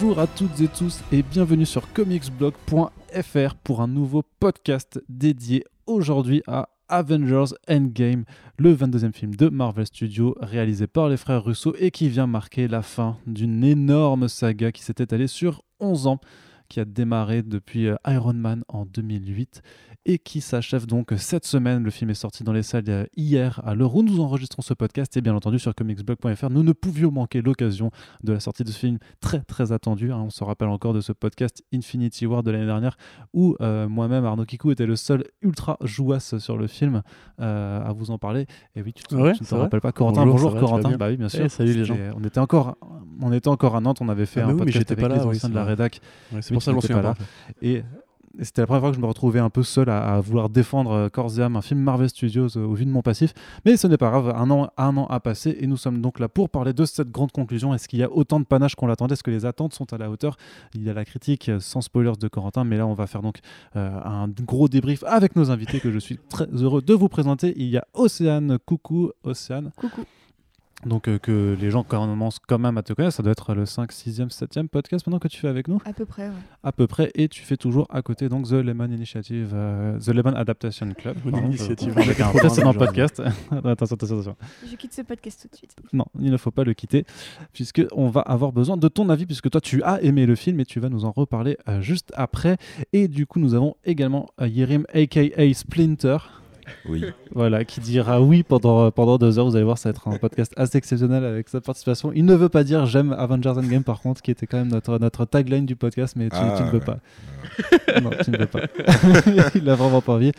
Bonjour à toutes et tous et bienvenue sur comicsblog.fr pour un nouveau podcast dédié aujourd'hui à Avengers Endgame, le 22e film de Marvel Studios réalisé par les frères Russo et qui vient marquer la fin d'une énorme saga qui s'est étalée sur 11 ans qui a démarré depuis euh, Iron Man en 2008 et qui s'achève donc cette semaine. Le film est sorti dans les salles euh, hier à l'heure où nous enregistrons ce podcast et bien entendu sur comicsblog.fr. Nous ne pouvions manquer l'occasion de la sortie de ce film très très attendu. Hein. On se rappelle encore de ce podcast Infinity War de l'année dernière où euh, moi-même Arnaud Kikou était le seul ultra jouasse sur le film à vous en parler. Et oui, tu, ne te rappelles pas Corentin Bonjour, Corentin. Bah oui, bien sûr. Eh, salut les gens. On était encore on était encore à Nantes, on avait fait ah un podcast avec pas les anciens de la rédac. c'est pour ça que je pas là. Et c'était la première fois que je me retrouvais un peu seul à, vouloir défendre euh, corps et un film Marvel Studios euh, au vu de mon passif. Mais ce n'est pas grave, un an, un an a passé et nous sommes donc là pour parler de cette grande conclusion. Est-ce qu'il y a autant de panache qu'on l'attendait? Est-ce que les attentes sont à la hauteur? Il y a la critique euh, sans spoilers de Corentin, mais là on va faire donc un gros débrief avec nos invités que je suis très heureux de vous présenter. Il y a Océane, coucou Océane. Coucou. Donc euh, que les gens commencent quand même à te connaître, ça doit être le 5, 6e, 7e podcast maintenant que tu fais avec nous À peu près, ouais. À peu près, et tu fais toujours à côté donc The Lemon Initiative, euh, The Lemon Adaptation Club. initiative. avec un précédent podcast. attention, attention, attention. Je quitte ce podcast tout de suite. Non, il ne faut pas le quitter, puisque on va avoir besoin de ton avis, puisque toi tu as aimé le film et tu vas nous en reparler euh, juste après. Et du coup, nous avons également Yerim, aka Splinter. Oui. Voilà, qui dira oui pendant, pendant deux heures. Vous allez voir, ça va être un podcast assez exceptionnel avec sa participation. Il ne veut pas dire j'aime Avengers Endgame, par contre, qui était quand même notre, notre tagline du podcast, mais tu, tu ne veux pas. non, tu ne veux pas. Il a vraiment pas envie.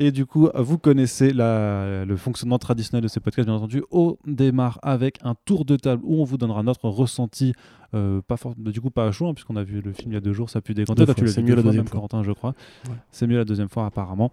Et du coup, vous connaissez la, le fonctionnement traditionnel de ces podcasts, bien entendu. On démarre avec un tour de table où on vous donnera notre ressenti euh, pas du coup pas à chaud hein, puisqu'on a vu le film il y a deux jours ça a pu décanter c'est mieux la deuxième fois. Corentin je crois. C'est mieux la deuxième fois apparemment.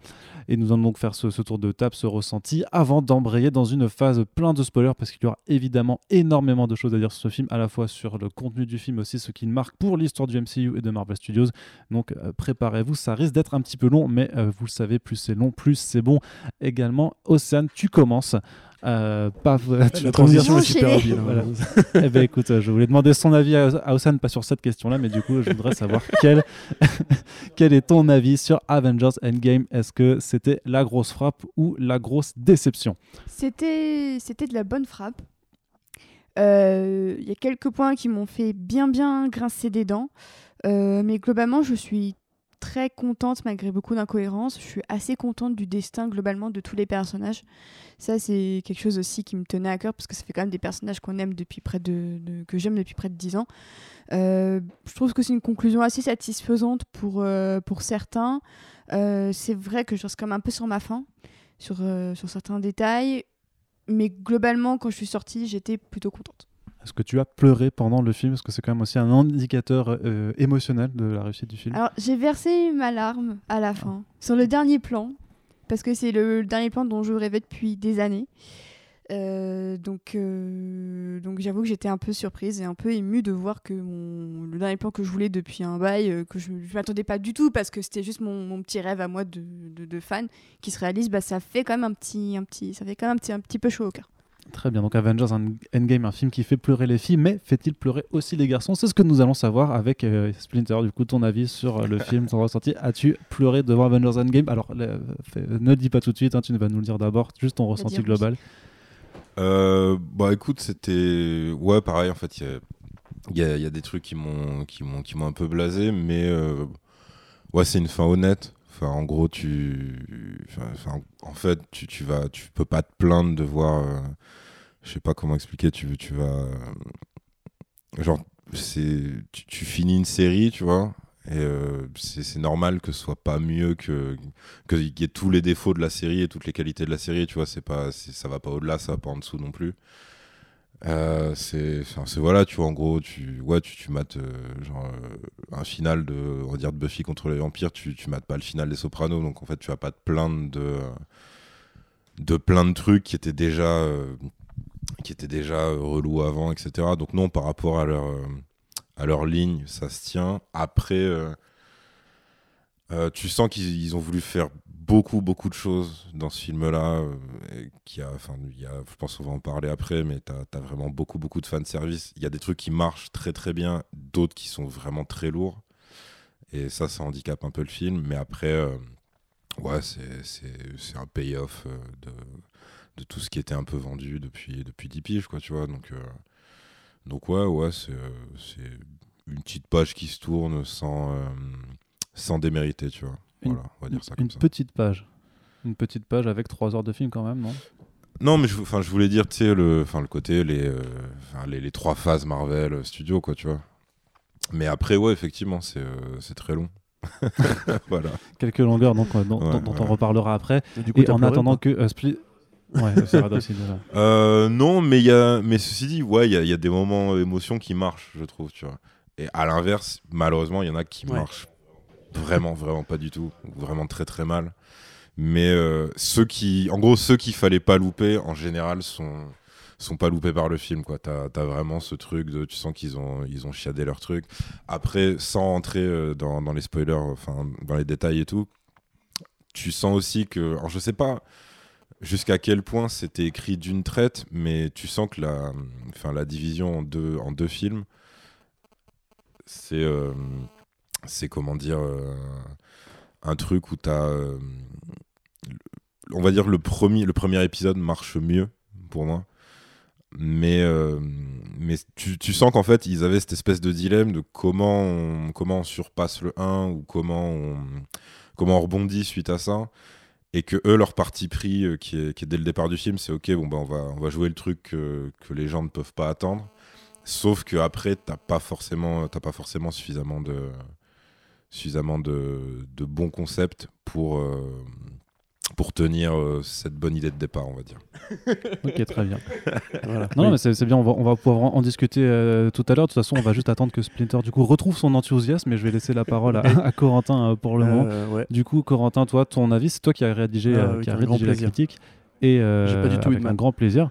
Et nous allons donc faire ce, tour de table ce ressenti avant d'embrayer dans une phase plein de spoilers parce qu'il y aura évidemment énormément de choses à dire sur ce film à la fois sur le contenu du film aussi ce qui marque pour l'histoire du MCU et de Marvel Studios. Donc euh, préparez-vous ça risque d'être un petit peu long mais euh, vous le savez plus c'est long plus c'est bon. Également Océane tu commences euh, pas, la transition est super habile. Hein. eh ben, écoute, je voulais demander son avis à Osan, pas sur cette question-là, mais du coup, je voudrais savoir quel, quel est ton avis sur Avengers Endgame Est-ce que c'était la grosse frappe ou la grosse déception? C'était de la bonne frappe. Euh, il y a quelques points qui m'ont fait bien bien grincer des dents, euh, mais globalement, je suis très contente malgré beaucoup d'incohérences. Je suis assez contente du destin globalement de tous les personnages. Ça, c'est quelque chose aussi qui me tenait à cœur parce que ça fait quand même des personnages qu'on aime depuis près de, que j'aime depuis près de 10 ans. Euh, je trouve que c'est une conclusion assez satisfaisante pour, euh, pour certains. Euh, c'est vrai que je reste quand même un peu sur ma faim sur, sur certains détails. Mais globalement, quand je suis sortie, j'étais plutôt contente. Est-ce que tu as pleuré pendant le film? Parce que c'est quand même aussi un indicateur euh, émotionnel de la réussite du film. Alors, j'ai versé ma larme à la fin, sur le dernier plan, parce que c'est le, dernier plan dont je rêvais depuis des années. Euh, donc, euh, donc j'avoue que j'étais un peu surprise et un peu émue de voir que mon, le dernier plan que je voulais depuis un bail, que je ne m'attendais pas du tout parce que c'était juste mon, mon, petit rêve à moi de, de, fan qui se réalise, bah, ça fait quand même un petit, un petit, ça fait quand même un petit, un petit peu chaud au cœur. Très bien, donc Avengers Endgame, un film qui fait pleurer les filles, mais fait-il pleurer aussi les garçons? C'est ce que nous allons savoir avec euh, Splinter. Du coup, ton avis sur euh, le film, ton ressenti As-tu pleuré devant Avengers Endgame? Alors, ne dis pas tout de suite, hein, tu vas nous le dire d'abord, juste ton ressenti global. Euh, bah écoute, c'était. Ouais, pareil, en fait, il y a, y a, des trucs qui m'ont un peu blasé, mais ouais, c'est une fin honnête. Enfin, en gros, tu, enfin, en fait, tu, tu vas, tu peux pas te plaindre de voir. Euh, je sais pas comment expliquer. Tu, tu vas, euh, genre, c'est, tu, finis une série, tu vois, et euh, c'est normal que ce soit pas mieux que qu'il y ait tous les défauts de la série et toutes les qualités de la série, tu vois. C'est pas, ça va pas au-delà, ça va pas en dessous non plus. Euh, c'est voilà tu vois en gros tu ouais tu, tu mates euh, genre euh, un final de on va dire de Buffy contre les vampires tu tu mates pas le final des Sopranos donc en fait tu vas pas te plaindre de de plein de trucs qui étaient déjà qui étaient déjà relous avant etc donc non par rapport à leur à leur ligne ça se tient. Après tu sens qu'ils ont voulu faire beaucoup, beaucoup de choses dans ce film-là. euh, je pense qu'on va en parler après, mais tu as, vraiment beaucoup, beaucoup de fanservice. Il y a des trucs qui marchent très, très bien, d'autres qui sont vraiment très lourds. Et ça, ça handicape un peu le film. Mais après, euh, ouais, c'est- un payoff euh, de, de tout ce qui était un peu vendu depuis, depuis 10 piges, quoi, tu vois. Donc, euh, donc ouais, ouais, c'est une petite page qui se tourne sans, sans démériter, tu vois. Une- Voilà, on va dire ça Une comme ça. petite page. Une petite page avec 3 heures de film quand même, non? Non, mais je, enfin, je voulais dire, tu sais, le, enfin, le côté, les, euh, les, les trois phases Marvel euh, Studio, quoi, tu vois. Mais après, ouais, effectivement, c'est euh, c'est très long. voilà. Quelques longueurs donc, euh, dont, Ouais, dont- dont ouais. on reparlera après. Du coup, Et en pleuré, attendant que euh, Split. Ouais, aussi déjà. Euh, non, mais, il y a, mais ceci dit, ouais, il y a, il y a des moments émotions qui marchent, je trouve, tu vois. Et à l'inverse, malheureusement, il y en a qui Ouais. marchent vraiment, vraiment pas du tout. ou Vraiment très, très mal. Mais euh, ceux qui, en gros, ceux qu'il fallait pas louper, en général, sont sont pas loupés par le film quoi t'as as vraiment ce truc de tu sens qu'ils ont ils ont chiadé leur truc après sans entrer euh, dans, dans les spoilers enfin dans les détails et tout tu sens aussi que alors je sais pas jusqu'à quel point c'était écrit d'une traite mais tu sens que la enfin la division en deux en deux films c'est euh, c'est comment dire euh, un truc où t'as euh, on va dire le premier le premier épisode marche mieux pour moi. Mais euh, mais tu, tu sens qu'en fait ils avaient cette espèce de dilemme de comment on, comment surpasse le 1 ou comment on, comment on rebondit suite à ça. Et que eux leur parti pris qui, est, qui est dès le départ du film c'est ok bon bah on va on va jouer le truc que, que les gens ne peuvent pas attendre. Sauf que après t'as pas forcément t'as pas forcément suffisamment de suffisamment de, de bons concepts pour euh, pour tenir euh, cette bonne idée de départ on va dire Ok, très bien. Voilà. Non, Oui. mais c'est bien, on va, on va pouvoir en, en discuter euh, tout à l'heure. De toute façon, on va juste attendre que Splinter du coup retrouve son enthousiasme et je vais laisser la parole à, à Corentin euh, pour le moment. Ouais. Du coup, Corentin, toi, ton avis, c'est toi qui as rédigé, Ah euh, qui a rédigé la plaisir. critique. Et euh, J'ai pas du tout eu avec de un mal. grand plaisir.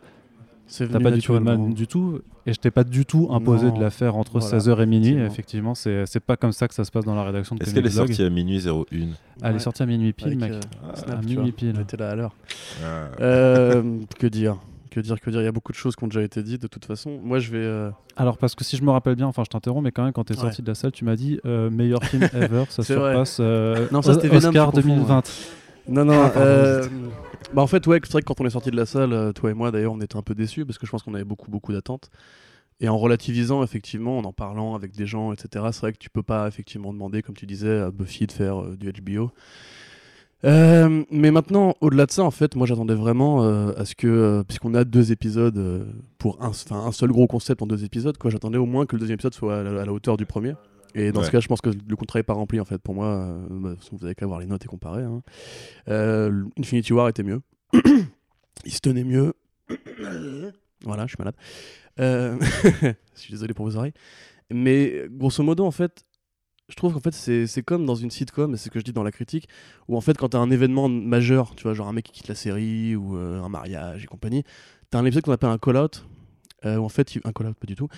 C'est T'as venu pas du naturellement. du tout. Et je t'ai pas du tout imposé Non. de la faire entre Voilà, 16h et minuit. effectivement. C'est c'est pas comme ça que ça se passe dans la rédaction de est-ce qu'elle est sortie à minuit 01 Elle est Ouais. sortie à minuit pile, Avec, mec. euh, à Snap, tu minuit vois. pile. J'étais là à l'heure. Ah. Euh, que dire Que dire Que dire Il y a beaucoup de choses qui ont déjà été dites de toute façon. Moi, je vais. euh, Alors, parce que si je me rappelle bien, enfin, je t'interromps, mais quand même, quand t'es Ouais. sorti de la salle, tu m'as dit euh, meilleur film ever, ça surpasse euh, Non, ça, Venom, Oscar tu confonds, 2020. Non, non. Ah, euh, bah, en fait, ouais, c'est vrai que quand on est sorti de la salle, euh, toi et moi d'ailleurs, on était un peu déçus parce que je pense qu'on avait beaucoup, beaucoup d'attentes. Et en relativisant, effectivement, en en parlant avec des gens, etc., c'est vrai que tu peux pas effectivement demander, comme tu disais, à Buffy de faire euh, du HBO. Euh, mais maintenant, au-delà de ça, en fait, moi j'attendais vraiment euh, à ce que, euh, puisqu'on a deux épisodes pour un, enfin, un seul gros concept en deux épisodes, quoi, j'attendais au moins que le deuxième épisode soit à la, à la hauteur du premier. Et dans Ouais. ce cas, je pense que le contrat n'est pas rempli en fait. Pour moi, euh, bah, vous avez qu'à voir les notes et comparer. hein. Euh, Infinity War était mieux. Il se tenait mieux. voilà, je suis malade. Euh, je suis désolé pour vos oreilles. Mais grosso modo, en fait, je trouve qu'en fait, c'est comme dans une sitcom, et c'est ce que je dis dans la critique, où en fait, quand t'as un événement majeur, tu vois, genre un mec qui quitte la série, ou euh, un mariage et compagnie, t'as un épisode qu'on appelle un call-out, euh, où en fait, un call-out, pas du tout,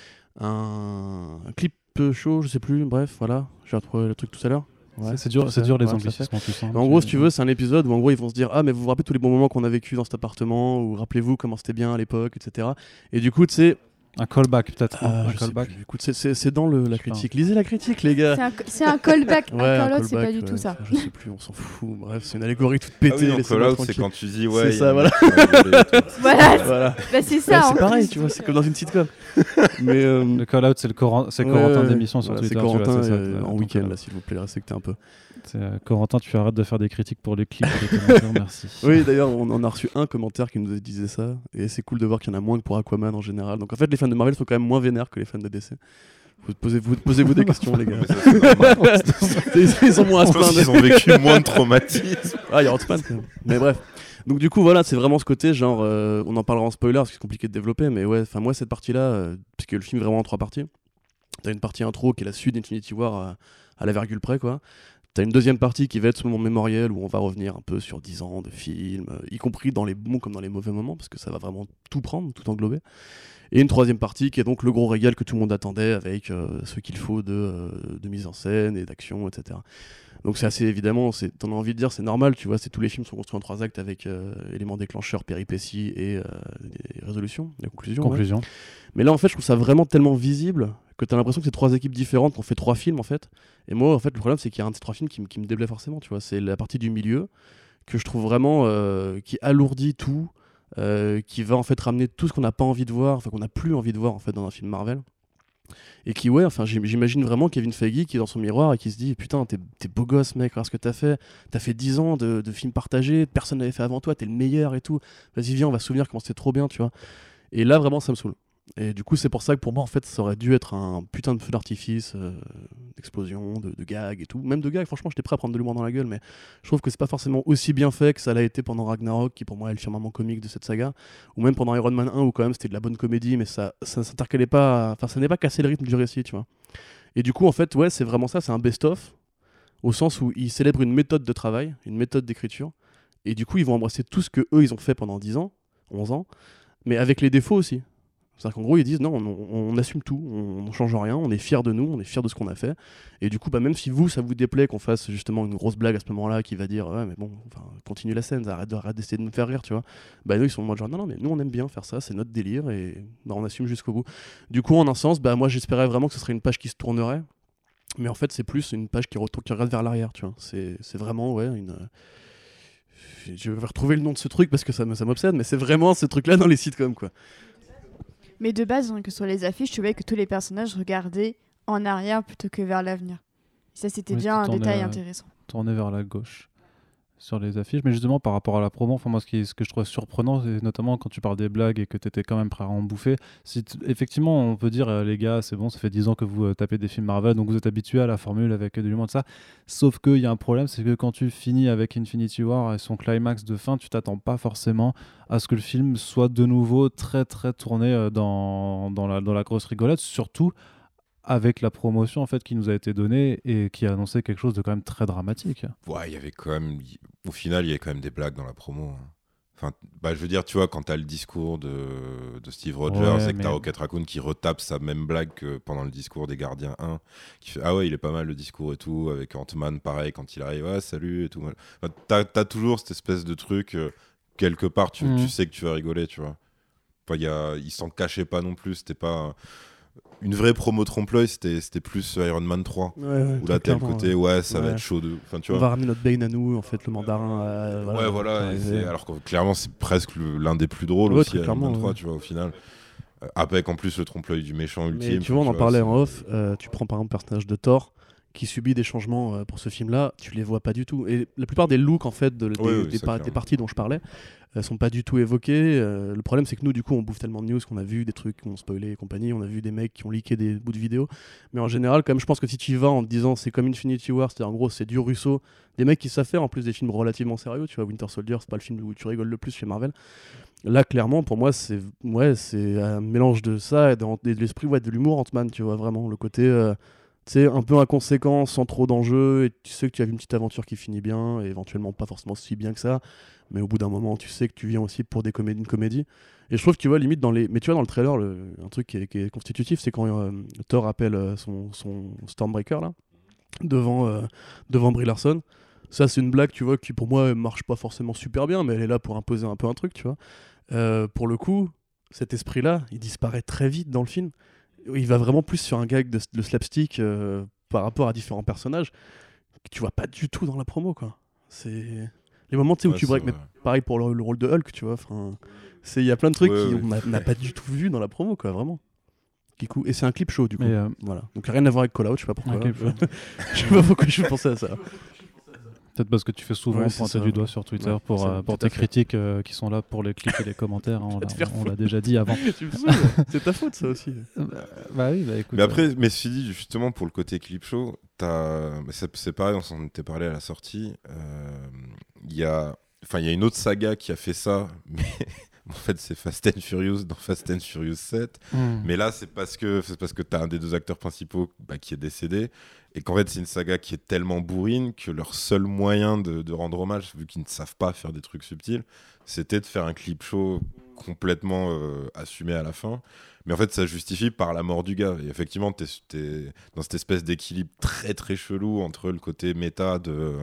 un, un clip show, je sais plus, bref, voilà, j'ai retrouvé le truc tout à l'heure. Ouais, C'est- dur, c'est dur les ouais, anglicismes en en gros, si tu veux, c'est un épisode où en gros ils vont se dire Ah, mais vous vous rappelez tous les bons moments qu'on a vécu dans cet appartement, ou rappelez-vous comment c'était bien à l'époque, etc. Et du coup, tu sais. Un callback peut-être. Ah, un callback. Écoute, c'est- c'est c'est dans le, la critique. Lisez la critique, les gars. C'est un, callback. Ouais, un call-out, c'est pas du tout ouais, ça. Je sais plus, on s'en fout. Bref, c'est une allégorie toute Ah pétée. oui, non, laissez-moi call-out, c'est quand tu dis ouais. C'est ça, voilà. Voilà, Voilà. bah, c'est Ouais, ça. c'est pareil, plus. tu vois, c'est comme dans une sitcom. mais. euh, Le call-out, c'est le Coran- c'est Corentin d'émission sur Twitter. C'est Corentin euh, en week-end, euh, là, s'il vous plaît, respectez un peu. Euh, Corentin, tu arrêtes de faire des critiques pour les clips. merci. Oui, d'ailleurs, on en a reçu un commentaire qui nous disait ça, et c'est cool de voir qu'il y en a moins que pour Aquaman en général. Donc en fait, les fans de Marvel sont quand même moins vénères que les fans de DC. Vous posez-vous posez des questions, les gars. Ils, ils sont moins à se plaindre. qu'ils ont vécu moins de traumatisme. Ah, il y a Ant-Man quand même. Mais bref. Donc du coup, voilà, c'est vraiment ce côté, genre, euh, on en parlera en spoiler parce que c'est compliqué de développer, mais ouais, enfin moi, cette partie-là, euh, puisque le film est vraiment en trois parties, t'as une partie intro qui est la suite d'Infinity War à, à la virgule près, quoi. T'as une deuxième partie qui va être ce moment mémoriel où on va revenir un peu sur 10 ans de film, euh, y compris dans les bons comme dans les mauvais moments, parce que ça va vraiment tout prendre, tout englober. Et une troisième partie qui est donc le gros régal que tout le monde attendait avec euh, ce qu'il faut de, euh, de mise en scène et d'action, etc. Donc c'est assez évidemment, t'en as envie de dire, c'est normal, tu vois, c'est tous les films sont construits en trois actes avec euh, éléments déclencheurs, péripéties et, et résolution, la conclusion. ouais. Conclusion. Mais là, en fait, je trouve ça vraiment tellement visible que t'as l'impression que c'est trois équipes différentes qui ont fait trois films, en fait. Et moi, en fait, le problème, c'est qu'il y a un de ces trois films qui, me- qui me déplaît forcément, tu vois. C'est la partie du milieu que je trouve vraiment qui alourdit tout, euh, qui va en fait ramener tout ce qu'on n'a pas envie de voir, enfin qu'on n'a plus envie de voir en fait dans un film Marvel. Et qui, ouais, enfin, j'im- j'imagine vraiment Kevin Feige qui est dans son miroir et qui se dit Putain, t'es t'es beau gosse, mec, regarde ce que t'as fait. T'as fait 10 ans de, de films partagés, personne n'avait fait avant toi, t'es le meilleur et tout. Vas-y, viens, on va se souvenir comment c'était trop bien, tu vois. Et là, vraiment, ça me saoule. Et du coup, c'est pour ça que pour moi, en fait, ça aurait dû être un putain de feu d'artifice, euh, d'explosion, de, de gags et tout. Même de gags, franchement, j'étais prêt à prendre de l'humour dans la gueule, mais je trouve que c'est pas forcément aussi bien fait que ça l'a été pendant Ragnarok, qui pour moi est le firmament comique de cette saga, ou même pendant Iron Man 1, où quand même c'était de la bonne comédie, mais ça, ça s'intercalait pas, enfin, ça n'est pas cassé le rythme du récit, tu vois. Et du coup, en fait, ouais, c'est vraiment ça, c'est un best-of, au sens où ils célèbrent une méthode de travail, une méthode d'écriture, et du coup, ils vont embrasser tout ce que eux, ils ont fait pendant 10 ans, 11 ans, mais avec les défauts aussi. C'est-à-dire qu'en gros, ils disent non, on, assume tout, on ne change rien, on est fier de nous, on est fier de ce qu'on a fait. Et du coup, bah, même si vous, ça vous déplaît qu'on fasse justement une grosse blague à ce moment-là qui va dire ouais, mais bon, continue la scène, arrête de- arrête d'essayer de me faire rire, tu vois. Bah, nous, ils sont en mode genre non, non, mais nous, on aime bien faire ça, c'est notre délire et bah, on assume jusqu'au bout. Du coup, en un sens, bah, moi, j'espérais vraiment que ce serait une page qui se tournerait. Mais en fait, c'est plus une page qui, retourne, qui regarde vers l'arrière, tu vois. C'est vraiment, ouais, une. Je vais retrouver le nom de ce truc parce que ça m'obsède, mais c'est vraiment ce truc-là dans les sitcoms, quoi. Mais de base, hein, que sur les affiches, je trouvais que tous les personnages regardaient en arrière plutôt que vers l'avenir. Ça, c'était Oui, bien un détail euh, intéressant. tourné vers la gauche sur les affiches. Mais justement, par rapport à la promo, enfin, moi, ce, qui, ce que je trouvais surprenant, c'est notamment quand tu parles des blagues et que tu étais quand même prêt à en bouffer. Si effectivement, on peut dire, euh, les gars, c'est bon, ça fait 10 ans que vous euh, tapez des films Marvel, donc vous êtes habitués à la formule avec euh, de l'humour de ça. Sauf qu'il y a un problème, c'est que quand tu finis avec Infinity War et son climax de fin, tu t'attends pas forcément à ce que le film soit de nouveau très, très tourné euh, dans, dans, la, dans la grosse rigolade, surtout avec la promotion en fait qui nous a été donnée et qui a annoncé quelque chose de quand même très dramatique. Ouais, il y avait quand même. Au final, il y avait quand même des blagues dans la promo. hein. Enfin, bah, je veux dire, tu vois, quand t'as le discours de, de Steve Rogers Ouais, et que mais- t'as Rocket Raccoon qui retape sa même blague que pendant le discours des Gardiens 1, qui fait Ah ouais, il est pas mal le discours et tout, avec Ant-Man, pareil, quand il arrive, ouais, salut et tout. Enfin, t'as, t'as toujours cette espèce de truc, euh, quelque part, tu, tu sais que tu vas rigoler, tu vois. Enfin, il y a, ils s'en cachaient pas non plus, c'était pas. Une vraie promo trompe-l'œil, c'était, c'était plus Iron Man 3. Ouais, ouais, Où là, t'as le côté, ouais, ça va être chaud de. Enfin, tu On va ramener notre Bane à nous, en fait, le mandarin. euh, Ouais, voilà. et alors que clairement, c'est presque l'un des plus drôles aussi, Iron Man clairement, 3, ouais. tu vois, au final. Euh, avec en plus le trompe-l'œil du méchant ultime. Mais tu vois, on en parlait en off. euh, tu prends par exemple le personnage de Thor qui subit des changements euh, pour ce film-là, tu les vois pas du tout. Et la plupart des looks en fait de, des, Oui, oui, des ça, par- clairement. des parties dont je parlais euh, sont pas du tout évoquées. Euh, le problème, c'est que nous, du coup, on bouffe tellement de news qu'on a vu des trucs qui ont spoilé et compagnie. On a vu des mecs qui ont leaké des bouts de vidéos. Mais en général, quand même, je pense que si tu y vas en te disant c'est comme Infinity War, c'est-à-dire en gros, c'est du Russo, des mecs qui savent faire en plus des films relativement sérieux. Tu vois, Winter Soldier, c'est pas le film où tu rigoles le plus chez Marvel. Là, clairement, pour moi, c'est ouais, c'est un mélange de ça et de, l'esprit ouais, de l'humour Ant-Man, tu vois, vraiment. Le côté, euh, sais, un peu inconséquent, sans trop d'enjeux, et tu sais que tu as une petite aventure qui finit bien, et éventuellement pas forcément si bien que ça, mais au bout d'un moment, tu sais que tu viens aussi pour des comédies, une comédie. Et je trouve que tu vois, limite, dans les. Mais tu vois, dans le trailer, le- un truc qui est, constitutif, c'est quand euh, Thor appelle euh, son, son Stormbreaker, là, devant, euh, devant Brie Larson. Ça, c'est une blague, tu vois, qui pour moi marche pas forcément super bien, mais elle est là pour imposer un peu un truc, tu vois. Pour le coup, cet esprit-là, il disparaît très vite dans le film. Il va vraiment plus sur un gag de, de slapstick euh, par rapport à différents personnages que tu vois pas du tout dans la promo, quoi. C'est les moments où tu break, mais pareil pour le, le rôle de Hulk, tu vois. Enfin, c'est il y a plein de trucs Ouais, qu'on ouais. n'a pas du tout vu dans la promo, quoi, vraiment. Et c'est un clip show, du coup. Euh, Voilà. Donc rien à voir avec Call Out, je sais pas pourquoi. Je sais pas pourquoi je pensais à ça. Peut-être parce que tu fais souvent Ouais, pointer ça, du ouais. doigt sur Twitter Ouais, pour, c'est- euh, pour tes critiques euh, qui sont là pour les clics et les commentaires. hein, on l'a- déjà dit avant. C'est ta faute, ça aussi. bah oui, bah écoute. Mais après, mais ceci dit, justement, pour le côté clip show, t'as- mais c'est pareil, on s'en était parlé à la sortie. euh, Il y a. Enfin, il y a une autre saga qui a fait ça, mais En fait, c'est Fast and Furious dans Fast and Furious 7. Hmm. Mais là, c'est parce que c'est parce que t'as un des deux acteurs principaux bah, qui est décédé et qu'en fait, c'est une saga qui est tellement bourrine que leur seul moyen de, rendre hommage, vu qu'ils ne savent pas faire des trucs subtils, c'était de faire un clip show complètement euh, assumé à la fin. Mais en fait, ça justifie par la mort du gars. Et effectivement, es dans cette espèce d'équilibre très très chelou entre le côté méta de.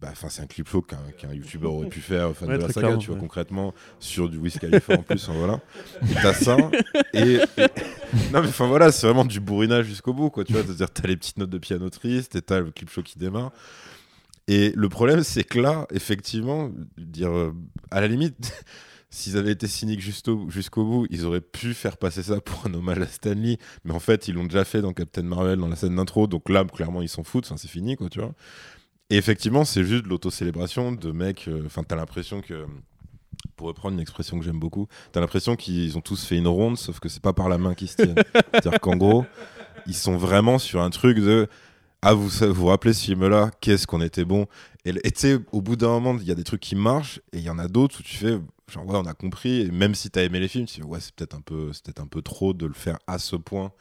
Bah, enfin, c'est un clip show qu'un qu'un youtubeur aurait pu faire, fan Ouais, de la saga, tu vois, ouais. concrètement, sur du Wiz Khalifa en plus, hein, voilà. T'as ça, et, et- Non, mais enfin voilà, c'est vraiment du bourrinage jusqu'au bout, quoi, tu vois. C'est-à-dire, t'as les petites notes de piano tristes, et t'as le clip show qui démarre. Et le problème, c'est que là, effectivement, dire, euh, à la limite, s'ils avaient été cyniques jusqu'au jusqu'au bout, ils auraient pu faire passer ça pour un hommage à Stanley. Mais en fait, ils l'ont déjà fait dans Captain Marvel, dans la scène d'intro. Donc là, clairement, ils s'en foutent. Enfin, c'est fini, quoi, tu vois. Et effectivement, c'est juste de l'autocélébration de mecs. euh, Enfin, t'as l'impression que. Pour reprendre une expression que j'aime beaucoup, t'as l'impression qu'ils ont tous fait une ronde, sauf que c'est pas par la main qu'ils se tiennent. C'est-à-dire qu'en gros, ils sont vraiment sur un truc de ah vous vous vous rappelez ce film là qu'est-ce qu'on était bon? Et tu sais au bout d'un moment il y a des trucs qui marchent et il y en a d'autres où tu fais genre ouais on a compris et même si t'as aimé les films tu fais ouais c'est peut-être un peu c'est peut-être un peu trop de le faire à ce point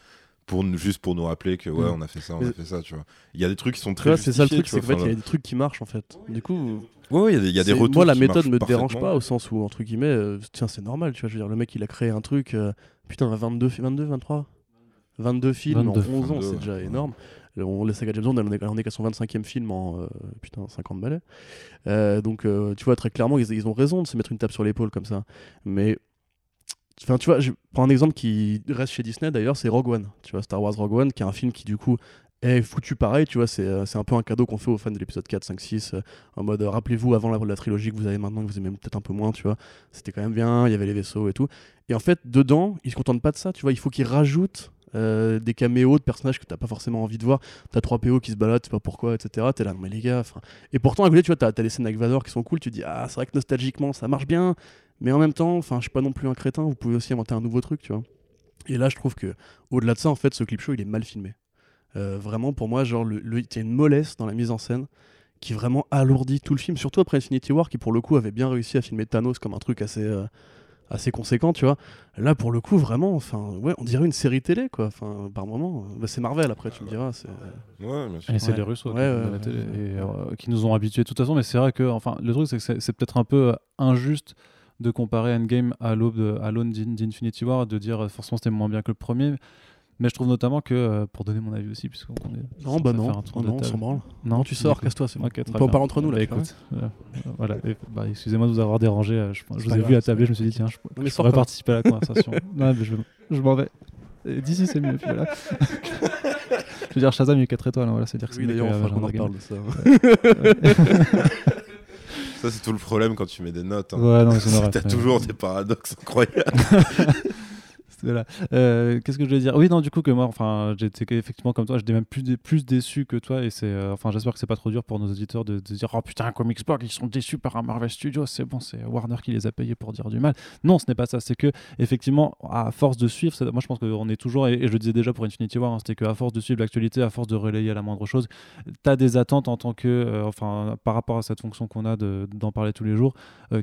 pour nous- juste pour nous rappeler que ouais Mm. on a fait ça on Mais- a fait ça tu vois il y a des trucs qui sont très c'est ça le truc, c'est qu'en fait, il y a des trucs qui marchent en fait. Du coup, ouais ouais, il y a des, il y a des c'est- retours moi, la qui méthode me dérange pas au sens où, entre guillemets, euh, tiens, c'est normal, tu vois. Je veux dire, le mec, il a créé un truc, euh, putain, 22, fi- 22, 23 22 films 22. en 11 ans, 22, c'est ouais. déjà énorme. On, la saga James Bond, en est, est qu'à son 25e film en euh, putain, 50 balais. Euh, donc, euh, tu vois, très clairement, ils, ils ont raison de se mettre une tape sur l'épaule comme ça. Mais, enfin, tu vois, je prends un exemple qui reste chez Disney d'ailleurs, c'est Rogue One. Tu vois, Star Wars Rogue One, qui est un film qui, du coup, est foutu pareil, tu vois, c'est euh, un peu un cadeau qu'on fait aux fans de l'épisode 4, 5, 6, euh, en mode euh, rappelez-vous avant la, trilogie que vous avez maintenant, que vous aimez peut-être un peu moins, tu vois, c'était quand même bien, il y avait les vaisseaux et tout. Et en fait, dedans, ils se contentent pas de ça, tu vois, il faut qu'ils rajoutent euh, des caméos de personnages que t'as pas forcément envie de voir. T'as trois PO qui se baladent, tu sais pas pourquoi, etc. T'es là, mais les gars, enfin. Et pourtant, à côté, tu vois, t'as as les scènes avec Vador qui sont cool, tu dis, ah, c'est vrai que nostalgiquement, ça marche bien, mais en même temps, enfin, je suis pas non plus un crétin, vous pouvez aussi inventer un nouveau truc, tu vois. Et là, je trouve que, au-delà de ça, en fait, ce clip show, il est mal filmé. Euh, vraiment, pour moi, genre, le, le- il y a une mollesse dans la mise en scène qui vraiment alourdit tout le film, surtout après Infinity War, qui pour le coup avait bien réussi à filmer Thanos comme un truc assez, euh, assez conséquent, tu vois. Là, pour le coup, vraiment, enfin, ouais, on dirait une série télé, quoi. Enfin, par moment, bah, c'est Marvel. Après, tu me diras, c'est. ouais bien sûr Et c'est Ouais. les Russos Ouais, qui, ouais, font de la ouais, télé ouais. et, euh, qui nous ont habitués de toute façon. Mais c'est vrai que, enfin, le truc, c'est que c'est- c'est peut-être un peu euh, injuste de comparer Endgame à l'aube de à l'aune d'In- d'Infinity War, de dire euh, forcément c'était moins bien que le premier. Mais je trouve notamment que, euh, pour donner mon avis aussi, puisqu'on est. Non, bah non, non, de non, on s'en branle. Non, tu sors, casse-toi, c'est bon. Ok, très on peut en parler entre nous, là. Bah, vois. écoute, euh, voilà. Bah, excusez-moi de vous avoir dérangé. euh, je vous ai vu pas je me suis dit, tiens, je, sors pourrais participer à la conversation. non, mais je, je m'en vais. D'ici, c'est mieux. puis voilà. je veux dire, Shazam, il y a 4 étoiles. hein, voilà, c'est dire que c'est Oui, d'ailleurs, enfin, qu'on en reparle de ça. ça c'est tout le problème quand tu mets des notes hein. Ouais, non, t'as toujours des paradoxes incroyables Euh, Qu'est-ce que je voulais dire? Oui, non, du coup, que moi, enfin, j'étais effectivement comme toi, j'étais même plus, plus déçu que toi, et c'est, euh, enfin, j'espère que c'est pas trop dur pour nos auditeurs de, de dire, oh putain, Comics Blog, ils sont déçus par un Marvel Studios, c'est bon, c'est Warner qui les a payés pour dire du mal. Non, ce n'est pas ça, c'est que, effectivement, à force de suivre, moi je pense qu'on est toujours, et, je le disais déjà pour Infinity War, hein, c'était qu'à force de suivre l'actualité, à force de relayer à la moindre chose, tu as des attentes en tant que, euh, enfin, par rapport à cette fonction qu'on a de- d'en parler tous les jours,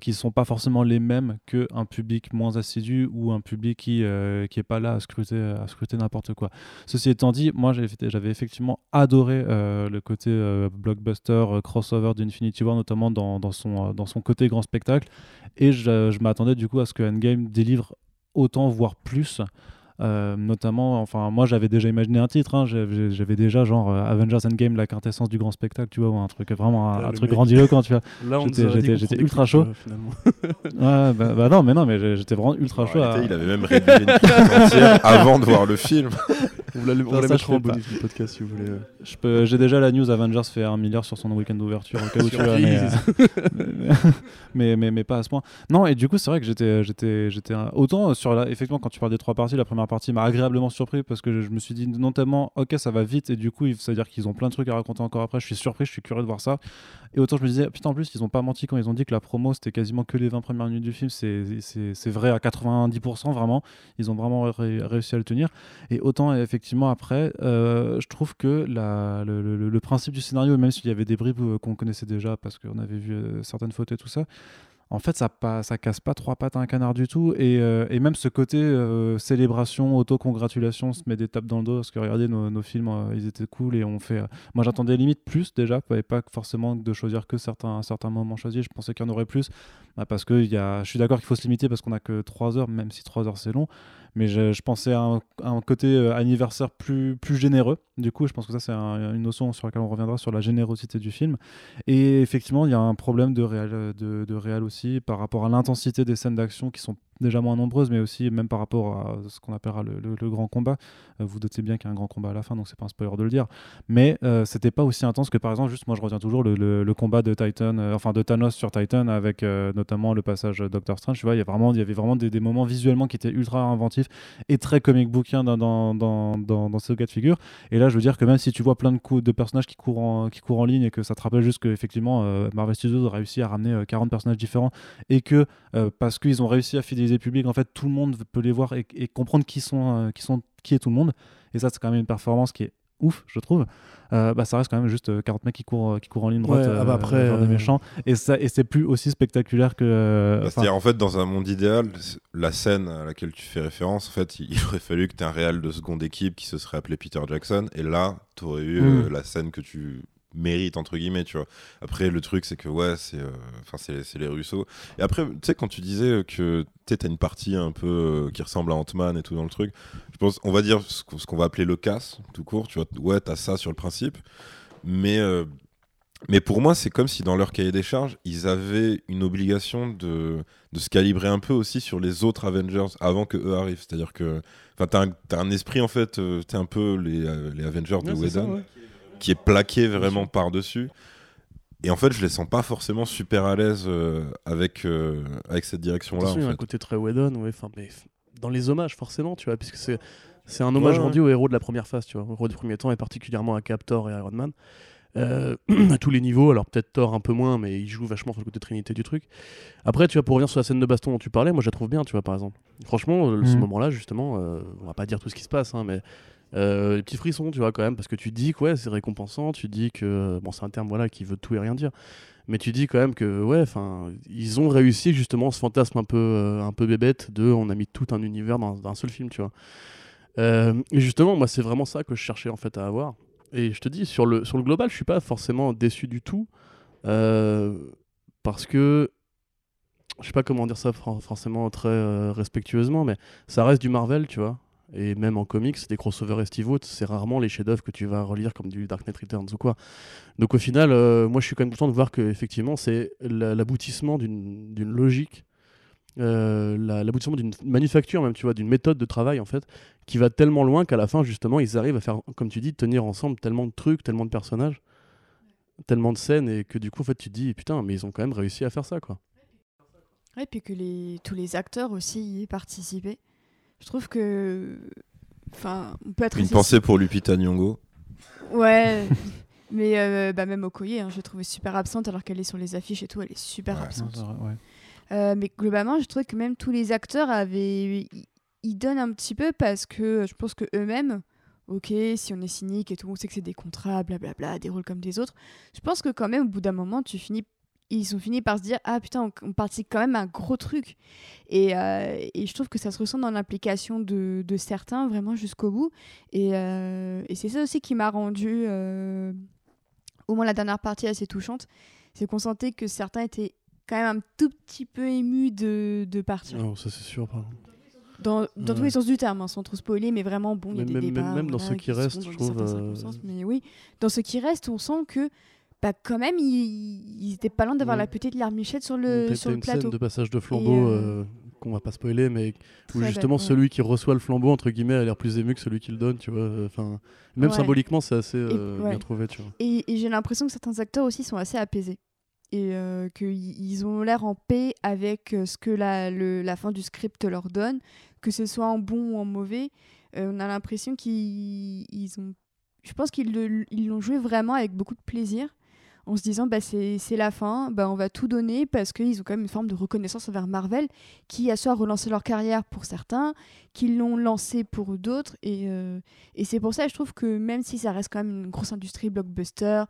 qui sont pas forcément les mêmes qu'un public moins assidu ou un public qui qui est pas là à scruter à scruter n'importe quoi. Ceci étant dit, moi j'avais effectivement adoré euh, le côté euh, blockbuster euh, crossover d'Infinity War notamment dans, dans son euh, dans son côté grand spectacle et je, je m'attendais du coup à ce que Endgame délivre autant voire plus euh, notamment, enfin, moi j'avais déjà imaginé un titre, hein, j'avais déjà genre euh, Avengers Endgame, la quintessence du grand spectacle, tu vois, ou un truc vraiment un, Ah, un truc grandiloquent, tu vois. Là, on J'étais- ultra chaud. euh, finalement. Ouais, bah, bah non, mais non, mais j'étais vraiment ultra En chaud. à- il avait même rédigé une entière avant de voir le film On vous la, on Non, la ça, mettra en bonus du podcast si vous voulez. Je peux- J'ai déjà la news Avengers fait un milliard sur son week-end d'ouverture au cas où tu vois, mais, euh, mais, mais, mais- pas à ce point. Non, et du coup, c'est vrai que j'étais, j'étais, j'étais autant sur la, effectivement quand tu parles des trois parties, la première partie m'a agréablement surpris parce que je, je me suis dit non tellement, ok, ça va vite et du coup, il- c'est-à-dire qu'ils ont plein de trucs à raconter encore après. Je suis surpris, je suis curieux de voir ça. Et autant je me disais, putain, en plus, ils ont pas menti quand ils ont dit que la promo c'était quasiment que les 20 premières minutes du film. C'est, c'est, c'est vrai à 90% vraiment. Ils ont vraiment ré- réussi à le tenir. Et autant effectivement après, euh, je trouve que le, principe du scénario, même s'il y avait des bribes euh, qu'on connaissait déjà parce qu'on avait vu euh, certaines photos et tout ça, en fait, ça, pas, casse pas trois pattes à un canard du tout. Et, même ce côté euh, célébration, auto-congratulation, se met des tapes dans le dos. Parce que regardez, nos, nos films, ils étaient cool. Et on fait. moi, j'attendais limite plus déjà. Pas, pas forcément de choisir que certains, certains moments choisis. Je pensais qu'il y en aurait plus. Bah, parce que je suis d'accord qu'il faut se limiter parce qu'on a que trois heures, même si trois heures c'est long mais je, pensais à un, côté euh, anniversaire plus, généreux. Du coup, je pense que ça, c'est un- une notion sur laquelle on reviendra sur la générosité du film. Et effectivement, il y a un problème de réal, de, réal aussi par rapport à l'intensité des scènes d'action qui sont déjà moins nombreuses, mais aussi même par rapport à ce qu'on appellera le, grand combat. Euh, vous doutez bien qu'il y a un grand combat à la fin, donc c'est pas un spoiler de le dire. Mais euh, c'était pas aussi intense que par exemple, juste moi je retiens toujours le, combat de Titan, euh, enfin de Thanos sur Titan avec euh, notamment le passage Doctor Strange. Tu vois, il y, avait vraiment des, moments visuellement qui étaient ultra inventifs et très comic bookien dans, dans, dans, ce cas de figure. Et là, je veux dire que même si tu vois plein de, coups, de personnages qui courent, en, qui courent en ligne et que ça te rappelle juste qu'effectivement, Marvel Studios a réussi à ramener euh, 40 personnages différents et que parce qu'ils ont réussi à fidéliser le public, en fait, tout le monde peut les voir et, et comprendre qui, sont, euh, qui, sont, qui est tout le monde. Et ça, c'est quand même une performance qui est ouf, je trouve. Euh, bah, ça reste quand même juste euh, 40 mecs qui courent, qui courent en ligne droite Ouais, ah bah euh, après, des euh, méchants. Et, ça, et c'est plus aussi spectaculaire que. euh, Bah, C'est-à-dire, en fait, dans un monde idéal, la scène à laquelle tu fais référence, en fait, il, il aurait fallu que tu aies un réal de seconde équipe qui se serait appelé Peter Jackson, et là, tu aurais eu euh, Mm. la scène que tu mérites, entre guillemets, tu vois. Après, le truc, c'est que, ouais, c'est euh, enfin c'est c'est les Russo. Et après, tu sais, quand tu disais que tu as une partie un peu euh, qui ressemble à Ant-Man et tout dans le truc, je pense, on va dire ce qu'on va appeler le casse, tout court, tu vois. Ouais, tu as ça sur le principe, mais. euh, mais pour moi, c'est comme si dans leur cahier des charges, ils avaient une obligation de, de se calibrer un peu aussi sur les autres Avengers avant que eux arrivent. C'est-à-dire que enfin, t'as un, t'as un esprit, en fait, euh, t'es un peu les, euh, les Avengers de Ouais, ça, Whedon, ouais. Qui est plaqué vraiment par-dessus. Et en fait, je les sens pas forcément super à l'aise euh, avec, euh, avec cette direction-là. Il y a un côté très Whedon, ouais, enfin, mais dans les hommages, forcément, tu vois, puisque c'est, c'est un hommage Ouais, rendu aux héros de la première phase, tu vois, aux héros du premier temps, et particulièrement à Cap, Thor et Iron Man. Euh, à tous les niveaux, alors peut-être Thor un peu moins, mais il joue vachement sur le côté trinité du truc. Après, tu vois, pour revenir sur la scène de baston dont tu parlais, moi je la trouve bien, tu vois, par exemple. Franchement, ce Mhm. moment-là, justement, euh, on va pas dire tout ce qui se passe, hein, mais euh, les petits frissons, tu vois, quand même, parce que tu dis que ouais, c'est récompensant, tu dis que, bon, c'est un terme voilà, qui veut tout et rien dire, mais tu dis quand même que, ouais, ils ont réussi justement ce fantasme un peu, euh, un peu bébête de on a mis tout un univers dans, un seul film, tu vois. Euh, et justement, moi, c'est vraiment ça que je cherchais en fait à avoir. Et je te dis, sur le, sur le global, je suis pas forcément déçu du tout. euh, parce que. Je sais pas comment dire ça forcément très euh, respectueusement, mais ça reste du Marvel, tu vois. Et même en comics, des crossovers estivaux, c'est rarement les chefs-d'œuvre que tu vas relire comme du Dark Knight Returns ou quoi. Donc au final, euh, moi je suis quand même content de voir que effectivement c'est la- l'aboutissement d'une logique, euh, la- l'aboutissement d'une manufacture même, tu vois, d'une méthode de travail en fait, qui va tellement loin qu'à la fin justement ils arrivent à faire, comme tu dis, tenir ensemble tellement de trucs, tellement de personnages, tellement de scènes et que du coup en fait tu te dis putain mais ils ont quand même réussi à faire ça quoi. Ouais, puis que tous les acteurs aussi y aient participé. Je trouve que. Enfin, on peut être. Une assez- pensée pour Lupita Nyong'o. Ouais. Mais euh, bah, même Okoye, hein, je l'ai trouvée super absente alors qu'elle est sur les affiches et tout, elle est super Ouais. absente. ouais. Euh, mais globalement, je trouve que même tous les acteurs avaient. Ils, ils donnent un petit peu parce que je pense que eux-mêmes, ok, si on est cynique et tout, on sait que c'est des contrats, blablabla, des rôles comme des autres. Je pense que quand même, au bout d'un moment, tu finis. Ils ont fini par se dire Ah putain, on, participe quand même à un gros truc. Et, euh, et je trouve que ça se ressent dans l'implication de, de certains vraiment jusqu'au bout. Et, euh, et c'est ça aussi qui m'a rendu, euh, au moins la dernière partie, assez touchante. C'est qu'on sentait que certains étaient quand même un tout petit peu émus de, de partir. Oh, ça c'est sûr. Pardon. Dans, dans tous les sens du terme, hein, sans trop spoiler, mais vraiment, bon, il y a Même- des même- débats. même dans ceux qui sont restent, je trouve, euh, Mais oui, dans ceux qui restent, on sent que bah, quand même, ils, ils étaient pas loin d'avoir Mm. la petite larmichette sur le, sur le une plateau. scène de passage de flambeau euh, euh, qu'on va pas spoiler, mais où Très justement belle, ouais. celui qui reçoit le flambeau entre guillemets a l'air plus ému que celui qui le donne, tu vois. Enfin, même Ouais. symboliquement, c'est assez euh, bien trouvé, tu vois. Et, et j'ai l'impression que certains acteurs aussi sont assez apaisés. Et euh, qu'ils ils ont l'air en paix avec euh, ce que la, le- la fin du script leur donne, que ce soit en bon ou en mauvais. Euh, on a l'impression qu'ils ils ont. Je pense qu'ils l'ont joué vraiment avec beaucoup de plaisir, en se disant bah, c'est la fin, bah, on va tout donner parce qu'ils ont quand même une forme de reconnaissance envers Marvel, qui a soit relancé leur carrière pour certains, qui l'ont lancé pour d'autres. Et, euh, et c'est pour ça, je trouve que même si ça reste quand même une grosse industrie blockbuster,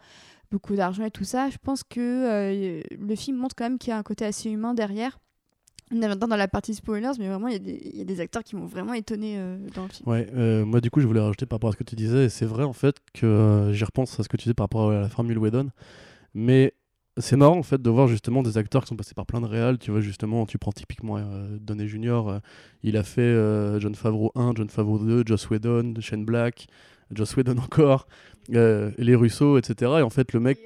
beaucoup d'argent et tout ça. Je pense que euh, le film montre quand même qu'il y a un côté assez humain derrière. On est maintenant dans la partie spoilers, mais vraiment, il y a des- acteurs qui m'ont vraiment étonné euh, dans le film. Ouais, moi du coup je voulais rajouter par rapport à ce que tu disais, et c'est vrai en fait que j'y repense à ce que tu disais par rapport à la formule Whedon, mais c'est marrant en fait de voir justement des acteurs qui sont passés par plein de réals, tu vois justement, tu prends typiquement euh, Downey Jr., euh, il a fait euh, John Favreau 1, John Favreau 2, Joss Whedon, Shane Black, Joss Whedon encore, euh, les Russo, etc. Et en fait le mec...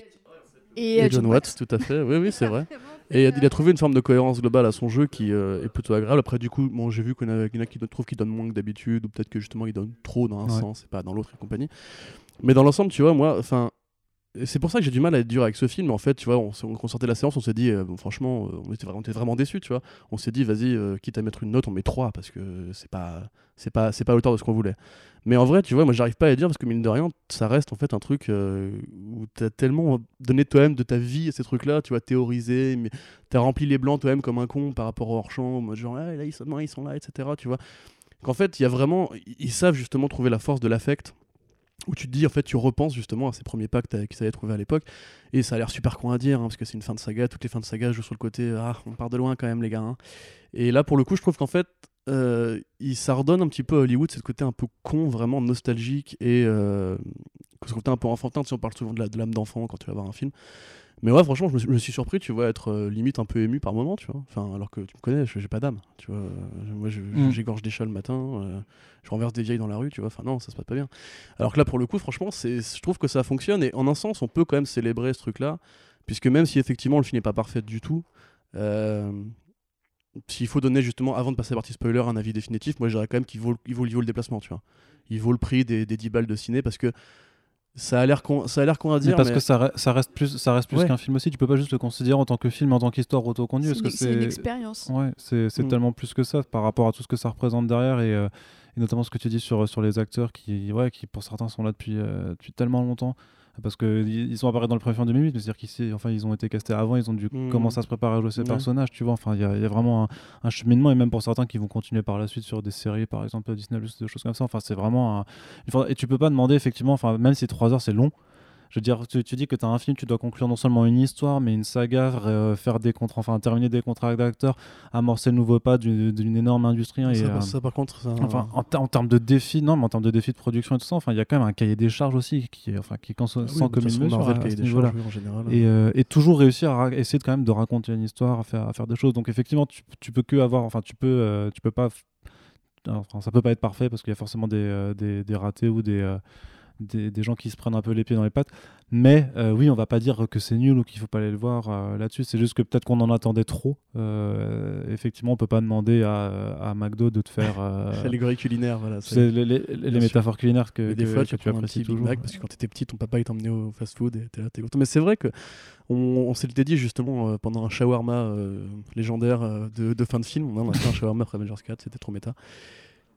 Et, Et John Watts, tout à fait, oui oui c'est vrai. Et il a trouvé une forme de cohérence globale à son jeu qui euh, est plutôt agréable. Après, du coup, bon, j'ai vu qu'il y en a, qu'il y en a qui trouvent qu'il donne moins que d'habitude, ou peut-être que justement il donne trop dans un Ouais. sens et pas dans l'autre et compagnie. Mais dans l'ensemble, tu vois, moi, enfin. C'est pour ça que j'ai du mal à être dur avec ce film. En fait, tu vois, on, on sortait la séance, on s'est dit, euh, franchement, euh, on était, vraiment, déçus, tu vois. On s'est dit, vas-y, euh, quitte à mettre une note, on met 3 parce que c'est pas, c'est pas, c'est pas à hauteur de ce qu'on voulait. Mais en vrai, tu vois, moi, j'arrive pas à dire parce que mine de rien, ça reste en fait un truc euh, où t'as tellement donné toi-même de ta vie à ces trucs-là, tu vois, théorisé, mais t'as rempli les blancs toi-même comme un con par rapport au hors-champ, genre, Ah, là, ils sont, non, ils sont là, etc. Tu vois. Qu'en fait, il y a vraiment, ils savent justement trouver la force de l'affect, où tu te dis, en fait, tu repenses justement à ces premiers pas que t'as- qu'ils avaient trouvé à l'époque, et ça a l'air super con à dire, hein, parce que c'est une fin de saga, toutes les fins de saga jouent sur le côté, ah, on part de loin quand même, les gars. hein. Et là, pour le coup, je trouve qu'en fait, euh, il, ça redonne un petit peu à Hollywood, ce côté un peu con, vraiment nostalgique, et euh, ce côté un peu enfantin, tu sais, on parle souvent de l'âme d'enfant quand tu vas voir un film. Mais ouais, franchement, je me, suis- je me suis surpris, tu vois, être euh, limite un peu ému par moment, tu vois. Enfin, alors que tu me connais, je- j'ai pas d'âme, tu vois. Euh, Moi, Mm. j'égorge des chats le matin, euh, je renverse des vieilles dans la rue, tu vois. Enfin, non, ça se passe pas bien. Alors que là, pour le coup, franchement, je trouve que ça fonctionne. Et en un sens, on peut quand même célébrer ce truc-là, puisque même si effectivement le film n'est pas parfait du tout, euh, s'il faut donner justement, avant de passer à la partie spoiler, un avis définitif, moi je dirais quand même qu'il vaut, il vaut, il vaut le déplacement, tu vois. Il vaut le prix des, des 10 balles de ciné parce que ça a l'air con, ça a l'air con à Mais dire. parce mais- que ça, re- ça reste plus, ça reste plus Ouais. qu'un film aussi. Tu peux pas juste le considérer en tant que film, en tant qu'histoire autoconduite. C'est parce une, que c'est une c'est expérience. Ouais, c'est c'est Mm. tellement plus que ça par rapport à tout ce que ça représente derrière et, euh, et notamment ce que tu dis sur, sur les acteurs qui, ouais, qui pour certains sont là depuis, euh, depuis tellement longtemps. Parce qu'ils ils sont apparus dans le premier film en 2008, mais c'est-à-dire qu'ils enfin, ils ont été castés avant, ils ont dû Mm. commencer à se préparer à jouer ces Ouais. personnages, tu vois. Enfin, il y, a il y a vraiment un, un cheminement, et même pour certains qui vont continuer par la suite sur des séries, par exemple Disney, des choses comme ça. Enfin, c'est vraiment un- Et tu peux pas demander, effectivement, enfin, même si 3 heures c'est long, je veux dire, tu, tu dis que tu as un film, tu dois conclure non seulement une histoire, mais une saga, euh, faire des contrats, enfin terminer des contrats d'acteurs, amorcer le nouveau pas d'une énorme industrie. hein, et, ça, euh, ça, par contre, ça, enfin, en, ter- en termes de défis, non, mais en termes de défis de production et tout ça, enfin, il y a quand même un cahier des charges aussi qui est, enfin, qui est Ah oui, sans commune mesure Marvel, à- ce charges, oui, en général. Et, euh, et toujours réussir à essayer de, quand même de raconter une histoire, à faire, à faire des choses. Donc effectivement, tu, tu peux que avoir, enfin, tu peux, tu peux pas, enfin, ça peut pas être parfait parce qu'il y a forcément des, euh, des, des ratés ou des, euh, des, des gens qui se prennent un peu les pieds dans les pattes. Mais euh, oui, on va pas dire que c'est nul ou qu'il faut pas aller le voir euh, là-dessus. C'est juste que peut-être qu'on en attendait trop. Euh, effectivement, on peut pas demander à, à McDo de te faire. euh, Allégorie culinaire, voilà. c'est- les, métaphores culinaires que, des que- fois, que tu tu apprécies Big toujours. Mac parce que quand t'étais petit, ton papa il t'emmenait au fast-food et t'es là, t'es content. Mais c'est vrai que on, on s'était dit justement pendant un shawarma légendaire de, de fin de film, on a fait un shawarma après Avengers 4, c'était trop méta.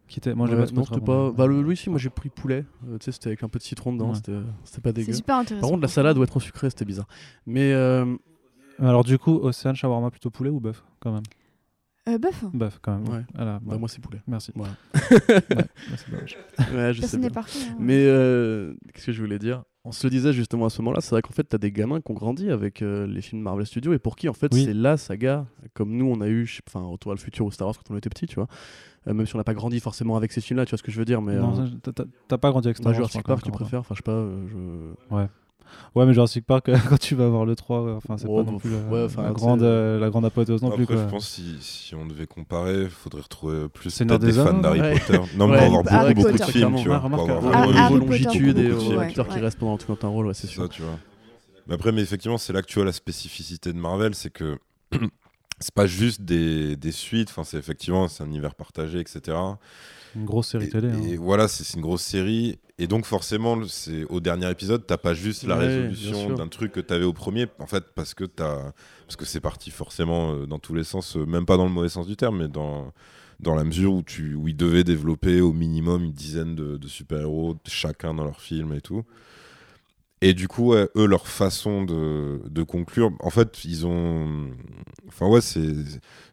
Qui était- moi, j'ai Ouais, non, c'était pas. Bah, le, lui, si, moi j'ai pris poulet. euh, tu sais, c'était avec un peu de citron dedans, Ouais. c'était c'était pas dégueu. C'est super intéressant. Par contre, la salade doit être trop sucrée, c'était bizarre. Mais euh, Alors du coup, Océane Shawarma plutôt poulet ou bœuf quand même? Euh, Buff, Bœuf quand même. Ouais. Voilà, bah, ouais. moi c'est poulet. Merci. Voilà. Ouais, bah, c'est dommage. Ouais, je sais personne bien. n'est parfait. hein. Mais euh, qu'est-ce que je voulais dire? On se le disait justement à ce moment-là, c'est vrai qu'en fait, t'as des gamins qui ont grandi avec euh, les films Marvel Studios et pour qui en fait Oui. c'est la saga, comme nous on a eu, enfin, Retour à le futur ou Star Wars quand on était petit, tu vois. Euh, même si on n'a pas grandi forcément avec ces films-là, tu vois ce que je veux dire. Mais Non, euh, t'as- pas grandi avec Star Wars, Jurassic Park, tu préfères Enfin, je sais pas. je... Ouais. Ouais, mais Jurassic Park, quand tu vas voir le 3, ouais, enfin, c'est Oh, pas non plus ouais, enfin, la grande, euh, la grande apothéose non Après, plus. Quoi. je pense si, si on devait comparer, il faudrait retrouver plus des des fans d'Harry ouais. Potter. Non, mais Ouais, pour avoir Harry beaucoup, de films, tu vois. Remarque, avoir euh, Ah, longitude et ouais, acteurs qui restent pendant tout un rôle, ouais, c'est C'est sûr. ça, tu vois. Mais après, mais effectivement, c'est là que tu vois la spécificité de Marvel, c'est que c'est pas juste des, des suites, enfin, c'est effectivement c'est un univers partagé, etc. Une grosse série Et, télé. et hein. voilà, c'est une grosse série. Et donc, forcément, au dernier épisode, t'as pas juste la Ouais, résolution d'un truc que t'avais au premier, en fait, parce que t'as, parce que c'est parti forcément euh, dans tous les sens, euh, même pas dans le mauvais sens du terme, mais dans dans la mesure où tu où ils devaient développer au minimum une dizaine de, de super-héros, chacun dans leur film et tout. Et du coup, eux, leur façon de, conclure, en fait, ils ont. Enfin, ouais, c'est.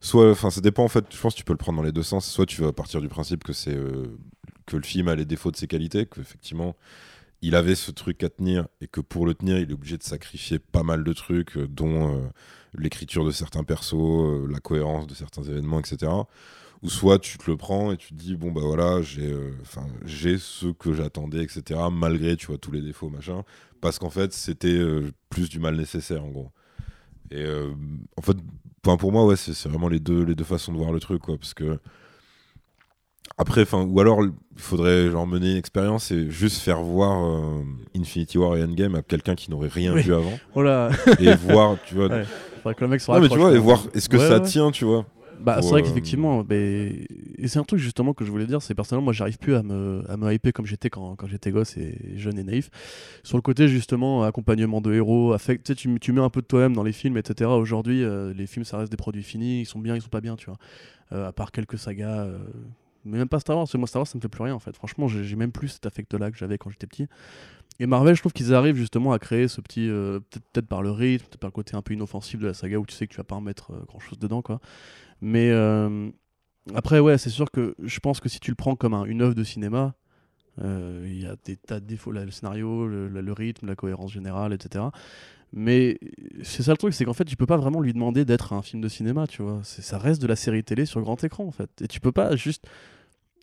Soit. Enfin, ça dépend, en fait. Je pense que tu peux le prendre dans les deux sens. Soit tu vas partir du principe que c'est. euh, que le film a les défauts de ses qualités, qu'effectivement, il avait ce truc à tenir et que pour le tenir, il est obligé de sacrifier pas mal de trucs, euh, dont euh, l'écriture de certains persos, la cohérence de certains événements, etc. Ou soit tu te le prends et tu te dis bon bah voilà j'ai euh, enfin j'ai ce que j'attendais etc malgré tu vois tous les défauts machin. Parce qu'en fait c'était euh, plus du mal nécessaire en gros. Et euh, en fait pour moi ouais c'est c'est vraiment les deux les deux façons de voir le truc quoi. Parce que après enfin ou alors il faudrait genre mener une expérience et juste faire voir Infinity War et Endgame à quelqu'un qui n'aurait rien Oui. vu avant. Oh là. Et voir tu vois. Ouais, Faudrait que le mec se non mais tu vois et voir est-ce que Ouais, ça ouais. tient tu vois Bah, c'est vrai qu'effectivement, mais- et c'est un truc justement que je voulais dire, c'est personnellement, moi j'arrive plus à me, à me hyper comme j'étais quand, quand j'étais gosse et jeune et naïf. Sur le côté justement, accompagnement de héros, affect, tu, sais, tu, mets un peu de toi-même dans les films, etc. Aujourd'hui, euh, les films ça reste des produits finis, ils sont bien, ils sont pas bien, tu vois. Euh, à part quelques sagas. euh, Mais même pas Star Wars, parce que moi Star Wars ça me fait plus rien en fait. Franchement, j'ai même plus cet affect-là que j'avais quand j'étais petit. Et Marvel, je trouve qu'ils arrivent justement à créer ce petit. euh, peut-être peut-être par le rythme, peut-être par le côté un peu inoffensif de la saga où tu sais que tu vas pas en mettre grand chose dedans, quoi. Mais euh, après, ouais, c'est sûr que je pense que si tu le prends comme un- une œuvre de cinéma, euh, il y a des tas de défauts, là, le scénario, le, le- le rythme, la cohérence générale, etc. Mais c'est ça le truc, c'est qu'en fait, tu peux pas vraiment lui demander d'être un film de cinéma, tu vois. Ça reste de la série télé sur grand écran, en fait. Et tu peux pas juste.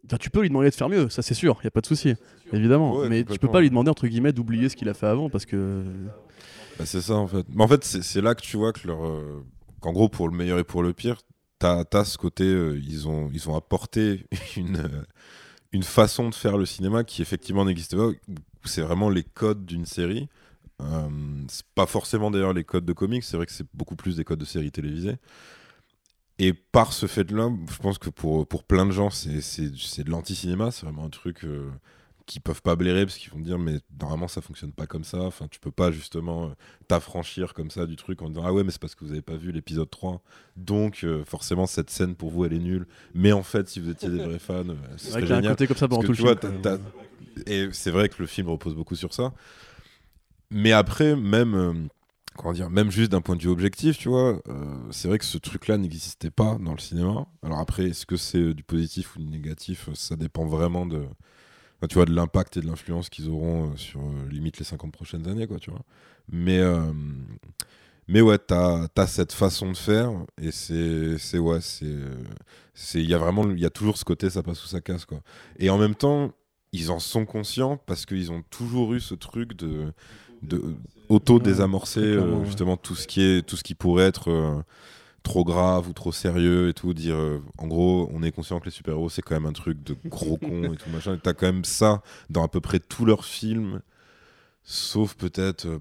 Enfin, tu peux lui demander de faire mieux, ça c'est sûr, il y a pas de souci, évidemment. Ouais, mais tu peux pas lui demander entre guillemets d'oublier ce qu'il a fait avant parce que Bah, c'est ça en fait. Mais en fait, c'est c'est là que tu vois que leur. euh, qu'en gros, pour le meilleur et pour le pire, t'as as ce côté. euh, ils, ont, ils ont apporté une, euh, une façon de faire le cinéma qui effectivement n'existait pas. C'est vraiment les codes d'une série. Euh, c'est pas forcément d'ailleurs les codes de comics, c'est vrai que c'est beaucoup plus des codes de séries télévisées. Et par ce fait-là, je pense que pour, pour plein de gens, c'est de l'anti-cinéma, c'est vraiment un truc euh, qui peuvent pas blairer parce qu'ils vont dire mais normalement ça fonctionne pas comme ça, enfin tu peux pas justement euh, t'affranchir comme ça du truc en disant ah ouais mais c'est parce que vous avez pas vu l'épisode 3 donc euh, forcément cette scène pour vous elle est nulle mais en fait si vous étiez des vrais fans euh, ce c'est vrai qu'il y a un génial côté comme ça pendant tout le film. et c'est vrai que le film repose beaucoup sur ça. Mais après, même, euh, comment dire, même juste d'un point de vue objectif, tu vois, euh, c'est vrai que ce truc-là n'existait pas dans le cinéma. Alors après, est-ce que c'est du positif ou du négatif Ça dépend vraiment de, tu vois, de l'impact et de l'influence qu'ils auront euh, sur euh, limite les 50 prochaines années, quoi, tu vois. Mais, euh, mais ouais, t'as as cette façon de faire et c'est, ouais, c'est, c'est, il y a vraiment, il y a toujours ce côté, ça passe ou ça casse, quoi. Et en même temps, ils en sont conscients parce qu'ils ont toujours eu ce truc de, de euh, ouais. justement tout ce qui est, tout ce qui pourrait être euh, trop grave ou trop sérieux et tout. Dire, euh, en gros, on est conscient que les super-héros c'est quand même un truc de gros con et tout machin. Et t'as quand même ça dans à peu près tous leurs films, sauf peut-être. euh,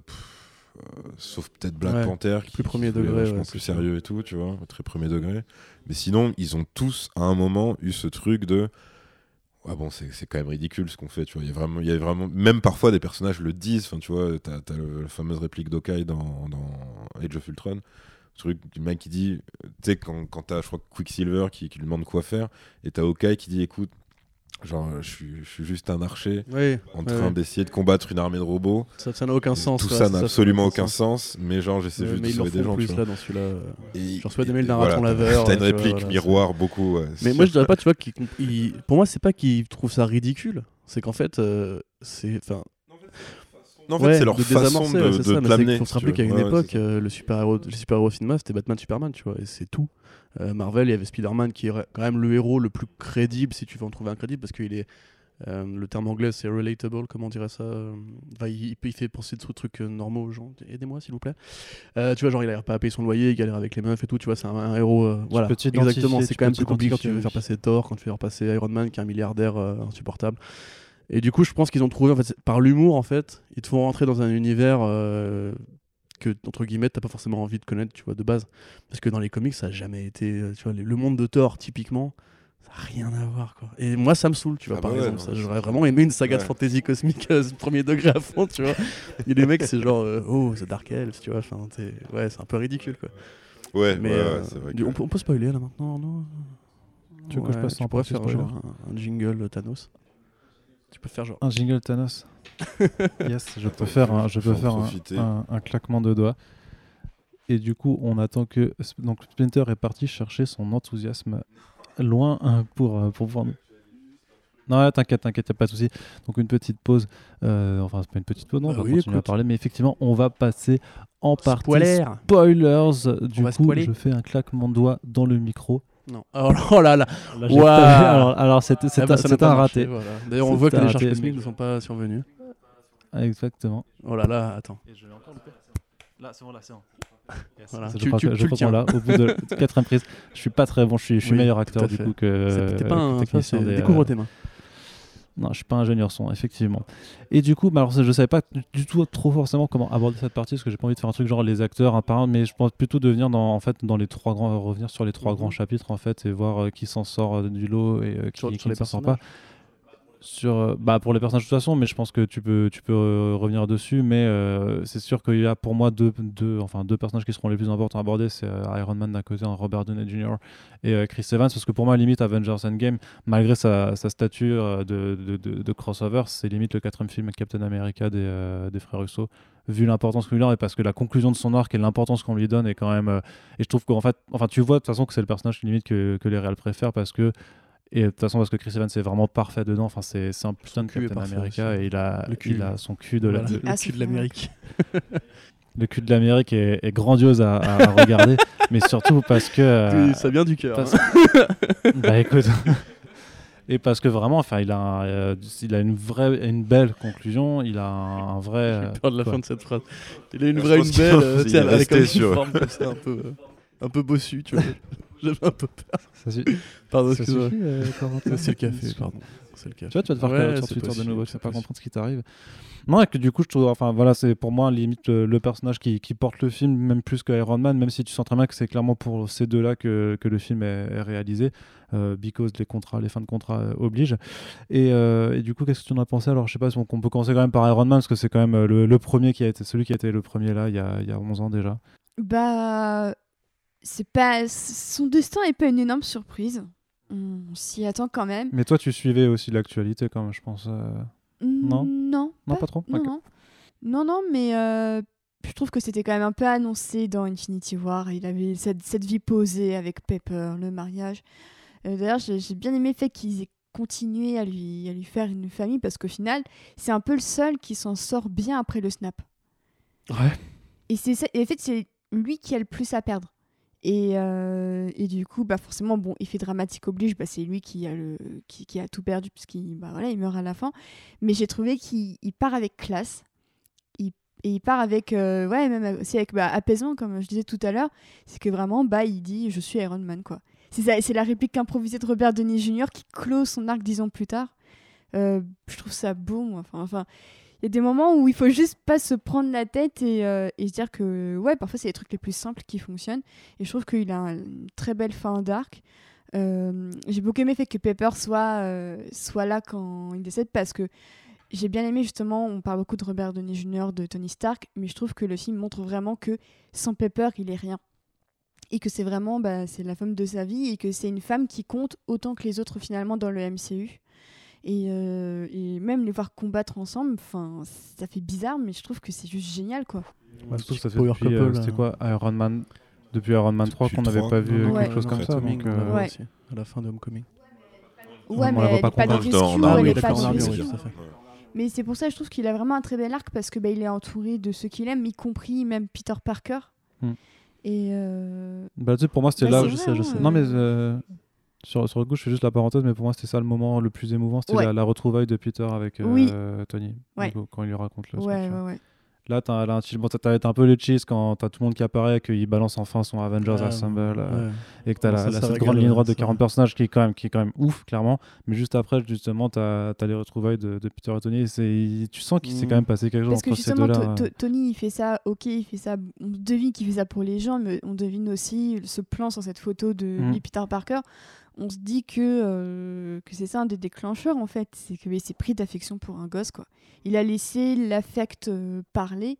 euh, sauf peut-être Black Ouais, Panther qui plus premier qui degré, vachement ouais, plus sérieux et tout tu vois très premier degré mais sinon ils ont tous à un moment eu ce truc de ah bon c'est quand même ridicule ce qu'on fait tu vois il y a vraiment il y a vraiment même parfois des personnages le disent enfin tu vois t'as as la fameuse réplique d'Okai dans, dans Age of Ultron truc du mec qui dit tu sais quand, quand t'as je crois Quicksilver qui, qui lui demande quoi faire et t'as Okai qui dit écoute genre je suis, je suis juste un archer Ouais, en train ouais. d'essayer de combattre une armée de robots ça ça n'a aucun sens. tout ça n'a absolument aucun sens mais genre j'essaie juste de sauver des gens tu plus vois. là dans celui-là. euh. Et- Je reçois des et- mails et d'un voilà, raton t'as- laveur, T'as euh, une tu vois, réplique voilà, miroir beaucoup. Mais moi je dirais pas, tu vois, pour moi c'est pas qu'ils trouvent ça ridicule, c'est qu'en fait euh, c'est, enfin, Non, en fait, ouais, c'est leur de façon désamorcer, de, ouais, de ça, mais qu'il faut se rappeler qu'à une époque, euh, le super-héros, les super-héros au cinéma, c'était Batman, Superman, tu vois, et c'est tout. Euh, Marvel, il y avait Spider-Man qui est quand même le héros le plus crédible, si tu veux en trouver un crédible, parce qu'il est. euh, le terme anglais c'est relatable, comment on dirait ça euh, enfin, il, il fait penser de trucs, trucs euh, normaux aux gens. Aidez-moi s'il vous plaît. Euh, tu vois, genre il a pas à payer son loyer, il galère avec les meufs et tout, tu vois, c'est un, un héros. euh, voilà, exactement. C'est quand même plus compliqué quand tu veux faire passer Thor, quand tu veux faire passer Iron Man, qui est un milliardaire euh, insupportable. Et du coup, je pense qu'ils ont trouvé, en fait, par l'humour, en fait, ils te font rentrer dans un univers euh, que, entre guillemets, t'as pas forcément envie de connaître, tu vois, de base. Parce que dans les comics, ça a jamais été, euh, tu vois, les- le monde de Thor, typiquement, ça a rien à voir, quoi. Et moi, ça me saoule, tu vois, Ah par bah ouais, exemple. J'aurais vraiment aimé une saga de fantasy cosmique euh, premier degré à fond, tu vois. Et les mecs, c'est genre, euh, oh, c'est Dark Elves, tu vois. Enfin, ouais, c'est un peu ridicule, quoi. Ouais, Mais ouais, ouais, c'est vrai. que- on, peut, on peut spoiler là maintenant, non? Tu veux que je passe tu en un, un jingle Thanos? Tu peux faire genre. Un jingle Thanos. yes, je peux faire un, je peux faire un, un- un claquement de doigts. Et du coup, on attend que donc Splinter est parti chercher son enthousiasme loin hein, pour, euh, pour pouvoir nous. Non, t'inquiète, t'inquiète, pas de souci. Donc une petite pause. euh, enfin, c'est pas une petite pause, non, Bah on va oui, continuer à parler. Mais effectivement, on va passer en partie Spoiler. spoilers. Du va coup, je fais un claquement de doigts dans le micro. Non. Oh là, oh là là. Là, alors, c'est Ah bah, un, un marché, raté. voilà. D'ailleurs, on voit que un les charges raté, cosmiques mais- ne sont pas survenues. Exactement. Oh là là, attends. Et je encore. Là, c'est bon, là, c'est bon. Voilà. Je Tu- crois tu- que, tu je le crois tiens. qu'on l'a au bout de quatrième prise. Je suis pas très bon, je suis, je suis Oui, meilleur acteur du fait. coup que. Que pas un. c'est- des, Découvre euh, tes mains. Non, je suis pas ingénieur son, effectivement. Et du coup, bah, alors, je savais pas du- tout trop forcément comment aborder cette partie parce que j'ai pas envie de faire un truc genre les acteurs un par un, mais je pense plutôt de venir dans en fait dans les trois grands revenir sur les trois Mhm. grands chapitres en fait et voir euh, qui s'en sort euh, du lot et euh, qui, Sur- qui sur ne s'en sort pas. Sur euh, bah pour les personnages de toute façon, mais je pense que tu peux tu peux euh, revenir dessus, mais euh, c'est sûr qu'il y a pour moi deux, deux enfin deux personnages qui seront les plus importants à aborder, c'est Iron Man d'un côté, hein, Robert Downey Jr. et Chris Evans, parce que pour moi limite Avengers Endgame malgré sa, sa stature de, de, crossover, c'est limite le quatrième film Captain America des, des frères Russo, vu l'importance lui donne et parce que la conclusion de son arc et l'importance qu'on lui donne est quand même. et je trouve qu'en fait, enfin, tu vois de toute façon que c'est le personnage limite que, que les réals préfèrent parce que. Et de toute façon, parce que Chris Evans est vraiment parfait dedans, enfin, c'est un putain de Captain America aussi. et il a, Le cul. il a son cul de la, le, le Ah, cul de l'Amérique. le cul de l'Amérique est, est grandiose à, regarder, mais surtout parce que. euh, Oui, Ça vient du cœur. parce- hein. bah écoute. Et parce que vraiment, enfin, il a, un, euh, il a une vraie, une belle conclusion. Il a un, un vrai. J'ai euh, peur de la quoi. fin de cette phrase. Il a une Je vraie, une belle. euh, tu il sais, est avec resté comme une sur- forme comme ça, un peu, euh, un peu bossu, tu vois. J'avais un peu peur. Ça, su- Pardon, ça excuse-moi. suffit, euh, C'est le café, pardon. C'est le café. Tu vois, tu vas te faire Ouais, sur Twitter de nouveau. Tu vas pas comprendre ce qui t'arrive. Non, et que du coup, je trouve, enfin voilà, c'est pour moi limite le, le personnage qui, qui porte le film, même plus que Iron Man, même si tu sens très bien que c'est clairement pour ces deux-là que, que le film est, est réalisé, euh, because les contrats, les fins de contrat euh, obligent. Et, euh, et du coup, qu'est-ce que tu en as pensé? Alors, je sais pas si on, peut commencer quand même par Iron Man, parce que c'est quand même euh, le, le premier qui a été, celui qui a été le premier là, il y a, il y a 11 ans déjà. Bah, c'est pas son destin est pas une énorme surprise. On s'y attend quand même. Mais toi, tu suivais aussi l'actualité, quand même, je pense. euh. Non? Non, Non, pas trop? Non, non. Non, non, mais euh, je trouve que c'était quand même un peu annoncé dans Infinity War. Il avait cette, cette vie posée avec Pepper, le mariage. Euh, D'ailleurs, j'ai bien aimé le fait qu'ils aient continué à lui, à lui faire une famille parce qu'au final, c'est un peu le seul qui s'en sort bien après le snap. Ouais. Et, c'est en fait, c'est lui qui a le plus à perdre. Et, euh, et du coup, bah forcément, bon, effet dramatique oblige, bah c'est lui qui a, le, qui, a tout perdu puisqu'il bah voilà, il meurt à la fin. Mais j'ai trouvé qu'il il part avec classe. Et il part avec, euh, ouais, même aussi avec bah, apaisement, comme je disais tout à l'heure. C'est que vraiment, bah, il dit Je suis Iron Man, quoi. C'est la réplique improvisée de Robert Downey Jr. qui close son arc dix ans plus tard. Euh, je trouve ça beau, moi. Enfin, enfin, y a des moments où il faut juste pas se prendre la tête et, euh, se dire que, ouais, parfois c'est les trucs les plus simples qui fonctionnent. Et je trouve qu'il a un- une très belle fin d'arc. Euh, j'ai beaucoup aimé fait que Pepper soit, euh, soit là quand il décède parce que j'ai bien aimé justement, on parle beaucoup de Robert Downey Jr., de Tony Stark, mais je trouve que le film montre vraiment que sans Pepper, il est rien. Et que c'est vraiment bah, c'est la femme de sa vie et que c'est une femme qui compte autant que les autres finalement dans le MCU. Et, euh, et même les voir combattre ensemble, enfin, ça fait bizarre, mais je trouve que c'est juste génial, quoi. Bah, surtout que ça fait Power depuis, euh, c'était quoi Iron Man Depuis Iron Man 3 Depuis qu'on n'avait 3, pas vu non, Ouais. quelque chose comme ça. Donc, on euh, l'avait Ouais. aussi, à la fin de Homecoming. Ouais, on la mais elle pas pas dans elle est pas. Mais c'est pour ça que je trouve qu'il a vraiment un très bel arc parce que bah, il est entouré de ceux qu'il aime, y compris même Peter Parker. Hmm. Et euh, Bah, tu sais, pour moi, c'était bah, là. je vrai, sais, je hein, sais. Non, mais sur, sur le coup, je fais juste la parenthèse, mais pour moi, c'était ça le moment le plus émouvant. C'était Ouais. la, la retrouvaille de Peter avec euh, Oui. Tony. Ouais. du coup, quand il lui raconte le ouais, truc. ouais, ouais. Là, t'as là, un. Bon, t'as- t'as t'as un peu les cheese quand t'as tout le monde qui apparaît, qu'il balance enfin son Avengers Assemble. euh, et que tu as Non, la, ça, la- ça cette grande ligne droite de ça. 40 personnages qui est quand même, qui est quand même ouf, clairement. Mais juste après, justement, tu as, les retrouvailles de, de Peter et Tony. et c'est- Tu sens qu'il s'est Mm. quand même passé quelque chose Parce que entre ces justement, deux-là. To- To- Tony, il fait ça, ok, il fait ça, on devine qu'il fait ça pour les gens, mais on devine aussi ce plan sur cette photo de Mm. Peter Parker. On se dit que, euh, que c'est ça un des déclencheurs, en fait. C'est qu'il s'est pris d'affection pour un gosse, quoi. Il a laissé l'affect euh, parler.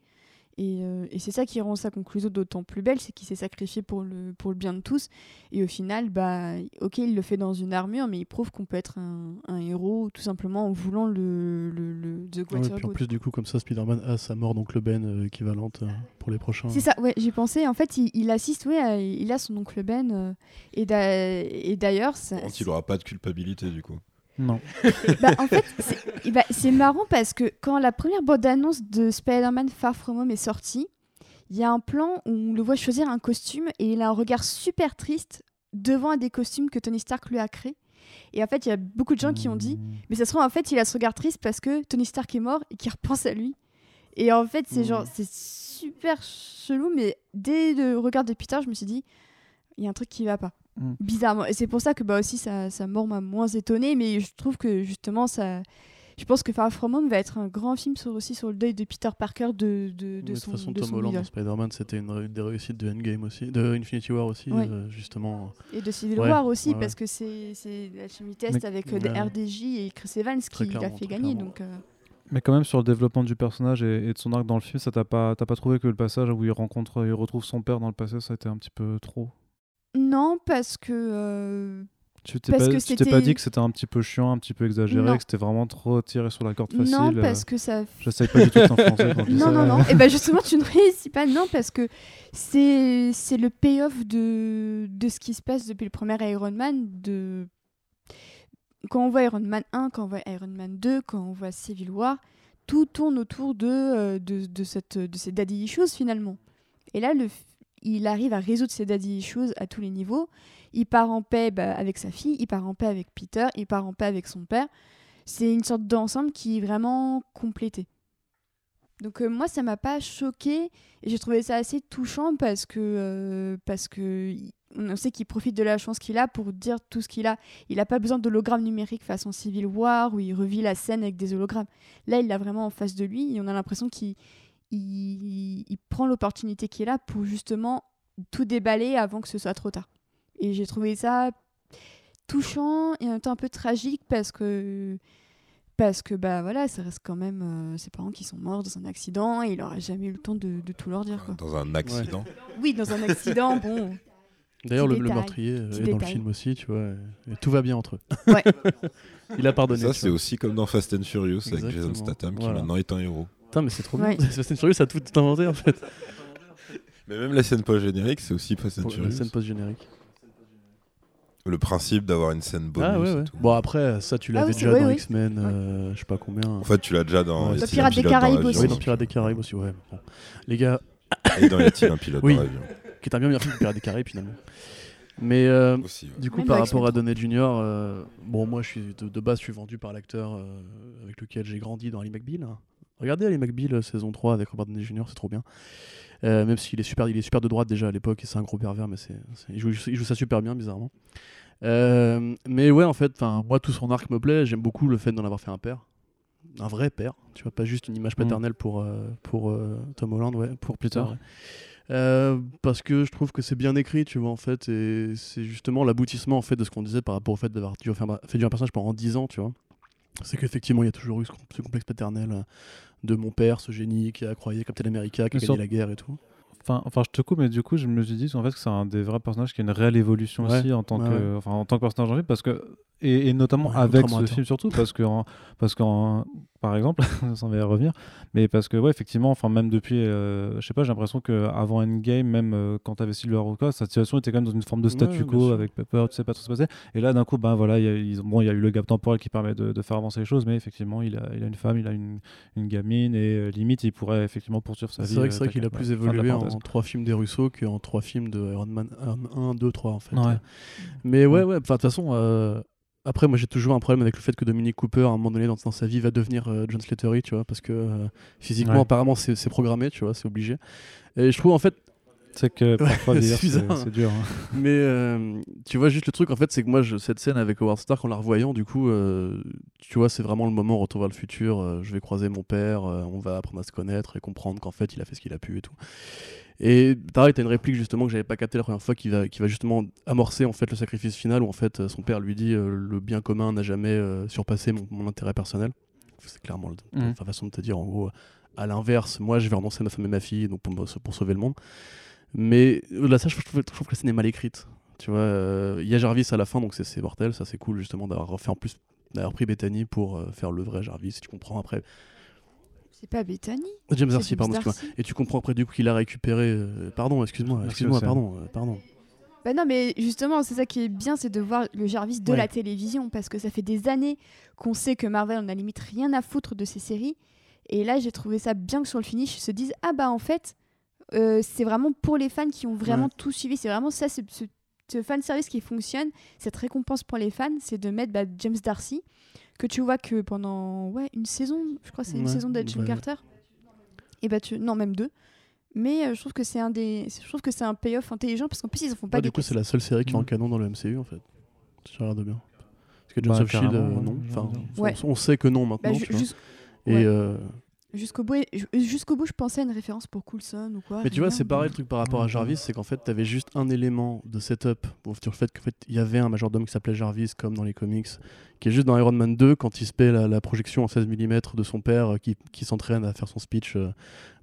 Et, euh, et c'est ça qui rend sa conclusion d'autant plus belle, c'est qu'il s'est sacrifié pour le, pour le bien de tous. Et au final, bah, ok, il le fait dans une armure, mais il prouve qu'on peut être un, un héros tout simplement en voulant le, le, le The Ouais, Greater puis en plus, du coup, comme ça, Spider-Man a sa mort d'oncle Ben euh, équivalente euh, pour les prochains. C'est ça, ouais, j'ai pensé. En fait, il, il assiste, ouais, à- il a son oncle Ben. euh, et d'a- et d'ailleurs, ça- contre, il aura pas de culpabilité du coup. Non. Bah, en fait, c'est bah, c'est marrant parce que quand la première bande-annonce de Spider-Man Far From Home est sortie, il y a un plan où on le voit choisir un costume et il a un regard super triste devant un des costumes que Tony Stark lui a créé. Et en fait, il y a beaucoup de gens qui ont dit, mais ça se trouve, en fait, il a ce regard triste parce que Tony Stark est mort et qu'il repense à lui. Et en fait, c'est genre, c'est super chelou, mais dès le regard de Peter, je me suis dit, il y a un truc qui va pas. Mm. Bizarrement. Et c'est pour ça que bah aussi, sa, sa mort m'a moins étonnée, mais je trouve que justement, ça. Je pense que Far From Home va être un grand film sur, aussi sur le deuil de Peter Parker de, de, de de son toute façon, de Tom Holland dans. Spider-Man, c'était une, une des réussites de Endgame aussi, de Infinity War aussi, Ouais. euh, justement. Et de Civil Ouais, War aussi, ouais, parce que c'est c'est la chimie test Mais- avec euh, des. RDJ et Chris Evans qui l'a fait gagner. Donc, euh, Mais quand même sur le développement du personnage et, et de son arc dans le film, ça t'a pas, t'as pas trouvé que le passage où il rencontre, il retrouve son père dans le passé, ça a été un petit peu trop. Non, parce que. euh, Tu t'es pas, que tu t'es pas c'était- dit que c'était un petit peu chiant, un petit peu exagéré, Non. que c'était vraiment trop tiré sur la corde facile. Non, euh, parce que ça. J'essaye pas du tout de t'influencer quand je Non, ça. non, non. Et ben justement, tu ne réussis pas. Non, parce que c'est c'est le payoff de, de ce qui se passe depuis le premier Iron Man. De... Quand on voit Iron Man 1, quand on voit Iron Man 2, quand on voit Civil War, tout tourne autour de, euh, de, de, cette, de ces daddy issues finalement. Et là, le, il arrive à résoudre ces daddy issues à tous les niveaux. Il part en paix bah, avec sa fille, il part en paix avec Peter, il part en paix avec son père. C'est une sorte d'ensemble qui est vraiment complété. Donc euh, moi, ça m'a pas choqué et j'ai trouvé ça assez touchant parce que euh, parce que on sait qu'il profite de la chance qu'il a pour dire tout ce qu'il a. Il n'a pas besoin d'hologrammes numériques façon Civil War où il revit la scène avec des hologrammes. Là, il l'a vraiment en face de lui et on a l'impression qu'il il, il prend l'opportunité qui est là pour justement tout déballer avant que ce soit trop tard. Et j'ai trouvé ça touchant et en même temps un peu tragique parce que parce que bah voilà ça reste quand même euh, ses parents qui sont morts dans un accident et il aurait jamais eu le temps de, de tout leur dire quoi. Dans un accident. Oui dans un accident bon D'ailleurs, le, meurtrier euh, est dans le film aussi, tu vois. et- et tout va bien entre eux. Ouais. Il a pardonné. Ça, c'est aussi comme dans Fast and Furious avec Jason. Statham qui Voilà. maintenant est un héros. Putain, mais c'est trop Ouais. bien. Fast and Furious a tout inventé en fait. Mais même la scène post-générique, c'est aussi Fast and la scène post-générique. Le principe d'avoir une scène bonus Ah ouais, et ouais. tout. Bon, après, ça, tu Ah l'avais oui, déjà dans oui. X-Men, euh, je sais pas combien. En fait, tu l'as déjà dans. Ouais. Pirates un des Caraïbes aussi. oui, dans Pirates des Caraïbes aussi, ouais. Bon. Les gars, Et dans Y a-t-il un pilote Oui. dans l'avion qui est un bien meilleur film que Pirates des Caraïbes finalement. Mais euh, Aussi. ouais. du coup, Même par rapport à X-Men Donnet Junior, euh, bon, moi, je suis de, de base, je suis vendu par l'acteur euh, avec lequel j'ai grandi dans Ali McBeal. Regardez Ali McBeal euh, saison 3 avec Robert Downey Jr., c'est trop bien. Euh, même s'il est super, il est super de droite déjà à l'époque et c'est un gros pervers, mais c'est, il, joue, il joue ça super bien, bizarrement. Euh, mais ouais, en fait, moi, tout son arc me plaît. J'aime beaucoup le fait d'en avoir fait un père, un vrai père. Tu vois, pas juste une image Mm. paternelle pour pour, pour Tom Holland, ouais, pour Peter. Ouais. Parce que je trouve que c'est bien écrit, tu vois, en fait, et c'est justement l'aboutissement en fait de ce qu'on disait par rapport au fait d'avoir fait durer un personnage pendant 10 ans, tu vois. C'est qu'effectivement, il y a toujours eu ce, com- ce complexe paternel euh, de mon père, ce génie qui a croyé Captain America, qui a gagné la guerre et tout. Enfin, enfin, je te coupe, mais du coup, je me suis dit en fait que c'est un des vrais personnages qui a une réelle évolution Ouais, aussi en tant ouais, que, enfin, en tant que personnage en film, parce que et, et notamment Ouais, avec ce film surtout, parce que en- parce qu'en par exemple, ça va y revenir, mais parce que ouais, effectivement, enfin même depuis, euh, je sais pas, j'ai l'impression que avant Endgame, même euh, quand t'avais Silver Roca, sa situation était quand même dans une forme de statu Ouais, quo avec Pepper, tu sais pas trop ce qui se passait, et là d'un coup, ben voilà, il y a, ils ont- bon, il y a eu le gap temporel qui permet de, de faire avancer les choses, mais effectivement, il a, il a une femme, il a une, une gamine, et euh, limite, il pourrait effectivement poursuivre sa vie. C'est vrai, que- euh, c'est vrai qu'il a plus ouais, évolué en, trois films des Russo qu'en trois films de Iron Man 1, 2, 3 en fait. Ouais. Mais ouais, Ouais. ouais, enfin, de toute façon, euh, après, moi j'ai toujours un problème avec le fait que Dominic Cooper, à un moment donné dans, dans sa vie, va devenir euh, John Slattery, tu vois, parce que euh, physiquement, Ouais. apparemment, c'est programmé, tu vois, c'est obligé. Et je trouve en fait, C'est que parfois c'est vieillir, c'est dur. hein. mais euh, tu vois, juste le truc en fait, c'est que moi, je- cette scène avec Howard Stark, en la revoyant, du coup, tu vois, c'est vraiment le moment retour vers le futur. je vais croiser mon père, on va apprendre à se connaître et comprendre qu'en fait, il a fait ce qu'il a pu et tout. Et pareil, t'as une réplique justement que j'avais pas capté la première fois qui va, qui va justement amorcer en fait le sacrifice final où en fait euh, son père lui dit euh, le bien commun n'a jamais euh, surpassé mon, mon intérêt personnel. C'est clairement Mhm. la façon de te dire en gros à l'inverse, moi je vais renoncer à ma femme et ma fille donc pour, pour sauver le monde. Mais là ça je trouve, je trouve que la scène est mal écrite. Tu vois, euh, il y a Jarvis à la fin donc c'est- mortel, ça c'est cool justement d'avoir refait en plus d'avoir pris Bethany pour euh, faire le vrai Jarvis, tu comprends après. C'est pas Bethany. James c'est Darcy, James pardon. Et tu comprends après du coup qu'il a récupéré. euh, pardon, excuse-moi, Merci, excuse-moi, Océane. pardon, euh, pardon. Bah non, mais justement, c'est ça qui est bien, c'est de voir le Jarvis de Ouais. la télévision, parce que ça fait des années qu'on sait que Marvel en a limite rien à foutre de ces séries. Et là, j'ai trouvé ça bien que sur le finish, ils se disent ah bah en fait, euh, c'est vraiment pour les fans qui ont vraiment Ouais. tout suivi. C'est vraiment ça, ce, ce, ce fan service qui fonctionne. Cette récompense pour les fans, c'est de mettre bah, James Darcy, que tu vois que pendant ouais une saison, je crois que c'est une Ouais, saison d'Agent ouais. Carter. Et bah tu non même deux. Mais euh, je trouve que c'est un des, je trouve que c'est un payoff intelligent parce qu'en plus ils en font pas Bah, des du coup, c'est la seule série qui est en Mm. canon dans le MCU en fait. Je regarde bien. Parce que Jones Bah, of Shield, carrément, euh, non. Enfin, on- sait que non Bah, maintenant. ju- tu vois. juste- Et ouais. euh, Jusqu'au bout, ju- jusqu'au bout, je pensais à une référence pour Coulson ou quoi. Mais tu vois, c'est pareil le truc par rapport à Jarvis, c'est qu'en fait, tu avais juste un élément de setup pour le fait qu'en fait, il y avait un majordome qui s'appelait Jarvis, comme dans les comics, qui est juste dans Iron Man 2 quand il se paie la, la projection en 16 mm de son père euh, qui, qui s'entraîne à faire son speech euh,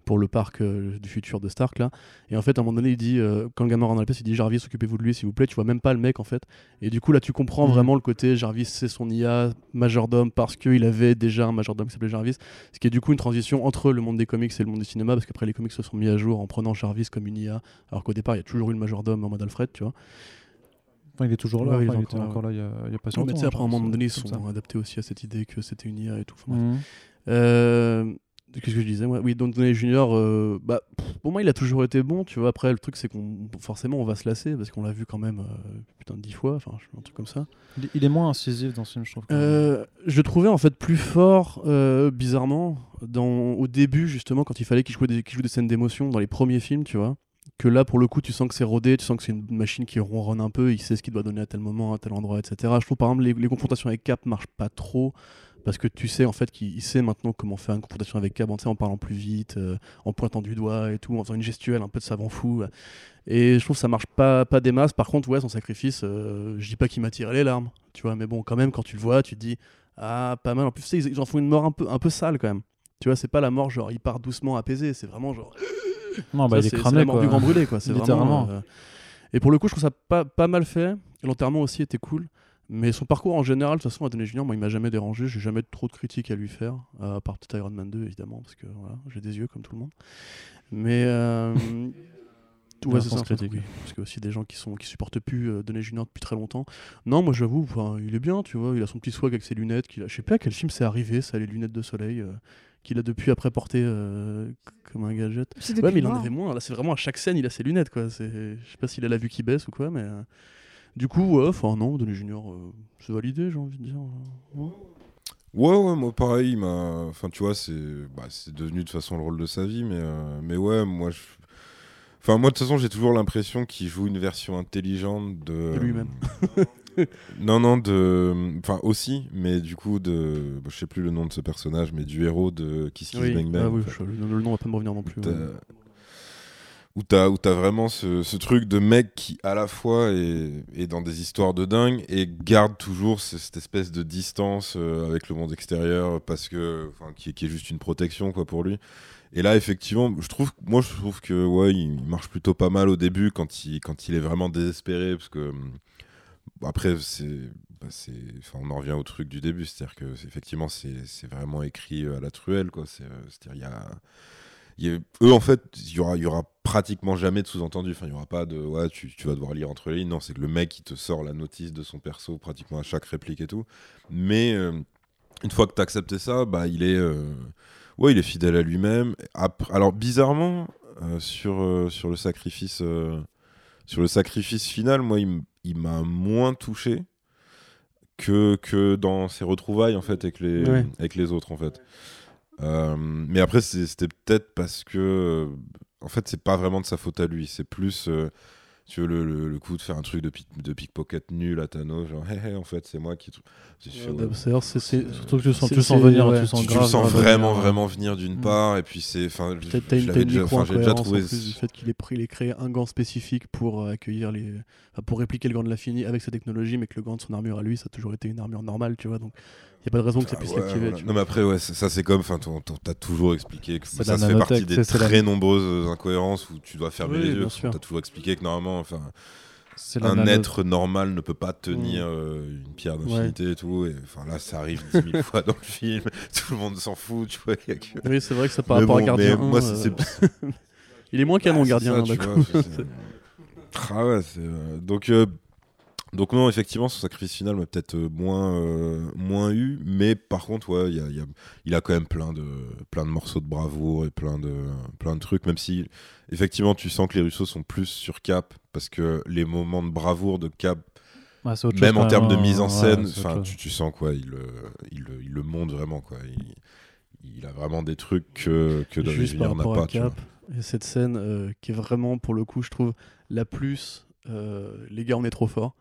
pour le parc euh, du futur de Stark là. Et en fait, à un moment donné, il dit, euh, quand le gamin rentre dans la pièce, il dit Jarvis, occupez-vous de lui s'il vous plaît. Tu vois même pas le mec en fait. Et du coup, là, tu comprends Mhm. vraiment le côté Jarvis, c'est son IA majordome parce qu'il avait déjà un majordome qui s'appelait Jarvis. Ce qui est du coup une transition entre le monde des comics et le monde du cinéma, parce qu'après les comics se sont mis à jour en prenant Jarvis comme une IA, alors qu'au départ il y a toujours eu le majordome en mode Alfred, tu vois. Enfin, il est toujours là. Ouais, il enfin, est il était encore là, encore là il y a, il y a pas si mais longtemps. tu sais, après à un hein, moment donné ils sont adaptés aussi à cette idée que c'était une IA et tout. Enfin. Mhm. Euh, Qu'est-ce que je disais moi? Oui, Don Junior, euh, bah, pff, pour moi il a toujours été bon, tu vois. Après le truc c'est qu'on forcément on va se lasser parce qu'on l'a vu quand même euh, putain de dix fois, enfin un truc comme ça. Il, il est moins incisif dans ce film, je trouve. Euh, je trouvais en fait plus fort, euh, bizarrement, dans, au début justement quand il fallait qu'il joue, des, qu'il joue des scènes d'émotion dans les premiers films, tu vois. Que là pour le coup tu sens que c'est rodé, tu sens que c'est une machine qui ronronne un peu, il sait ce qu'il doit donner à tel moment, à tel endroit, etc. Je trouve par exemple les, les confrontations avec Cap marchent pas trop. Parce que tu sais en fait qu'il il sait maintenant comment faire une confrontation avec Cap, en, parlant plus vite, euh, en pointant du doigt et tout, en faisant une gestuelle un peu de savant fou. Et je trouve que ça marche pas, pas des masses. Par contre, ouais, son sacrifice, euh, je dis pas qu'il m'a tiré les larmes, tu vois, mais bon, quand même, quand tu le vois, tu te dis, ah, pas mal. En plus, tu sais, ils, ils en font une mort un peu, un peu sale quand même. Tu vois, c'est pas la mort genre il part doucement apaisé, c'est vraiment genre. non, bah, ça, il est c'est- c'est cramé. la mort quoi. du grand brûlé, quoi. C'est vraiment. euh, Et pour le coup, je trouve ça pas, pas mal fait. L'enterrement aussi était cool. Mais son parcours en général, de toute façon, à Downey Junior, moi, il m'a jamais dérangé. J'ai jamais trop de critiques à lui faire, euh, à part peut-être Iron Man 2, évidemment, parce que voilà, j'ai des yeux comme tout le monde. Mais. Euh... Dans Ouais, c'est ça, critique. oui. Parce que aussi des gens qui sont qui supportent plus euh, Downey Junior depuis très longtemps. Non, moi j'avoue, enfin, il est bien, tu vois. Il a son petit swag avec ses lunettes. Qu'il a... Je sais pas à quel film c'est arrivé, ça, les lunettes de soleil, euh, qu'il a depuis après porté euh, comme un gadget. C'est Ouais, mais il en avait moins. Là, c'est vraiment à chaque scène, il a ses lunettes, quoi. C'est... Je sais pas s'il a la vue qui baisse ou quoi, mais. Du coup, ouais, enfin, non, Downey Junior, euh, c'est validé, j'ai envie de dire. Ouais. Ouais, ouais, moi pareil, il m'a. Enfin, tu vois, c'est bah, c'est devenu de toute façon le rôle de sa vie, mais, euh, mais ouais, moi je. Enfin, moi de toute façon, j'ai toujours l'impression qu'il joue une version intelligente de. De lui-même. non, non, de. Enfin, aussi, mais du coup, de. Je sais plus le nom de ce personnage, mais du héros de Kiss Kiss Oui, Bang Bang. ah oui, je- le, nom va pas me revenir non plus. Ouais. Où t'as, où t'as vraiment ce, ce truc de mec qui, à la fois, est, est dans des histoires de dingue et garde toujours ce- cette espèce de distance euh, avec le monde extérieur parce que, enfin, qui, est- qui est juste une protection, quoi, pour lui. Et là, effectivement, je trouve, moi, je trouve que, ouais, il marche plutôt pas mal au début quand il, quand il est vraiment désespéré parce que, hum, après, c'est, bah, c'est, enfin, on en revient au truc du début, c'est-à-dire que, c'est- effectivement, c'est, c'est vraiment écrit euh, à la truelle. C'est, euh, c'est-à-dire, il y a y a- eux en fait il y aura il y aura pratiquement jamais de sous-entendu. Enfin il y aura pas de ouais tu, tu vas devoir lire entre les lignes. Non c'est que le mec il te sort la notice de son perso pratiquement à chaque réplique et tout. Mais euh, une fois que tu as accepté ça bah il est euh, ouais il est fidèle à lui-même. Alors bizarrement euh, sur sur le sacrifice sur le sacrifice final moi il m'a moins touché que, que dans ses retrouvailles en fait avec les, Ouais. avec les autres en fait. Mais après, c'était peut-être parce que, en fait, c'est pas vraiment de sa faute à lui. C'est plus, euh, tu veux, le, le- le coup de faire un truc de, pick- de pickpocket nul à Thanos, genre, hé, hé, en fait, c'est moi qui. ouais. D'ailleurs, c'est- Surtout que tu sens, tu sens venir, ouais. tu sens Tu, grave, sens vraiment, venir, vraiment venir d'une Mm. part, et puis c'est. Enfin, déjà, j'ai déjà trouvé. en plus du fait qu'il ait, pris, il ait créé un gant spécifique pour euh, accueillir les. enfin, pour répliquer le gant de l'infini avec sa technologie, mais que le gant de son armure à lui, ça a toujours été une armure normale, tu vois. Donc, n'y a pas de raison que ça Ah, puisse ouais, l'activer. voilà. tu Non, mais après, ouais, ça, c'est comme. Enfin, t'as toujours expliqué que ça, fait partie des la- très nombreuses incohérences où tu dois fermer Oui, les yeux. T'as toujours expliqué que normalement, enfin, un nano- être normal ne peut pas tenir euh, une pierre d'infinité et tout. Et enfin là, ça arrive dix mille fois dans le film. Tout le monde s'en fout, tu vois. y a que- Oui, c'est vrai que ça par rapport bon, à Gardien mais 1, moi, euh, c'est- il est moins canon, Ah, c'est Gardien ça, 1, tu d'accord. vois, c'est- c'est- Ah ouais, c'est, euh, donc, euh, donc non, effectivement, son sacrifice final m'a peut-être euh, moins, euh, moins eu, mais par contre, ouais, il y a- y a- il a quand même plein de, plein de morceaux de bravoure et plein de, plein de trucs, même si effectivement tu sens que les Russos sont plus sur Cap, parce que les moments de bravoure de Cap, Ouais, chose même en termes de hein. mise en Ouais, scène, tu, tu sens quoi, il, le- il, le- il le montre vraiment, quoi. Il, il a vraiment des trucs que, que Juste par n'a pas, à tu vois. A cette scène euh, qui est vraiment, pour le coup, je trouve, la plus. Euh, les gars, on est trop forts.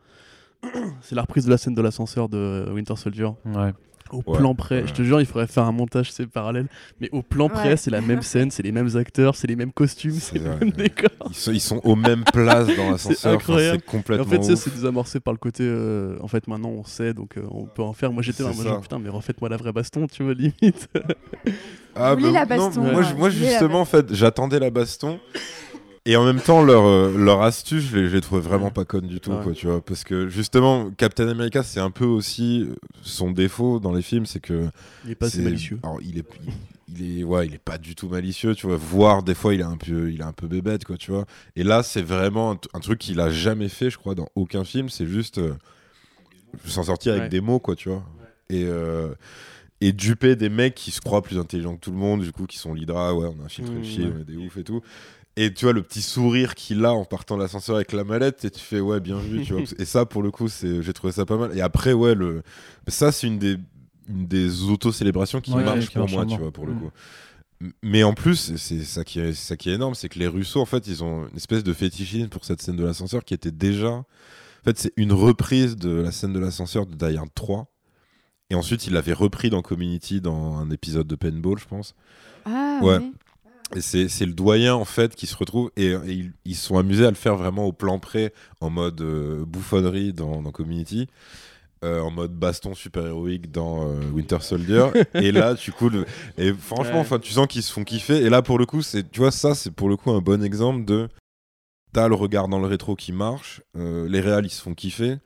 C'est la reprise de la scène de l'ascenseur de Winter Soldier. Ouais. Au Ouais, plan près, ouais. je te jure, il faudrait faire un montage, c'est parallèle. Mais au plan près, c'est la même scène, c'est les mêmes acteurs, c'est les mêmes costumes, C'est mêmes ouais. décors. Ils sont, ils sont aux mêmes places dans l'ascenseur, c'est Et complètement en fait, ça, c'est désamorcé par le côté. euh, en fait, maintenant, on sait, donc euh, on peut en faire. Moi, j'étais là, moi, putain, mais refaites-moi la vraie baston, tu vois, limite. Ah, la non, baston, moi, moi, je- moi, justement, en fait, j'attendais la baston. Et en même temps, leur, euh, leur astuce, je l'ai- trouvé vraiment pas conne du tout, Ouais. quoi, tu vois. Parce que justement, Captain America, c'est un peu aussi euh, son défaut dans les films, c'est que. Il est pas c'est- malicieux. Alors, il est, il, est, ouais, il est pas du tout malicieux, tu vois. Voire, des fois, il est un peu, il est un peu bébête, quoi, tu vois. Et là, c'est vraiment un, truc qu'il a jamais fait, je crois, dans aucun film. C'est juste euh, s'en sortir avec Ouais. des mots, quoi, tu vois. Et. euh, et duper des mecs qui se croient plus intelligents que tout le monde, du coup, qui sont l'Hydra, ouais, on a infiltré le Mmh, film, on est des ouf et tout. Et tu vois, le petit sourire qu'il a en partant de l'ascenseur avec la mallette, et tu fais, ouais, bien vu, tu vois. Et ça, pour le coup, c'est, j'ai trouvé ça pas mal. Et après, ouais, le... ça, c'est une des, une des auto-célébrations qui Ouais, marche pour moi, tu vois, pour le Mm. coup. Mais en plus, c'est- c'est ça qui est, ça qui est énorme, c'est que les Russos, en fait, ils ont une espèce de fétichisme pour cette scène de l'ascenseur qui était déjà. En fait, c'est une reprise de la scène de l'ascenseur de Die Hard 3. Et ensuite, il l'avait repris dans Community dans un épisode de Paintball, je pense. Ah, Ouais. ouais. C'est c'est le doyen en fait qui se retrouve et, et ils, ils se sont amusés à le faire vraiment au plan près en mode euh, bouffonnerie dans, dans Community. euh, en mode baston super héroïque dans euh, Winter Soldier et là du coup le- et franchement Ouais. tu sens qu'ils se font kiffer et là pour le coup c'est tu vois ça c'est pour le coup un bon exemple de t'as le regard dans le rétro qui marche euh, les réals ils se font kiffer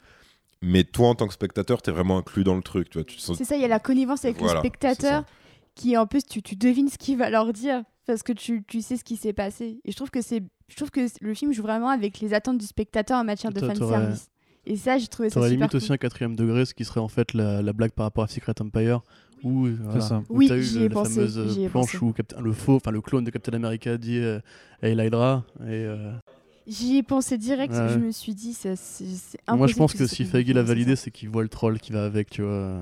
mais toi en tant que spectateur t'es vraiment inclus dans le truc tu vois tu te sens C'est ça, il y a la connivence avec Voilà, le spectateur qui, en plus, tu, tu devines ce qu'il va leur dire parce que tu, tu sais ce qui s'est passé. Et je trouve que c'est, je trouve que le film joue vraiment avec les attentes du spectateur en matière de fan service. Et ça, j'ai trouvé ça super limite cool. aussi un quatrième degré, ce qui serait en fait la, la blague par rapport à Secret Empire, où, voilà, ça. où Oui, t'as eu j'y le- ai la pensé, fameuse euh, j'y ai planche pensé. où Captain- le faux, enfin le clone de Captain America dit euh, Hey Hydra et euh, J'y ai pensé direct. Ouais. Je me suis dit, c'est, moi je pense que si Feige l'a validé, c'est qu'il voit le troll qui va avec, tu vois.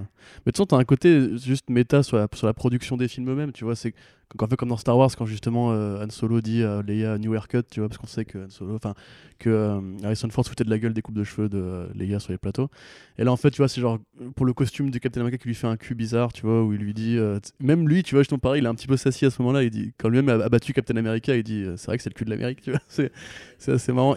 Mais de toute façon, t'as un côté juste méta sur la, sur la production des films eux-mêmes, tu vois. C'est un peu comme dans Star Wars quand justement euh, Han Solo dit à Leia New Haircut, tu vois, parce qu'on sait que Han Solo, enfin que euh, Harrison Ford foutait de la gueule des coupes de cheveux de euh, Leia sur les plateaux. Et là en fait, tu vois, c'est genre pour le costume du Captain America qui lui fait un cul bizarre, tu vois, où il lui dit, euh, même lui, tu vois, justement pareil, il est un petit peu sassy à ce moment-là. Il dit quand lui-même a, battu Captain America, il dit euh, c'est vrai que c'est le cul de l'Amérique, tu vois. C'est assez marrant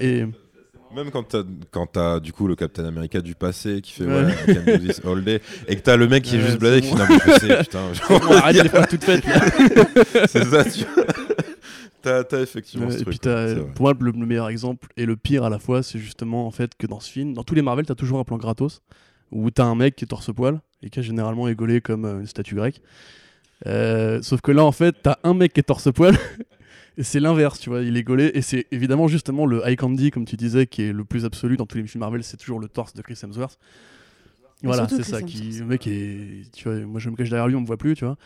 Même quand t'as, quand t'as du coup le Captain America du passé qui fait Ouais. ouais, I can do this all day et que t'as le mec qui est juste bladé qui bon. fait non mais je sais putain genre, arrête les phrases toutes faites. là. c'est ça tu vois. t'as, t'as effectivement ce et truc puis t'as- pour moi le, le meilleur exemple et le pire à la fois c'est justement en fait que dans ce film dans tous les Marvel t'as toujours un plan gratos où t'as un mec qui est torse poil et qui a généralement égolé comme euh, une statue grecque Euh, sauf que là en fait t'as un mec qui est torse poil et c'est l'inverse tu vois il est gaulé. Et c'est évidemment justement le high candy comme tu disais qui est le plus absolu dans tous les films Marvel c'est toujours le torse de Chris Hemsworth. Mais voilà c'est ça Chris qui le mec est tu vois moi je me cache derrière lui on me voit plus tu vois.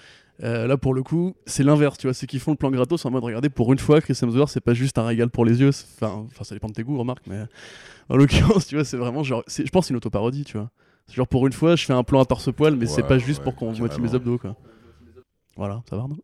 Euh, là pour le coup c'est l'inverse tu vois c'est qu'ils font le plan gratos en mode regardez pour une fois Chris Hemsworth c'est pas juste un régal pour les yeux enfin enfin ça dépend de tes goûts remarque mais en l'occurrence tu vois c'est vraiment genre je pense c'est une autoparodie tu vois. C'est genre pour une fois je fais un plan à torse poil mais c'est pas juste ouais, pour qu'on motive mes abdos quoi. Voilà ça va non?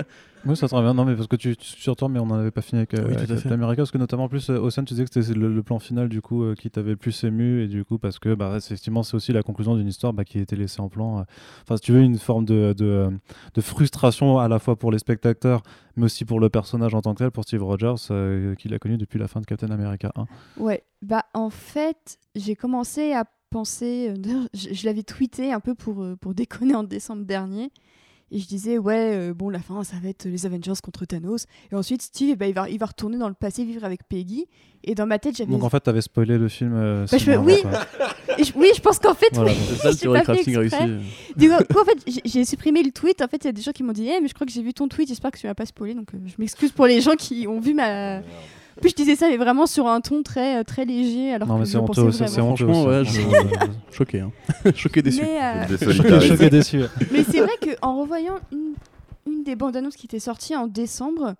Oui, ça te revient. Non, mais parce que tu, tu sur toi, mais on n'en avait pas fini avec, euh, Oui, avec Captain. America, parce que notamment en plus, euh, Ocean, tu disais que c'était le, le plan final du coup euh, qui t'avait le plus ému, et du coup parce que bah, c'est- effectivement c'est aussi la conclusion d'une histoire bah, qui a été laissée en plan. euh. Enfin, si tu veux, une forme de, de, de frustration à la fois pour les spectateurs, mais aussi pour le personnage en tant que tel, pour Steve Rogers, euh, qu'il a connu depuis la fin de Captain America 1. Ouais, bah en fait, j'ai commencé à penser. euh, d'ailleurs, je, je l'avais tweeté un peu pour, euh, pour déconner en décembre dernier. Et je disais, ouais, euh, bon, la fin, ça va être les Avengers contre Thanos. Et ensuite, Steve, ben, il, va, il va retourner dans le passé vivre avec Peggy. Et dans ma tête, j'avais. Donc en fait, t'avais spoilé le film. euh, Bah, je fais- oui. je- oui, je pense qu'en fait, Voilà, oui. donc. c'est ça le théorie crafting réussi. Du coup, en fait, j'ai- supprimé le tweet. En fait, il y a des gens qui m'ont dit, Eh, mais je crois que j'ai vu ton tweet. J'espère que tu m'as pas spoilé. Donc, euh, je m'excuse pour les gens qui ont vu ma, Puis je disais ça, mais vraiment sur un ton très, euh, très léger, alors Non, que mais c'est honteux, c'est. Franchement, ouais, aussi, je-. Choqué, hein. Choqué, déçu. Mais, euh, Choqué, déçu. mais c'est vrai qu'en revoyant une, une des bandes annonces qui était sortie en décembre,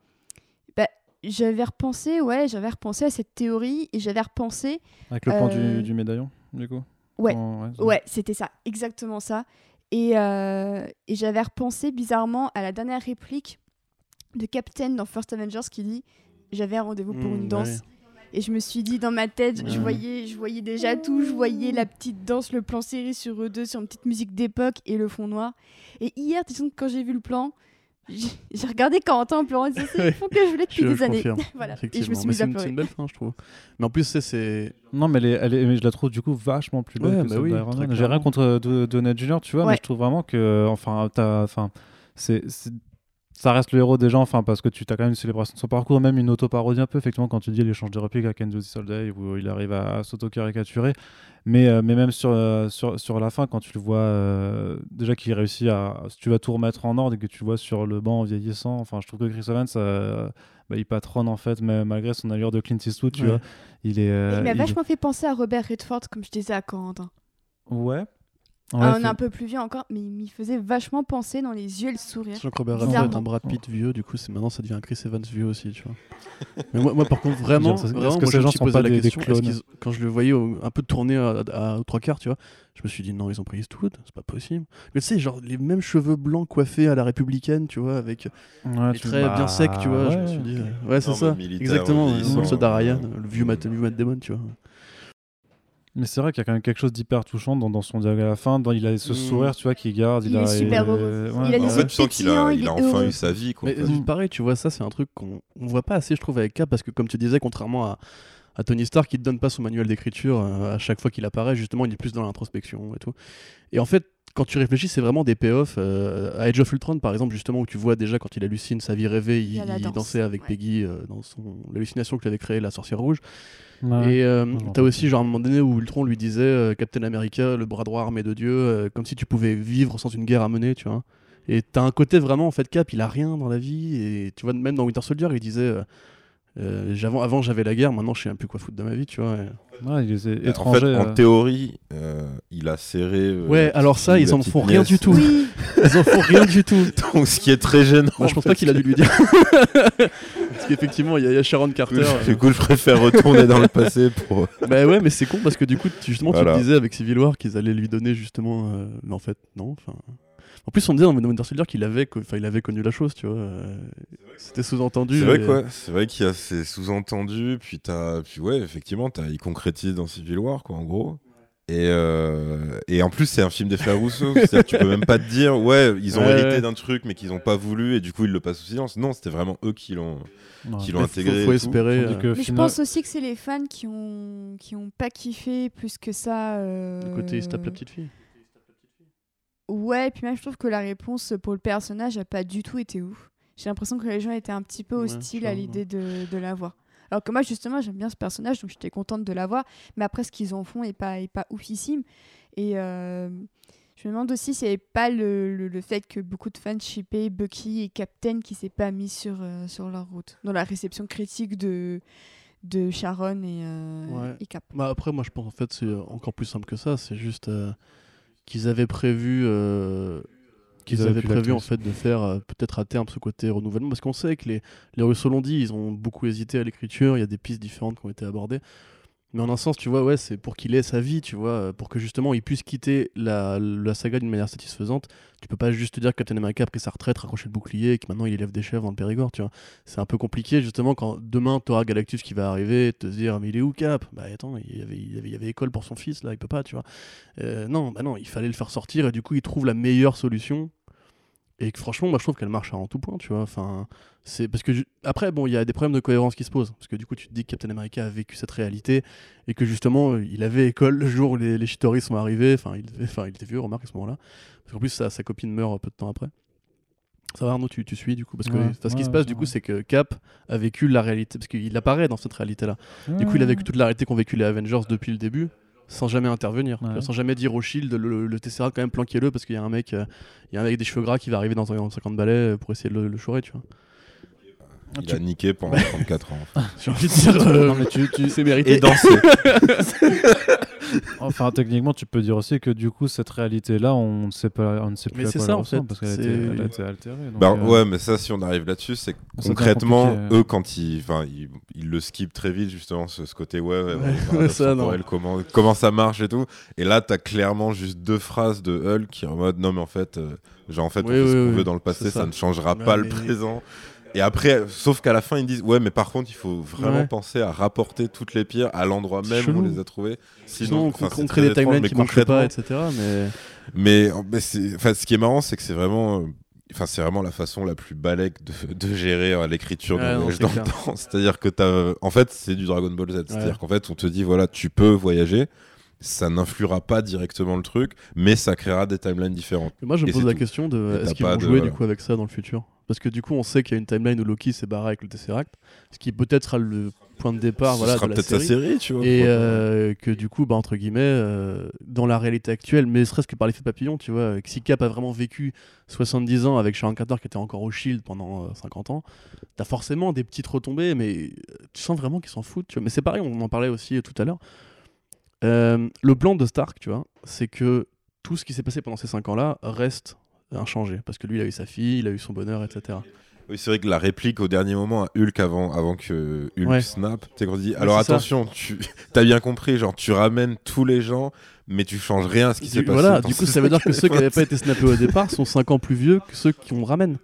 bah, j'avais repensé, ouais, j'avais repensé à cette théorie et j'avais repensé Avec le plan Euh, du, du médaillon, du coup Ouais. Oh, Ouais, c'était ça, exactement ça. Et, euh, et j'avais repensé bizarrement à la dernière réplique de Captain dans First Avengers qui dit J'avais un rendez-vous pour Mmh, une danse. ouais. Et je me suis dit dans ma tête, je, Ouais. voyais, je voyais déjà tout. Je voyais la petite danse, le plan serré sur eux deux, sur une petite musique d'époque et le fond noir. Et hier, quand j'ai vu le plan, j'ai regardé Corentin en pleurant C'est le fond que je voulais depuis Je, des je années. voilà. Et je me suis c'est à une, c'est une belle fin, je trouve. Mais en plus, c'est-. Non, mais, elle est- elle est- mais je la trouve du coup vachement plus belle Ouais, que bah oui. J'ai rien contre euh, Do- Donald Jr., tu vois, Ouais. mais je trouve vraiment que, enfin, t'as- enfin, c'est- ça reste le héros des gens, enfin, parce que tu as quand même une célébration de son parcours, même une auto-parodie un peu, effectivement, quand tu dis l'échange de répliques à Ken the Soldier, où il arrive à, s'auto-caricaturer. Mais, euh, mais même sur, euh, sur, sur la fin, quand tu le vois, euh, déjà qu'il réussit à, si tu vas tout remettre en ordre et que tu le vois sur le banc vieillissant, enfin, je trouve que Chris Evans, euh, bah, il patronne en fait, mais malgré son allure de Clint Eastwood, tu Ouais. vois. Il est. euh, Il m'a il- vachement fait penser à Robert Redford, comme je disais à Corentin. Ouais. Ah, Ouais, on est un peu plus vieux encore, mais il m'y faisait vachement penser dans les yeux et le sourire. Que Robert. Redford est un Brad Pitt vieux, du coup, c'est maintenant ça devient un Chris Evans vieux aussi, tu vois. Mais moi, moi, par contre, vraiment, Est-ce que vraiment ces gens sont pas la des- question, quand je le voyais au- un peu tourné à, à- aux trois quarts, tu vois, je me suis dit non, ils ont pris Eastwood, c'est pas possible. Mais tu sais, genre les mêmes cheveux blancs coiffés à la républicaine, tu vois, avec Ouais, les traits bien secs, tu vois. je me ouais, suis dit, euh, ouais, c'est ça, exactement, soldat euh, Ryan, le vieux Matt, le vieux Matt Damon, tu vois. Mais c'est vrai qu'il y a quand même quelque chose d'hyper touchant dans, dans son dialogue à la fin. Dans, il a ce Mm. sourire, tu vois, qu'il garde. Il, Il a, est super il- heureux. ouais, Il a ouais. En fait, tu sens qu'il a, il enfin eu sa vie. Quoi, Mais euh, pareil, tu vois, ça c'est un truc qu'on on voit pas assez, je trouve, avec Cap, parce que comme tu disais, contrairement à, à Tony Stark, il te donne pas son manuel d'écriture euh, à chaque fois qu'il apparaît, justement, il est plus dans l'introspection et tout. Et en fait, quand tu réfléchis, c'est vraiment des payoffs. euh, à Age of Ultron, par exemple, justement, où tu vois déjà quand il hallucine sa vie rêvée, il, Il dansait avec ouais. Peggy euh, dans son l'hallucination qu'il avait créée, la sorcière rouge. Ouais. Et euh, t'as aussi, genre, à un moment donné où Ultron lui disait euh, Captain America, le bras droit armé de Dieu, euh, comme si tu pouvais vivre sans une guerre à mener, tu vois. Et t'as un côté vraiment, en fait, Cap, il a rien dans la vie. Et tu vois, même dans Winter Soldier, il disait euh, Avant, j'avais la guerre, maintenant, je sais un peu quoi foutre de ma vie, tu vois. et- Ouais, il est En fait, en euh. théorie, euh, il a serré. euh, Ouais, alors ça, ils en font rien du tout. Oui, Ils en font rien du tout. Donc, ce qui est très gênant. Moi, je pense en pas qu'il a dû lui dire. Parce qu'effectivement, il y, a- il y a Sharon Carter. Du coup, je préfère retourner dans le passé pour. bah ouais, mais c'est con parce que du coup, tu- justement, tu Voilà. disais avec Civil War qu'ils allaient lui donner justement. euh, Mais en fait, non. Enfin. En plus, on disait dans Winter Soldier qu'il avait, enfin, il avait connu la chose, tu vois. euh, C'était sous-entendu. C'est vrai quoi, c'est vrai qu'il y a ces sous-entendus, puis t'as, puis ouais, effectivement, t'as, il concrétise dans Civil War, quoi, en gros. Et, euh, et en plus, c'est un film des frères Rousseau. C'est-à-dire que tu peux même pas te dire, ouais, ils ont Ouais, hérité ouais. d'un truc, mais qu'ils ont pas voulu, et du coup, ils le passent sous silence. Non, c'était vraiment eux qui l'ont, Ouais. qui l'ont faut- intégré. Faut, tout. espérer. Euh, que mais je pense aussi que c'est les fans qui ont, qui ont pas kiffé plus que ça. euh, Du côté, il se tape la petite fille. Ouais, et puis même je trouve que la réponse pour le personnage a pas du tout été ouf. J'ai l'impression que les gens étaient un petit peu hostiles à l'idée de, de la voir. Alors que moi justement j'aime bien ce personnage donc j'étais contente de la voir, mais après ce qu'ils en font est pas, est pas oufissime. Et euh, je me demande aussi s'il n'y avait pas le, le, le fait que beaucoup de fans shippaient Bucky et Captain qui s'est pas mis sur, euh, sur leur route, dans la réception critique de, de Sharon et, euh, Ouais. et Cap. Bah après, moi, je pense en fait, c'est encore plus simple que ça. C'est juste euh, qu'ils avaient prévu. euh, qu'ils avaient avaient pu prévu en fait de faire euh, peut-être à terme ce côté renouvellement parce qu'on sait que les, les Russos l'ont dit ils ont beaucoup hésité à l'écriture il y a des pistes différentes qui ont été abordées mais en un sens tu vois ouais c'est pour qu'il ait sa vie tu vois euh, pour que justement il puisse quitter la, la saga d'une manière satisfaisante. Tu peux pas juste dire que Captain America a pris sa retraite raccroché le bouclier et que maintenant il élève des chèvres dans le Périgord tu vois. C'est un peu compliqué justement quand demain tu auras Galactus qui va arriver te dire mais il est où Cap? Bah attends il y avait, il avait, il avait école pour son fils là il peut pas tu vois. Euh, non bah non il fallait le faire sortir et du coup il trouve la meilleure solution et que franchement moi je trouve qu'elle marche en tout point tu vois enfin c'est parce que après bon il y a des problèmes de cohérence qui se posent parce que du coup tu te dis que Captain America a vécu cette réalité et que justement euh, il avait école le jour où les, les sont arrivés enfin il, devait- enfin, il était vieux remarque à ce moment là parce qu'en plus sa, sa copine meurt peu de temps après. Ça va Arnaud tu, tu suis du coup parce que Ouais, enfin, ce qui se passe du coup c'est que Cap a vécu la réalité parce qu'il apparaît dans cette réalité là du coup il a vécu toute la réalité qu'ont vécu les Avengers depuis le début sans jamais intervenir, Ouais. Sans jamais dire au Shield le, le Tesseract quand même planquez-le parce qu'il y a un mec, euh, il y a un mec avec des cheveux gras qui va arriver dans un 50 balais euh, pour essayer de le, le chorer, tu vois. Il Tu- a niqué pendant 34 ans. enfin. J'ai envie de dire. euh, Non, mais tu, tu- C'est mérité. Et dansé. Enfin, techniquement, tu peux dire aussi que du coup, cette réalité-là, on ne sait pas, on ne sait plus Mais à c'est quoi ça, elle en ressemble fait. parce qu'elle a, été- elle a été altérée. donc, euh, ouais, mais ça, si on arrive là-dessus, c'est concrètement, eux, quand ils, enfin, ils, ils le skippent très vite, justement, ce, ce côté, ouais, ouais, Ouais, paradoxe ça, non. temporel, comment, comment ça marche et tout. Et là, t'as clairement juste deux phrases de Hulk qui est en mode, non, mais en fait, euh, genre, en fait, Oui, on fait oui, ce qu'on oui, veut dans le passé, ça. ça. ne changera Ouais, pas le présent. Et après, sauf qu'à la fin, ils disent, ouais, mais par contre, il faut vraiment Ouais. penser à rapporter toutes les pierres à l'endroit C'est même où chelou. on les a trouvées. Sinon, enfin, on, c'est on très crée des étrange, timelines mais qui marchent pas, etc. Mais mais, mais c'est- enfin, ce qui est marrant, c'est que c'est vraiment, euh, enfin, c'est vraiment la façon la plus balèque de, de gérer euh, l'écriture Ouais, d'un non, voyage c'est dans clair. le temps. C'est-à-dire que t'as, en fait, c'est du Dragon Ball Z. C'est-à-dire qu'en fait, on te dit, voilà, tu peux voyager, ça n'influera pas directement le truc, mais ça créera des timelines différentes. Moi, je me Et pose c'est la tout. question de Et est-ce t'as qu'ils pas vont de- jouer voilà. du coup avec ça dans le futur? Parce que du coup, on sait qu'il y a une timeline où Loki s'est barré avec le Tesseract, ce qui peut-être sera le point de départ Ce voilà, sera de la peut-être série. sa série, tu vois. Et euh, que du coup, bah, entre guillemets, euh, dans la réalité actuelle, mais serait-ce que par l'effet papillon, tu vois, si Cap a vraiment vécu 70 ans avec Sharon Carter qui était encore au Shield pendant euh, 50 ans, t'as forcément des petites retombées, mais euh, tu sens vraiment qu'ils s'en foutent. Tu vois. Mais c'est pareil, on en parlait aussi euh, tout à l'heure. Euh, le plan de Stark, tu vois, c'est que tout ce qui s'est passé pendant ces 5 ans-là reste inchangé. Parce que lui, il a eu sa fille, il a eu son bonheur, etc. Oui, c'est vrai que la réplique au dernier moment à Hulk avant, avant que Hulk Ouais. snap, tu sais, qu'on dit alors c'est ça. attention, tu as bien compris, genre tu ramènes tous les gens, mais tu changes rien à ce qui s'est passé. voilà, du coup, ça veut dire que ceux qui n'avaient pas été snappés au départ sont 5 ans plus vieux que ceux qui on ramène.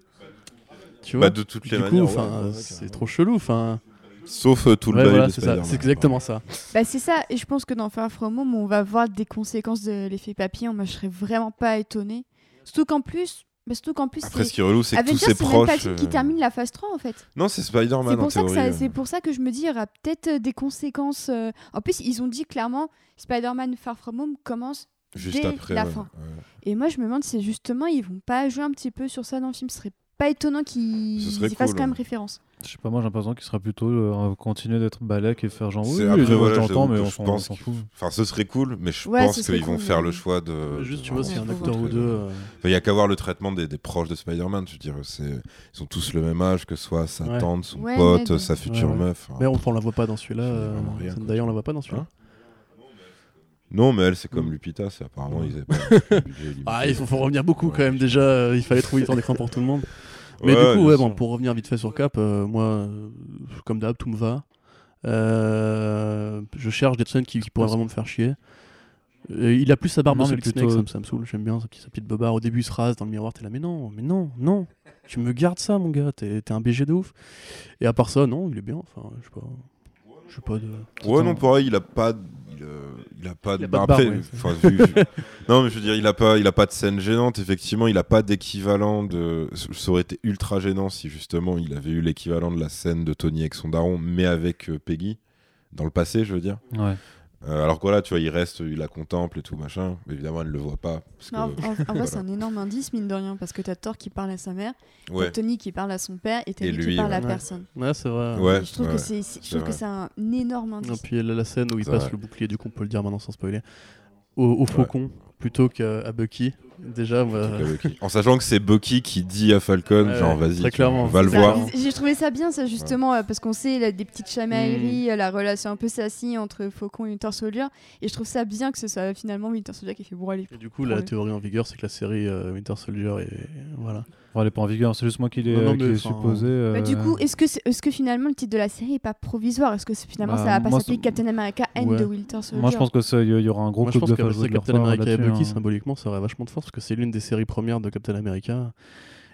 Tu vois Bah, de toutes les du coup, manières. ouais, c'est trop chelou. Enfin, Sauf euh, tout le ouais, bail voilà, de c'est c'est exactement ça. Bah c'est ça, et je pense que dans Far From Home, on va voir des conséquences de l'effet papillon. Moi, je serais vraiment pas étonnée. Surtout qu'en plus, surtout qu'en plus, Après, ce c'est- qui est relou, c'est que tous ses c'est même pas proches. qui euh, termine la phase 3 en fait. Non, c'est Spider-Man C'est pour, euh. pour ça que je me dis, il y aura peut-être euh, des conséquences. euh, En plus, ils ont dit clairement, Spider-Man Far From Home commence. Juste dès après. la ouais, fin. ouais. Et moi, je me demande si justement, ils vont pas jouer un petit peu sur ça dans le film. Ce serait pas étonnant qu'ils fassent cool, quand même référence. Je sais pas, moi j'ai l'impression qu'il sera plutôt euh, continuer d'être balèque et faire genre oui, C'est- oui, après, je voilà, t'entends, j'avoue mais on je s'en fout. Enfin, ce serait cool, mais je Ouais, pense qu'ils vont cool, faire mais- le choix de. Juste, de tu vois, vraiment s'il y a un acteur ou deux. de- euh, Il y a qu'à voir le traitement des, des proches de Spider-Man. Je veux dire, c'est ils ont tous le même âge, que ce soit sa Ouais. tante, son Ouais, pote, sa future Ouais, ouais. meuf. Mais on, on la voit pas dans celui-là. Euh. D'ailleurs, on la voit pas dans celui-là. Hein Non, mais elle, c'est comme Mm. Lupita. C'est apparemment ils. Ah, il faut, revenir beaucoup quand même. Déjà, euh, il fallait trouver du temps d'écran pour tout le monde. Mais Ouais, du coup, ouais, bon, pour revenir vite fait sur Cap, euh, moi, euh, comme d'hab, tout me va. Euh, je cherche des scènes qui, qui pourraient vraiment me faire chier. Euh, il a plus sa barbe Non, Solid plutôt- Snake, ça me, ça me saoule, j'aime bien sa petite, sa petite bobard. Au début, il se rase dans le miroir, t'es là, mais non, mais non, non, tu me gardes ça, mon gars, t'es t'es un BG de ouf. Et à part ça, non, il est bien, enfin, je sais pas. Je sais pas de. Ouais, non, pour elle, il a pas. Il, euh, il a pas Il de. bah, après, ouais. non, mais je veux dire, il a pas, il a pas de scène gênante. Effectivement, il a pas d'équivalent de. Ça aurait été ultra gênant si justement il avait eu l'équivalent de la scène de Tony avec son daron, mais avec euh, Peggy dans le passé, je veux dire. Ouais. Euh, alors que voilà, tu vois, il reste, il la contemple et tout machin. Mais évidemment, elle le voit pas. Parce Non, en, que, en- en vrai, Voilà. c'est un énorme indice, mine de rien, parce que t'as Thor qui parle à sa mère, ouais, Tony qui parle à son père, et t'as Et lui lui, qui parle à personne. Ouais, c'est vrai. ouais, Et je trouve ouais. que c'est c'est- je c'est trouve que c'est un énorme Et indice. puis la, la scène où il passe vrai. le bouclier, du coup, on peut le dire maintenant sans spoiler, au, au faucon plutôt qu'à Bucky. Déjà, qui- En sachant que c'est Bucky qui dit à Falcon, Ouais, genre vas-y, va le Ça, voir. J'ai trouvé ça bien, ça justement, euh, parce qu'on sait il a des petites chamailleries, Mm. euh, la relation un peu sassy entre Faucon et Winter Soldier, et je trouve ça bien que ce soit finalement Winter Soldier qui fait bon allez. Et du coup, la théorie en vigueur, c'est que la série euh, Winter Soldier est. Voilà. Elle est pas en vigueur, c'est juste moi qui l'ai enfin, supposé. Bah, du coup, est-ce que, est-ce que finalement le titre de la série est pas provisoire? Est-ce que finalement Bah, ça va pas s'appeler Captain America and Ouais. the Winter Soldier Moi je pense qu'il y, y aura un gros Moi, je coup pense de que Captain America et Bucky, hein. symboliquement, ça aurait vachement de force que c'est l'une des séries premières de Captain America.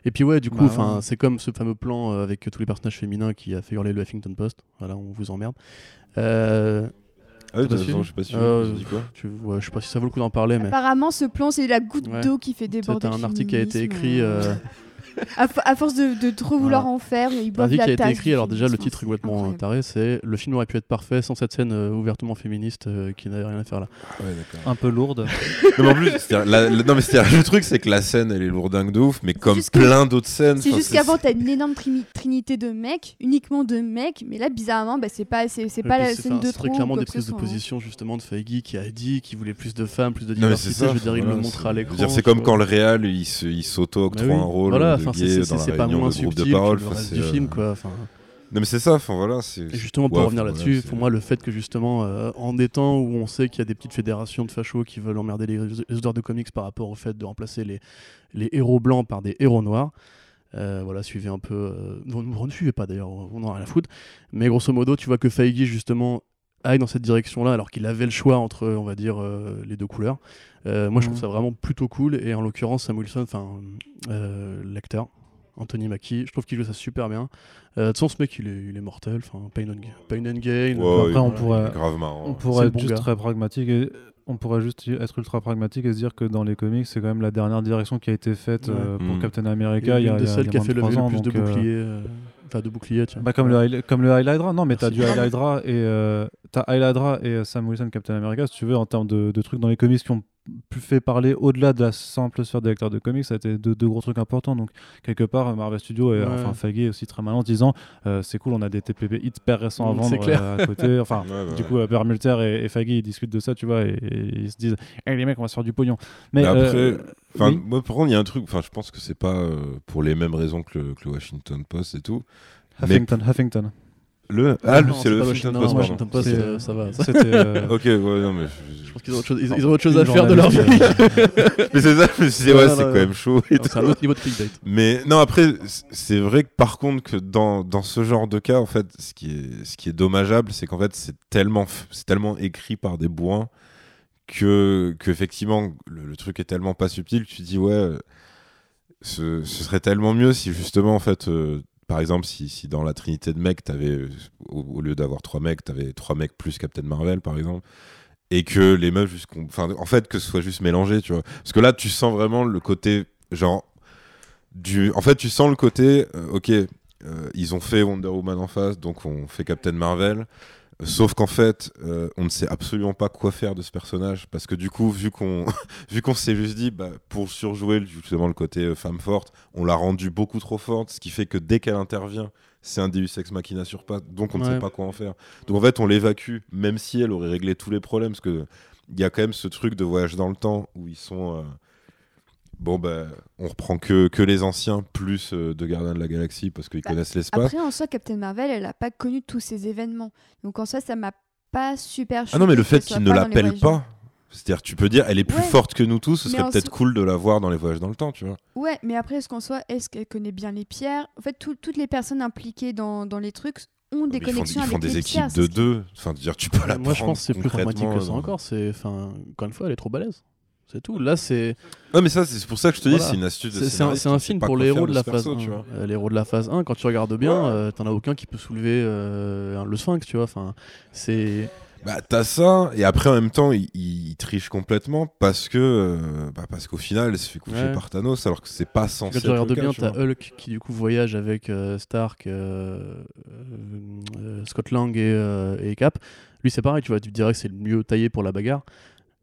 Et puis, ouais, du coup, Bah, ouais. c'est comme ce fameux plan euh, avec tous les personnages féminins qui a fait hurler le Huffington Post. Voilà, on vous emmerde. Euh, Ah, oui, je sais pas si Euh, tu ouais, je sais pas si ça vaut le coup d'en parler, mais. Apparemment, ce plan, c'est la goutte Ouais. d'eau qui fait déborder t'as le un article qui a été écrit. euh, À, fo- à force de, de trop vouloir Voilà. en faire, boivent article la qui a été écrit, alors déjà le titre est complètement incroyable. taré, c'est Le film aurait pu être parfait sans cette scène euh, ouvertement féministe euh, qui n'avait rien à faire là. Ouais, d'accord. Un peu lourde. Non, mais en plus, c'est-à-dire, la- la- non, mais c'est-à-dire, le truc, c'est que la scène, elle est lourdingue de ouf, mais comme plein d'autres scènes. C'est juste qu'avant, t'as une énorme trinité de mecs, uniquement de mecs, mais là, bizarrement, bah, c'est pas, c'est, pas la scène de c'est trop. très clairement des prises de hein. position justement de Feige qui a dit qu'il voulait plus de femmes, plus de Non, mais c'est diversité. ça, je veux dire, il le montre à l'écran. C'est comme quand le réal, il il s'auto-octroie un rôle Voilà, c'est- dans la réunion moins de groupe de parole. le reste du euh, film quoi. Non mais c'est ça, enfin voilà. Et justement, pour ouais, revenir là-dessus, voilà, pour moi, le fait que justement, euh, en des temps où on sait qu'il y a des petites fédérations de fachos qui veulent emmerder les, auteurs de comics par rapport au fait de remplacer les, les héros blancs par des héros noirs, euh, voilà, suivez un peu. euh, ne ne suivez pas d'ailleurs, on en a rien à foutre. Mais grosso modo, tu vois que Feige, justement, aille dans cette direction-là, alors qu'il avait le choix entre, on va dire, euh, les deux couleurs. Euh, moi, je trouve Mhm. ça vraiment plutôt cool. Et en l'occurrence, Sam Wilson, enfin, euh, l'acteur. Anthony Mackie, je trouve qu'il joue ça super bien. Euh, De toute façon, ce mec, il est, il est mortel. Enfin, Pain and, Pain and Gain. Ouais, ouais, Après, on pourrait- grave marrant. On pourrait être bon juste gars. très pragmatique et on pourrait juste être ultra pragmatique et se dire que dans les comics, c'est quand même la dernière direction qui a été faite Ouais. euh, pour Mm. Captain America il y a, une il de y a- celles il y a qui a fait le, trois le ans, plus de donc, euh, boucliers. Enfin, de boucliers, tiens. Bah, comme, le, High- comme le Hydra, non, mais t'as Merci. du High Hydra et euh, Hydra et euh, Sam Wilson Captain America, si tu veux, en termes de, de trucs dans les comics qui ont fait parler au-delà de la simple sphère des lecteurs de comics, ça a été deux, deux gros trucs importants. Donc, quelque part, Marvel Studios et Ouais. enfin est aussi très malin en disant euh, c'est cool, on a des TPP hyper récents à Mm, vendre euh, à côté. Enfin, Ouais, bah du coup, Perlmutter et, et ils discutent de ça, tu vois, et, et ils se disent Eh, les mecs, on va se faire du pognon. Mais, Mais après, euh, oui. moi, par contre, il y a un truc. Enfin, je pense que c'est pas euh, pour les mêmes raisons que le, que le Washington Post et tout. Mais Huffington, Huffington. Le ah, Non, c'est le Washington Post. Washington Post, euh, ça va. C'était. euh, Ok, ouais, non mais. je- Je pense qu'ils ont autre chose, ils, ils ont autre chose à faire de leur vie. mais c'est ça, je me suis dit, Ouais, c'est quand même chaud. C'est un autre niveau de clickbait. Mais non, après, c'est vrai que par contre, que dans, dans ce genre de cas, en fait, ce qui est, ce qui est dommageable, c'est qu'en fait, c'est tellement, c'est tellement écrit par des bourrins que, que effectivement, le, le truc est tellement pas subtil que tu dis, ouais, euh, ce, ce serait tellement mieux si justement, en fait, euh, par exemple, si, dans la trinité de mecs, t'avais, euh, au, lieu d'avoir trois mecs, t'avais trois mecs plus Captain Marvel, par exemple. Et que les meufs, juste qu'on- enfin, en fait, que ce soit juste mélangé, tu vois. Parce que là, tu sens vraiment le côté, genre. En fait, tu sens le côté, euh, ok, euh, ils ont fait Wonder Woman en face, donc on fait Captain Marvel. Sauf qu'en fait, euh, on ne sait absolument pas quoi faire de ce personnage parce que du coup, vu qu'on vu qu'on s'est juste dit, bah, pour surjouer justement le côté euh, femme forte, on l'a rendue beaucoup trop forte, ce qui fait que dès qu'elle intervient, c'est un Deus Ex Machina sur pattes, donc on ne Ouais. sait pas quoi en faire. Donc en fait, on l'évacue, même si elle aurait réglé tous les problèmes, parce que il y a quand même ce truc de voyage dans le temps où ils sont euh, bon bah on reprend que, que les anciens plus euh, de Gardiens de la Galaxie parce qu'ils Bah, connaissent l'espace. Après, en soi, Captain Marvel, elle a pas connu tous ces événements. Donc en soi, ça m'a pas super Ah non mais le fait qu'ils soit ne l'appellent pas, c'est-à-dire tu peux dire elle est plus Ouais. forte que nous tous, ce Mais serait peut-être cool de la voir dans les voyages dans le temps, tu vois. Ouais, mais après, est-ce qu'en soi, est-ce qu'elle connaît bien les pierres? En fait, tout- toutes les personnes impliquées dans, dans les trucs ont des Mais ils font, connexions ils font avec des les équipes pierres. de deux, enfin dire tu peux la Moi, je pense que c'est plus pragmatique que ça euh, encore. C'est, enfin, encore une fois, elle est trop balèze. C'est tout. Là, c'est Ouais mais ça c'est pour ça que je te dis c'est une astuce de c'est, un, film pour les héros de la phase perso, 1. tu vois. Euh, les héros de la phase 1, quand tu regardes bien, Ouais. euh, t'en as aucun qui peut soulever euh, le sphinx, tu vois. Enfin, c'est Bah t'as ça et après en même temps il, il triche complètement parce que euh, bah, parce qu'au final elle se fait coucher Ouais. par Thanos alors que c'est pas censé Quand tu regardes bien, t'as. Hulk qui du coup voyage avec Stark, Scott Lang et, et Cap. Lui, c'est pareil, tu vois, tu dirais que c'est le mieux taillé pour la bagarre.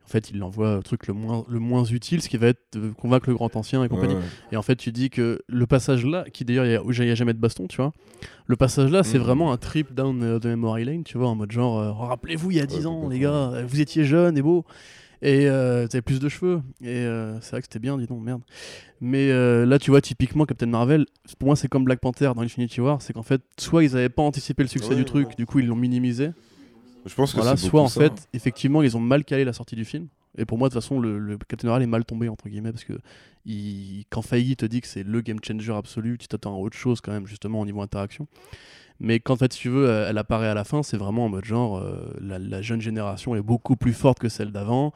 En fait, il envoie le truc le moins, le moins utile, ce qui va être de convaincre le grand ancien et compagnie. Ouais. Et en fait, tu dis que le passage là, qui d'ailleurs, il a- n'y a jamais de baston, tu vois, le passage là, c'est Mhm. vraiment un trip down euh, the memory lane, tu vois, en mode genre, euh, rappelez-vous, il y a 10 Ouais, ans, les gars, vous étiez jeunes et beaux, et euh, vous avez plus de cheveux, et euh, c'est vrai que c'était bien, dis donc, merde. Mais euh, là, tu vois, typiquement, Captain Marvel, pour moi, c'est comme Black Panther dans Infinity War, c'est qu'en fait, soit ils n'avaient pas anticipé le succès Ouais, du truc, ouais. du coup, ils l'ont minimisé, Je pense que voilà, soit en ça. fait, effectivement, ils ont mal calé la sortie du film. Et pour moi, de toute façon, le, le Captain Marvel est mal tombé, entre guillemets, parce que il, quand Feige te dit que c'est le game changer absolu, tu t'attends à autre chose quand même, justement, au niveau interaction. Mais quand, en fait, si tu veux, elle elle apparaît à la fin, c'est vraiment en mode genre, euh, la, la jeune génération est beaucoup plus forte que celle d'avant.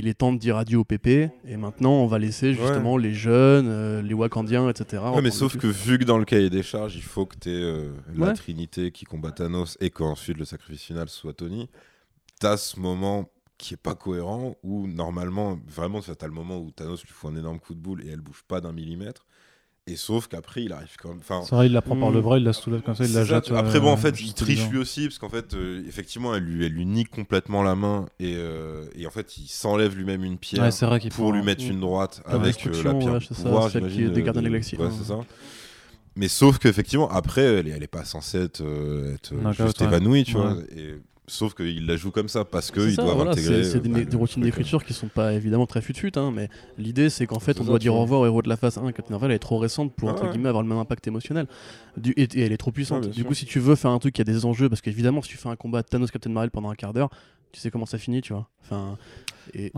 Il est temps de dire adieu au PP, et maintenant, on va laisser justement les jeunes, euh, les Wakandiens, etc. Ouais, mais sauf que vu que dans le cahier des charges, il faut que tu aies la Ouais. Trinité qui combat Thanos et qu'ensuite le sacrifice final soit Tony, t'as ce moment qui est pas cohérent où normalement, vraiment, t'as le moment où Thanos lui fout un énorme coup de boule et elle bouge pas d'un millimètre. Et sauf qu'après, il arrive quand même. Enfin, C'est vrai, il la prend par le bras, il la soulève comme ça, il la jette. Après, bon, euh, en fait, il triche lui aussi, parce qu'en fait, euh, effectivement, elle lui, elle lui nique complètement la main et, euh, et en fait, il s'enlève lui-même une pierre Ouais, vrai pour lui mettre une droite Comme avec euh, la pierre ouais, c'est ça, pouvoir, celle qui est des euh, Gardiens de la Galaxie, Ouais, ouais. c'est ça. Mais sauf qu'effectivement, après, elle est, elle est pas censée être, euh, juste évanouie, tu vois. Et Sauf qu'il la joue comme ça parce qu'ils doivent voilà, intégrer. c'est- des, euh, des routines d'écriture qui sont pas évidemment très fut hein, mais l'idée c'est qu'en fait on doit dire au revoir au héros de la phase 1 Captain Marvel elle est trop récente pour Ah entre ouais. guillemets avoir le même impact émotionnel du, et, et elle est trop puissante. Du sûr. coup si tu veux faire un truc qui a des enjeux parce qu'évidemment si tu fais un combat Thanos Captain Marvel pendant un quart d'heure tu sais comment ça finit tu vois. Enfin et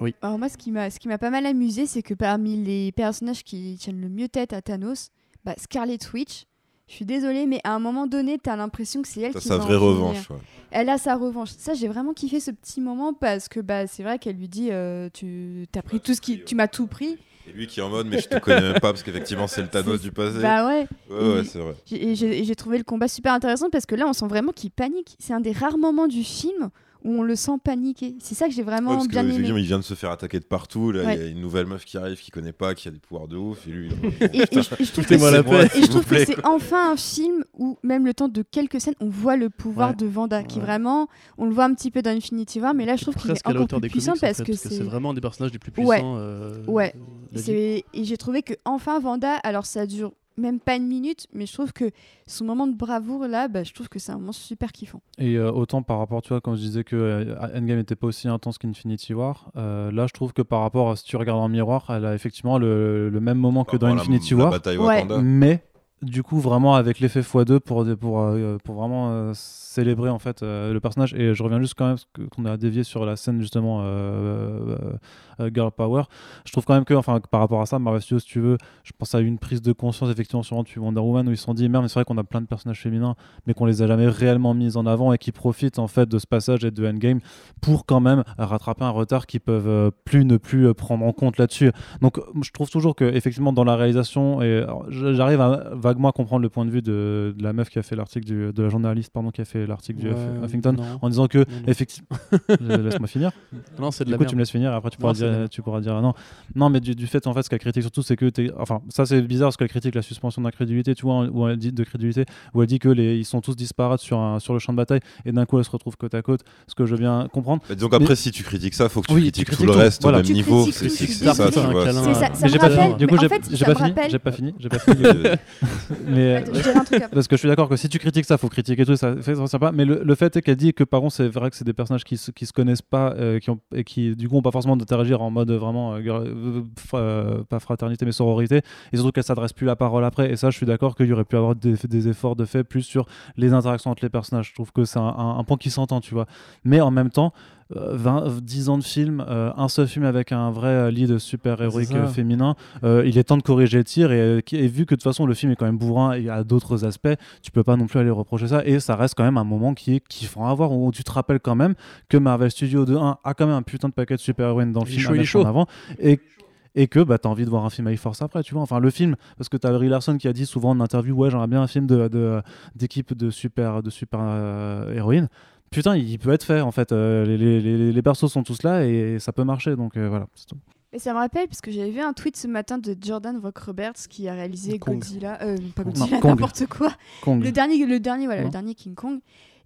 Ouais. Alors moi, ce qui m'a, ce qui m'a pas mal amusé, c'est que parmi les personnages qui tiennent le mieux tête à Thanos, bah, Scarlet Witch, je suis désolée, mais à un moment donné, t'as l'impression que c'est elle T'as qui sa va vraie revanche. ouais. Elle a sa revanche. Ça, j'ai vraiment kiffé ce petit moment parce que bah, c'est vrai qu'elle lui dit, euh, tu as pris tout ce qui, tu m'as tout pris. Et lui qui est en mode, mais je te connais même pas parce qu'effectivement c'est le Thanos du passé. Bah ouais. ouais, ouais, c'est vrai. J'ai trouvé le combat super intéressant parce que là, on sent vraiment qu'il panique. C'est un des rares moments du film où on le sent paniquer. C'est ça que j'ai Ouais, vraiment que bien aimé. il vient de se faire attaquer de partout. Là, il Ouais. y a une nouvelle meuf qui arrive, qui connaît pas, qui a des pouvoirs de ouf. Et lui, Et, et je, et je trouve que c'est- paix. et je s'il trouve vous plaît, que c'est enfin un film où, même le temps de quelques scènes, on voit le pouvoir Ouais. de Vanda, qui Ouais. vraiment, on le voit un petit peu dans Infinity War, mais là, je trouve qu'il est encore plus des puissant comics en parce fait, que c'est c'est. vraiment un des personnages les plus Ouais. puissants. euh, Ouais. c'est- Et j'ai trouvé que enfin Vanda, alors ça dure même pas une minute, mais je trouve que son moment de bravoure là, bah, je trouve que c'est un moment super kiffant. Et euh, autant par rapport, tu vois, quand je disais que euh, Endgame n'était pas aussi intense qu'Infinity War, euh, là je trouve que par rapport à si tu regardes en miroir, elle a effectivement le, le même moment que dans la- Infinity la War, bataille Ouais. Mais du coup vraiment avec l'effet x2 pour, pour, euh, pour vraiment euh, célébrer en fait euh, le personnage. Et je reviens juste quand même qu'on a dévié sur la scène justement Girl Power. Je trouve quand même que, enfin, par rapport à ça, Marvel Studios, si tu veux, je pense à une prise de conscience effectivement depuis Wonder Woman où ils se sont dit merde, mais c'est vrai qu'on a plein de personnages féminins, mais qu'on les a jamais réellement mis en avant et qui profitent en fait de ce passage et de Endgame pour quand même rattraper un retard qu'ils peuvent plus ne plus prendre en compte là-dessus. Donc je trouve toujours que effectivement dans la réalisation et j'arrive à vaguement à comprendre le point de vue de, de la meuf qui a fait l'article du- de la journaliste pardon qui a fait l'article du Ouais, Huffington non. en disant que effectivement laisse-moi finir Non, c'est de du la coup, merde. tu me laisses finir et après tu pourras, dire, tu pourras dire non. Non, mais du, du fait, en fait, ce qu'elle critique surtout, c'est que. t'es- Enfin, ça, c'est bizarre parce qu'elle critique la suspension d'incrédulité, tu vois, où elle dit de crédulité, où elle dit que les, ils sont tous disparates sur, un, sur le champ de bataille et d'un coup, elle se retrouve côte à côte. Ce que je bien comprendre. Mais donc après, Mais- si tu critiques ça, faut que tu Oui, critiques tu tout le reste Voilà. au même Tu niveau. critiques C'est ça, tu désolée. vois. C'est c'est- C'est ça, ça mais me j'ai pas fini. rappelle. Du coup, fait, pas fini. J'ai pas fini. J'ai pas fini. Mais. Parce que je suis d'accord que si tu critiques ça, faut critiquer tout, ça ça sympa. Mais le, le fait est qu'elle dit que par contre, c'est vrai que c'est des personnages qui se, qui se connaissent pas, euh, qui ont, et qui du coup ont pas forcément d'interagir en mode vraiment, euh, euh, fra- pas fraternité, mais sororité. Et surtout qu'elle s'adresse plus la parole après. Et ça, je suis d'accord qu'il y aurait pu avoir des, des efforts de fait plus sur les interactions entre les personnages. Je trouve que c'est un, un- un point qui s'entend, tu vois. Mais en même temps, 20, 10 ans de film, euh, un seul film avec un vrai euh, lead super héroïque C'est ça. euh, féminin, euh, il est temps de corriger le tir et, euh, vu que de toute façon le film est quand même bourrin et a d'autres aspects, tu peux pas non plus aller reprocher ça et ça reste quand même un moment qui est kiffant à voir où tu te rappelles quand même que Marvel Studios de 1 a quand même un putain de paquet de super héroïnes dans le Il film chaud, à en avant et et que bah, tu as envie de voir un film avec force après, tu vois. Enfin, le film, parce que tu as Brie Larson qui a dit souvent en interview Ouais, j'aimerais bien un film d'équipe de, d'équipe de super, de super euh, héroïnes. Putain, il peut être fait en fait. Euh, les, les, les, les persos sont tous là et ça peut marcher, donc euh, voilà. c'est tout. Et ça me rappelle, parce que j'avais vu un tweet ce matin de Jordan Vogt Roberts qui a réalisé Kong. Godzilla, euh, pas Godzilla, n'importe quoi. Kong. Le dernier, le dernier, voilà, Non. le dernier King Kong.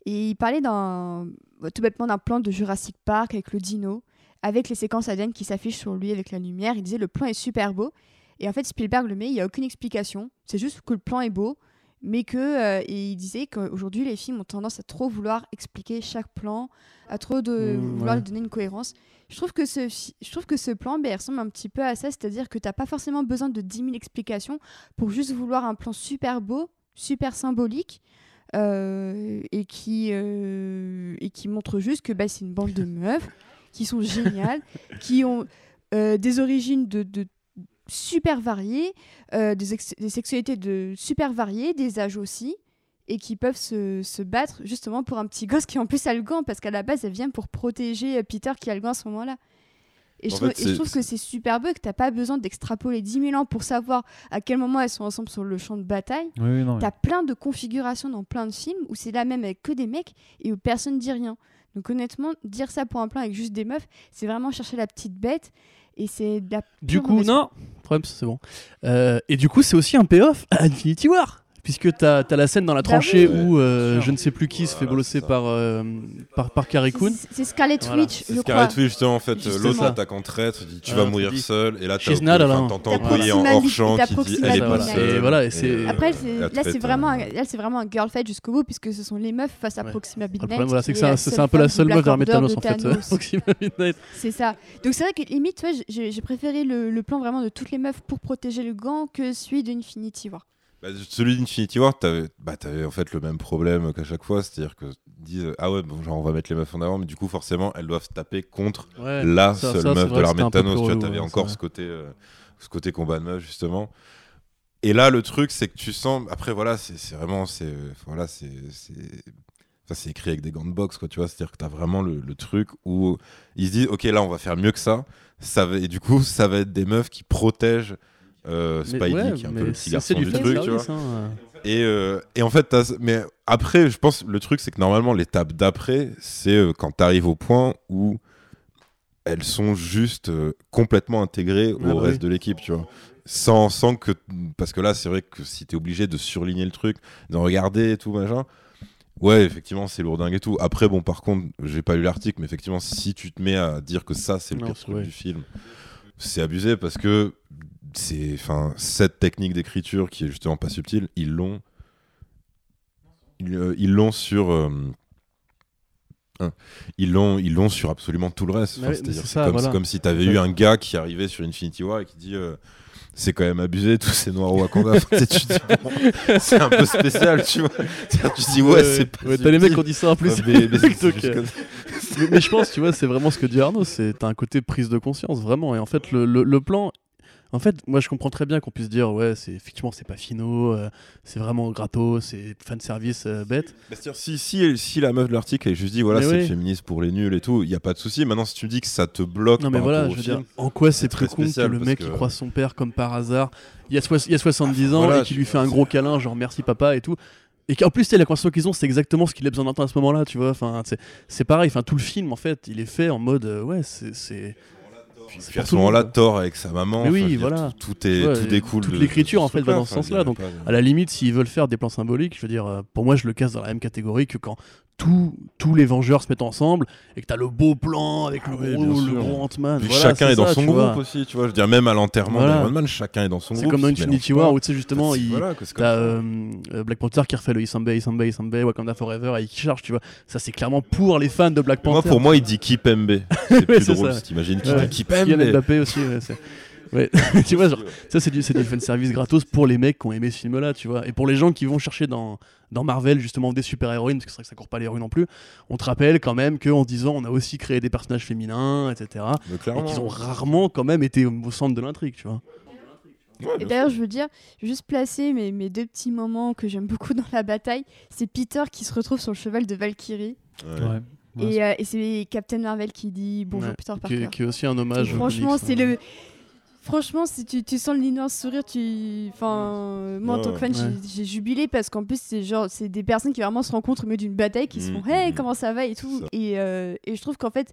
Et il parlait d'un, tout bêtement d'un plan de Jurassic Park avec le dino, avec les séquences ADN qui s'affichent sur lui avec la lumière. Il disait le plan est super beau. Et en fait, Spielberg le met, il n'y a aucune explication. C'est juste que le plan est beau, mais que. euh, et il disait qu'aujourd'hui, les films ont tendance à trop vouloir expliquer chaque plan, à trop de Mmh, vouloir ouais. lui donner une cohérence. Je trouve que ce, je trouve que ce plan ben, ressemble un petit peu à ça, c'est-à-dire que tu n'as pas forcément besoin de 10 000 explications pour juste vouloir un plan super beau, super symbolique, euh, et, qui, euh, et qui montre juste que bah, c'est une bande de meufs qui sont géniales, qui ont euh, des origines de, de super variées, euh, des, ex- des sexualités de super variées, des âges aussi, et qui peuvent se, se battre justement pour un petit gosse qui en plus a le gant, parce qu'à la base elle vient pour protéger euh, Peter qui a le gant à ce moment-là. Et je, trouve, fait, et je c'est- trouve que c'est super beau que t'as pas besoin d'extrapoler 10 000 ans pour savoir à quel moment elles sont ensemble sur le champ de bataille. Oui, oui, non, T'as plein de configurations dans plein de films où c'est là même avec que des mecs et où personne dit rien. Donc honnêtement, dire ça pour un plan avec juste des meufs, c'est vraiment chercher la petite bête et c'est Du coup, non, problème, c'est bon. Euh, et du coup, c'est aussi un payoff à Infinity War. Puisque t'as as la scène dans la Bah tranchée oui. où euh, je ne sais plus qui se fait Voilà, bolosser par, euh, par, par Carrie Coon. C'est- Scarlet Voilà. Witch, C'est je Scarlet crois. Witch, justement, en fait, euh, l'autre attaquant traître, dit tu Ah, vas tu mourir seul, et là alone. t'entends Bouilly en hors champ qui dit elle est pas Voilà. seule. Et voilà, et Après, là, c'est vraiment, un- là, c'est vraiment un girl fight jusqu'au bout, puisque ce sont les meufs face à. Proxima Le Midnight. problème, voilà, c'est un- peu la seule meuf vers Thanos en de fait. euh, Thanos. Proxima Midnight. C'est ça. Donc c'est vrai que limite, tu vois, j'ai préféré le, le plan vraiment de toutes les meufs pour protéger le gant que celui d'Infinity War. Bah, celui d'Infinity War, t'avais bah, en fait le même problème qu'à chaque fois, c'est-à-dire que disent ah ouais, bon, genre on va mettre les meufs en avant, mais du coup forcément elles doivent se taper contre Ouais. la ça- seule ça, meuf de l'armée de Thanos. Tu vois, t'avais ouais, encore c'est ce côté, euh, ce côté combat de meuf justement. Et là, le truc, c'est que tu sens. Après, voilà, c'est vraiment, c'est voilà, c'est c'est écrit avec des gants de boxe, quoi. Tu vois, c'est-à-dire que t'as vraiment le, le truc où ils se disent, ok, là, on va faire mieux que ça. Ça va, et du coup, ça va être des meufs qui protègent euh, Spidey, ouais, qui est un peu le petit garçon du, truc, tu vois. hein. Et, euh, et en fait, mais après, je pense le truc, c'est que normalement, l'étape d'après, c'est euh, quand tu arrives au point où elles sont juste euh, complètement intégrées Ah au bah reste oui. de l'équipe, tu vois. Sans, sans que. Parce que là, c'est vrai que si t'es obligé de surligner le truc, d'en regarder et tout, machin. Ouais, effectivement, c'est lourdingue et tout. Après, bon, par contre, j'ai pas lu l'article, mais effectivement, si tu te mets à dire que ça, c'est le Non, pire truc du film, c'est abusé parce que c'est. Enfin, cette technique d'écriture qui est justement pas subtile, ils l'ont. Ils euh, ils l'ont sur. euh, hein, ils l'ont, ils l'ont sur absolument tout le reste. Enfin, c'est comme, voilà. c'est comme si t'avais eu un gars qui arrivait sur Infinity War et qui dit euh, c'est quand même abusé tous ces noirs Wakanda. Tu tu bon, c'est un peu spécial, tu vois. Tu dis ouais, c'est pas ouais, T'as les mecs qui ont dit ça en plus. Mais- mais c'est Donc, juste comme- mais, mais je pense, tu vois, c'est vraiment ce que dit Arnaud, c'est t'as un côté prise de conscience, vraiment. Et en fait, le, le- le plan, en fait, moi je comprends très bien qu'on puisse dire, ouais, c'est effectivement, c'est pas finaux, euh, c'est vraiment gratos, c'est fan service euh, bête. Bah, c'est-à-dire, si, si, si la meuf de l'article elle juste dit voilà c'est féministe pour les nuls et tout, il y a pas de souci. Maintenant si tu dis que ça te bloque Non, mais par voilà, rapport je au veux film, dire, en quoi c'est très con que le mec que- qui croise son père comme par hasard, il y a, soix- il y a 70 ans Voilà, et qui lui fait un gros câlin, genre merci papa et tout. Et qu'en plus, la conversation qu'ils ont, c'est exactement ce qu'il a besoin d'entendre à ce moment-là, tu vois. Enfin, c'est- c'est pareil, enfin, tout le film, en fait, il est fait en mode, euh, ouais, c'est. Puis, puis à ce moment-là. Thor avec sa maman, oui, enfin, dire, voilà. tout, tout est, Ouais, tout découle. toute l'écriture, en fait, va dans ce sens-là, donc, À la limite, s'ils veulent faire des plans symboliques, je veux dire, euh, pour moi, je le casse dans la même catégorie que quand tous tous les Vengeurs se mettent ensemble et que t'as le beau plan avec le Ah oui, gros, le gros Ant-Man. Voilà, chacun c'est est dans ça, son groupe vois. aussi, tu vois. Je veux dire, même à l'enterrement Voilà. d'Iron Man, chacun est dans son C'est groupe. comme dans Infinity War où tu sais justement il, Voilà, c'est t'as euh, Black Panther qui refait le Isambe, Isambe, Isambe, Wakanda Forever et qui charge, tu vois. Ça c'est clairement pour les fans de Black Moi, Panther. pour moi, il dit Keep MB. C'est plus c'est drôle si t'imagines Ouais. dit Keep Kylian MB. Mbappé aussi. Ouais, tu vois, genre, ça c'est du, c'est du fan service gratos pour les mecs qui ont aimé ce film-là, tu vois. Et pour les gens qui vont chercher dans, dans Marvel justement des super-héroïnes, parce que c'est vrai que ça court pas les rues non plus, on te rappelle quand même qu'en 10 ans on a aussi créé des personnages féminins, etc. Mais Et qu'ils ont rarement quand même été au centre de l'intrigue, tu vois. Ouais, Et d'ailleurs, je veux dire, juste placer mes, mes deux petits moments que j'aime beaucoup dans la bataille. C'est Peter qui se retrouve sur le cheval de Valkyrie. Ouais. Ouais. Et, euh, et c'est Captain Marvel qui dit bonjour Ouais, Peter qui, Parker. est- qui est aussi un Et hommage. au franchement, c'est le. Franchement, si tu, tu sens le immense sourire, tu. Enfin, moi en tant que fan, Ouais. j'ai- jubilé parce qu'en plus, c'est genre, c'est des personnes qui vraiment se rencontrent au milieu d'une bataille, qui se font Mhm, Hey, mhm. comment ça va et tout. Et, euh, et je trouve qu'en fait,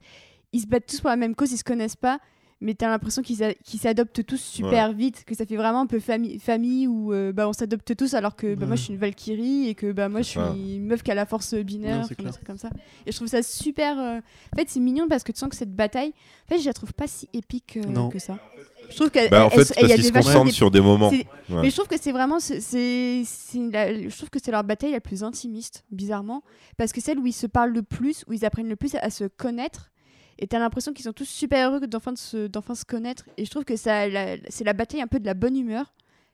ils se battent tous pour la même cause, ils se connaissent pas, mais t'as l'impression qu'ils s'adoptent tous super vite, que ça fait vraiment un peu famille, famille où euh, bah, on s'adopte tous alors que bah, moi je suis une Valkyrie et que bah, moi je suis une meuf qui a la force binaire, Non, comme ça. Et je trouve ça super. euh, En fait, c'est mignon parce que tu sens que cette bataille, en fait, je la trouve pas si épique euh, Non. que ça. Je trouve qu'elle. Bah, en fait, elle- parce qu'ils se concentrent sur des moments. Ouais. Mais je trouve que c'est vraiment. c'est- Je trouve que c'est leur bataille la plus intimiste, bizarrement. Parce que celle où ils se parlent le plus, où ils apprennent le plus à, à se connaître. Et t'as l'impression qu'ils sont tous super heureux d'enfin de se, d'enfin se connaître. Et je trouve que ça, c'est la bataille un peu de la bonne humeur.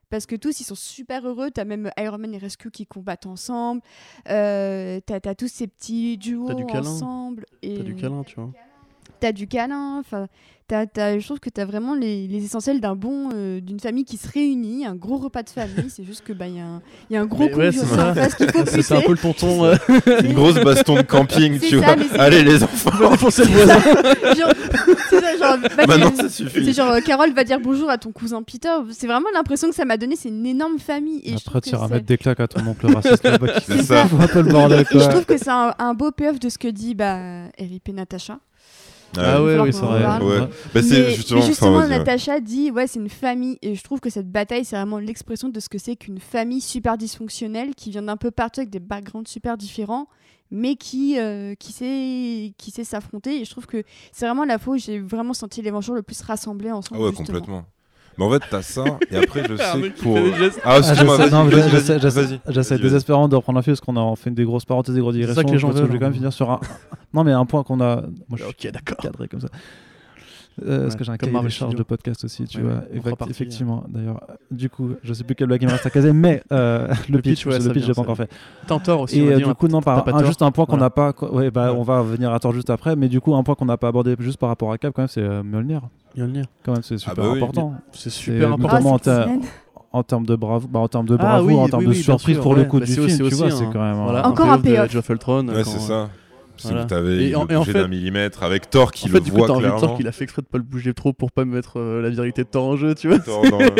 Parce que tous, ils sont super heureux. T'as même Iron Man et Rescue qui combattent ensemble. Euh, t'as, t'as tous ces petits duos du ensemble. Et T'as du câlin, tu vois. T'as du câlin. Enfin, t'as, t'as- je trouve que t'as vraiment les, les essentiels d'un bon, euh, d'une famille qui se réunit. Un gros repas de famille. c'est juste que bah il y, a un- il y a un gros Mais ouais, c'est un peu le tonton. euh, Une grosse baston de camping, C'est tu ça, vois. Allez, les enfants. va défoncer le voisin. C'est ça, genre, va Maintenant, dire- ça suffit. c'est genre euh, Carole va dire bonjour à ton cousin Peter. C'est vraiment l'impression que ça m'a donné. C'est une énorme famille. Et Après, trouve tu que iras c'est- mettre des claques à ton oncle raciste là-bas qui C'est fait ça. je trouve que c'est un, un beau payoff de ce que dit bah, Eric et Natacha. Ah va ouais, oui, c'est vrai. parle. Ouais. Ouais. Bah, mais, justement, mais justement. Natacha dit ouais c'est une famille et je trouve que cette bataille c'est vraiment l'expression de ce que c'est qu'une famille super dysfonctionnelle qui vient d'un peu partout avec des backgrounds super différents mais qui euh, qui sait qui sait s'affronter et je trouve que c'est vraiment la fois où j'ai vraiment senti les Vengeurs le plus rassemblés ensemble Ah ouais, justement. complètement. Mais en fait, t'as ça, et après, je sais que pour. Ah, Ah, excuse-moi, vas-y, j'essaie- désespérément de reprendre la fille parce qu'on a fait des grosses parenthèses, des grosses digressions. ça que les gens veulent, Je vais quand même finir sur un. Non, mais un point qu'on a. Moi, je suis Ok, d'accord. cadré comme ça. Euh, parce que j'ai un cahier des charges de podcast aussi, tu Ouais, vois. ouais, Effect- effectivement, d'ailleurs. Du coup, je sais plus quelle blague il me reste à caser, mais euh, le, Le pitch, ouais, le pitch, j'ai pas encore fait. T'as tort aussi. Et euh, du hein, coup, non, par, un- juste un point qu'on Voilà. n'a pas. Ouais, bah, on va revenir à tort juste après, mais du coup, un point qu'on n'a pas abordé juste par rapport à Cap, quand même, c'est euh, Mjolnir. Mjolnir. Quand même, c'est super bah oui, important. C'est super important. en Ah. En termes de bravo, bah, en termes de Ah bravoure, oui, en termes oui, de oui, bien surprise sûr, pour le ouais. coup Bah, du film, aussi- tu vois, un- c'est quand même. Voilà, euh, Encore un payoff de. Ouais, c'est ça. C'est Voilà. que t'avais Et en- et en bouger fait- d'un millimètre avec Thor qui En fait, le du coup, voit de clairement. Thor qu'il a fait exprès de pas le bouger trop pour pas mettre euh, la vérité de Thor en jeu, tu vois. Thor dans le-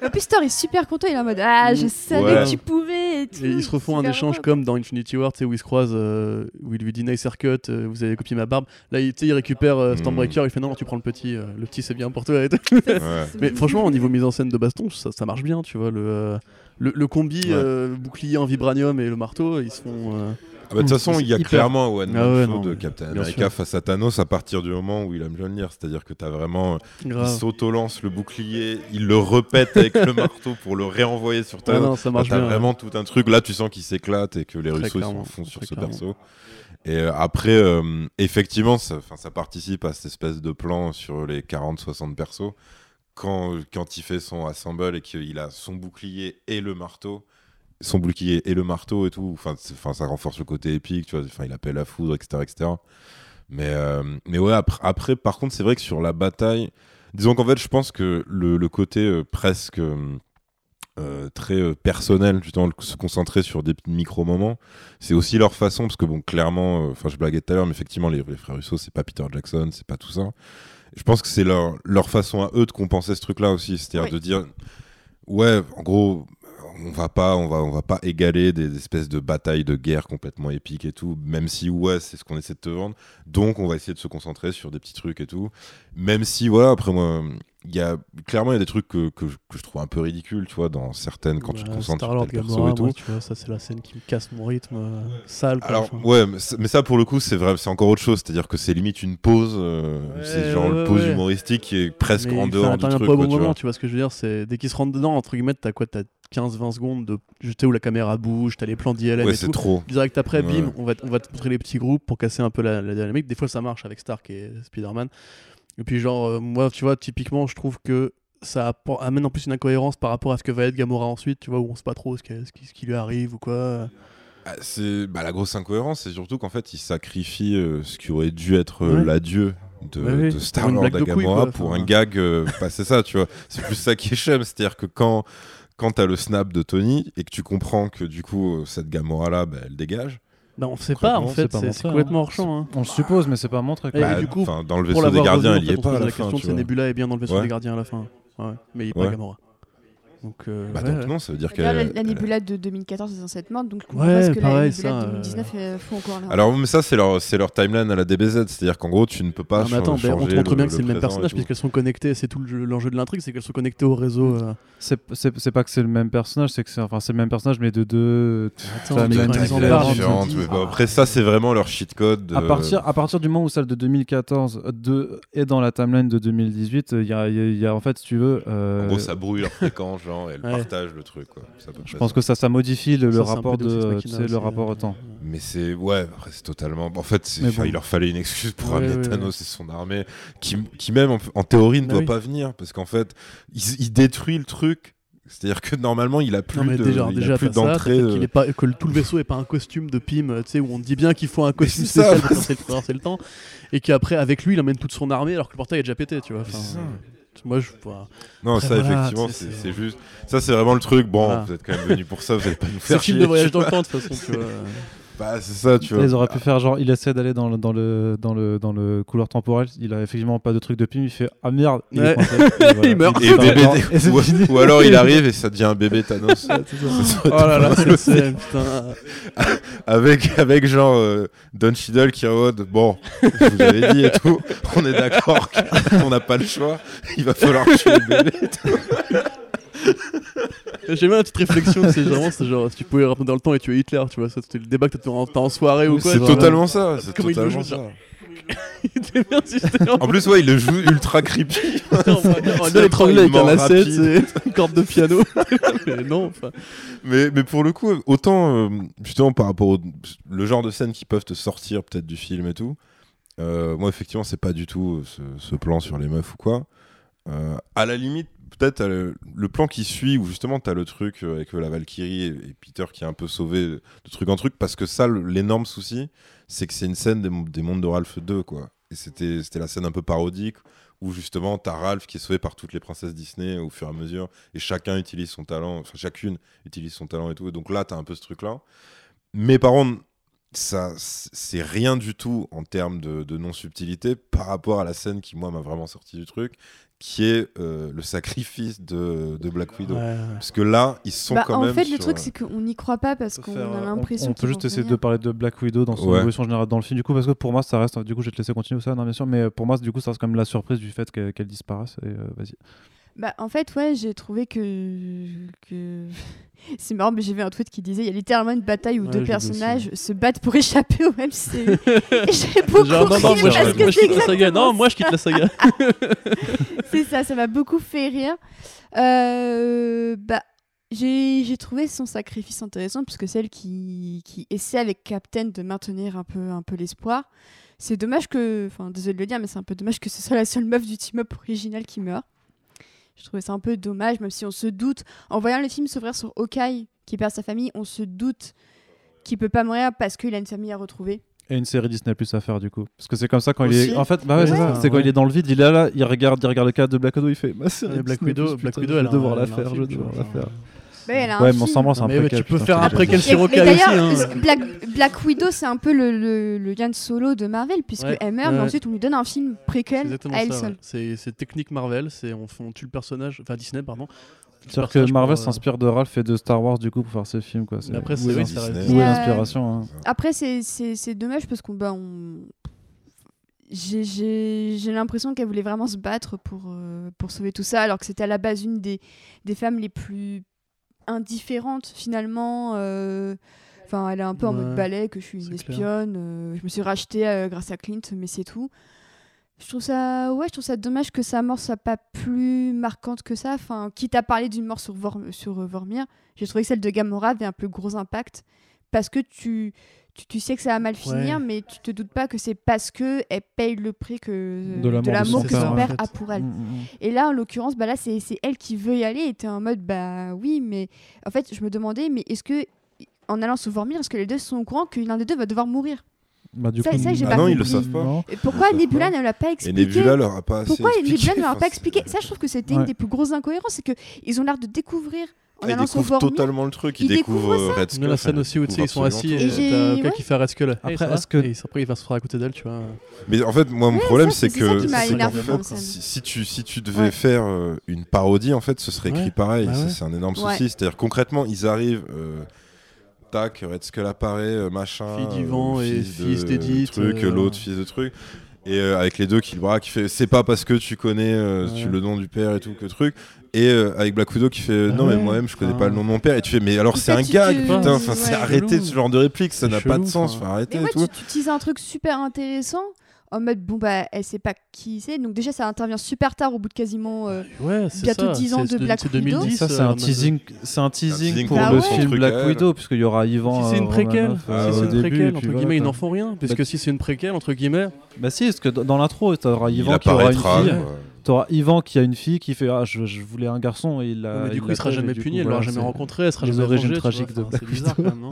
En plus Thor est super content il est en mode ah je Mm. savais Ouais. que tu pouvais et tout. Et ils se refont un échange comme dans Infinity War, tu sais, où ils se croisent, euh, où il lui dit Nice haircut, euh, vous avez copié ma barbe. Là, il, récupère euh, Mm. Stormbreaker, il fait non, non, tu prends le petit, euh, le petit c'est bien pour toi. et tout. Ça, Ouais. c'est- Mais franchement, au niveau mise en scène de baston, ça, ça marche bien, tu vois. Le, euh, le, le combi Ouais. euh, bouclier en vibranium et le marteau, ils se font. Ah bah, De toute façon, il y a hyper- clairement un one-man Ah ouais, show non, de Captain America sûr. face à Thanos à partir du moment où il a Mjolnir. C'est-à-dire que t'as vraiment. Il s'auto-lance le bouclier, il le repète avec le marteau pour le réenvoyer sur Ah Thanos. non, ça marche T'as bien. vraiment tout un truc. Là, tu sens qu'il s'éclate et que les Très Russos sont fond sur très ce clairement. perso. Et euh, après, euh, effectivement, ça participe à cette espèce de plan sur les 40-60 persos. Quand, quand il fait son assemble et qu'il a son bouclier et le marteau, son bouclier et le marteau et tout, enfin, c'est- 'fin, ça renforce le côté épique, tu vois. Enfin, il appelle la foudre, etc., etc. Mais, euh, mais ouais, après, après, par contre, c'est vrai que sur la bataille, disons qu'en fait, je pense que le, le côté euh, presque euh, très euh, personnel, justement, se concentrer sur des petits micro-moments, c'est aussi leur façon, parce que bon, clairement, enfin, je blaguais tout à l'heure, mais effectivement, les, les frères Russo, c'est pas Peter Jackson, c'est pas tout ça. Je pense que c'est leur, leur façon à eux de compenser ce truc-là aussi, c'est-à-dire Oui. de dire, ouais, en gros, on va pas, on va, on va pas égaler des espèces de batailles de guerre complètement épiques et tout, même si ouais, c'est ce qu'on essaie de te vendre. Donc, on va essayer de se concentrer sur des petits trucs et tout. Même si voilà, après moi, il y a clairement il y a des trucs que, que, je- que je trouve un peu ridicules, tu vois, dans certaines quand tu te concentres sur Gamora, et tout. moi, tu vois, ça c'est la scène qui me casse mon rythme euh, sale. quoi, Alors ouais, mais ça- mais ça pour le coup c'est vrai, c'est encore autre chose, c'est-à-dire que c'est limite une pause, euh, Ouais, c'est genre ouais, une pause humoristique qui est presque Mais en dehors du truc. pas quoi, bon tu moment, vois. tu vois ce que je veux dire C'est dès qu'ils se rentrent dedans, entre guillemets, t'as quoi T'as 15-20 secondes de jeter où la caméra bouge, t'as les plans d'ILM Ouais, et c'est tout. trop. Direct après, Ouais. bim, on va, on va te montrer les petits groupes pour casser un peu la, la dynamique. Des fois, ça marche avec Stark et Spider-Man. Et puis, genre, euh, moi, tu vois, typiquement, je trouve que ça amène en plus une incohérence par rapport à ce que va être Gamora ensuite, tu vois, où on sait pas trop ce, qu'elle- ce qui, ce qui lui arrive ou quoi. Ah, C'est bah, la grosse incohérence, c'est surtout qu'en fait il sacrifie euh, ce qui aurait dû être euh, Ouais. l'adieu de, Ouais, oui. de Pour Star une Lord blague à Gamora pour un gag. euh, bah, c'est ça, tu vois. C'est plus ça qui est chum, c'est-à-dire que quand quand t'as le snap de Tony et que tu comprends que du coup cette Gamora là, bah, elle dégage. Bah, on sait pas, en fait, c'est c'est complètement hors champ. hein. On le suppose, mais c'est pas montré. quoi. Et Bah, du coup, enfin, dans le vaisseau des gardiens, revu, il y est pas à la la fin. question, c'est. Nebula est bien dans le vaisseau Ouais. des gardiens à la fin. Ouais, mais il est Ouais. pas Gamora. Donc, euh, Bah, ouais, donc ouais. non, ça veut dire D'ailleurs, la, la Nebula de 2014 est censée être morte, donc Ouais, que pareil, la Nebula ça, de euh, 2019 euh, encore là. Alors, mais ça, c'est leur, c'est leur timeline à la DBZ. C'est-à-dire qu'en gros, tu ne peux pas Non, mais attends, on te montre bien que c'est le même personnage puisqu'elles sont connectées. C'est tout le jeu- l'enjeu de l'intrigue, c'est qu'elles sont connectées au réseau. euh. C'est pas que c'est le même personnage, c'est que c'est enfin, c'est le même personnage, mais de deux. Après, ça, c'est vraiment leur cheat code. de- À partir, à partir du moment où celle de 2014 de, est dans la timeline de 2018, il y a, il y a- il y a, en fait, si tu veux. euh, En gros, ça brouille leur fréquence, et elles Ouais. partagent le truc, quoi. Je pense ça. que ça, ça modifie le, Ça, rapport de, tu sais, le rapport au temps. Mais c'est. Ouais, après, c'est totalement. En fait, bon. il leur fallait une excuse pour Ouais, ramener ouais, Thanos et son armée, qui, qui même, en, en théorie, ne Bah doit oui. pas venir, parce qu'en fait, il, il détruit le truc. C'est-à-dire que normalement, il a plus Non de, déjà, il a déjà plus d'entrée. est pas, que le- tout le vaisseau est pas un costume de Pym, tu sais, où on dit bien qu'il faut un costume c'est ça. spécial pour traverser- le temps, et qu'après avec lui il emmène toute son armée alors que le portail est déjà pété, tu vois. Enfin, C'est ça. Moi je vois. Non, Après, ça, voilà, effectivement, c'est c'est- c'est juste. Ça, c'est vraiment le truc. Bon, Voilà. vous êtes quand même venu pour ça, vous allez pas nous C'est faire film chier. de voyage dans le temps de toute façon, tu vois. Bah, c'est ça, tu vois. Ils auraient pu faire genre, il essaie d'aller dans le, dans, le, dans, le, dans le couloir temporel, il a effectivement pas de truc de pim, il fait Ah merde, il Ouais. est coincé. Et voilà. Il meurt. Et bébé, Et c'est ou, alors il arrive et ça devient un bébé Thanos. Ça Oh là là, scène, putain. avec, avec genre euh, Don Cheadle qui est en mode Bon, je vous avais dit et tout, on est d'accord qu'on n'a pas le choix, il va falloir tuer le bébé. J'ai même une petite réflexion, c'est genre, si tu pouvais rentrer dans le temps et tuer Hitler, tu vois, ça c'était le débat que t'as en, en soirée ou quoi. C'est totalement ça, c'est totalement bien en plus, ouais, il le joue ultra creepy. on bien l'étrangler avec un lacet, une corde de piano. Mais non, enfin. Mais, mais pour le coup, autant euh, justement par rapport au le genre de scènes qui peuvent te sortir peut-être du film et tout, euh, moi effectivement c'est pas du tout euh, ce, ce plan sur les meufs ou quoi. Euh, à la limite, peut-être t'as le, plan qui suit où justement t'as le truc euh, avec euh, la Valkyrie et, et Peter qui est un peu sauvé de truc en truc parce que ça l'énorme souci c'est que c'est une scène des, des mondes de Ralph 2 quoi. Et c'était c'était la scène un peu parodique où justement t'as Ralph qui est sauvé par toutes les princesses Disney au fur et à mesure et chacun utilise son talent, enfin chacune utilise son talent et tout. Et donc là, t'as un peu ce truc-là. Mais par contre, ça, c'est rien du tout en termes de, de non-subtilité par rapport à la scène qui, moi, m'a vraiment sorti du truc, qui est euh, le sacrifice de, de Black Widow. Parce que là, ils sont Bah, quand en même. fait, le truc, euh, c'est qu'on n'y croit pas parce qu'on faire, a euh, l'impression On, on peut juste essayer de parler de Black Widow dans son Ouais. évolution générale dans le film. Du coup, parce que pour moi, ça reste. Du coup, je vais te laisser continuer ça, non, bien sûr. Mais pour moi, du coup, ça reste quand même la surprise du fait qu'elle qu'elle disparaisse. Et euh, vas-y. Bah, en fait, ouais, j'ai trouvé que. que... c'est marrant, mais j'ai vu un tweet qui disait il y a littéralement une bataille où Ouais, deux personnages se battent pour échapper au MCU. Et j'ai beaucoup Genre, non, non, moi, parce je, que c'est la saga. Non, moi je quitte la saga. C'est ça, ça m'a beaucoup fait rire. Euh, bah, j'ai trouvé son sacrifice intéressant puisque c'est elle qui, qui essaie avec Captain de maintenir un peu, un peu l'espoir. C'est dommage que, enfin désolé de le dire, mais c'est un peu dommage que ce soit la seule meuf du team-up original qui meurt. Je trouvais ça un peu dommage, même si on se doute, en voyant le film s'ouvrir sur Hawkeye qui perd sa famille, on se doute qu'il peut pas mourir parce qu'il a une famille à retrouver. Et une série Disney Plus à faire, du coup. Parce que c'est comme ça quand il est. En fait, bah ouais, c'est Ouais. ça. C'est quand Ouais. il est dans le vide, il est là, il regarde, il regarde le cadre de Black Widow, il fait Ma série Ouais, Black Widow, Black je Widow, elle a devoir la faire, je vais devoir la faire. Elle a un Ouais, mais on film. s'en c'est un mais préquel, tu peux putain, faire un préquel sur Hawkeye aussi, d'ailleurs, hein. Black, Black Widow, c'est un peu le, le, le Yann Solo de Marvel, puisque Ouais, elle meurt, mais ensuite on lui donne un film préquel à elle ça. seule. ouais. C'est c'est technique Marvel, c'est on, on tue le personnage, enfin Disney pardon. C'est-à-dire que Marvel euh, s'inspire de Ralph et de Star Wars, du coup, pour faire ses films, quoi. Après, c'est est oui. Mais, euh, l'inspiration hein Après, c'est- c'est c'est dommage parce qu'on. Bah, on... J'ai- J'ai j'ai l'impression qu'elle voulait vraiment se battre pour, euh, pour sauver tout ça, alors que c'était à la base une des, des femmes les plus indifférentes finalement. euh, Enfin, elle est un peu en Ouais, mode balai, que je suis une espionne. euh, je me suis rachetée euh, grâce à Clint, mais c'est tout. Je trouve ça, ouais, je trouve ça dommage que sa mort soit pas plus marquante que ça. Enfin, quitte à parler d'une mort sur, Vor- sur euh, Vormir, j'ai trouvé que celle de Gamora avait un plus gros impact parce que tu, tu, tu sais que ça va mal finir, Ouais. mais tu te doutes pas que c'est parce que elle paye le prix que De l'amour son que père, son en père fait. a pour elle. Mm, mm, mm. Et là, en l'occurrence, bah là, c'est c'est elle qui veut y aller. Et t'es en mode, bah oui, mais en fait, je me demandais, mais est-ce que en allant se Vormir, est-ce que les deux sont au courant que l'un des deux va devoir mourir? Bah, du Ça- coup, ça, Ah pas non, ils le compris. savent pas. Non. Et Pourquoi Nebula pas. ne l'a pas Et expliqué Nebula leur a pas. Pourquoi. Nebula ne leur a pas expliqué Ça, je trouve que c'était Ouais. une des plus grosses incohérences, c'est que ils ont l'air de découvrir Ah, découvrent Vormir. totalement le truc. Ils Ils découvrent découvrent euh, Red Il y Skull. a la scène aussi où tu sais, ils sont assis et. Et t'as ouais. qui fait Red Skull. Après, est-ce que- Et après, il va se faire à côté d'elle, tu vois. Mais en fait, moi, mon Ouais, problème, c'est que si, si tu si tu devais Ouais. faire euh, une parodie, en fait, ce serait écrit Ouais. pareil. Bah. C'est un énorme Ouais. souci. C'est-à-dire concrètement, ils arrivent. euh, Tac, Red Skull apparaît, euh, machin. Fille d'Ivan euh, et fils fils de d'Edith, Truc, euh, l'autre fils de truc. Et euh, avec les deux qui le braquent, qui fait c'est pas parce que tu connais euh, Ouais. tu- le nom du père et tout que truc. Et euh, avec Black Widow qui fait non, mais moi-même je connais Ah. pas le nom de mon père. Et tu fais mais alors c'est un tu gag, putain. Enfin, ouais. c'est arrêter Chelou. ce genre de réplique, ça C'est n'a pas de sens. enfin. Tout. tu, tu utilises un truc super intéressant en mode bon bah elle sait pas qui c'est donc déjà ça intervient super tard au bout de quasiment euh, Ouais, c'est Bientôt ça. 10 ans c'est de Black c'est Widow. 2010. Ça, c'est euh, un en mode- teasing, c'est un teasing pour le film Black. Widow, puisqu'il y aura Yvan. Si c'est une préquelle, euh, si c'est une début, préquelle, entre guillemets, ils n'en font rien. Puisque si c'est une préquelle, entre guillemets, Bah si, parce que dans l'intro, t'auras Il Yvan qui aura une apparaîtra. fille. T'auras Yvan qui a une fille qui fait Ah, je, je voulais un garçon et il mais du coup, il sera jamais puni, coup, elle l'aura jamais rencontré, elle sera les jamais origines tragiques de C'est bizarre quand Widow. même, non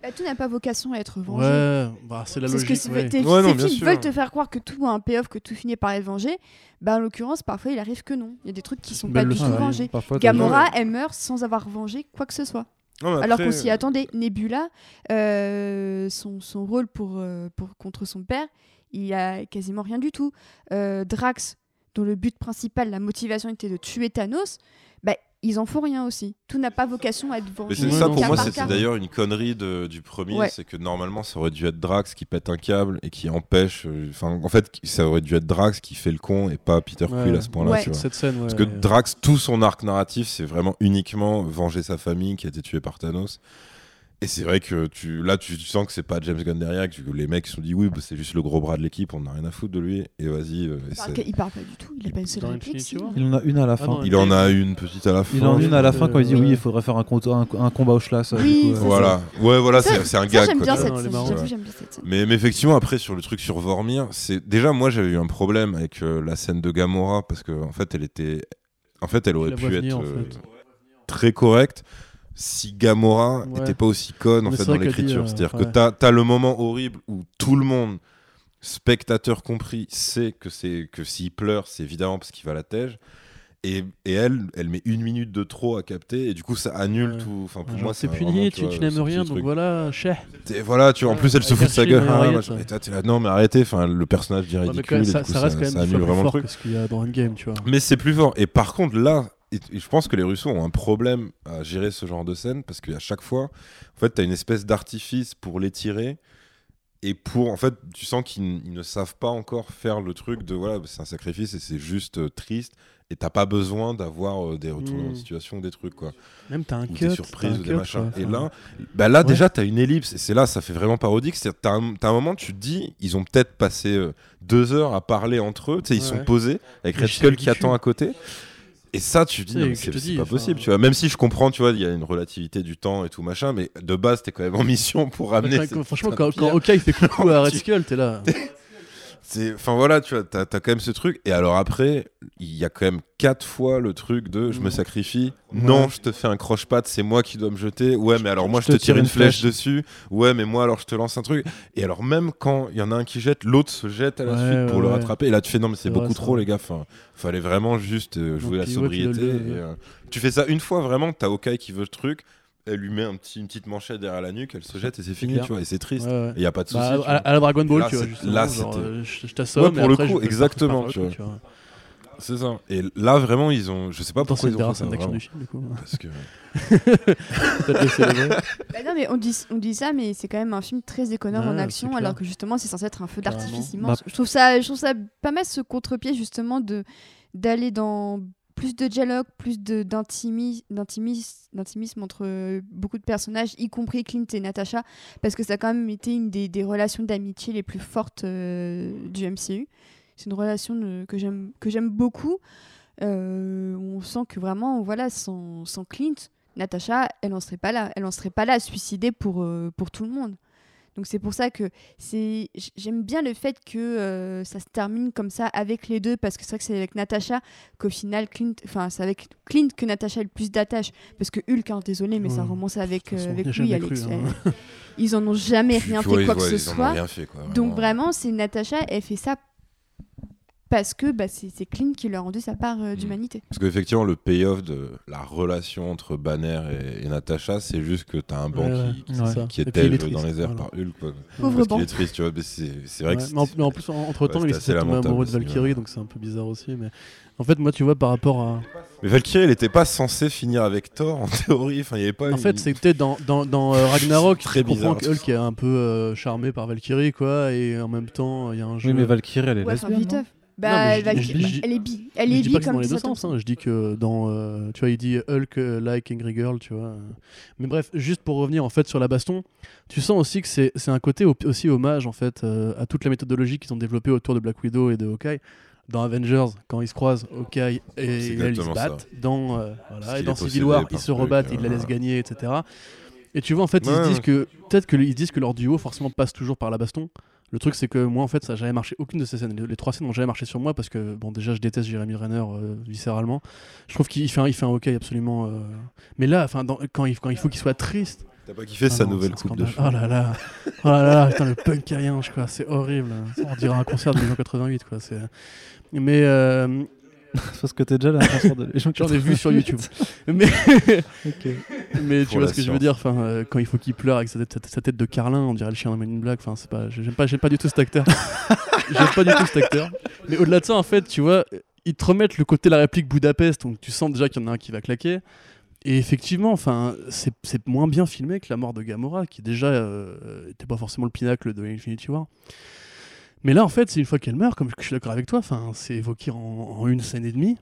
bah, tout n'a pas vocation à être vengé Ouais, bah c'est la C'est ce que ouais. tes- Ouais, non, sûr. veulent te faire croire que tout a un payoff, que tout finit par être vengé. Bah, en l'occurrence, parfois, il arrive que non. Il y a des trucs qui sont Une pas du tout vengés. Parfois, Gamora, elle meurt sans avoir vengé quoi que ce soit. Non, Alors qu'on s'y euh, attendait. Nebula, euh, son, son rôle pour, euh, pour, contre son père, il a quasiment rien du tout. Euh, Drax, dont le but principal, la motivation était de tuer Thanos, bah, ils en font rien aussi. Tout n'a pas vocation à être Mais vengé. c'est ça pour moi, c'était d'ailleurs une connerie de- du premier, Ouais. c'est que normalement ça aurait dû être Drax qui pète un câble et qui empêche. euh, Enfin, en fait, ça aurait dû être Drax qui fait le con et pas Peter Ouais. Quill à ce point-là. Ouais. tu vois. Cette scène, ouais. Parce que Drax, tout son arc narratif, c'est vraiment uniquement venger sa famille qui a été tuée par Thanos. Et c'est vrai que tu, là, tu, tu sens que c'est pas James Gunn derrière, que les mecs se sont dit oui, bah, c'est juste le gros bras de l'équipe, on n'a rien à foutre de lui. Et vas-y. euh, Il parle, il parle pas du tout, il a pas une seule réplique. Il en a une à la Ah fin. non, Il en a une petite à la fin. il en a une à la fin quand il dit ouais. oui, il faudrait faire un, compte- un, un combat au Schlass. euh, Oui, euh, Voilà. Ouais, voilà, c'est un gag. j'aime bien cette. Mais, mais effectivement, après, sur le truc sur Vormir, c'est déjà moi j'avais eu un problème avec euh, la scène de Gamora parce que en fait, elle était, en fait, elle aurait pu être euh, très correcte si Gamora Ouais. n'était pas aussi conne en Mais fait dans l'écriture. euh, C'est-à-dire ouais. que t'as as le moment horrible où tout le monde, spectateur compris, sait que c'est que s'il pleure, c'est évidemment parce qu'il va à la tège. Et, et elle, elle met une minute de trop à capter et du coup ça annule Ouais. tout. Enfin pour Genre, moi, c'est puni, tu, tu ce n'aimes rien, donc voilà, chais. Voilà, tu vois, en Ouais, plus elle se fout de sa gueule. dans ah, Harriet, machin. ouais. Et toi, t'es là, non mais arrêtez, enfin le personnage dit Ouais, mais ridicule. quand même, et du ça, coup, ça reste quand même ça annule plus vraiment le fort truc. que ce qu'il y a dans Endgame, tu vois. Mais c'est plus fort. Et par contre, là, et- et je pense que les Russos ont un problème à gérer ce genre de scène parce qu'à chaque fois, en fait, tu as une espèce d'artifice pour les tirer. Et pour, en fait, tu sens qu'ils ne savent pas encore faire le truc de voilà, c'est un sacrifice et c'est juste euh, triste. Et t'as pas besoin d'avoir euh, des retournements Mm. de situation ou des trucs, quoi. Même t'as un Ou cut. des surprises un ou des cut, machins. quoi. Et là, bah là Ouais. déjà, t'as une ellipse. Et c'est là, ça fait vraiment parodique. C'est-à-dire, t'as un, t'as un moment, tu te dis, ils ont peut-être passé euh, deux heures à parler entre eux. Tu sais, ils sont ouais. posés avec Red c'est Skull qui attend à côté. Et ça, tu te dis, c'est pas possible, tu vois. Même si je comprends, tu vois, il y a une relativité du temps et tout machin, mais de base, t'es quand même en mission pour ramener. Quand- franchement, quand, quand. Hawkeye fait coucou à Red Skull, t'es là. Enfin voilà, tu vois, t'as, t'as quand même ce truc. Et alors après, il y a quand même quatre fois le truc de je me Ouais. sacrifie. Non, je te fais un croche-patte, c'est moi qui dois me jeter. Ouais, mais alors moi je je te tire une flèche, flèche. dessus. Ouais, mais moi alors je te lance un truc. Et alors même quand il y en a un qui jette, l'autre se jette à la Ouais, suite pour ouais, le rattraper. Et là tu fais non mais c'est beaucoup vrai, trop ça. les gars. Enfin, fallait vraiment juste euh, jouer la sobriété. et, euh, tu fais ça une fois vraiment, t'as Hawkeye qui veut le truc. Elle lui met un petit, une petite manchette derrière la nuque, elle se jette et c'est fini, clair. tu vois. Et c'est triste. Ouais, ouais. Et y a pas de souci. Bah, à, la Dragon Ball, Là, tu vois, là, genre, euh, je, je t'assomme. Ouais, et pour le après, coup, exactement, tu vois. C'est ça. Et là vraiment ils ont, je sais pas Attends, pourquoi ils ont fait ça. scènes d'action vraiment. du film, du coup. Parce que. Bah non, mais on dit, on dit ça, mais c'est quand même un film très Ouais, en action, alors que justement, c'est censé être un feu d'artifice Bah- immense. Je, trouve ça, je trouve ça pas mal ce contre-pied, justement, de d'aller dans plus de dialogue, plus d'intimisme entre euh, beaucoup de personnages, y compris Clint et Natasha, parce que ça a quand même été une des, relations d'amitié les plus fortes euh, du MCU. C'est une relation de- que j'aime beaucoup. Euh, on sent que vraiment, voilà, sans, sans Clint, Natasha, elle en serait pas là. Elle en serait pas là suicider pour, pour tout le monde. Donc c'est pour ça que c'est j'aime bien le fait que euh, ça se termine comme ça avec les deux parce que c'est vrai que c'est avec Natasha qu'au final Clint enfin c'est avec Clint que Natasha a le plus d'attache parce que Hulk hein, désolé mais ça romance avec euh, avec lui Alex. cru, hein. Ils en ont jamais rien fait quoi que ce soit. Donc vraiment c'est Natasha elle fait ça parce que bah, c'est Clint qui lui a rendu sa part euh, Mm. d'humanité. Parce qu'effectivement, le payoff de la relation entre Banner et, et Natasha, c'est juste que t'as un banc Ouais, qui, Ouais. est il élevé dans les airs voilà. par Hulk. Quoi. Pauvre banc. qu'il est triste, tu vois. Mais c'est vrai Ouais, que mais, en, c'est- mais en plus, entre temps, Ouais, il s'est tombé amoureux de Valkyrie, ouais. donc c'est un peu bizarre aussi. Mais en fait, moi, tu vois, par rapport à. Mais Valkyrie, elle était pas censée finir avec Thor en théorie. Enfin, il y avait pas. En une- fait, c'était dans, dans, dans euh, Ragnarok, Très tu bizarre. que Hulk est un peu euh, charmé par Valkyrie, quoi, et en même temps, il y a un jeu. Oui, mais Valkyrie, elle est Ouais, Bah, Non, dis- elle est bi. Elle est bi comme dans les deux sens, hein, je dis que dans. euh, tu vois, il dit Hulk euh, like Angry Girl, tu vois. Mais bref, juste pour revenir en fait sur la baston, tu sens aussi que c'est c'est un côté au- aussi hommage en fait euh, à toute la méthodologie qu'ils ont développée autour de Black Widow et de Hawkeye. Dans Avengers, quand ils se croisent, Hawkeye et elle, ils se ça. battent. Dans, euh, voilà, et dans Civil War, ils se rebattent, ils la laissent gagner, etc. Et tu vois, en fait, ils se disent que peut-être que ils se disent que leur duo forcément passe toujours par la baston. Le truc, c'est que moi, en fait, ça n'a jamais marché. Aucune de ces scènes, les, les trois scènes n'ont jamais marché sur moi parce que, bon, déjà, je déteste Jeremy Renner euh, viscéralement. Je trouve qu'il fait un, il fait un hockey absolument. euh, Mais là, enfin, quand, il, quand il faut qu'il soit triste. T'as pas kiffé ah sa non, nouvelle coupe de cheveux Oh là là, oh là là, putain, le punk je quoi, c'est horrible. On dirait un concert de 1988, quoi. Mais euh, parce que t'es déjà concert de les gens qui j'en ai vu sur YouTube. Mais. Mais tu Pour vois ce que je veux dire, enfin, euh, quand il faut qu'il pleure avec sa tête, sa tête de Carlin, on dirait le chien dans Men in Black. Enfin, c'est pas, j'aime pas, j'aime pas du tout cet acteur. j'aime pas du tout cet acteur. Mais au-delà de ça, en fait, tu vois, ils te remettent le côté de la réplique Budapest, donc tu sens déjà qu'il y en a un qui va claquer. Et effectivement, enfin, c'est c'est moins bien filmé que la mort de Gamora, qui déjà euh, était pas forcément le pinacle de Infinity War. Mais là, en fait, c'est une fois qu'elle meurt, comme je suis d'accord avec toi, c'est évoqué en, en une scène et demie.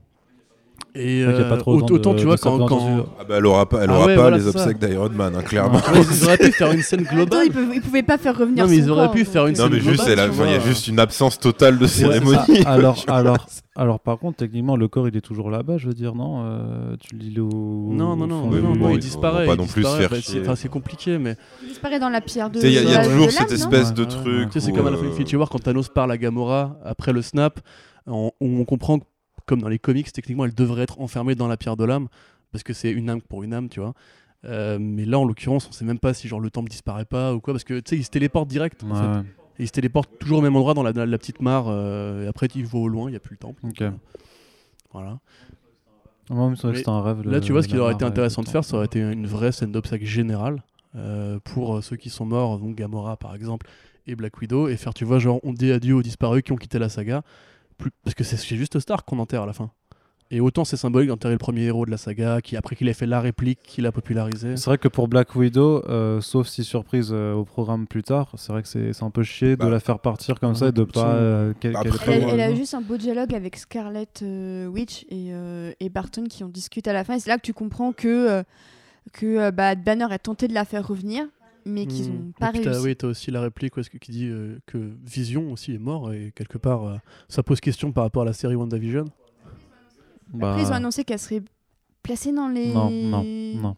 Et a pas euh, trop autant, de- tu vois quand, quand... Ah bah, elle aura pas, elle Ah aura ouais, pas voilà, les obsèques d'Iron Man, hein, clairement. Ouais, ils auraient pu faire une scène globale. ils, peuvent, ils pouvaient pas faire revenir Non, mais ils son auraient corps, pu donc, faire une euh, non, mais globale, juste, enfin, il y a juste une absence totale de cérémonie. Ah, alors, alors, alors, par contre, techniquement, le corps, il est toujours là-bas, je veux dire, non euh, Tu le dis au. Non, non, non, non, non, non, il ils disparaît. pas non plus faire Bah, enfin, c'est compliqué, mais Il disparaît dans la pierre de. Il y a, toujours cette non espèce de truc. tu sais, c'est comme à la fin euh, d'Infinity War quand Thanos parle à Gamora après le snap, on- on comprend que, comme dans les comics, techniquement, elle devrait être enfermée dans la pierre de l'âme, parce que c'est une âme pour une âme, tu vois. Euh, mais là, en l'occurrence, on sait même pas si genre le temple disparaît pas ou quoi, parce que tu sais, il se téléporte direct. en Ouais, fait. ouais. Et il se téléporte toujours au même endroit dans la, petite mare. euh, et après, il va au loin, il y a plus le temple. Ok. Voilà. Moi, Mais un rêve. Là, tu vois, ce qui aurait été intéressant de faire, ça aurait été une vraie scène d'obsèques générale euh, pour euh, ceux qui sont morts, donc Gamora par exemple, et Black Widow, et faire, tu vois, genre, on dit adieu aux disparus qui ont quitté la saga, plus... parce que c'est juste Stark qu'on enterre à la fin. Et autant c'est symbolique d'enterrer le premier héros de la saga, qui après qu'il ait fait la réplique, qu'il a popularisé. C'est vrai que pour Black Widow, euh, sauf si surprise euh, au programme plus tard, c'est vrai que c'est un peu chier Bah, de la faire partir comme ouais, ça et de pas. euh, pas Elle, le a- elle juste un beau dialogue avec Scarlet euh, Witch et, euh, et Barton qui ont discuté à la fin. Et c'est là que tu comprends que, euh, que euh, bah, Banner a tenté de la faire revenir, mais qu'ils Hmm. n'ont pas puis t'as- réussi. Oui, t'as aussi la réplique où est-ce que- qui dit euh, que Vision aussi est mort, et quelque part, euh, ça pose question par rapport à la série WandaVision. Bah, Après, ils ont annoncé qu'elle serait placée dans les. Non, non, non.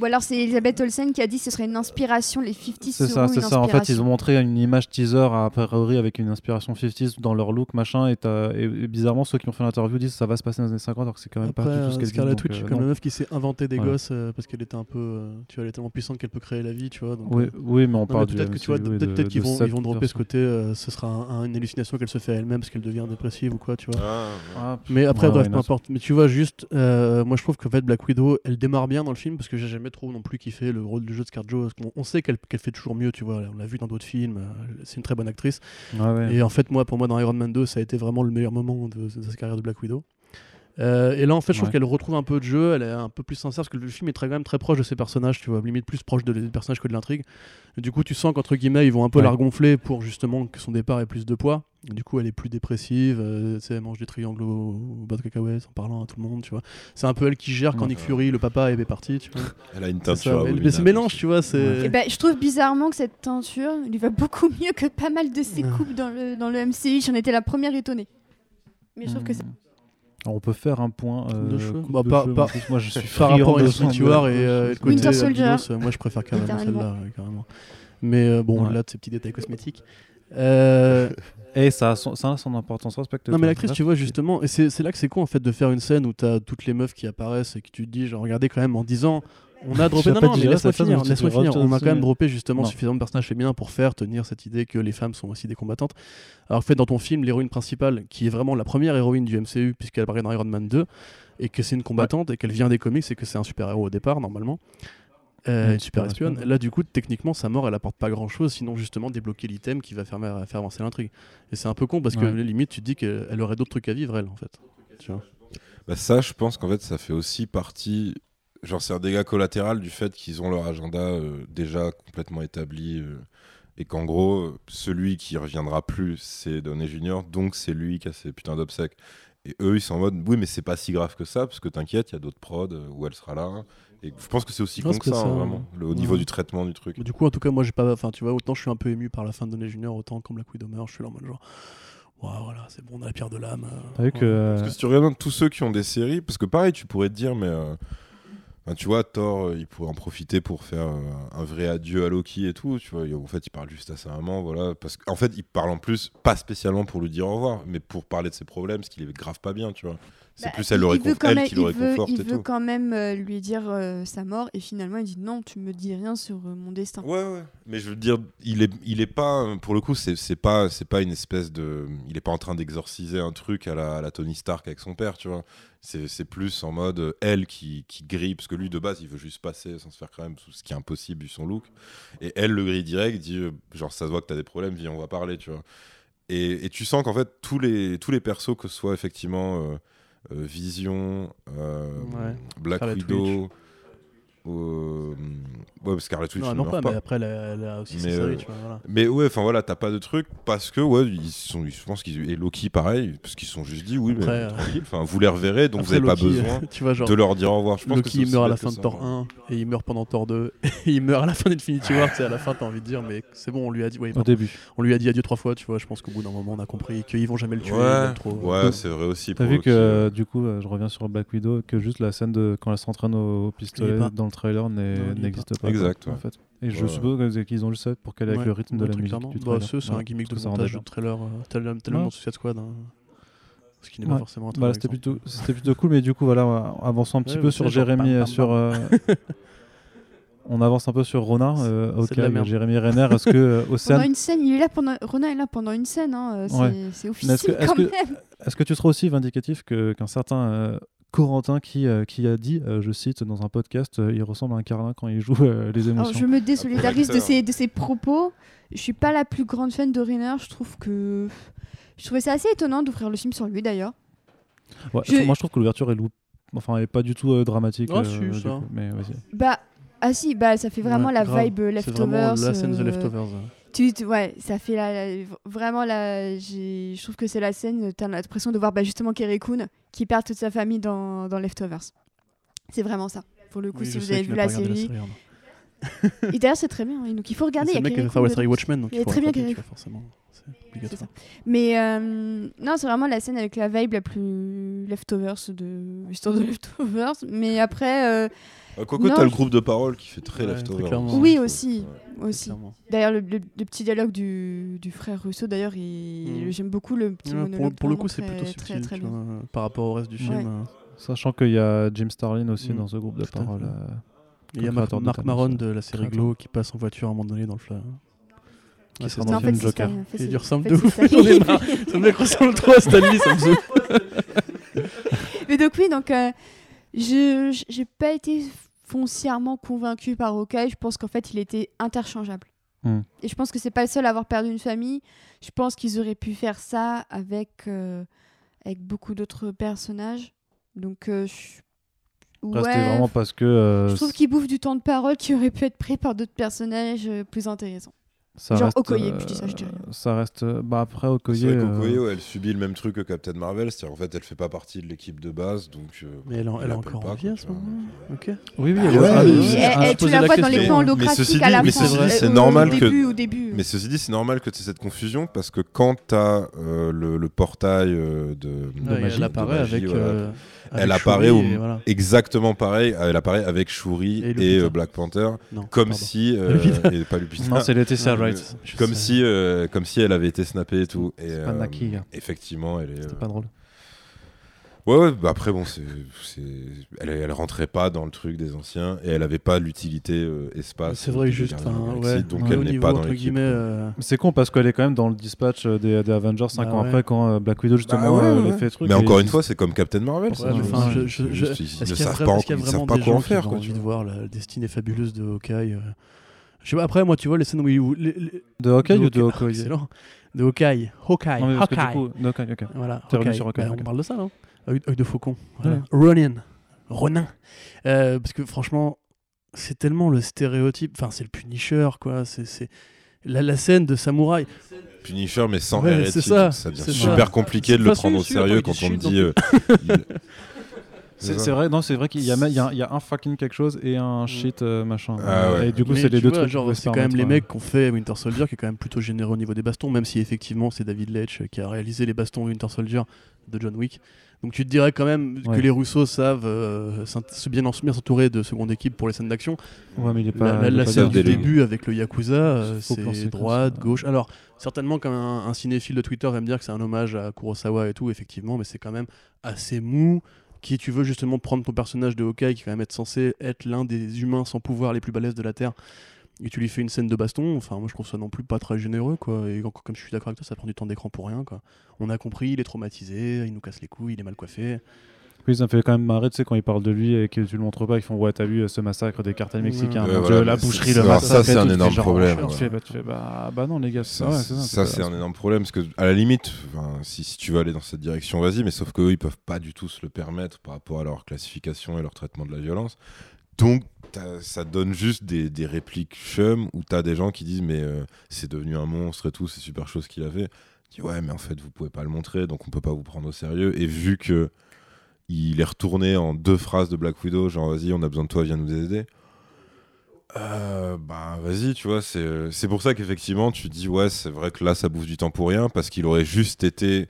Ou alors c'est Elisabeth Olsen qui a dit que ce serait une inspiration, les 50s C'est ça, c'est ça. En fait, ils ont montré une image teaser a priori avec une inspiration 50s dans leur look, machin. Et, et- et bizarrement, ceux qui ont fait l'interview disent que ça va se passer dans les années 50, alors que c'est quand même Après, pas du tout ce euh, qu'elles Scarlet disent. Witch, c'est euh, comme la meuf qui s'est inventé des gosses euh, parce qu'elle était un peu, euh, tu vois, elle est tellement puissante qu'elle peut créer la vie, tu vois. Donc, Oui, euh, oui, mais on non, parle du peut-être que tu vois, peut-être de- peut-être qu'ils vont, ils vont dropper ce côté, euh, ce sera un- un- une hallucination qu'elle se fait elle-même parce qu'elle devient dépressive ou quoi, tu vois. Ah. Ah, Mais après, bref, peu importe. Mais tu vois, juste, moi je trouve qu'en fait, Black Widow, elle démarre bien dans le film parce que j'ai jamais trop non plus kiffé le rôle du jeu de Scarjo. Parce qu'on- on sait qu'elle fait toujours mieux, tu vois. On l'a vu dans d'autres films. euh, C'est une très bonne actrice. Ouais. Et en fait, moi, pour moi, dans Iron Man 2, ça a été vraiment le meilleur moment de, de sa carrière de Black Widow. Euh, et là, en fait, je trouve Ouais. qu'elle retrouve un peu de jeu, elle est un peu plus sincère parce que le film est très, quand même très proche de ses personnages, tu vois, limite plus proche de- des personnages que de l'intrigue. Du coup, tu sens qu'entre guillemets, ils vont un peu Ouais. la regonfler pour justement que son départ ait plus de poids. Du coup, elle est plus dépressive, euh, elle mange des triangles au, au bas de cacahuètes en parlant à tout le monde, tu vois. C'est un peu elle qui gère quand. Nick Fury, le papa, est parti, tu vois. Elle a une teinture. Mais c'est mélange, tu vois, c'est. Et ben, je trouve bizarrement que cette teinture lui va beaucoup mieux que pas mal de ses coupes dans le, dans le MCU. J'en étais la première étonnée. Mais je trouve que c'est. Hmm. Alors, on peut faire un point. De euh, cheveux. Bah, de pas- cheveux, pas- plus, moi, je suis Par friand rapport à de Infinity son- War et euh, le côté Winter Soldier. euh, moi je préfère quand même Littéralement. celle-là, euh, carrément. Mais euh, bon, Ouais. au-delà de ces petits détails cosmétiques. Euh, Et ça a son, ça a son importance, respecte non, mais l'actrice, tu vois, justement, et c'est là que c'est con en fait de faire une scène où t'as toutes les meufs qui apparaissent et que tu te dis, genre, regardez quand même en disant. On a droppé. Non, non, mais laisse-moi finir. On a quand même droppé justement Non. suffisamment de personnages féminins pour faire tenir cette idée que les femmes sont aussi des combattantes. Alors, en fait, dans ton film, l'héroïne principale, qui est vraiment la première héroïne du MCU, puisqu'elle apparaît dans Iron Man 2, et que c'est une combattante et qu'elle vient des comics et que c'est un super-héros au départ, normalement. Euh, une super super espionne. espionne. Là, du coup, techniquement, sa mort, elle apporte pas grand chose, sinon justement débloquer l'item qui va faire, faire avancer l'intrigue. Et c'est un peu con parce que Ouais. limite, tu te dis qu'elle aurait d'autres trucs à vivre, elle, en fait. Tu vois. Bah ça, je pense qu'en fait, ça fait aussi partie. Genre, c'est un dégât collatéral du fait qu'ils ont leur agenda euh, déjà complètement établi. euh, et qu'en gros, euh, celui qui reviendra plus, c'est Downey Junior. Donc, c'est lui qui a ses putains d'obsèques. Et eux, ils sont en mode, oui, mais c'est pas si grave que ça, parce que t'inquiète, il y a d'autres prods euh, où elle sera là. Et je pense que c'est aussi con que que ça, ça, hein, vraiment, le- au niveau ouais. du traitement du truc. Mais Du coup, en tout cas, moi, j'ai pas. Enfin, tu vois, autant je suis un peu ému par la fin de Downey Junior, autant comme la Widow meurt, je suis là en mode genre. Ouais, voilà, c'est bon, on a la pierre de l'âme. euh, ouais. que. euh, Parce que si tu regardes tous ceux qui ont des séries, parce que pareil, tu pourrais te dire, mais euh, enfin, tu vois, Thor, euh, il pourrait en profiter pour faire euh, un vrai adieu à Loki et tout, tu vois. En fait, il parle juste à sa maman, voilà. Parce qu'en fait, il parle en plus, pas spécialement pour lui dire au revoir, mais pour parler de ses problèmes, parce qu'il est grave pas bien, tu vois. C'est Bah, plus elle, le il veut réconf- quand elle même- qui le il veut- réconforte Il et tout. quand même euh, lui dire euh, sa mort et finalement il dit non, tu me dis rien sur euh, mon destin. Ouais, ouais. Mais je veux dire, il est, il est pas, pour le coup, c'est pas, c'est pas une espèce de, il est pas en train d'exorciser un truc à la, à la Tony Stark avec son père, tu vois. C'est plus en mode elle qui, qui grille, parce que lui de base il veut juste passer sans se faire quand même, ce qui est impossible vu son look. Et elle le grille direct, dit euh, genre ça se voit que t'as des problèmes, viens on va parler, tu vois. Et, et tu sens qu'en fait tous les, tous les persos, que ce soit effectivement euh, euh, Vision, Ouais. Black Widow, euh, ouais, Scarlet Witch, non, non pas, pas. mais après, elle a, elle a aussi ses Mais, séries, euh, tu vois. Voilà. Mais ouais, enfin voilà, t'as pas de truc parce que ouais, ils sont, je pense qu'ils et Loki pareil, parce qu'ils se sont juste dit oui, mais Après, euh, tranquille, enfin vous les reverrez, donc Après, vous avez pas Loki, besoin tu vois, genre, de leur dire au revoir. Je pense que Loki c'est il meurt à la fin que de Thor hein. 1 et il meurt pendant Thor 2 et il meurt à la fin d'Infinity War. tu sais, à la fin, t'as envie de dire, mais c'est bon, on lui a dit, ouais, Au début. on lui a dit adieu trois fois, tu vois. Je pense qu'au bout d'un moment, on a compris qu'ils vont jamais le tuer. Ouais, trop. ouais, c'est vrai aussi. T'as vu que euh, euh, du coup, euh, je reviens sur Black Widow, que juste la scène de quand elle s'entraîne au, au pistolet pas. dans le trailer est n'existe pas. Exact, quoi, ouais. en fait. Et je Ouais, suppose que- qu'ils ont juste ça pour qu'elle ait avec le rythme de la musique du Bah, trailer. c'est un gimmick de que montage de trailer, euh, tel- tellement Ouais. dans Suicide Squad. hein. Ce qui n'est pas forcément un Bah, c'était plutôt, plutôt cool, mais du coup, voilà, avançons un petit Ouais, peu sur Jérémy, sur. euh, on avance un peu sur Ronin, euh, ok. Jérémy Renner, est-ce que euh, Pendant Océane, une scène, il est là pendant Ronan est là pendant une scène, hein, euh, c'est Ouais. officiel est-ce que- est-ce quand que- même. est-ce que tu seras aussi vindicatif que, qu'un certain euh, Corentin qui, euh, qui a dit, euh, je cite dans un podcast, euh, il ressemble à un carlin quand il joue euh, les Alors, émotions je me désolidarise de ses, de ses propos. Je suis pas la plus grande fan de Renner. Je trouve que. Je trouvais ça assez étonnant d'ouvrir le film sur lui d'ailleurs. Ouais, Je- Moi, je trouve que l'ouverture est, lou- enfin, est pas du tout euh, dramatique. Ah, euh, si, du ça. coup, mais vas-y. Bah. Ah si, bah ça fait vraiment Ouais, la grave. vibe C'est vraiment Leftovers. la scène euh, Leftovers. Tu, tu- ouais, ça fait la, la- vraiment la. Je trouve que c'est la scène. T'as l'impression de voir bah, justement Kerry Coon qui perd toute sa famille dans, dans Leftovers. C'est vraiment ça. Pour le coup, Oui, si vous avez vu la série. Et d'ailleurs, c'est très bien. hein, Donc il faut regarder. C'est il y le a mec qui Side dedans. Watchmen, donc Il est très bien, tu vois, forcément. C'est. Mais euh, non, c'est vraiment la scène avec la vibe la plus Leftovers de l'histoire de Leftovers. Mais après, euh, euh, Quoique, Non, t'as le groupe de parole qui fait très Ouais, leftover. très clairement. oui aussi, Ouais. aussi. D'ailleurs, le, le- le petit dialogue du, du frère Russo, d'ailleurs, il- Mhm. j'aime beaucoup le petit Ouais, monologue. pour, pour le coup, c'est plutôt subtil très vois, par rapport au reste du film. Ouais. euh. Sachant qu'il y a Jim Starlin aussi Mm. dans ce groupe de parole. euh, Il y a Marc, Maron de la série. Glow qui passe en voiture à un moment donné dans le flash. Qui sera c'est dans le film Joker. Il lui ressemble de ouf. J'en ai marre. Ce mec ressemble trop à Stanley, ça me saoule. Mais donc oui, donc euh, je je- j'ai pas été foncièrement convaincue par Hawkeye. Je pense qu'en fait, il était interchangeable. Hmm. Et je pense que c'est pas le seul à avoir perdu une famille. Je pense qu'ils auraient pu faire ça avec euh, avec beaucoup d'autres personnages. Donc euh, je... Ouais, vraiment parce que. euh, je trouve qu'il bouffe du temps de parole qui aurait pu être pris par d'autres personnages euh, plus intéressants. Ça genre reste, Okoye, euh, je dis ça, je dis rien. Ça reste. euh, Bah après, Okoye. C'est vrai euh, ouais, elle subit le même truc que Captain Marvel, c'est-à-dire en fait elle fait pas partie de l'équipe de base, donc. euh, Mais elle, en- elle est l'appelle encore pas, en vie à ce moment-là. Ok. Oui, oui, Ah elle est- ouais, ah, oui, Ah, tu la vois dans les question. plans Mais holographiques ceci à la dit- mais fin. ceci dit, euh, c'est au normal que- début, au début. Mais ceci dit, c'est normal que tu aies cette confusion parce que quand tu as le, le portail euh, de, elle apparaît avec. euh, Elle apparaît au- voilà. exactement pareil, elle apparaît avec Shuri Et euh, Black Panther, Non, comme pardon. si euh, et pas Lupita, Non, c'est Laetitia Non, Comme sais. si euh, comme si elle avait été snappée et tout. Et, C'est pas euh, Naki, hein. effectivement, elle est. C'était euh, pas drôle. Ouais, ouais, bah après, bon, c'est, c'est- elle, elle rentrait pas dans le truc des anciens et elle avait pas l'utilité euh, espace. C'est vrai, juste. Galaxie, ouais, donc elle n'est niveau, pas dans entre l'équipe. euh, C'est con parce qu'elle est quand même dans le dispatch des, des Avengers 5 Bah ans ouais. après quand Black Widow justement Bah ouais, fait truc. Mais encore une fois, c'est comme Captain Marvel. Ça. enfin, je- je- je- Juste, ils ne savent pas, est-ce qu'il y a ils savent vraiment pas des quoi gens en faire. qui ont quoi, envie de voir la destinée fabuleuse de Hawkeye Je sais pas, après, moi, tu vois, les scènes où il. où les- les- De Hawkeye ou de Hawkeye- Excellent. De Hawkeye. Hawkeye. Non, mais parce que du Hawkeye. coup, de Hawkeye, ok. Voilà, T'es revenu Hawkeye. sur Hawkeye, Bah, ok. On parle de ça, non? Œil de faucon. Voilà. Ronin. Ronin. Euh, parce que franchement, c'est tellement le stéréotype. Enfin, c'est le Punisher, quoi. C'est. La, la scène de samouraï. Punisher, mais sans Ouais, c'est ça, ça devient super ça. compliqué de le prendre au sérieux quand on me dit. euh, il- C'est vrai, non, c'est vrai qu'il y a, y, y un fucking quelque chose et un shit euh, machin. Ah ouais. Et du coup, c'est les deux vois, trucs. C'est quand même les mecs qui ont fait Winter Soldier, qui est quand même plutôt généreux au niveau des bastons, même si effectivement c'est David Leitch qui a réalisé les bastons Winter Soldier de John Wick. Donc tu te dirais quand même Ouais. que les Rousseau savent euh, se bien, en- bien s'entourer de seconde équipe pour les scènes d'action. ouais. Ouais, mais il est pas. la la- il est la pas scène du début avec le Yakuza, euh, c'est droite, gauche. Alors, certainement, comme un, un cinéphile de Twitter va me dire que c'est un hommage à Kurosawa et tout, effectivement, mais c'est quand même assez mou. Qui tu veux justement prendre ton personnage de Hawkeye, qui va être censé être l'un des humains sans pouvoir les plus balèzes de la Terre, et tu lui fais une scène de baston, enfin, moi je trouve ça non plus pas très généreux, quoi. Et comme je suis d'accord avec toi, ça prend du temps d'écran pour rien, quoi. On a compris, il est traumatisé, il nous casse les couilles, il est mal coiffé. Oui, ça me fait quand même marrer, tu sais, quand ils parlent de lui et que tu le montres pas, ils font Ouais, t'as vu euh, ce massacre des cartels mexicains, Ouais, voilà, Dieu, la boucherie, le massacre. ça, c'est un énorme problème, Tu fais, bah, tu fais, bah, bah non, les gars, c'est Ça, ouais, ça. c'est un énorme problème parce que, à la limite, si, si tu veux aller dans cette direction, vas-y, mais sauf qu'eux, ils peuvent pas du tout se le permettre par rapport à leur classification et leur traitement de la violence. Donc, ça donne juste des, des répliques chum où t'as des gens qui disent, mais euh, c'est devenu un monstre et tout, c'est super chose qu'il a fait. Tu dis, ouais, mais en fait, vous pouvez pas le montrer, donc on peut pas vous prendre au sérieux. Et vu que il est retourné en deux phrases de Black Widow, genre, vas-y, on a besoin de toi, viens nous aider. Euh, bah vas-y, tu vois, c'est pour ça qu'effectivement tu dis ouais, c'est vrai que là ça bouffe du temps pour rien parce qu'il aurait juste été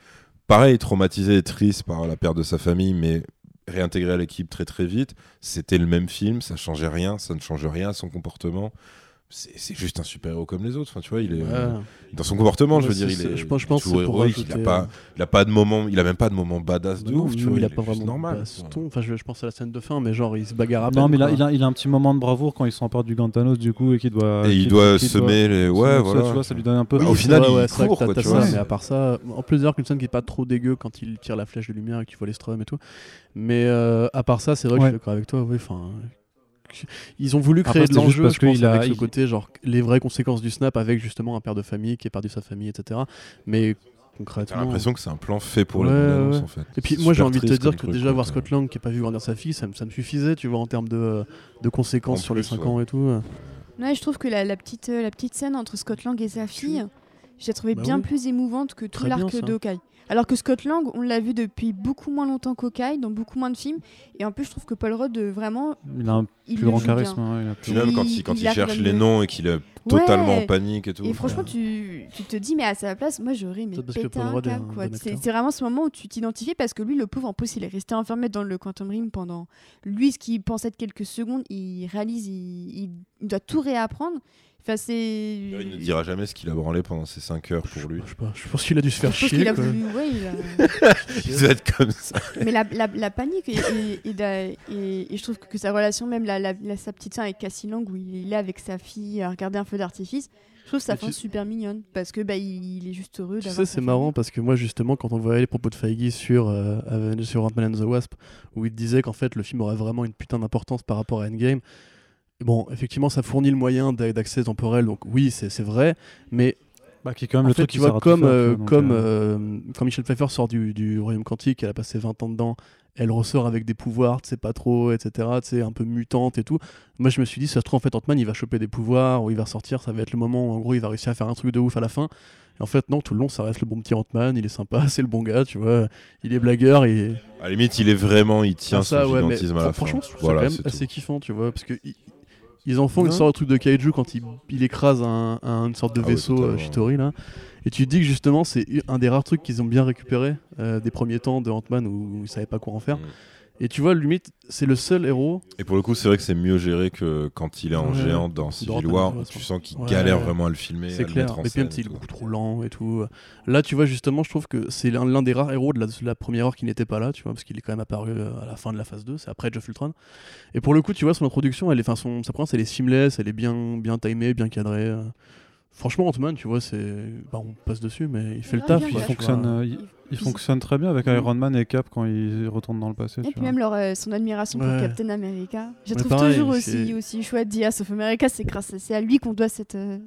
pareil traumatisé et triste par la perte de sa famille, mais réintégré à l'équipe très très vite. C'était le même film, ça changeait rien, ça ne change rien à son comportement. C'est juste un super héros comme les autres. Enfin, tu vois, il est Ouais. dans son comportement, je veux dire, il est, je pense- toujours pour héroïque. Il a pas, euh, il a pas de moment, il a même pas de moment badass de Bah non, ouf. Tu vois, il a est pas vraiment normal. de baston. Enfin, je, je pense à la scène de fin, mais genre il se bagarre à Non, mais il a, quoi. il, a, il a un petit moment de bravoure quand ils sont en part du Gantanos, du coup, et qu'il doit. Et il doit semer les. Ouais, ça, voilà. Tu vois, ça lui donne un peu. Bah, Oui, au final, il ouais, c'est vrai court, mais à part ça, en plus d'ailleurs qu'une scène qui est pas trop dégueu quand il tire la flèche de lumière et qu'il voit les et tout. Mais euh, à part ça, c'est vrai que je suis d'accord avec toi. Enfin, ils ont voulu Après, créer de c'était juste l'enjeu parce je pense, a- avec ce il- côté genre les vraies conséquences du snap avec justement un père de famille qui a perdu sa famille, etc. Mais concrètement. l'impression que c'est un plan fait pour les Ouais, ouais. en fait. Et puis moi j'ai envie de te dire que truc, déjà quoi. voir Scott Lang qui a pas vu grandir sa fille, ça, me- ça me suffisait, tu vois, en termes de, de conséquences En sur les plus, 5 ouais. ans et tout. Ouais, je trouve que la, la petite, euh, la petite scène entre Scott Lang et sa fille, je l'ai trouvée Bah bien oui. plus émouvante que tout l'arc ça. De. Alors que Scott Lang, on l'a vu depuis beaucoup moins longtemps qu'Hawkeye, dans beaucoup moins de films. Et en plus, je trouve que Paul Rudd, vraiment, Il a un il plus grand charisme. hein, il a plus- Puis même quand Il- quand il cherche les noms et qu'il est totalement Ouais. en panique et tout. Et franchement, tu, tu te dis, mais à sa place, moi j'aurais mais C'est pété un câble. vraiment ce moment où tu t'identifies parce que lui, le pauvre, en plus, il est resté enfermé dans le Quantum Ring pendant. Lui, ce qu'il pensait être quelques secondes, il réalise, il doit tout réapprendre. Enfin, c'est. Il ne dira jamais ce qu'il a branlé pendant ces 5 heures pour lui. Je, sais pas, je pense qu'il a dû se faire Je pense chier. qu'il a voulu. Ouais, il a- Il doit être comme ça. Mais la, la, la panique et, et, et da- et- et je trouve que sa relation, même la, la- la- sa petite scène avec Cassie Lang où il est avec sa fille à regarder un feu d'artifice, je trouve sa fin tu- super mignonne parce que bah, il, il est juste heureux Tu sais, sa c'est marrant parce que moi, justement, quand on voyait les propos de Feige sur, euh, Avengers- sur Ant-Man and the Wasp, où il disait qu'en fait, le film aurait vraiment une putain d'importance par rapport à Endgame. Bon, effectivement, ça fournit le moyen d'a- d'accès temporel, donc oui, c'est c'est vrai, mais Bah, qui est quand même en le fait, truc tu qui vois, tout comme, euh, comme, euh, euh, quand Michel Pfeiffer sort du, du Royaume Quantique, elle a passé 20 ans dedans, elle ressort avec des pouvoirs, tu sais pas trop, etc., tu sais, un peu mutante et tout. Moi, je me suis dit, ça se trouve, en fait, Ant-Man, il va choper des pouvoirs, ou il va ressortir, ça va être le moment où, en gros, il va réussir à faire un truc de ouf à la fin. Et en fait, non, tout le long, ça reste le bon petit Ant-Man, il est sympa, c'est le bon gars, tu vois, il est blagueur, et... À la limite, il est vraiment, il tient Ah, ça, son ouais, mais gigantisme à la fin. franchement, je trouve Voilà, ça c'est quand même tout. assez kiffant, tu vois, parce que ils en font une Non. sorte de truc de kaiju quand il, il écrase un, un- une sorte de Ah vaisseau euh. Shitori là. Et tu te dis que justement, c'est un des rares trucs qu'ils ont bien récupéré euh, des premiers temps de Ant-Man où ils savaient pas quoi en faire. Mm. Et tu vois, limite, c'est le seul héros. Et pour le coup, c'est vrai que c'est mieux géré que quand il est en Ouais. géant dans Civil War. Tu sens qu'il Ouais. galère vraiment à le filmer, C'est le clair. mettre en Mais puis même, scène. il et est beaucoup trop lent et tout. Là, tu vois, justement, je trouve que c'est l'un des rares héros de la, de la première heure qui n'était pas là, tu vois, parce qu'il est quand même apparu euh, à la fin de la phase 2, c'est après Jeff Ultron. Et pour le coup, tu vois, son introduction, elle est, son, sa présence, elle est seamless, elle est bien, bien timée, bien cadrée. Franchement, Ant-Man, tu vois, c'est. Bah, on passe dessus, mais il fait le Ah, taf. bien, il fonctionne, euh, il, il fonctionne très bien avec Iron Man et Cap quand ils retournent dans le passé. Et puis vois. même leur, euh, son admiration Ouais. pour Captain America. Je trouve pareil, toujours c'est- aussi, aussi chouette Diaz of America. C'est grâce à, c'est à lui qu'on doit cette. euh,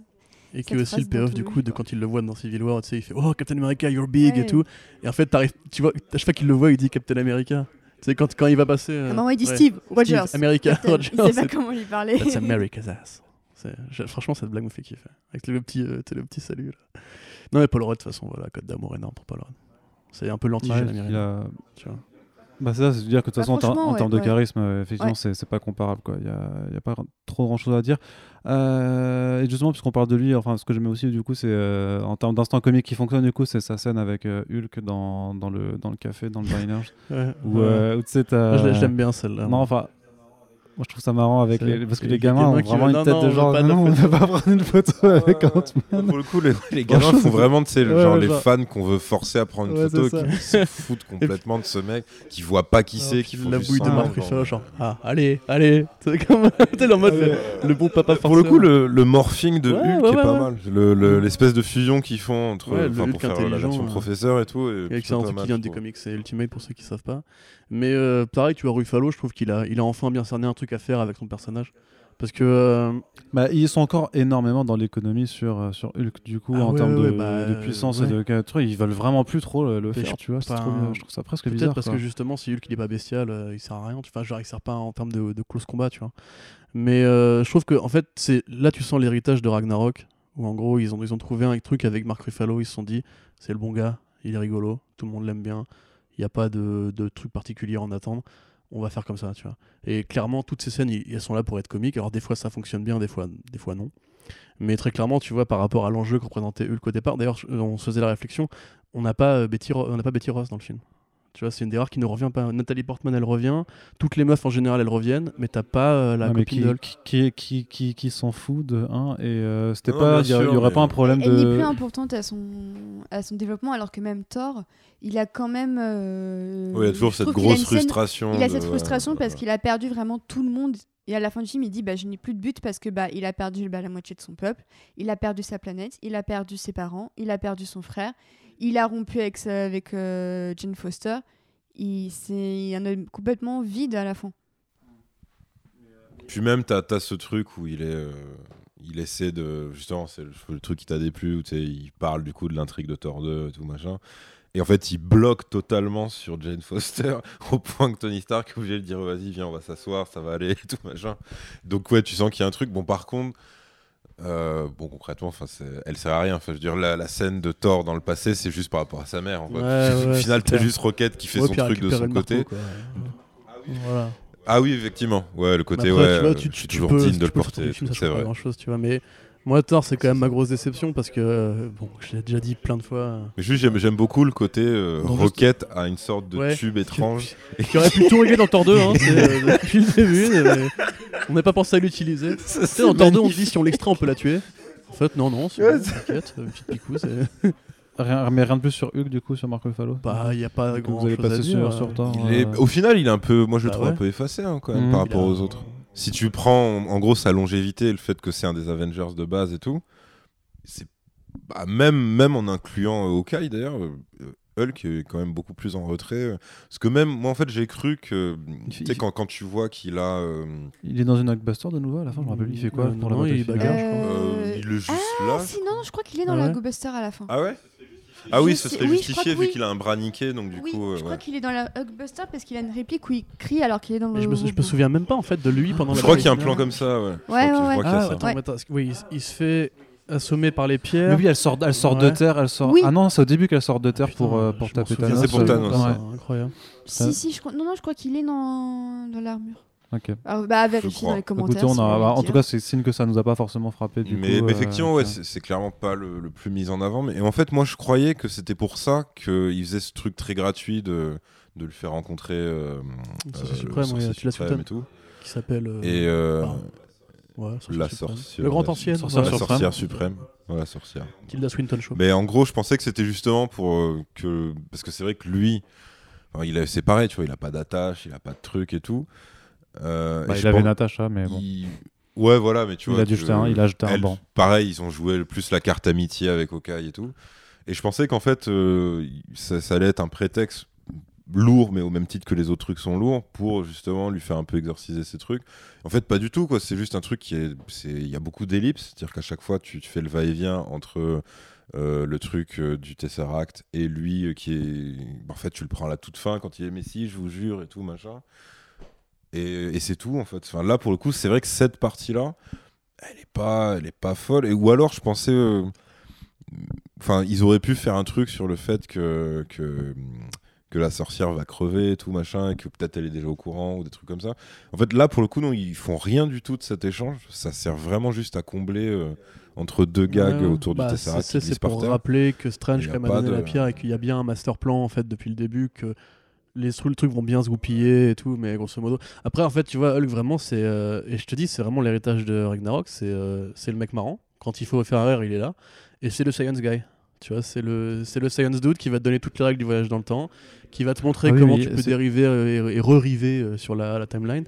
Et qui est aussi le payoff du coup de quand il le voit dans Civil War, tu sais, il fait Oh Captain America, you're big et tout. Et en fait, tu vois, à chaque fois qu'il le voit, il dit Captain America. Tu sais, quand, quand il va passer. euh, À un moment, il dit ouais. Steve Rogers. America Captain. Rogers. Il sait pas c'est- comment lui parler. That's America's ass. Franchement, cette blague me fait kiffer. Avec le petit, euh, le petit salut. Là. Non, mais Paul Rudd, de toute façon, voilà, code d'amour énorme pour Paul Rudd. C'est un peu Ouais, l'anti-gène il américain. a- Tu vois. Bah c'est ça, c'est de dire que de toute Bah, façon en, ouais, termes de ouais. charisme, euh, effectivement, Ouais. c'est c'est pas comparable quoi. Il y a, il y a pas trop grand chose à dire. Euh, et justement, puisqu'on parle de lui, enfin ce que j'aimais aussi du coup, c'est euh, en termes d'instant comique qui fonctionne du coup, c'est sa scène avec euh, Hulk dans, dans le dans le café, dans le diner, Ouais, où, ouais. euh, où tu sais l'ai- je l'aime bien celle-là. Non, enfin. Moi, je trouve ça marrant avec les... parce que les les gamins gamins ont vraiment veulent- une non, tête non, de genre pas non, on photo. ne va pas prendre une photo avec Ant-Man. Pour le coup, les, les gamins font vraiment, tu sais, Ouais, genre les fans qu'on veut forcer à prendre une Ouais, photo, qui se foutent complètement de ce mec, qui voient pas qui c'est, qui font la bouille de Marc genre. Ah allez allez c'est comme en mode le, bon papa Pour le coup, le, morphing de Hulk est pas mal. Le- le- L'espèce de fusion qu'ils font entre, pour faire la version euh, professeur et tout. Mal, qui vient des comics, c'est Ultimate pour ceux qui savent pas. Mais euh, pareil, tu vois, Ruffalo, je trouve qu'il a, il a enfin bien cerné un truc à faire avec son personnage. Parce que. euh, Bah, ils sont encore énormément dans l'économie sur, euh, sur Hulk, du coup, Ah en ouais, termes ouais, de, bah, de puissance ouais. et de trucs. Ils veulent vraiment plus trop le, faire, je- tu vois. trop. Je trouve ça presque Peut-être bizarre. parce quoi. que justement, si Hulk il est pas bestial, euh, il sert à rien. Enfin, genre, il sert pas en termes de, de close combat, tu vois. Mais euh, je trouve que, en fait, c'est là tu sens l'héritage de Ragnarok, où en gros, ils ont, ils ont trouvé un truc avec Mark Ruffalo. Ils se sont dit, c'est le bon gars, il est rigolo, tout le monde l'aime bien, il n'y a pas de, truc particulier en attendre. On va faire comme ça, tu vois. Et clairement, toutes ces scènes, elles sont là pour être comiques. Alors, des fois, ça fonctionne bien, des fois, non. Mais très clairement, tu vois, par rapport à l'enjeu que représentait Hulk au départ, d'ailleurs, on se faisait la réflexion, on n'a pas, euh, Betty Ro- on n'a pas Betty Ross dans le film. Tu vois, c'est une des rares qui ne revient pas. Nathalie Portman, elle revient. Toutes les meufs en général, elles reviennent. Mais t'as pas euh, la copine qui, de Hulk. qui, qui, qui, s'en fout de un et euh, c'était Non, pas il y, sûr, aurait mais- pas un problème Elle n'est de plus importante à son, à son développement, alors que même Thor, il a quand même. euh, Ouais, il y a toujours cette grosse scène- frustration. Il a cette frustration parce qu'il a perdu vraiment tout le monde. Et à la fin du film, il dit bah, Je n'ai plus de but parce que bah, il a perdu bah, la moitié de son peuple, il a perdu sa planète, il a perdu ses parents, il a perdu son frère, il a rompu avec, avec euh, Jane Foster. Il, c'est en a complètement vide à la fin. Puis même, t'as as ce truc où il est. euh, il essaie de. Justement, c'est le, truc qui t'a déplu, où tu il parle du coup de l'intrigue de Thor 2 et tout machin. Et en fait, il bloque totalement sur Jane Foster, au point que Tony Stark est obligé de dire vas-y, viens, on va s'asseoir, ça va aller et tout machin. Donc, ouais, tu sens qu'il y a un truc. Bon, par contre. euh, bon concrètement, elle sert à rien. Enfin, je veux dire, la, la scène de Thor dans le passé, c'est juste par rapport à sa mère. En fait. Ouais, Au final, t'as juste Rocket qui fait Ouais, son truc de son marteau, côté. Voilà. Ah oui, effectivement. Ouais, le côté, après, ouais, tu vois, euh, tu, je tu, suis tu toujours peux, digne tu de le porter. C'est vrai. grand chose, tu vois. Mais moi, Thor, c'est quand même ma grosse déception parce que, euh, bon, je l'ai déjà dit plein de fois. Mais juste, j'aime, j'aime beaucoup le côté euh, Non, Rocket a une sorte de Ouais. tube étrange. Qui aurait pu tout régler dans Thor 2, hein, c'est, euh, depuis le début. mais on n'a pas pensé à l'utiliser. Tu sais, dans Thor 2, on te dit si on l'extrait, on peut la tuer. En fait, non, non, c'est Ouais, bon, t'inquiète, euh, petite picou, c'est. rien, mais rien de plus sur Hulk du coup sur Mark Ruffalo? Bah, il n'y a pas grand vous avez chose à dire. sur, euh. sur Thor. Il est- euh, Au final, il est un peu, moi je le Bah trouve ouais. un peu effacé hein, quand même Mhm. par Il rapport a- aux autres. Si tu prends en, gros sa longévité et le fait que c'est un des Avengers de base et tout, c'est bah, même, même en incluant euh, Hawkeye d'ailleurs, euh, Hulk est quand même beaucoup plus en retrait. euh, Parce que même moi en fait j'ai cru que Il tu sais quand, quand tu vois qu'il a euh, Il est dans une Hulkbuster de nouveau à la fin, je me rappelle. Il fait quoi Euh, pour non, la il bagarre, je crois. euh, il est juste Ah, là. si, non, je crois qu'il est dans Ah la ouais Buster à la fin. Ah ouais? Ah oui, ce serait justifié vu qu'il a un bras niqué, donc du oui, coup. euh, je crois qu'il est dans la Hulkbuster parce qu'il a une réplique où il crie alors qu'il est dans le. Je, me, je me robot. souviens même pas en fait de lui pendant la Je crois qu'il y a un plan comme ça, ouais. Ouais, ouais, oui, il, se fait assommer par les pierres. Mais oui, elle sort, elle sort de terre, elle sort. Oui. Ah non, c'est au début qu'elle sort de terre Putain, pour, euh, pour taper Thanos. C'est pour Thanos, Ouais. Incroyable. Si, si, je crois... non, non, je crois qu'il est dans, dans l'armure. Ok. Alors, bah, à vérifier dans les commentaires. Écoutez, on a- bah, le en tout cas, c'est signe que ça nous a pas forcément frappé. Du mais, coup, mais euh, effectivement, ouais, c'est c'est clairement pas le, le plus mis en avant. Mais et en fait, moi, je croyais que c'était pour ça qu'il faisait ce truc très gratuit de, de le faire rencontrer euh, euh, suprême, le sorcier ouais, tu l'as et tout. Qui s'appelle. euh, Et euh, ouais, la suprême. sorcière, Le grand la ancien. sorcière la suprême. sorcière suprême. Voilà, sorcière. Tilda Swinton Show. Mais en gros, je pensais que c'était justement pour euh, que. Parce que c'est vrai que lui, enfin, il a- c'est pareil, tu vois, il a pas d'attache, il a pas de truc et tout. Euh, Bah, il avait pense- Natacha, mais bon. il- Ouais, voilà, mais tu Il vois. a un- il a jeté un banc. Pareil, ils ont joué le plus la carte amitié avec Hawkeye et tout. Et je pensais qu'en fait, euh, ça, ça allait être un prétexte lourd, mais au même titre que les autres trucs sont lourds, pour justement lui faire un peu exorciser ces trucs. En fait, pas du tout, quoi. C'est juste un truc qui est. Il y a beaucoup d'ellipses, c'est-à-dire qu'à chaque fois, tu, tu fais le va-et-vient entre. euh, le truc euh, du Tesseract et lui euh, qui est en fait tu le prends à la toute fin quand il est Messi je vous jure et tout machin et, et c'est tout en fait enfin, là pour le coup c'est vrai que cette partie là elle est pas elle est pas folle et ou alors je pensais euh, enfin ils auraient pu faire un truc sur le fait que que que la sorcière va crever et tout machin, et que peut-être elle est déjà au courant ou des trucs comme ça. En fait, là, pour le coup, non, ils font rien du tout de cet échange. Ça sert vraiment juste à combler euh, entre deux gags Ouais, autour bah, du Tesseract c'est- pour terre. rappeler que Strange quand même a donné de- la pierre et qu'il y a bien un master plan en fait depuis le début que les trucs trucs vont bien se goupiller et tout, mais grosso modo. Après, en fait, tu vois, Hulk vraiment, c'est euh, et je te dis, c'est vraiment l'héritage de Ragnarok. C'est euh, c'est le mec marrant. Quand il faut faire rire, il est là. Et c'est le science guy. Tu vois, c'est le c'est le science dude qui va te donner toutes les règles du voyage dans le temps, qui va te montrer Ah oui, comment tu peux dériver euh, et, et re-river sur la, la timeline.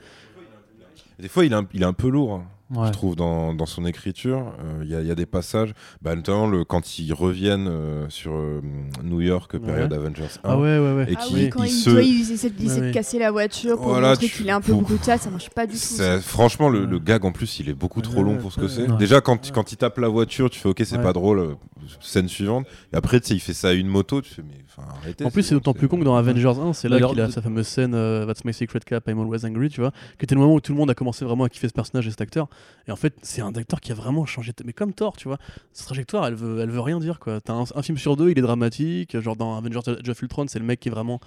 Des fois, il est un, il est un peu lourd. hein. Ouais. je trouve, dans, dans son écriture. Euh, Il y, a- il y a des passages, bah, notamment le, quand ils reviennent euh, sur euh, New York, période Avengers 1. Ah ouais, ouais, ouais. Et Ah qui- oui, quand il il, se- doit, il essaie, il essaie Ouais, de casser la voiture pour Voilà, montrer tu- qu'il est un peu brutal, ça marche pas du tout. Ça. franchement, le, Ouais. le gag en plus, il est beaucoup trop Ouais, long pour ce que ouais. c'est. Ouais. Déjà, quand, Ouais. quand il tape la voiture, tu fais ok, c'est Ouais. pas drôle. euh, Scène suivante. Et après, tu sais, il fait ça à une moto. Tu fais mais enfin, arrêtez. En plus, c'est d'autant plus con que dans Avengers 1, c'est là qu'il a sa fameuse scène That's my secret cap, I'm always angry, tu vois, qui était le moment où tout le monde a commencé vraiment à kiffer ce personnage et cet acteur. Et en fait, c'est un acteur qui a vraiment changé, mais comme Thor, tu vois. Sa trajectoire, elle veut, elle veut rien dire, quoi. T'as un, film sur deux, il est dramatique, genre dans Avengers Age of Ultron, c'est le mec qui est vraiment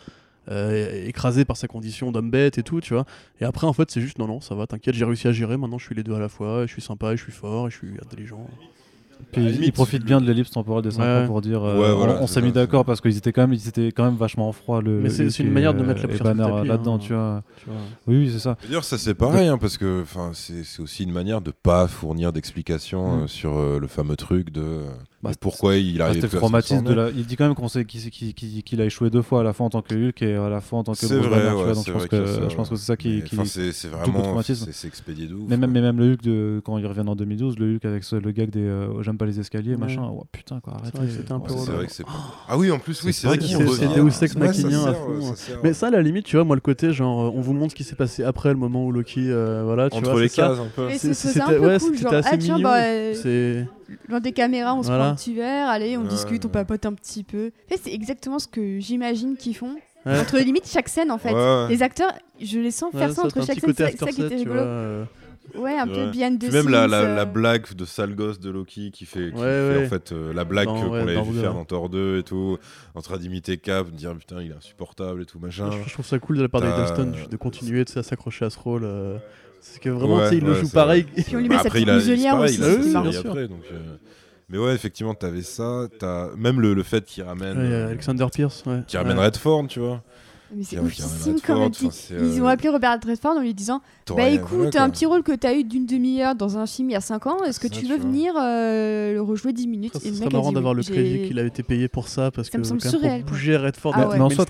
euh, écrasé par sa condition d'homme bête et tout, tu vois. Et après, en fait, c'est juste non, non, ça va, t'inquiète, j'ai réussi à gérer, maintenant je suis les deux à la fois, je suis sympa, je suis fort, et je suis intelligent. Puis À la il- il limite, profite le- bien de l'ellipse temporelle des 5 Ouais. ans pour dire euh, Ouais, voilà, on, s'est mis d'accord parce qu'ils étaient quand même ils étaient quand même vachement froids le Mais c'est- une et, manière de euh, mettre la Banner tapis, là-dedans hein. tu vois Tu vois. oui oui c'est ça D'ailleurs, ça c'est pareil, hein, parce que enfin, c'est c'est aussi une manière de pas fournir d'explications Mm. euh, sur euh, le fameux truc de euh, Bah, pourquoi il Ah, arrive c'était s'en traumatisme de sortir. la... il dit quand même qu'on sait qu'il qu'il- qu'il- qu'il a échoué deux fois à la fois en tant que Hulk et à la fois en tant que Bruce vrai, Banner, ouais, je pense que ça, je pense que c'est ça qui, qui- c'est vraiment c'est expédié de ouf. mais même, mais même le Hulk de quand il revient en 2012 le Hulk avec ce- le gag des euh, j'aime pas les escaliers Ouais. machin oh, putain quoi arrête c'était un peu Ouais, vrai que ah oui en plus oui C'est vrai qu'il Deus Ex à fond, sert. Mais ça, à la limite, tu vois, moi, le côté, genre, euh, on vous montre ce qui s'est passé après le moment où Loki, euh, voilà, tu entre les cases un peu c'était- c'était assez mignon. Loin des caméras, on se Voilà. prend un petit verre, allez, on Ouais, discute, on papote un petit peu. En fait, c'est exactement ce que j'imagine qu'ils font. Ouais. Entre limite chaque scène, en fait. Ouais, ouais. Les acteurs, je les sens faire Ouais, ça entre chaque scène, c'est ça qui était rigolo. euh, Ouais, un peu the Puis même la, la, euh, la blague de sale gosse de Loki qui fait, qui Ouais, fait ouais. en fait euh, la blague qu'on ouais, l'avait dans vu faire 2. dans Thor 2 et tout, en train d'imiter Cap, de dire putain il est insupportable et tout machin. je, je trouve ça cool de la part d'Hiddleston de continuer à s'accrocher à ce rôle. euh, C'est que vraiment, Ouais, il le joue c'est pareil. Puis on lui Bah, met sa après, petite muselière c'est aussi, c'est c'est euh, Mais ouais, effectivement, t'avais ça. As... Même le, le fait qu'il ramène, Ouais, euh, Alexander Pierce, ouais. qu'il ramène Ouais. Redford, tu vois. Mais c'est Qui- qui oufissime quand même. C'est, Ils euh, ont appelé Robert Redford en lui disant Bah écoute, un petit rôle que t'as eu d'une demi-heure dans un film il y a 5 ans, est-ce que tu veux venir euh, le rejouer 10 minutes Ça, Et le ce mec serait a marrant d'avoir le crédit qu'il a été payé pour ça parce Ça que pour bouger Redford Ah en soi,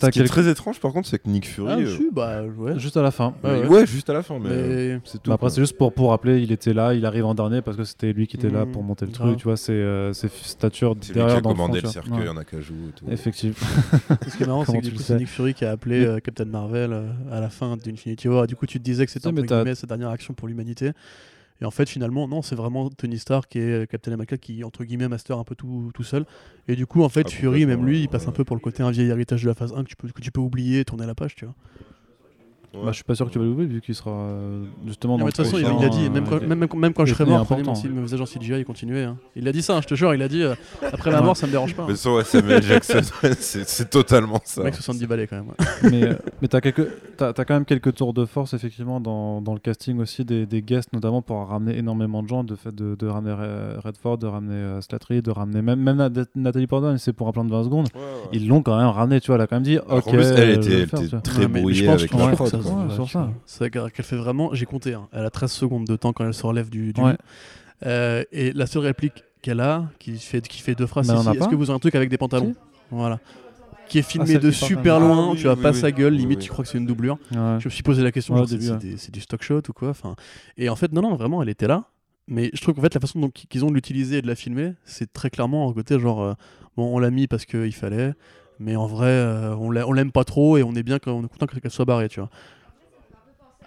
Ce qui est très étrange, par contre, c'est que Nick Fury. Ah, euh, si, bah ouais. juste à la fin Ouais, ouais, ouais. juste à la fin, mais, Mais- c'est tout. Bah après quoi. c'est juste pour pour rappeler il était là il arrive en dernier parce que c'était lui qui était là Mhm. pour monter le truc tu vois c'est euh, c'est stature C'est lui qui derrière a dans commandé front, le cercueil Ouais. en acajou et tout. effectivement Ce qui est marrant, c'est que c'est Nick Fury qui a appelé Mais- euh, Captain Marvel euh, à la fin d'Infinity War. Du coup, tu te disais que c'était t'as- guillemets sa dernière action pour l'humanité. Et en fait, finalement, non, c'est vraiment Tony Stark est euh, Captain America qui, entre guillemets, master un peu tout, tout seul. Et du coup, en fait, Ah, Fury, même lui, il passe un peu pour le côté un vieil héritage de la phase 1 que tu peux, que tu peux oublier, tourner la page, tu vois. Ouais. bah je suis pas sûr que tu vas l'ouvrir vu qu'il sera euh, justement dans mais de le toute façon, il, prochain, il a dit, euh, même quand, il- même, même, même quand je il serais est mort, mon, mon visage en CGI et continuez. hein. Il a dit ça, hein, je te jure, il a dit euh, après ma mort, ça me dérange pas. hein. Mais ça, ouais, Samuel Jackson, c'est totalement ça. Mec, 70 balais quand même. ouais. mais euh, mais t'as as quand même quelques tours de force effectivement dans, dans le casting aussi des, des guests notamment pour ramener énormément de gens de fait de, de ramener Re- Redford de ramener euh, Slattery de ramener même même Nat- Nathalie Portman c'est pour un plan de 20 secondes Ouais, ouais. ils l'ont quand même ramené tu vois elle a quand même dit ok plus, elle était, le elle très brouillée je pense avec la prod. Ouais, sur ça. C'est qu'elle fait vraiment. J'ai compté. hein, Elle a 13 secondes de temps quand elle se relève du. du Ouais. lit. Euh, et la seule réplique qu'elle a, qui fait, qui fait deux phrases, si, Est-ce que vous avez un truc avec des pantalons Si. Voilà. Qui est filmé celle de super loin. Ah oui, tu vois oui, pas oui. sa gueule. Limite, oui. tu crois que c'est une doublure. Ouais. Je me suis posé la question. Ouais, ouais. c'est du stock shot ou quoi enfin, Et en fait, non, non, vraiment, elle était là. Mais je trouve qu'en fait, la façon dont qu'ils ont de l'utiliser et de la filmer, c'est très clairement un côté genre, euh, bon, on l'a mis parce qu'il fallait, mais en vrai, euh, on l'a- on l'aime pas trop et on est bien on est content qu'elle soit barrée, tu vois.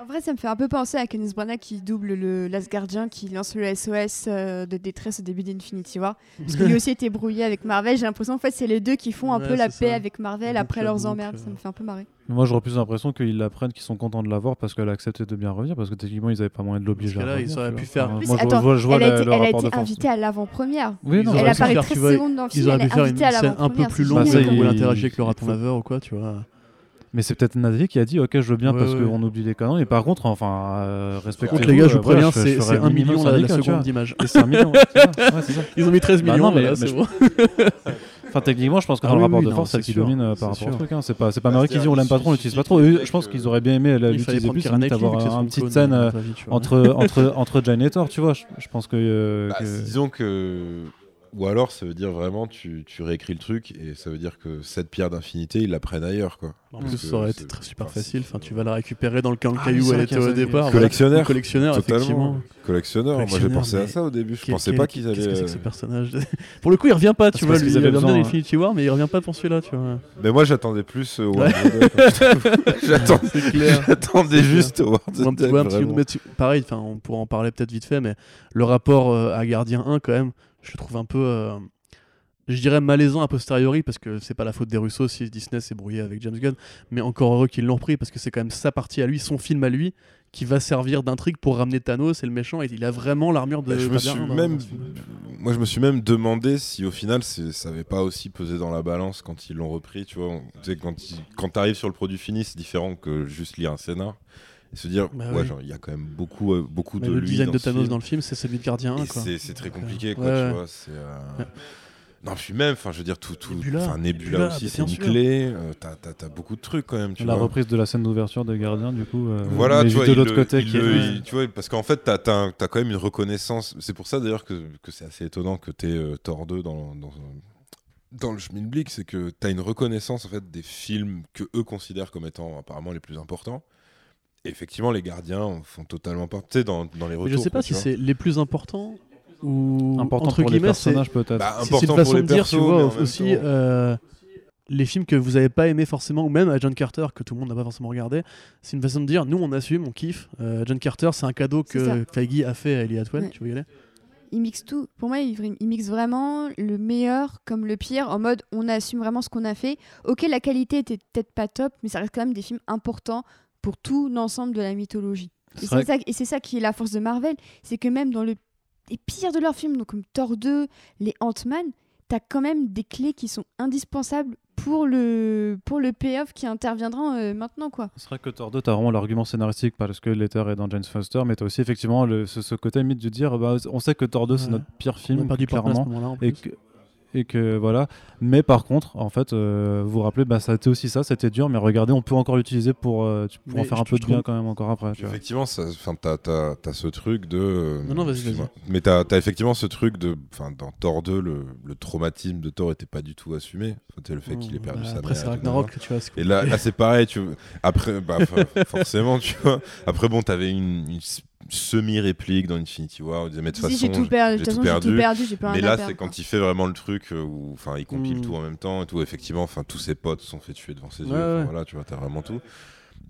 En vrai, ça me fait un peu penser à Kenneth Branagh qui double le l'Asgardien, qui lance le SOS euh, de détresse au début d'Infinity War. Parce que lui aussi était brouillé avec Marvel. J'ai l'impression en fait c'est les deux qui font un Ouais, peu la paix avec Marvel après leurs emmerdes. Ça me fait un peu marrer. Moi, j'aurais plus l'impression qu'ils l'apprennent, qu'ils sont contents de l'avoir parce qu'elle a accepté de bien revenir, parce que techniquement, ils avaient pas moyen de l'obliger. Parce que à là, ils revenir, auraient pu faire- moi, je attends, vois- je vois, je vois elle a été, le elle a été invitée à l'avant-première. Oui, non, Ils Elle auraient pu apparaît faire, très tu vois, secondes dans le film. Ils auraient elle pu est faire une invitée à scène un peu l'avant-première. plus longue où elle interagit avec le raton laveur ou quoi, tu vois. Mais c'est peut-être Nadie qui a dit Ok, je veux bien Ouais, parce ouais. qu'on oublie les canons. Et par contre, enfin, euh, Par respectez contre, les gars, je vous préviens, c'est c'est 1 million la, seconde d'image. C'est million. Ils ont mis 13 Bah millions, non, mais- c'est bon. Enfin, techniquement, je pense que Ah dans le oui, rapport oui, de force, c'est qui domine euh, par rapport au truc. hein. C'est pas, c'est pas Bah, Mary qui dit on l'aime pas trop, on l'utilise pas trop. Je pense qu'ils auraient bien aimé l'utiliser plus, Keira limite Knightley, vu que c'est avoir son une petite scène euh, entre, entre, entre Jane et Thor, tu vois. Je, je pense que. euh, Bah, que- Disons que. Ou alors, ça veut dire vraiment, tu, tu réécris le truc et ça veut dire que cette pierre d'infinité, ils la prennent ailleurs, quoi. En plus, ça aurait été très super facile. Enfin, tu vas la récupérer dans le camp de Ah, caillou où elle était au départ. voilà. Collectionneur. Collectionneur, effectivement. Totalement. Collectionneur. Moi, j'ai pensé à ça au début. Je pensais pas qu'ils Qu'est-ce que c'est allaient. que ce personnage Pour le coup, il revient pas, tu vois. Lui, il avaient revient bien Infinity War, mais il revient pas pour celui-là, tu vois. Mais moi, j'attendais plus euh. J'attendais juste pareil, enfin, on pourra en parler peut-être vite fait, mais le rapport euh, à Gardien 1, quand même, je trouve un peu, euh, je dirais malaisant a posteriori, parce que c'est pas la faute des Russos si Disney s'est brouillé avec James Gunn, mais encore heureux qu'ils l'ont repris, parce que c'est quand même sa partie à lui, son film à lui, qui va servir d'intrigue pour ramener Thanos et le méchant, et il a vraiment l'armure de Bah, je me suis 1 dans- même, moi, je me suis même demandé si au final, ça avait pas aussi pesé dans la balance quand ils l'ont repris. Tu vois, On- quand il- quand t'arrives sur le produit fini, c'est différent que juste lire un scénar se dire, Bah ouais, oui. genre, il y a quand même beaucoup, euh, beaucoup Mais de le lui design dans de Thanos film. dans le film, c'est celui de Gardien 1, Et quoi. c'est c'est très euh, compliqué, quoi, ouais, tu ouais. vois. C'est. euh, Ouais. Non, puis même, enfin, je veux dire, tout, tout, Nebula, enfin, Nebula, Nebula, aussi, c'est une clé. euh, T'as beaucoup de trucs quand même, tu La vois. reprise de la scène d'ouverture de Gardien, du coup. euh, Voilà, mais tu vois, de l'autre côté. il qui est- le- ouais. il- tu vois, parce qu'en fait, t'as as, quand même une reconnaissance. C'est pour ça d'ailleurs que, que c'est assez étonnant que t'aies euh, Thor 2 dans, dans, dans le Schmilblick, c'est que t'as une reconnaissance en fait des films que eux considèrent comme étant apparemment les plus importants. Effectivement, les gardiens font totalement part. Tu sais, dans, dans les Mais retours. je sais pas quoi, si c'est les plus importants ou Important entre pour les guillemets, c'est personnages, peut-être. Bah, c'est- une façon pour les de dire, persos, tu mais vois, en même aussi euh, les films que vous avez pas aimé forcément, ou même à John Carter que tout le monde n'a pas forcément regardé. C'est une façon de dire, nous on assume, on kiffe. Euh, John Carter, c'est un cadeau que Feige a fait à Ellie Atwell. Ouais. Tu veux y aller Il mixe tout. Pour moi, il, il mixe vraiment le meilleur comme le pire, en mode on assume vraiment ce qu'on a fait. Ok, la qualité était peut-être pas top, mais ça reste quand même des films importants pour tout l'ensemble de la mythologie. Et C'est ça, et c'est ça qui est la force de Marvel, c'est que même dans le, les pires de leurs films, donc comme Thor 2, les Ant-Man, t'as quand même des clés qui sont indispensables pour le, pour le payoff qui interviendra euh, maintenant, quoi. C'est vrai que Thor 2, t'as vraiment l'argument scénaristique parce que Letter est dans James Foster, mais t'as aussi effectivement le- ce, ce côté limite de dire bah, on sait que Thor 2 c'est notre pire On film, a perdu Portman à ce clairement. moment-là. en Et plus. que, et que voilà. Mais par contre, en fait, euh, vous vous rappelez, bah, ça a été aussi ça, c'était dur, mais regardez, on peut encore l'utiliser pour, euh, tu- pour en Mais faire je un peu trouve- de bien quand même encore après. Tu vois. Effectivement, ça- enfin, t'as, t'as- t'as ce truc de. euh, Non, non, vas-y, excuse-moi. Mais t'as, t'as effectivement ce truc de. Enfin, dans Thor 2, le, le traumatisme de Thor était pas du tout assumé. Sais, le fait qu'il ait perdu Bah, sa Après, mère. c'est et tout, Ragnarok, tu vois. c'est Et là, là c'est pareil, tu après bah, fa- forcément, tu vois. Après bon, t'avais une, une s- semi-réplique dans Infinity War, on disait mais de toute Si, façon, j'ai tout perdu, de tout perdu. perdu, j'ai pas mais là c'est quand il fait vraiment le truc où enfin il compile Mm. tout en même temps et tout effectivement, enfin tous ses potes sont fait tuer devant ses Ouais, yeux, enfin, voilà, tu vois, t'as vraiment tout.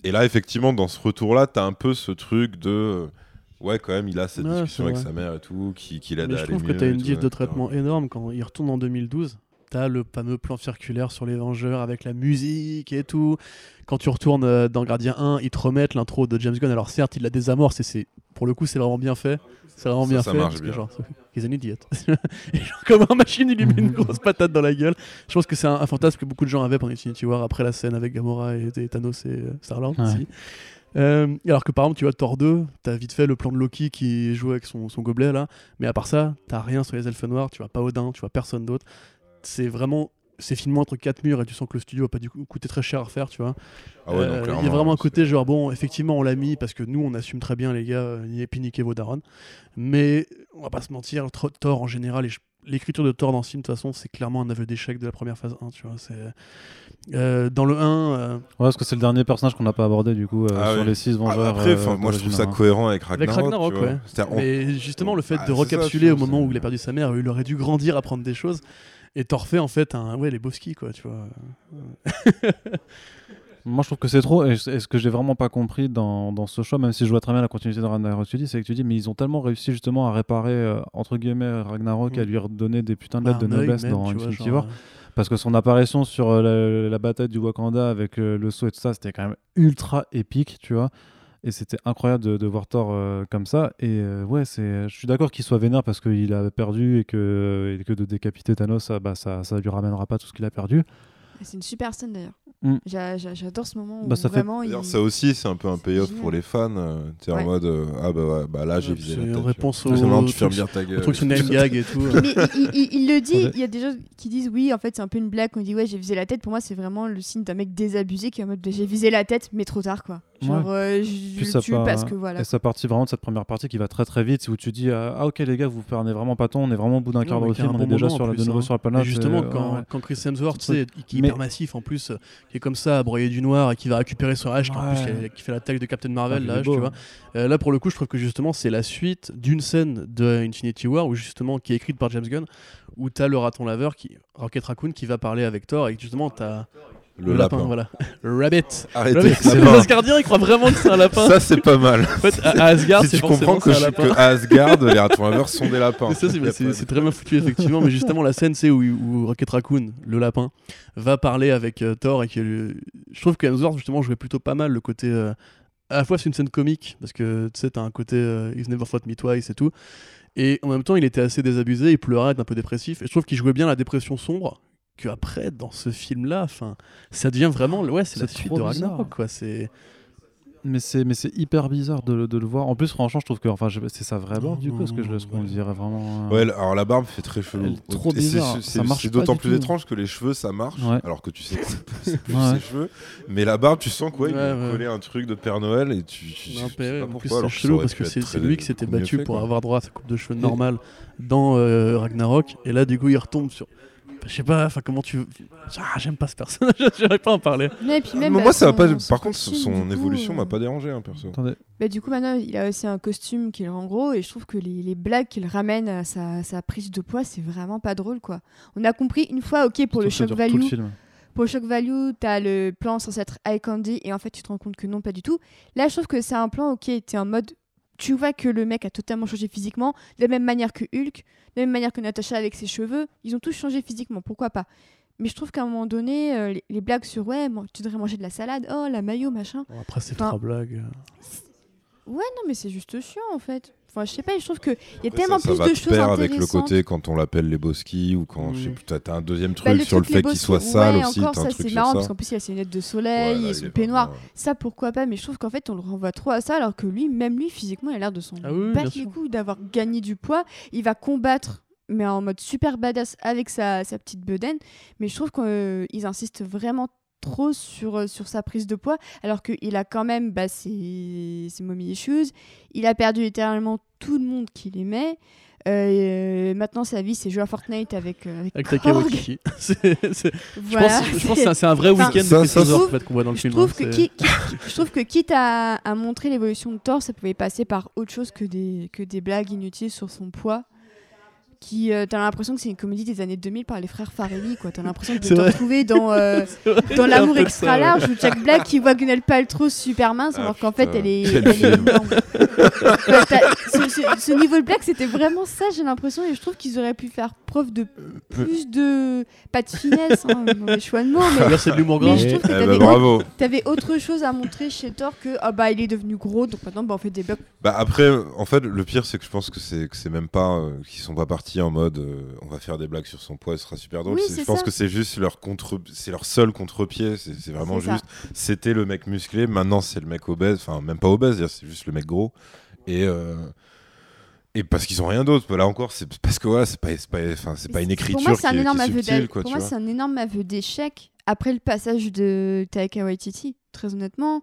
Et là effectivement dans ce retour là, t'as un peu ce truc de euh, ouais quand même il a cette Ouais, discussion avec sa mère et tout qui qui l'aide à je aller trouve que mieux tu as et une tout, diff de etc. traitement énorme quand il retourne en 2012. Tu as le fameux plan circulaire sur les Vengeurs avec la musique et tout. Quand tu retournes euh, dans Gardien 1, ils te remettent l'intro de James Gunn. Alors certes, il la désamorce et c'est pour le coup, c'est vraiment bien fait. C'est vraiment Ça, bien ça fait. marche bien. genre, he's an idiot. et genre, comme un machine, il lui met une grosse patate dans la gueule. Je pense que c'est un, un fantasme que beaucoup de gens avaient pendant Infinity War après la scène avec Gamora et, et Thanos et euh, Star-Lord. Ouais. aussi. Euh, alors que par exemple, tu vois, Thor 2, t'as vite fait le plan de Loki qui joue avec son, son gobelet là, mais à part ça, t'as rien sur les elfes noirs, tu vois pas Odin, tu vois personne d'autre. C'est vraiment. C'est filmé entre quatre murs et tu sens que le studio a pas dû coûter très cher à faire, tu vois. Ah ouais, Euh, Il y a vraiment un c'est- côté genre, bon, effectivement, on l'a mis parce que nous, on assume très bien, les gars, euh, et puis niquez vos darons. Mais on va pas se mentir, Thor en général, et je- l'écriture de Thor dans ce film, de toute façon, c'est clairement un aveu d'échec de la première phase 1, tu vois. C'est. euh, dans le 1, euh, Ouais, parce que c'est le dernier personnage qu'on n'a pas abordé du coup euh, Ah sur oui. les six Ah, Vengeurs. Après, euh, enfin, moi je trouve ça hein. cohérent avec Avec Ragnarok. Ouais. On- Mais justement, le fait Bah, de ça, tu au moment où il a perdu sa mère, il aurait dû grandir, apprendre des choses. Et t'en refais en fait un. Ouais, les Boski, quoi, tu vois. Moi, je trouve que c'est trop. Et, ce- que j'ai vraiment pas compris dans, dans ce choix, même si je vois très bien la continuité de Ragnarok, tu dis, c'est que tu dis, mais ils ont tellement réussi justement à réparer, euh, entre guillemets, Ragnarok, Mm. à lui redonner des putains de lettres de Bah, noblesse même, dans Infinity War. euh, Parce que son apparition sur euh, la, la bataille du Wakanda avec le saut et tout ça, c'était quand même ultra épique, tu vois. Et c'était incroyable de, de voir Thor euh, comme ça. Et euh, ouais, c'est, je suis d'accord qu'il soit vénère parce qu'il a perdu et que, et que de décapiter Thanos, ça, bah, ça, ça lui ramènera pas tout ce qu'il a perdu. C'est une super scène d'ailleurs. Mm. J'a- j'a- J'adore ce moment où Bah, ça fait- vraiment il... D'ailleurs, ça aussi, c'est un peu un payoff pour les fans. euh, Tu Ouais. en mode, ah bah, ouais, bah là, j'ai Ouais, visé c'est réponse au- truc- bien ta gueule. Le truc sur Gag et tout. Mais il, il- il le dit, il y a des gens qui disent oui, en fait c'est un peu une blague, on dit ouais j'ai visé la tête, pour moi c'est vraiment le signe d'un mec désabusé qui est en mode j'ai visé la tête mais trop tard quoi. Genre euh, je, je Puis le ça tue part- parce que voilà. Et ça partie vraiment de cette première partie qui va très très vite, où tu dis ah ah, ok les gars vous prenez vraiment pas ton, on est vraiment au bout d'un quart d'heure de film, on est déjà sur en la, plus, de nouveau hein. sur la planète. justement, et- quand, ouais. quand Chris Hemsworth, tu Ce sais, qui est Mais- hyper massif en plus, euh, qui est comme ça à broyer du noir et qui va récupérer son H, qui, fait la taille de Captain Ah, Marvel, il là, tu vois. Euh, là, pour le coup, je trouve que justement, c'est la suite d'une scène de Infinity War, où justement, qui est écrite par James Gunn, où t'as le raton laveur, qui, Rocket Raccoon, qui va parler avec Thor, et que justement, t'as Le lapin. voilà. Le Rabbit. Arrêtez Rabbit. lapin. Asgardiens, ils croient vraiment que c'est un lapin. Ça, c'est pas mal. En fait, à Asgard, si tu comprends que, je- que Asgard, les ratons laveurs sont des lapins. C'est- très bien foutu, effectivement. mais justement, la scène, c'est où, où Rocket Raccoon, le lapin, va parler avec euh, Thor. Et que, le- je trouve que Hemsworth, justement, jouait plutôt pas mal le côté. euh, à la fois, c'est une scène comique, parce que tu sais, t'as un côté euh, You've never fought me twice et tout. Et en même temps, il était assez désabusé, il pleurait, était un peu dépressif. Et je trouve qu'il jouait bien la dépression sombre. Que après, dans ce film-là, enfin, ça devient vraiment, ouais, c'est la suite de bizarre. Ragnarok, quoi. C'est Mais c'est mais c'est hyper bizarre de, le- de le voir. En plus franchement je trouve que enfin c'est sa vraie barbe du coup parce que je laisse qu'on ouais. dirait vraiment. euh, Ouais, alors la barbe fait très chelou. Elle est trop bizarre, c'est- ça marche C'est pas d'autant plus tout. étrange que les cheveux ça marche, Ouais. alors que tu sais que c'est- plus Ouais. ses cheveux. Mais la barbe, tu sens quoi? Il Ouais, a ouais. collé un truc de Père Noël et tu. tu Non, sais pas en plus, pourquoi. c'est chelou parce que c'est lui qui s'était battu pour avoir droit à sa coupe de cheveux normale dans euh, Ragnarok. Et là, du coup, il retombe sur. Je sais pas, enfin, comment tu. Ah, j'aime pas ce personnage, j'arrive pas à en parler. Ouais, et puis même, Mais bah, moi, ça va son- pas. Par contre, costume, son évolution euh, m'a pas dérangé, hein, perso. Attendez. Bah, du coup, maintenant, il a aussi un costume qui est en gros, et je trouve que les, les blagues qu'il ramène à sa, sa prise de poids, c'est vraiment pas drôle, quoi. On a compris une fois, ok, pour le shock le value, film. pour le shock value, t'as le plan censé être eye candy, et en fait, tu te rends compte que non, pas du tout. Là, je trouve que c'est un plan, ok, t'es en mode, tu vois que le mec a totalement changé physiquement, de la même manière que Hulk, de la même manière que Natasha avec ses cheveux, ils ont tous changé physiquement, pourquoi pas mais je trouve qu'à un moment donné, euh, les, les blagues sur ouais, moi, tu devrais manger de la salade, oh la maillot, machin. Bon, après, c'est Enfin, trois blagues. Ouais, non, mais c'est juste chiant en fait. Enfin, je sais pas, je trouve qu'il y a Après, tellement ça, ça plus va de de choses pair avec le intéressantes. côté quand on l'appelle les Boski ou quand je sais Mm. plus, t'as un deuxième truc Bah, le sur le truc, fait qu'il soit sale ouais, aussi. encore, ça truc c'est marrant ça. parce qu'en plus il a ses lunettes de soleil Voilà, et il son peignoir. Ça pourquoi pas, mais je trouve qu'en fait on le renvoie trop à ça alors que lui, même lui physiquement, il a l'air de s'en Ah oui, battre les couilles, d'avoir gagné du poids. Il va combattre, mais en mode super badass avec sa, sa petite bedaine. Mais je trouve qu'ils insistent vraiment trop sur, euh, sur sa prise de poids alors qu'il a quand même bah, ses, ses mommy issues. Il a perdu littéralement tout le monde qu'il aimait. Euh, maintenant, sa vie, c'est jouer à Fortnite avec, euh, avec, Avec Korg. Je pense, je pense que c'est- c'est un- vrai Enfin, week-end de ça, Chris ça, Hemsworth, je en fait, qu'on voit dans le je film. trouve, hein, que c'est- qui- qui- je trouve que quitte à, à montrer l'évolution de Thor, ça pouvait passer par autre chose que des, que des blagues inutiles sur son poids. Qui, euh, t'as l'impression que c'est une comédie des années 2000 par les frères Farelli, quoi. T'as l'impression de te retrouver dans, euh, dans l'amour extra ça, ouais. large où Jack Black qui voit Gwyneth Paltrow super mince Ah, alors qu'en fait elle est, elle est t'as- ce, ce- ce niveau de blague c'était vraiment ça j'ai l'impression et je trouve qu'ils auraient pu faire preuve de plus de pas de finesse hein, mauvais choix de mots mais c'est de l'humour mais gras. je trouve que Eh t'avais ben, autre- bravo. T'avais autre chose à montrer chez Thor que ah bah il est devenu gros donc maintenant bah, on fait des blocs. Bah après, en fait, le pire, c'est que je pense que c'est que c'est même pas euh, qu'ils sont pas partis en mode euh, on va faire des blagues sur son poids, ce sera super drôle. Oui, je pense ça. que c'est juste leur contre, c'est leur seul contre-pied. C'est vraiment juste. C'était le mec musclé, maintenant c'est le mec obèse. Enfin, même pas obèse, c'est juste le mec gros. Et euh, et parce qu'ils ont rien d'autre. Là encore, c'est parce que voilà, c'est pas, c'est pas, enfin, c'est pas une écriture Pour moi c'est un énorme aveu. Pour moi c'est un énorme aveu d'échec après le passage de Taika Waititi très honnêtement.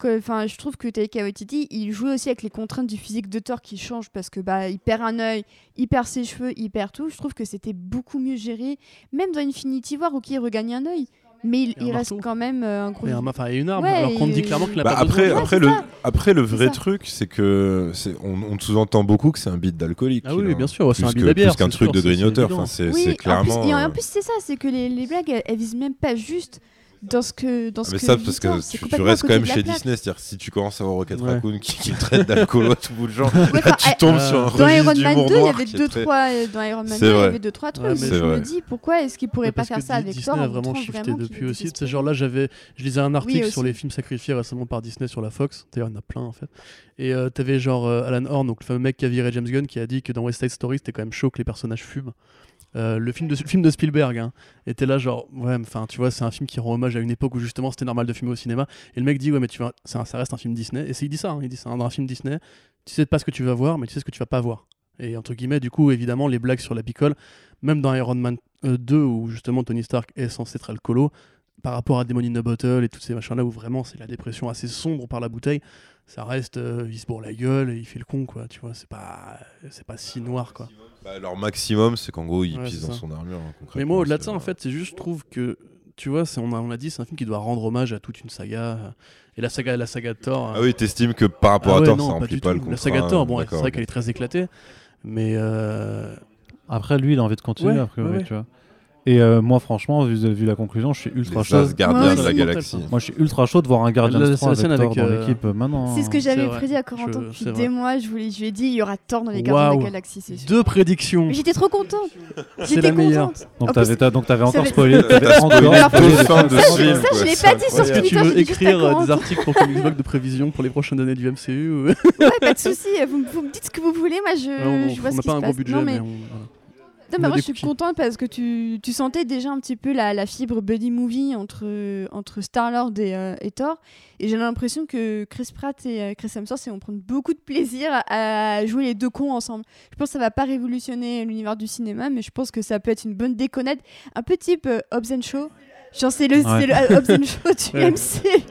Que- Enfin, je trouve que Taika Waititi, il joue aussi avec les contraintes du physique de Thor qui changent parce que bah il perd un œil, il perd ses cheveux, il perd tout. Je trouve que c'était beaucoup mieux géré, même dans Infinity War où il regagne un œil, mais il, il reste quand même euh, un gros. Et un- enfin, et une arme, Ouais, alors qu'on dit clairement qu'il n'a Bah pas après, besoin. Après, le, ça. après, le vrai truc, c'est que c'est, on, on sous-entend beaucoup que c'est un beat d'alcoolique. Ah oui, a. bien sûr, c'est un que- beat plus qu'un truc sûr, de grignoteur. Enfin, c'est clairement. En plus, et en plus c'est ça, c'est que les, les blagues, elles, elles visent même pas juste dans ce que dans ce Mais que ça, parce que c'est tu, restes à quand même chez plaque. Disney. C'est-à-dire, si tu commences à voir Rocket Ouais. Raccoon qui, qui traite d'alcoolo à tout bout de Ouais, là, tu tombes euh, sur un Dans registre Iron Man d'humour 2, il y avait deux très- trois euh, dans Iron Man C'est 2, il y avait deux trois trucs. Ouais, je mais- me dis pourquoi est-ce qu'ils pourraient Ouais, pas faire ça avec Disney Thor a en vraiment shifté depuis aussi. Désespéré. genre là, j'avais, je lisais un article sur les films sacrifiés récemment par Disney sur la Fox. D'ailleurs, il y en a plein en fait. Et euh, t'avais genre euh, Alan Horn, donc le fameux mec qui a viré James Gunn, qui a dit que dans West Side Story, c'était quand même chaud que les personnages fument. Euh, le film de le Spielberg hein, était là genre ouais enfin tu vois c'est un film qui rend hommage à une époque où justement c'était normal de fumer au cinéma. Et le mec dit ouais mais tu vois ça reste un film Disney. Et il dit ça hein, il dit c'est un, un film Disney tu sais pas ce que tu vas voir mais tu sais ce que tu vas pas voir. Et entre guillemets du coup évidemment les blagues sur la picole même dans Iron Man euh, 2 où justement Tony Stark est censé être alcoolo par rapport à Demon in a Bottle et tous ces machins là où vraiment c'est la dépression assez sombre par la bouteille ça reste euh, il se bourre la gueule et il fait le con quoi tu vois c'est pas c'est pas si noir quoi Bah, leur maximum, c'est qu'en gros, il Ouais, pisse dans son armure. hein, concrètement. Mais moi, au-delà de ça, en fait, c'est juste, je trouve que, tu vois, c'est- on a, on a dit, c'est un film qui doit rendre hommage à toute une saga. euh, Et la saga, la saga de Thor. Ah oui, t'estimes que par rapport ah à ouais, Thor, non, ça pas remplit du pas tout. le contrat. La saga de Thor, bon, c'est vrai qu'elle est très éclatée. Mais euh, Après, lui, il a envie de continuer, Ouais, a priori, ouais, ouais. tu vois. Et euh, moi, franchement, vu, vu la conclusion, je suis ultra Les chaud. Asgardiens Moi de la galaxie. Moi, je suis ultra chaud de voir un La- la 3 avec, scène Thor avec, dans euh, l'équipe euh, maintenant. C'est ce que j'avais vrai. prédit à Corentin depuis des vrai. mois. Je, voulais, je lui ai dit il y aura Thor dans les Gardiens de la Galaxie, sûr. deux prédictions. J'étais trop contente. J'étais la meilleure. contente. Donc, t'avais encore spoilé. De ça, je l'ai pas dit sur Est-ce que Twitter, tu veux écrire euh, des articles pour Comics Blog de prévision pour les prochaines années du MCU ou... Ouais, pas de souci. Vous, me dites ce que vous voulez. Moi, je, on je vois on ce n'a qui pas se un gros passe. budget, mais, on-. Non, On mais moi je suis contente parce que tu, tu sentais déjà un petit peu la, la fibre buddy movie entre, entre Star-Lord et, euh, et Thor. Et j'ai l'impression que Chris Pratt et euh, Chris Hemsworth vont prendre beaucoup de plaisir à, jouer les deux cons ensemble. Je pense que ça va pas révolutionner l'univers du cinéma, mais je pense que ça peut être une bonne déconnette. Un peu type euh, Hobbs and Shaw. Genre c'est le, Ouais. c'est le euh, Hobbs and Shaw du Ouais. MC.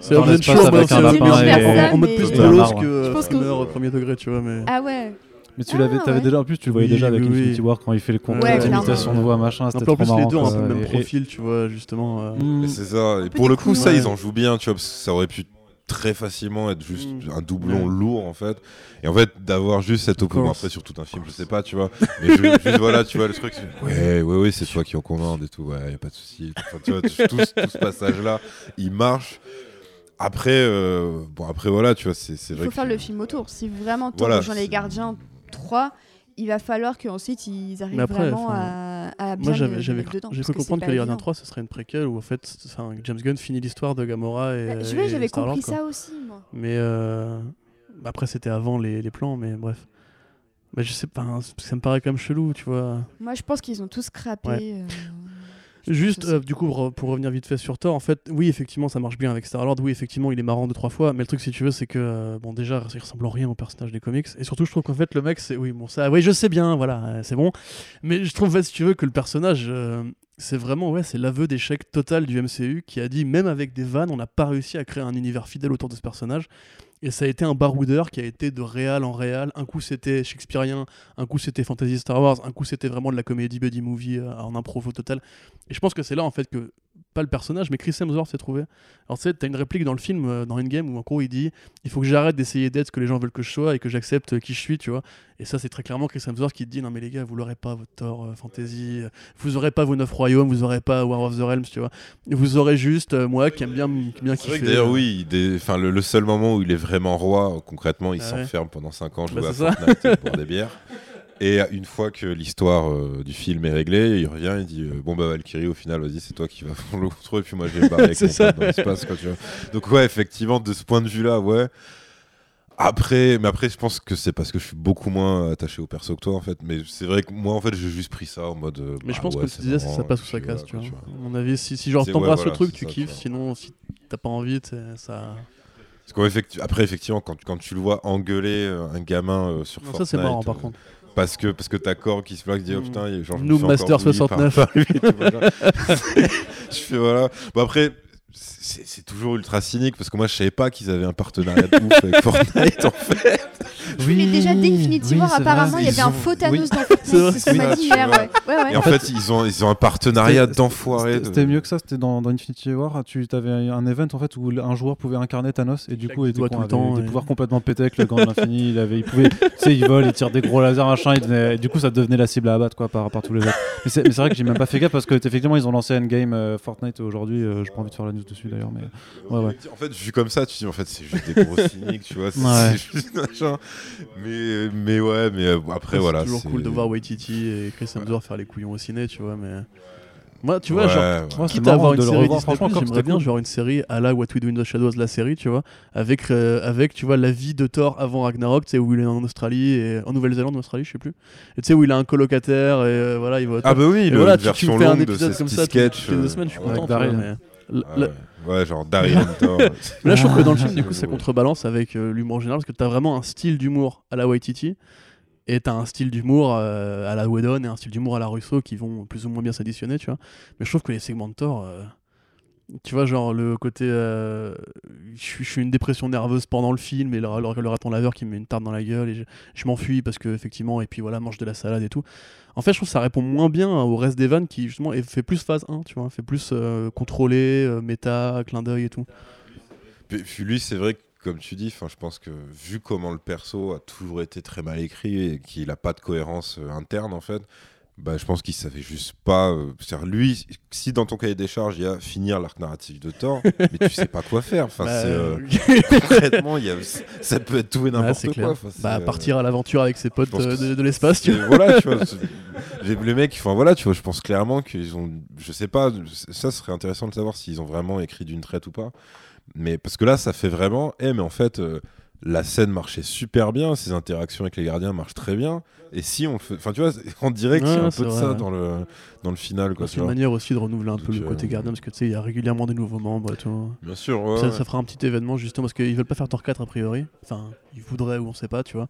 C'est Hobbs and Shaw, en- mode plus un arbre. que Je pense que- premier degré, tu vois. Mais... Ah ouais. Mais tu l'avais, Ah, t'avais ouais. déjà, en plus, tu le voyais Oui, déjà avec oui, Infinity oui. War quand il fait le con, Ouais, clairement. l'imitation de voix, machin. En C'était plus, en trop plus, les marrant. deux ont un peu le même Et- profil, tu vois, justement. euh. Mm. Mais c'est ça. Et peu pour le coup, ça, Ouais. ils en jouent bien, tu vois, parce que ça aurait pu très facilement être juste Mm. un doublon Ouais. lourd, en fait. Et en fait, d'avoir juste cette opinion, course. après, sur tout un film, je sais pas, tu vois. Mais ju- juste, voilà, tu vois, le truc, c'est ouais, ouais, ouais, c'est toi qui en commande et tout, ouais, y a pas de souci. Enfin, tu vois, tout, ce- tout ce passage-là, il marche. Après, euh, bon, après, voilà, tu vois, c'est c'est Il vrai faut que- faire le film autour. Si vraiment Thor Voilà, rejoint les c'est- Gardiens 3, il va falloir qu'ensuite ils arrivent après, vraiment à, à bien Moi, j'avais, j'ai cru comprendre que évident. 3, ce serait une préquelle où en fait, James Gunn finit l'histoire de Gamora et. Bah, je j'avais compris quoi. ça aussi, moi. Mais euh, après, c'était avant les, les plans, mais bref. Mais je sais pas, ça me paraît quand même chelou, tu vois. Moi, je pense qu'ils ont tous crappé. Ouais. euh, Juste, euh, du coup, pour, pour revenir vite fait sur Thor, en fait, oui, effectivement, ça marche bien avec Star-Lord. Oui, effectivement, il est marrant deux, trois fois. Mais le truc, si tu veux, c'est que, euh, bon, déjà, il ressemble en rien au personnage des comics. Et surtout, je trouve qu'en fait, le mec, c'est. Oui, bon, ça, oui, je sais bien, voilà, euh, c'est bon. Mais je trouve, en fait, si tu veux, que le personnage, c'est vraiment, ouais, c'est l'aveu d'échec total du MCU qui a dit, même avec des vannes, on n'a pas réussi à créer un univers fidèle autour de ce personnage. Et ça a été un baroudeur qui a été de réal en réal. Un coup c'était shakespearien, un coup c'était fantasy Star Wars, un coup c'était vraiment de la comédie buddy movie euh, en impro total. Et je pense que c'est là en fait que, pas le personnage, mais Chris Hemsworth s'est trouvé. Alors tu sais, t'as une réplique dans le film, euh, dans Endgame, où en gros il dit Il faut que j'arrête d'essayer d'être ce que les gens veulent que je sois et que j'accepte qui je suis, tu vois. Et ça, c'est très clairement Chris Hemsworth qui te dit Non, mais les gars, vous l'aurez pas votre Thor euh, fantasy, euh, vous aurez pas vos neuf royaumes, vous aurez pas War of the Realms, tu vois. Vous aurez juste euh, moi qui aime bien, qui aime bien kiffer. d'ailleurs, euh, oui, des- enfin, le, le seul moment où il est vraiment roi, euh, concrètement, il Ah ouais. s'enferme pendant 5 ans, jouer Bah, et boire des bières. Et une fois que l'histoire euh, du film est réglée, il revient, il dit euh, Bon, bah, Valkyrie, au final, vas-y, c'est toi qui vas prendre le contrôle, et puis moi, je vais me barrer avec mon ça. pote dans l'espace. quoi, tu vois. Donc, ouais, effectivement, de ce point de vue-là, ouais. Après, mais après, je pense que c'est parce que je suis beaucoup moins attaché au perso que toi, en fait. Mais c'est vrai que moi, en fait, j'ai juste pris ça en mode. euh, Mais je bah pense ouais, que tu disais, ça passe ou ça casse, tu quoi, vois. À mon avis, si, si genre t'embrasses ouais, le truc, tu ça, kiffes, sinon si t'as pas envie, ça. Parce qu'effectivement, après, effectivement, quand, quand tu le vois engueuler euh, un gamin sur Non, ça Fortnite, c'est marrant par contre. Parce que parce que t'as Korg qui se plaque, dit oh putain, il- genre, je me fais Master encore bully par- 69. par lui et tout, machin. je fais voilà. Bon après, c'est- toujours ultra cynique parce que moi je savais pas qu'ils avaient un partenariat de ouf avec Fortnite en fait. Mais déjà d'Infinity oui, War, c'est apparemment, il y avait un faux oui. Thanos dans C'est Fortnite. C'est ce qu'on m'a oui, dit tu hier. vois. Ouais, ouais. ouais. Et en fait, ils ont, ils ont un partenariat C'était- d'enfoirés. C'était de- c'était mieux que ça, c'était dans, dans Infinity War, tu avais un event en fait où un joueur pouvait incarner Thanos et du coup il était tout le temps, des pouvoirs complètement pétés avec le gant de l'infini, il avait il pouvait tu sais il vole, il tire des gros lasers machin, il devenait- et du coup ça devenait la cible à abattre quoi par rapport à tous les autres. Mais c'est mais c'est vrai que j'ai même pas fait gaffe parce que effectivement ils ont lancé Endgame euh, Fortnite aujourd'hui, euh, j'ai pas envie de faire la news dessus d'ailleurs mais Ouais, ouais. En fait, vu comme ça, tu dis en fait c'est juste des gros cyniques, tu vois. C'est Ouais. c'est juste machin. Mais, mais ouais, mais euh, après voilà. c'est toujours cool de voir Waititi et Chris Hemsworth faire les couillons au ciné, tu vois, mais. Moi, tu vois, Ouais, genre, ouais. Ouais, quitte à avoir une série revoir, Disney+, j'aimerais bien cool. genre une série à la What We Do in the Shadows, la série, tu vois, avec, euh, avec tu vois, la vie de Thor avant Ragnarok, tu sais, où il est en Australie, et en Nouvelle-Zélande, en Australie, je sais plus. Et tu sais, où il a un colocataire, et euh, voilà, il va... Ah bah oui, et le, voilà, une tu, tu me fais un épisode comme ça toutes- sketchs. toutes les deux euh, semaines, je suis content. tu Daryl. vois, mais- ouais, la- ouais. Genre Thor. Mais là, je trouve que dans le film, du coup, ça contrebalance avec euh, l'humour général, parce que t'as vraiment un style d'humour à la Waititi, et t'as un style d'humour euh, à la Whedon et un style d'humour à la Russo qui vont plus ou moins bien s'additionner, tu vois. Mais je trouve que les segments de Thor, euh, tu vois, genre le côté. euh, je suis- une dépression nerveuse pendant le film, et le, le- le raton laveur qui me met une tarte dans la gueule, et je, je m'enfuis parce que, effectivement, et puis voilà, mange de la salade et tout. En fait, je trouve que ça répond moins bien au reste des vannes qui, justement, fait plus phase 1, tu vois, fait plus euh, contrôlé, euh, méta, clin d'œil et tout. Puis, lui, c'est vrai que, comme tu dis, je pense que vu comment le perso a toujours été très mal écrit et qu'il n'a pas de cohérence euh, interne, en fait, bah, je pense qu'il savait juste pas. euh, lui, si dans ton cahier des charges, il y a finir l'arc narratif de Thor, mais tu sais pas quoi faire. Enfin, Bah, euh, concrètement, y a, ça peut être tout et n'importe quoi. Enfin, bah, euh, partir à l'aventure avec ses potes euh, de, de l'espace, tu vois. voilà, tu vois. les mecs, enfin voilà, tu vois, je pense clairement qu'ils ont, je sais pas, ça serait intéressant de savoir s'ils ont vraiment écrit d'une traite ou pas. Mais parce que là, ça fait vraiment, eh, mais en fait, euh, la scène marchait super bien, ses interactions avec les gardiens marchent très bien. Et si on fait, enfin tu vois, on dirait qu'il y a Ouais, un peu de ça ouais. dans le dans le final. C'est une vois. manière aussi de renouveler un peu le côté euh, gardien parce que tu sais, il y a régulièrement des nouveaux membres et tout. Bien sûr, ouais, ça, fera un petit événement justement parce qu'ils veulent pas faire Thor 4 a priori. Enfin, ils voudraient ou on sait pas, tu vois.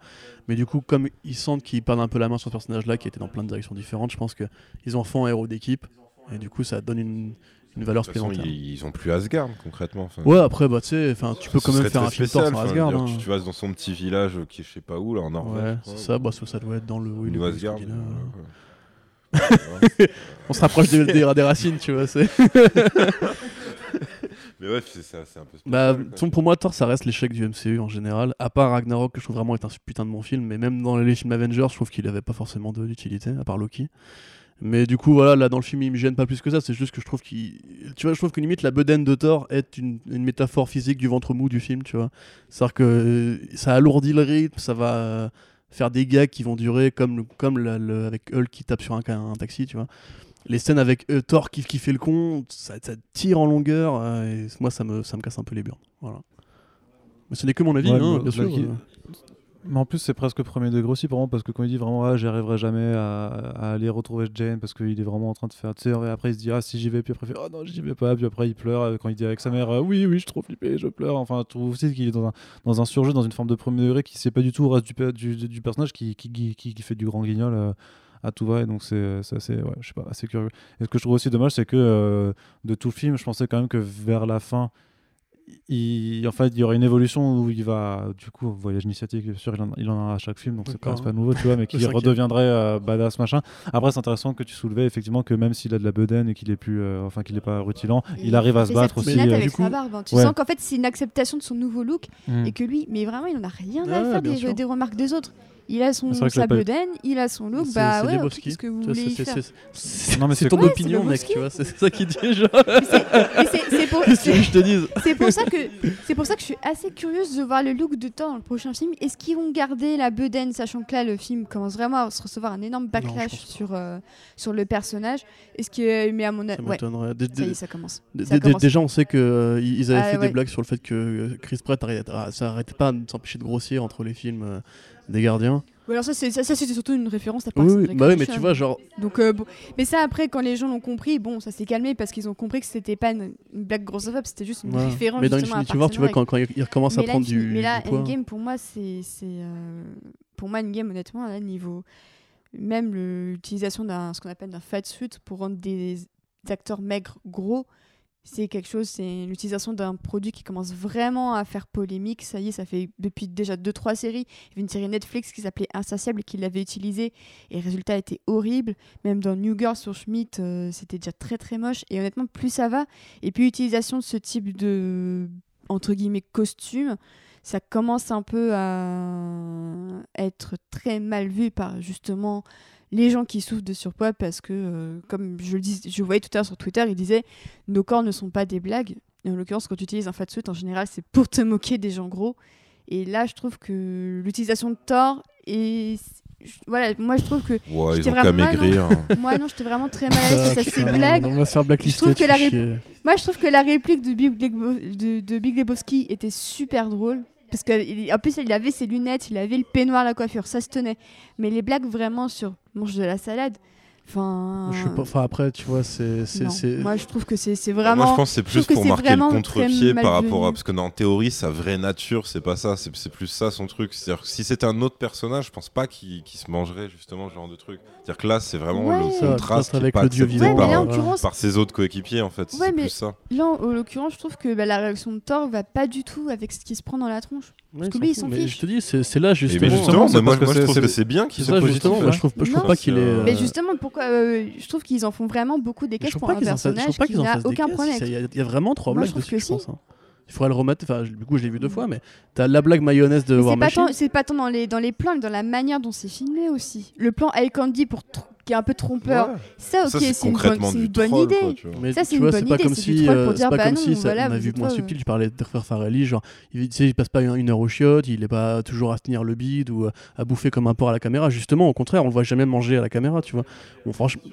Mais du coup, comme ils sentent qu'ils perdent un peu la main sur ce personnage-là qui était dans plein de directions différentes, je pense que ils en font un héros d'équipe et du coup, ça donne une, une valeur De toute façon, supplémentaire. ils, ils ont plus Asgard concrètement. enfin. Ouais, après, bah tu sais, enfin, tu peux quand même faire un film spécial, sans enfin, Asgard. dire, hein. Tu, tu vas dans son petit village euh, qui est je sais pas où là en Norvège. Ouais, je crois, c'est ça, bah, ça, ça doit être dans le. oui, ou le Asgard. Scandinave. euh, ouais. On se rapproche des, des, des racines, tu vois. c'est- Mais ouais, c'est ça, c'est un peu. Bah, spécial, quoi. façon, pour moi, Thor, ça reste l'échec du MCU en général. À part Ragnarok, que je trouve vraiment est un putain de bon film. Mais même dans les films Avengers, je trouve qu'il avait pas forcément de- d'utilité, à part Loki. Mais du coup, voilà, là, dans le film, il me gêne pas plus que ça. C'est juste que je trouve qu'il. Tu vois, je trouve que limite, la bedaine de Thor est une, une métaphore physique du ventre mou du film, tu vois. C'est-à-dire que euh, ça alourdit le rythme, ça va faire des gags qui vont durer comme, comme la- le- avec Hulk qui tape sur un, taxi, tu vois. Les scènes avec euh, Thor qui, qui fait le con, ça, ça tire en longueur. euh, et moi, ça me, ça me casse un peu les burnes. Voilà. Mais ce n'est que mon avis, Ouais, hein, mais bien sûr. Loki- euh. Mais en plus, c'est presque premier degré aussi pour moi parce que quand il dit vraiment ah, j'y jamais à, aller retrouver Jane parce qu'il est vraiment en train de faire. Tu sais, après il se dit ah si j'y vais, puis après il fait oh non, j'y vais pas, puis après il pleure euh, quand il dit avec sa mère euh, oui, oui, je suis trop flippé, je pleure. Enfin, je trouve aussi qu'il est dans un, dans un surjeu, dans une forme de premier degré qui sait pas du tout au reste du, du, du personnage qui, qui, qui, qui- fait du grand guignol. euh, à tout va et donc c'est assez ouais, je sais pas assez curieux et ce que je trouve aussi dommage c'est que de tout le film je pensais quand même que vers la fin il, en fait, il y aurait une évolution où il va, du coup, voyage initiatique, bien sûr, il en, il en a à chaque film, donc c'est pas, pas nouveau, tu vois, mais qu'il redeviendrait euh, badass, machin. Après, c'est intéressant que tu soulevais, effectivement, que même s'il a de la bedaine et qu'il est plus, euh, enfin, qu'il est pas rutilant, il arrive à se battre aussi. euh, avec du coup. sa barbe. hein. Tu ouais. sens qu'en fait, c'est une acceptation de son nouveau look Mm. et que lui, mais vraiment, il en a rien à faire des remarques des autres. Il a son, C'est vrai que sa j'ai pas- bedaine, il a son look, C'est- bah ouais, qu'est-ce que vous voulez faire Non, mais C'est ton opinion, mec, Lebowski. tu vois. C'est ça qu'il dit, genre. C'est- pour, Qu'est-ce que tu veux c'est- que je te dise c'est pour ça que c'est pour ça que je suis assez curieuse de voir le look de Thor dans le prochain film. Est-ce qu'ils vont garder la bedaine, sachant que là le film commence vraiment à se recevoir un énorme backlash sur euh, sur le personnage. Est-ce que mais à mon avis, ça commence. Déjà, on sait qu'ils avaient Ah, fait des blagues sur le fait que euh, Chris Pratt ça arrêtait pas de s'empêcher de grossir entre les films euh, des gardiens. Ou alors ça c'est ça, ça, c'était surtout une référence à Parks oui, bah oui, mais tu vois, genre, Donc, euh, bon. Mais ça, après, quand les gens l'ont compris, bon, ça s'est calmé parce qu'ils ont compris que c'était pas une, une blague grossophobe, c'était juste une ouais. référence. mais dans à Infinity tu and vois, quand, quand il il recommence à là, prendre du, mais là, du poids. Endgame, pour moi, c'est. c'est, euh, Pour moi, Endgame, honnêtement, là, niveau. Même l'utilisation d'un ce qu'on appelle d'un fat suit pour rendre des acteurs maigres gros, c'est quelque chose, c'est l'utilisation d'un produit qui commence vraiment à faire polémique. Ça y est, ça fait depuis déjà 2-3 séries. Il y avait une série Netflix qui s'appelait Insatiable qui l'avait utilisé et le résultat était horrible. Même dans New Girl sur Schmidt, euh, c'était déjà très très moche. Et honnêtement, plus ça va, et puis l'utilisation de ce type de entre guillemets costume, ça commence un peu à être très mal vu par justement les gens qui souffrent de surpoids parce que, euh, comme je le dis, je voyais tout à l'heure sur Twitter, ils disaient nos corps ne sont pas des blagues. Et en l'occurrence, quand tu utilises un fat suit, en général, c'est pour te moquer des gens gros. Et là, je trouve que l'utilisation de Thor et voilà, moi je trouve que Ouais, ils J'étais vraiment- maigrir. hein. moi non, j'étais vraiment très mal à l'aise face à ces blagues. On va se faire blacklister. Je trouve que la ré-. Moi, je trouve que la réplique de Big Lebowski était super drôle. Parce qu'en plus, il avait ses lunettes, il avait le peignoir, la coiffure, ça se tenait. Mais les blagues vraiment sur mange de la salade, enfin. Je suis pas... Enfin, après, tu vois, c'est. non. Moi, je trouve que c'est c'est Moi, vraiment. je pense que c'est plus pour marquer le vraiment contre-pied par rapport à. Parce que dans théorie, sa vraie nature, c'est pas ça. C'est plus ça son truc. C'est-à-dire que si c'était un autre personnage, je pense pas qu'il se mangerait justement ce genre de truc. C'est-à-dire que là, c'est vraiment Ouais. le contraste avec pas Ouais, mais là, par, en euh, par ses autres coéquipiers en fait. Ouais, c'est mais- plus ça. là, en en l'occurrence, je trouve que bah, la réaction de Thor va pas du tout avec ce qui se prend dans la tronche. Ouais, que il s'en mais fiche. je te dis, c'est là justement. mais justement, c'est mais moi, parce que moi, je trouve que c'est bien qu'il C'est soit ça, justement. positif. moi, je trouve, je trouve Non. pas qu'il est. Euh, Mais justement, pourquoi euh, je trouve qu'ils en font vraiment beaucoup des trouve pour pas un qu'ils en fassent- je personnage qui qu'ils n'a aucun problème Il y, a- vraiment trois blagues dessus, je pense. hein. Il faudrait le remettre. Enfin, du coup, je l'ai vu deux fois, mais t'as la blague mayonnaise de Mais War c'est pas, Machine. tant, c'est pas tant dans les, dans les plans que dans la manière dont c'est filmé aussi. Le plan Eye Candy pour qui est un peu trompeur. Ouais. Ça, ok, c'est une bonne, une troll, idée. quoi. Mais Ça, c'est une vois, bonne c'est pas idée, comme si, euh, c'est pas bah comme non, si ça, voilà, on a vu moins subtil. Je parlais de Derfer Farelli, genre, il, il passe pas une heure au chiottes, il est pas toujours à se tenir le bide ou euh, à bouffer comme un porc à la caméra. Justement, au contraire, on le voit jamais manger à la caméra, tu vois. Bon, franchement,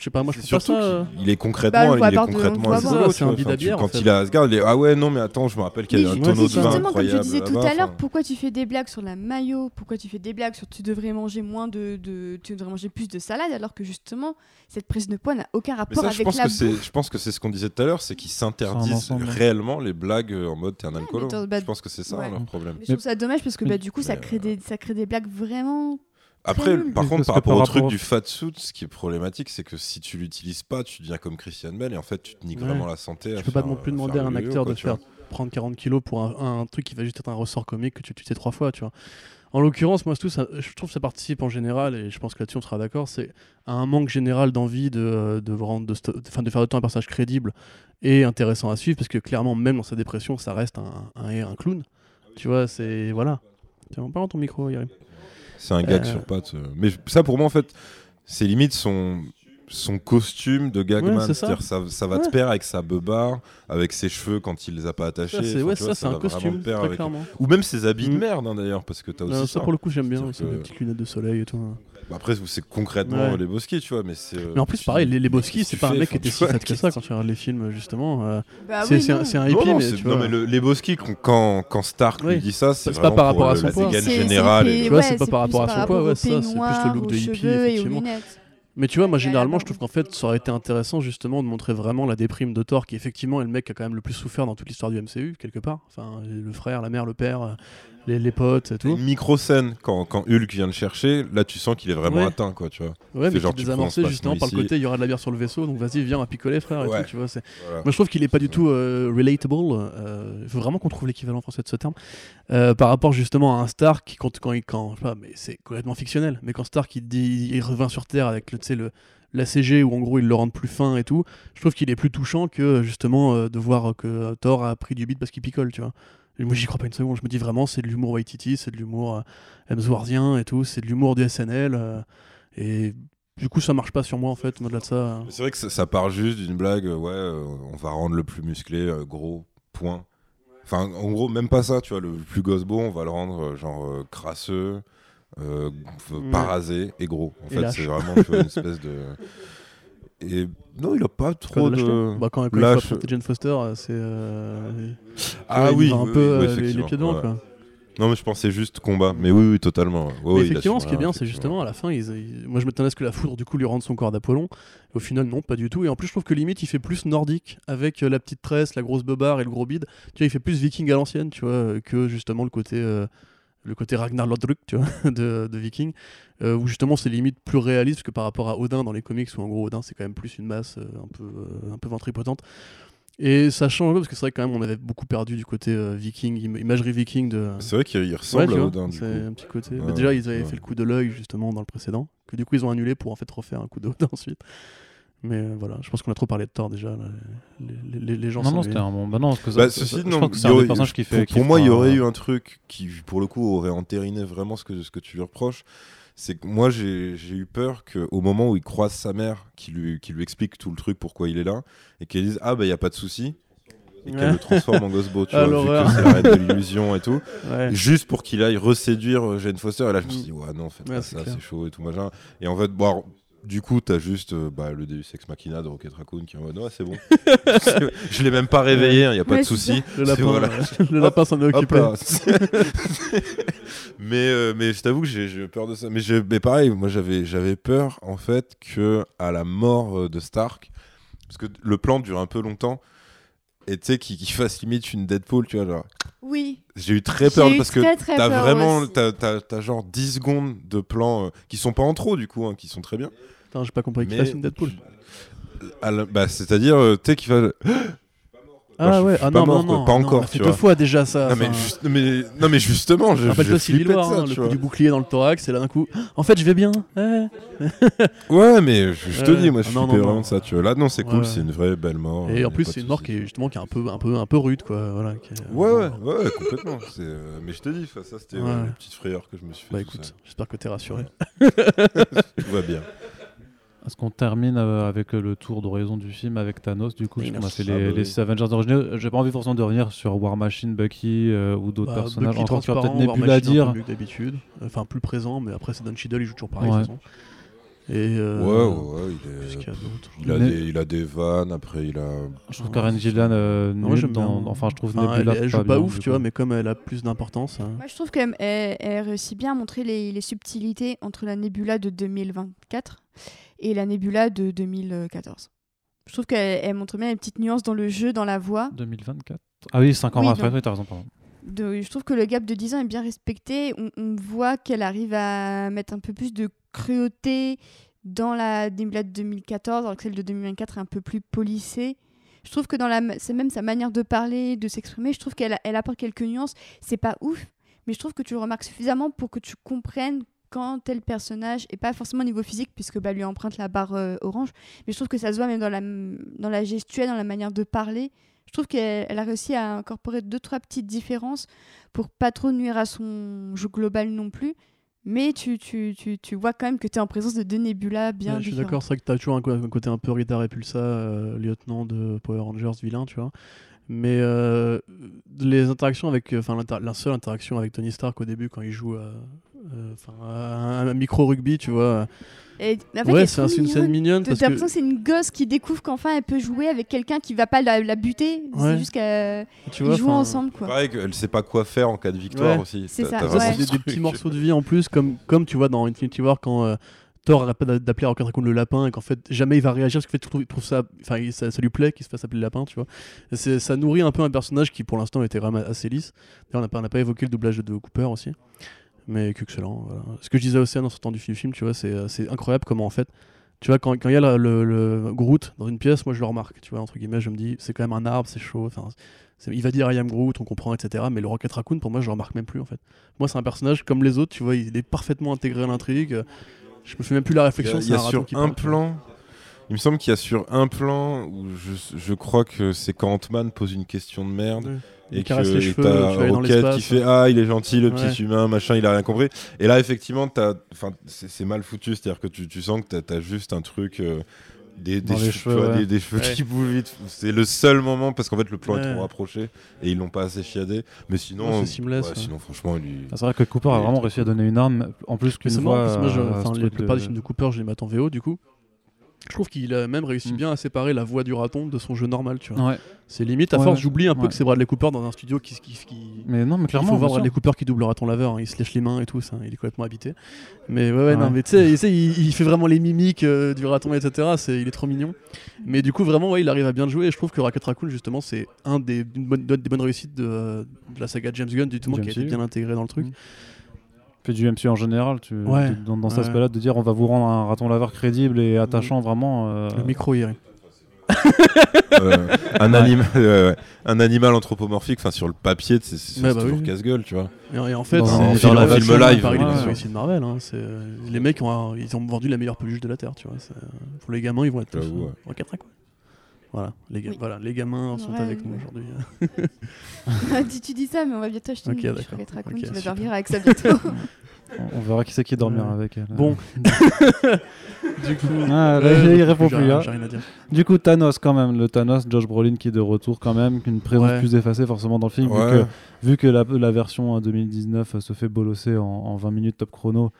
je sais pas, moi je trouve ça. euh, qu'il il est Bah, concrètement, voit il est de- concrètement C'est tu un Enfin, tu- bière, en Quand fait. il a Asgard, il est ah ouais non mais attends, je me rappelle qu'il y Mais a un tonneau de vin justement, comme je incroyable disais tout à l'heure, pourquoi tu fais des blagues sur la maillot Pourquoi tu fais des blagues sur tu devrais manger moins de, de- tu devrais manger plus de salade alors que justement cette prise de poids n'a aucun Mais rapport avec pense, la je pense que c'est ce qu'on disait tout à l'heure, c'est qu'ils s'interdisent réellement les blagues euh, en mode t'es un alcoolo. bah, je pense que c'est ça leur problème. Mais je trouve ça dommage parce que bah, du coup ça mais, crée des ça crée des blagues vraiment Après, par contre, par rapport par au truc du fat suit, ce qui est problématique, c'est que si tu l'utilises pas, tu deviens comme Christian Bell et en fait, tu te niques Ouais. vraiment la santé. Je à peux pas non plus à demander à un acteur quoi, de tu faire prendre 40 kilos pour un, un truc qui va juste être un ressort comique que tu tu sais trois fois, tu vois. En l'occurrence, moi, tout ça, je trouve que ça participe en général, et je pense que là-dessus on sera d'accord, c'est à un manque général d'envie de, de, rendre de, faire de toi un personnage crédible et intéressant à suivre, parce que clairement, même dans sa dépression, ça reste un, un, un clown. Tu vois, c'est. Voilà. Tiens, on parle dans ton micro, Yari. C'est un gag Euh, sur pattes. euh. Mais ça, pour moi, en fait, c'est limite son, son costume de gagman. Ouais, ça. Ça, ça va Ouais. te pair avec sa beubare, avec ses cheveux quand il les a pas attachés. Ça, c'est ouais, un costume, te pair très avec- clairement. Ou même ses habits de Mm. merde, hein, d'ailleurs, parce que t'as aussi ça. pour le coup, j'aime bien, c'est que- les petites lunettes de soleil et tout. hein. Bah, Après, c'est concrètement Ouais. les Boski, tu vois, mais c'est. euh, Mais en plus, pareil, les, les Boski, c'est pas un fais mec qui était si fat que ça quand tu regardes les films, justement. euh, bah c'est oui, c'est un, c'est un hippie, non, mais tu non, vois. mais le- les Boski, quand, quand, Stark Oui. lui dit ça, c'est pas vraiment par pour rapport à le- son poids. C'est- Tu vois, pas par rapport à son poids, ouais, ça, c'est plus le look de hippie, effectivement. Mais tu vois, moi généralement, je trouve qu'en fait, ça aurait été intéressant justement de montrer vraiment la déprime de Thor, qui effectivement est le mec qui a quand même le plus souffert dans toute l'histoire du MCU, quelque part. Enfin, le frère, la mère, le père, les, les potes et tout. Une micro-scène, quand, quand Hulk vient le chercher, là tu sens qu'il est vraiment Ouais. atteint, quoi, tu vois. Ouais, mais genre, tu désamorcé justement par le côté, il y aura de la bière sur le vaisseau, donc vas-y, viens, à picoler, frère. Et Ouais. tout, tu vois, Voilà. Moi, je trouve qu'il est pas du tout euh, relatable. euh, Il faut vraiment qu'on trouve l'équivalent français de ce terme. euh, par rapport justement à un Stark qui, quand, quand il. Quand, je sais pas, mais c'est complètement fictionnel. Mais quand Stark il, dit, il revient sur Terre avec le, tu sais, le, la CG où en gros ils le rendent plus fin et tout, je trouve qu'il est plus touchant que justement euh, de voir que Thor a pris du beat parce qu'il picole, tu vois. Et moi, j'y crois pas une seconde. Je me dis vraiment, c'est de l'humour Waititi, c'est de l'humour euh, Hemsworthien et tout, c'est de l'humour du SNL. euh, et du coup, ça marche pas sur moi en fait, au-delà de ça. euh. C'est vrai que ça, ça part juste d'une blague, euh, ouais, euh, on va rendre le plus musclé, euh, gros, point. Enfin, en gros, même pas ça, tu vois, le plus beau, on va le rendre euh, genre euh, crasseux, euh, f- Ouais. pas rasé et gros. En Et fait, c'est vraiment tu vois, une espèce de. Et non, il a pas trop de de. Bah, quand, quand il lâche. affronter Jane Foster, euh, c'est. euh, Ah il oui, un oui, peu oui, euh, les- pieds devant, quoi. Non, mais je pensais juste combat. Mais oui, oui, totalement. Mais il a effectivement, ce qui est bien, c'est justement à la fin, ils- ils- moi je m'attendais à ce que la foudre du coup lui rende son corps d'Apollon. Au final, non, pas du tout. Et en plus, je trouve que limite, il fait plus nordique avec euh, la petite tresse, la grosse beubare et le gros bide. Tu vois, il fait plus viking à l'ancienne, tu vois, que justement le côté. euh, le côté Ragnar Lodbrok, tu vois, de, de Viking, euh, où justement c'est limite plus réaliste parce que par rapport à Odin dans les comics, où en gros Odin c'est quand même plus une masse euh, un peu, euh, un peu ventripotente. Et ça change un peu parce que c'est vrai quand même on avait beaucoup perdu du côté viking, im- imagerie viking de. C'est vrai qu'il Ouais, ressemble à vois, Odin, c'est un petit côté. Bah, déjà, ils avaient ouais. fait le coup de l'œil justement dans le précédent, que du coup ils ont annulé pour en fait refaire un coup d'Odin ensuite. Mais euh, voilà, je pense qu'on a trop parlé de Thor déjà. là. Les, les- les gens Non, non, sont c'était un bon. Bah non, parce que ça- Bah, ça- ceci, je pense que c'est un personnages qui pour, fait. qui pour moi, il y aurait eu un truc qui, pour le coup, aurait entériné vraiment ce que, ce que tu lui reproches. C'est que moi, j'ai eu peur qu'au moment où il croise sa mère, qui lui, qui lui explique tout le truc, pourquoi il est là, et qu'elle dise Ah, bah, il n'y a pas de souci. Et qu'elle Ouais. le transforme en Ghostbo, tu Ah, vois, vu que c'est la reine de l'illusion et tout. Ouais. Juste pour qu'il aille reséduire euh, Jane Foster. Et là, je me suis dit, ouais, non, faites Ouais, pas ça, c'est chaud et tout, machin. Et en fait, bon, du coup, t'as juste euh, bah, le Deus Ex Machina de Rocket Raccoon qui est en mode, ouais, c'est bon. je l'ai même pas réveillé, il n'y a pas Ouais, de souci. Le lapin, voilà. euh, le lapin s'en est occupé. là. mais, euh, mais je t'avoue que j'ai j'ai eu peur de ça. Mais, mais pareil, moi j'avais j'avais peur en fait que à la mort euh, de Stark, parce que le plan dure un peu longtemps, et tu sais qu'il fasse limite une Deadpool, tu vois, genre. Oui. J'ai eu très peur eu parce que très, t'as vraiment, t'as, genre 10 secondes de plans euh, qui sont pas en trop du coup, hein, qui sont très bien. Putain, j'ai pas compris qu'il fasse une Deadpool. La- bah, c'est-à-dire, euh, tu sais qu'il va. Ah ouais, suis ah pas non, mort, non, non, pas encore, tu deux fois déjà ça. non, mais juste- mais, non, mais justement, je, Rappelle-toi Civil War, hein, le coup du bouclier dans le thorax, et là d'un coup, en fait je vais bien. ouais. Ouais, mais je, te dis, moi je Ah, flippais non, vraiment ça, tu vois. Là, non, c'est cool, c'est une vraie belle mort. Et euh, en plus c'est une mort qui est justement qui est un peu, un peu, un peu rude quoi. Voilà, Ouais, ouais, bon, ouais, complètement. C'est, euh, Mais je te dis, ça, c'était euh, une petite frayeur que je me suis fait. Bah écoute, j'espère que t'es rassuré. Tout va bien. Est-ce qu'on termine euh, avec euh, le tour d'horizon du film avec Thanos du coup? Thanos. On a fait Ah les, les Avengers originaux. J'ai pas envie forcément de revenir sur War Machine, Bucky euh, ou d'autres Bah, personnages. Bucky Encore tu as peut-être Nebula à dire. d'habitude. Enfin plus présent, mais après c'est Don Cheadle, il joue toujours pareil Ouais. de toute façon. Et euh, Ouais, ouais, ouais, il est. a Il des, il a des vannes, après il a. Je trouve Karen Gillan euh, moi, dans- bien. Enfin, je trouve Enfin, Nebula elle, elle joue pas bien, ouf, tu coup. vois, mais comme elle a plus d'importance. hein. Moi, je trouve qu'elle elle, elle réussit bien à montrer les, les subtilités entre la Nebula de 2024 et la Nebula de 2014. Je trouve qu'elle elle montre bien les petites nuances dans le jeu, dans la voix. 2024 Ah oui, 5 ans Oui, après, oui, t'as raison, pardon. De- je trouve que le gap de 10 ans est bien respecté. On, on voit qu'elle arrive à mettre un peu plus de cruauté dans la Nebula de 2014, alors que celle de 2024 est un peu plus polissée. Je trouve que dans la, c'est même sa manière de parler, de s'exprimer, je trouve qu'elle elle apporte quelques nuances. C'est pas ouf, mais je trouve que tu le remarques suffisamment pour que tu comprennes quand tel personnage, et pas forcément au niveau physique, puisque bah, lui emprunte la barre euh, orange, mais je trouve que ça se voit même dans la, dans la gestuelle, dans la manière de parler. Je trouve qu'elle elle a réussi à incorporer deux, trois petites différences pour pas trop nuire à son jeu global non plus. Mais tu, tu, tu, tu vois quand même que tu es en présence de deux Nebula bien Ouais, je suis d'accord, c'est vrai que t'as toujours un, côté un peu Rita Repulsa, euh, lieutenant de Power Rangers vilain, tu vois. Mais euh, les interactions avec, enfin la seule interaction avec Tony Stark au début quand il joue à, enfin, à un, un micro rugby, tu vois. Et, en fait, elle ouais, est c'est une scène mignonne. T'as parce l'impression que c'est une gosse qui découvre qu'enfin elle peut jouer avec quelqu'un qui va pas la, la buter. Ouais. C'est juste qu'ils jouent ensemble. Quoi. Pareil qu'elle sait pas quoi faire en cas de victoire Ouais. aussi. C'est ça, ouais. Ça, vraiment c'est des, des petits morceaux de vie en plus, comme, comme tu vois dans Infinity War quand euh, Thor arrête pas d'a- d'appeler Rocket Raccoon le lapin et qu'en fait jamais il va réagir parce qu'en fait il trouve, ça, enfin ça, ça lui plaît qu'il se fasse appeler le lapin, tu vois. Ça nourrit un peu un personnage qui pour l'instant était vraiment assez lisse. D'ailleurs on n'a pas, on n'a pas évoqué le doublage de Cooper aussi, mais qu'excellent. Voilà. Ce que je disais aussi en sortant du film, tu vois, c'est euh, c'est incroyable comment en fait. Tu vois, quand quand il y a le, le, le Groot dans une pièce, moi je le remarque. Tu vois, entre guillemets, je me dis, c'est quand même un arbre, c'est chaud. Enfin, il va dire I am Groot, on comprend, etc. Mais le Rocket Raccoon, pour moi, je le remarque même plus en fait. Moi, c'est un personnage comme les autres, tu vois, il est parfaitement intégré à l'intrigue. Je me fais même plus la Il y réflexion. a, il y a raton sur qui un parle, plan. Il me semble qu'il y a sur un plan où je, je crois que c'est quand Ant-Man pose une question de merde. Et que les cheveux, t'as tu vas aller dans Rocket qui fait ah il est gentil le Ouais. petit humain machin il a rien compris et là effectivement t'as enfin c'est c'est mal foutu c'est à dire que tu, tu sens que t'as as juste un truc euh, des, des les cheveux, vois, ouais. des, des cheveux Ouais. qui bougent vite c'est le seul moment parce qu'en fait le plan est trop rapproché et ils l'ont pas assez chiadé mais sinon c'est seamless, ouais, ouais. sinon franchement lui Ah, C'est vrai que Cooper a vraiment réussi à donner une arme, en plus qu'une voix. moi, je- la truc plupart de- des films de Cooper, je les mets en VO, du coup. Je trouve qu'il a même réussi Mm. bien à séparer la voix du raton de son jeu normal, tu vois. Ouais, C'est limite, à Ouais, force, ouais. j'oublie un peu que c'est Bradley Cooper dans un studio qui. qui, qui- mais non, mais Il clairement. faut voir. Bradley Cooper qui double le raton laveur, hein, il se lèche les mains et tout, ça, il est complètement habité. Mais ouais, non, mais tu sais, il, il fait vraiment les mimiques euh, du raton, etc. Il est trop mignon. Mais du coup, vraiment, ouais, il arrive à bien le jouer. Et je trouve que Rocket Raccoon, justement, c'est un des, une bonne- des bonnes réussites de, de la saga James Gunn, du tout, qui a été bien intégré dans le truc. Mm. Puis du MCU en général, tu, Ouais. dans, dans cet aspect-là, de dire on va vous rendre un raton laveur crédible et attachant vraiment. euh, Le micro hier. Euh, un, anima- ouais, ouais. un animal anthropomorphique, enfin sur le papier, c'est c'est bah toujours oui. casse-gueule, tu vois. Et, et en fait, Dans c'est un dans film- la film live, Paris, ouais. de Marvel. hein, c'est, euh, les mecs ont, ils ont vendu la meilleure peluche de la Terre, tu vois. Pour les gamins, ils vont être tous euh, ouais. en 4 quoi. Voilà les, ga- Oui. voilà, les gamins sont Ouais, avec nous ouais. aujourd'hui. tu, tu dis ça, mais on va bientôt acheter Ok, une d'accord. chouette raccoon, Ok, tu vas dormir avec ça bientôt. On- verra qui c'est qui dormira Ouais. avec elle. Bon. du coup, Ah, là, ouais, il répond plus. hein. J'ai rien à dire. Du coup, Thanos, quand même. Le Thanos, Josh Brolin qui est de retour, quand même. Une présence Ouais. plus effacée, forcément, dans le film. vu que- Vu que, la, la version euh, 2019 euh, se fait bolosser en, en 20 minutes top chrono.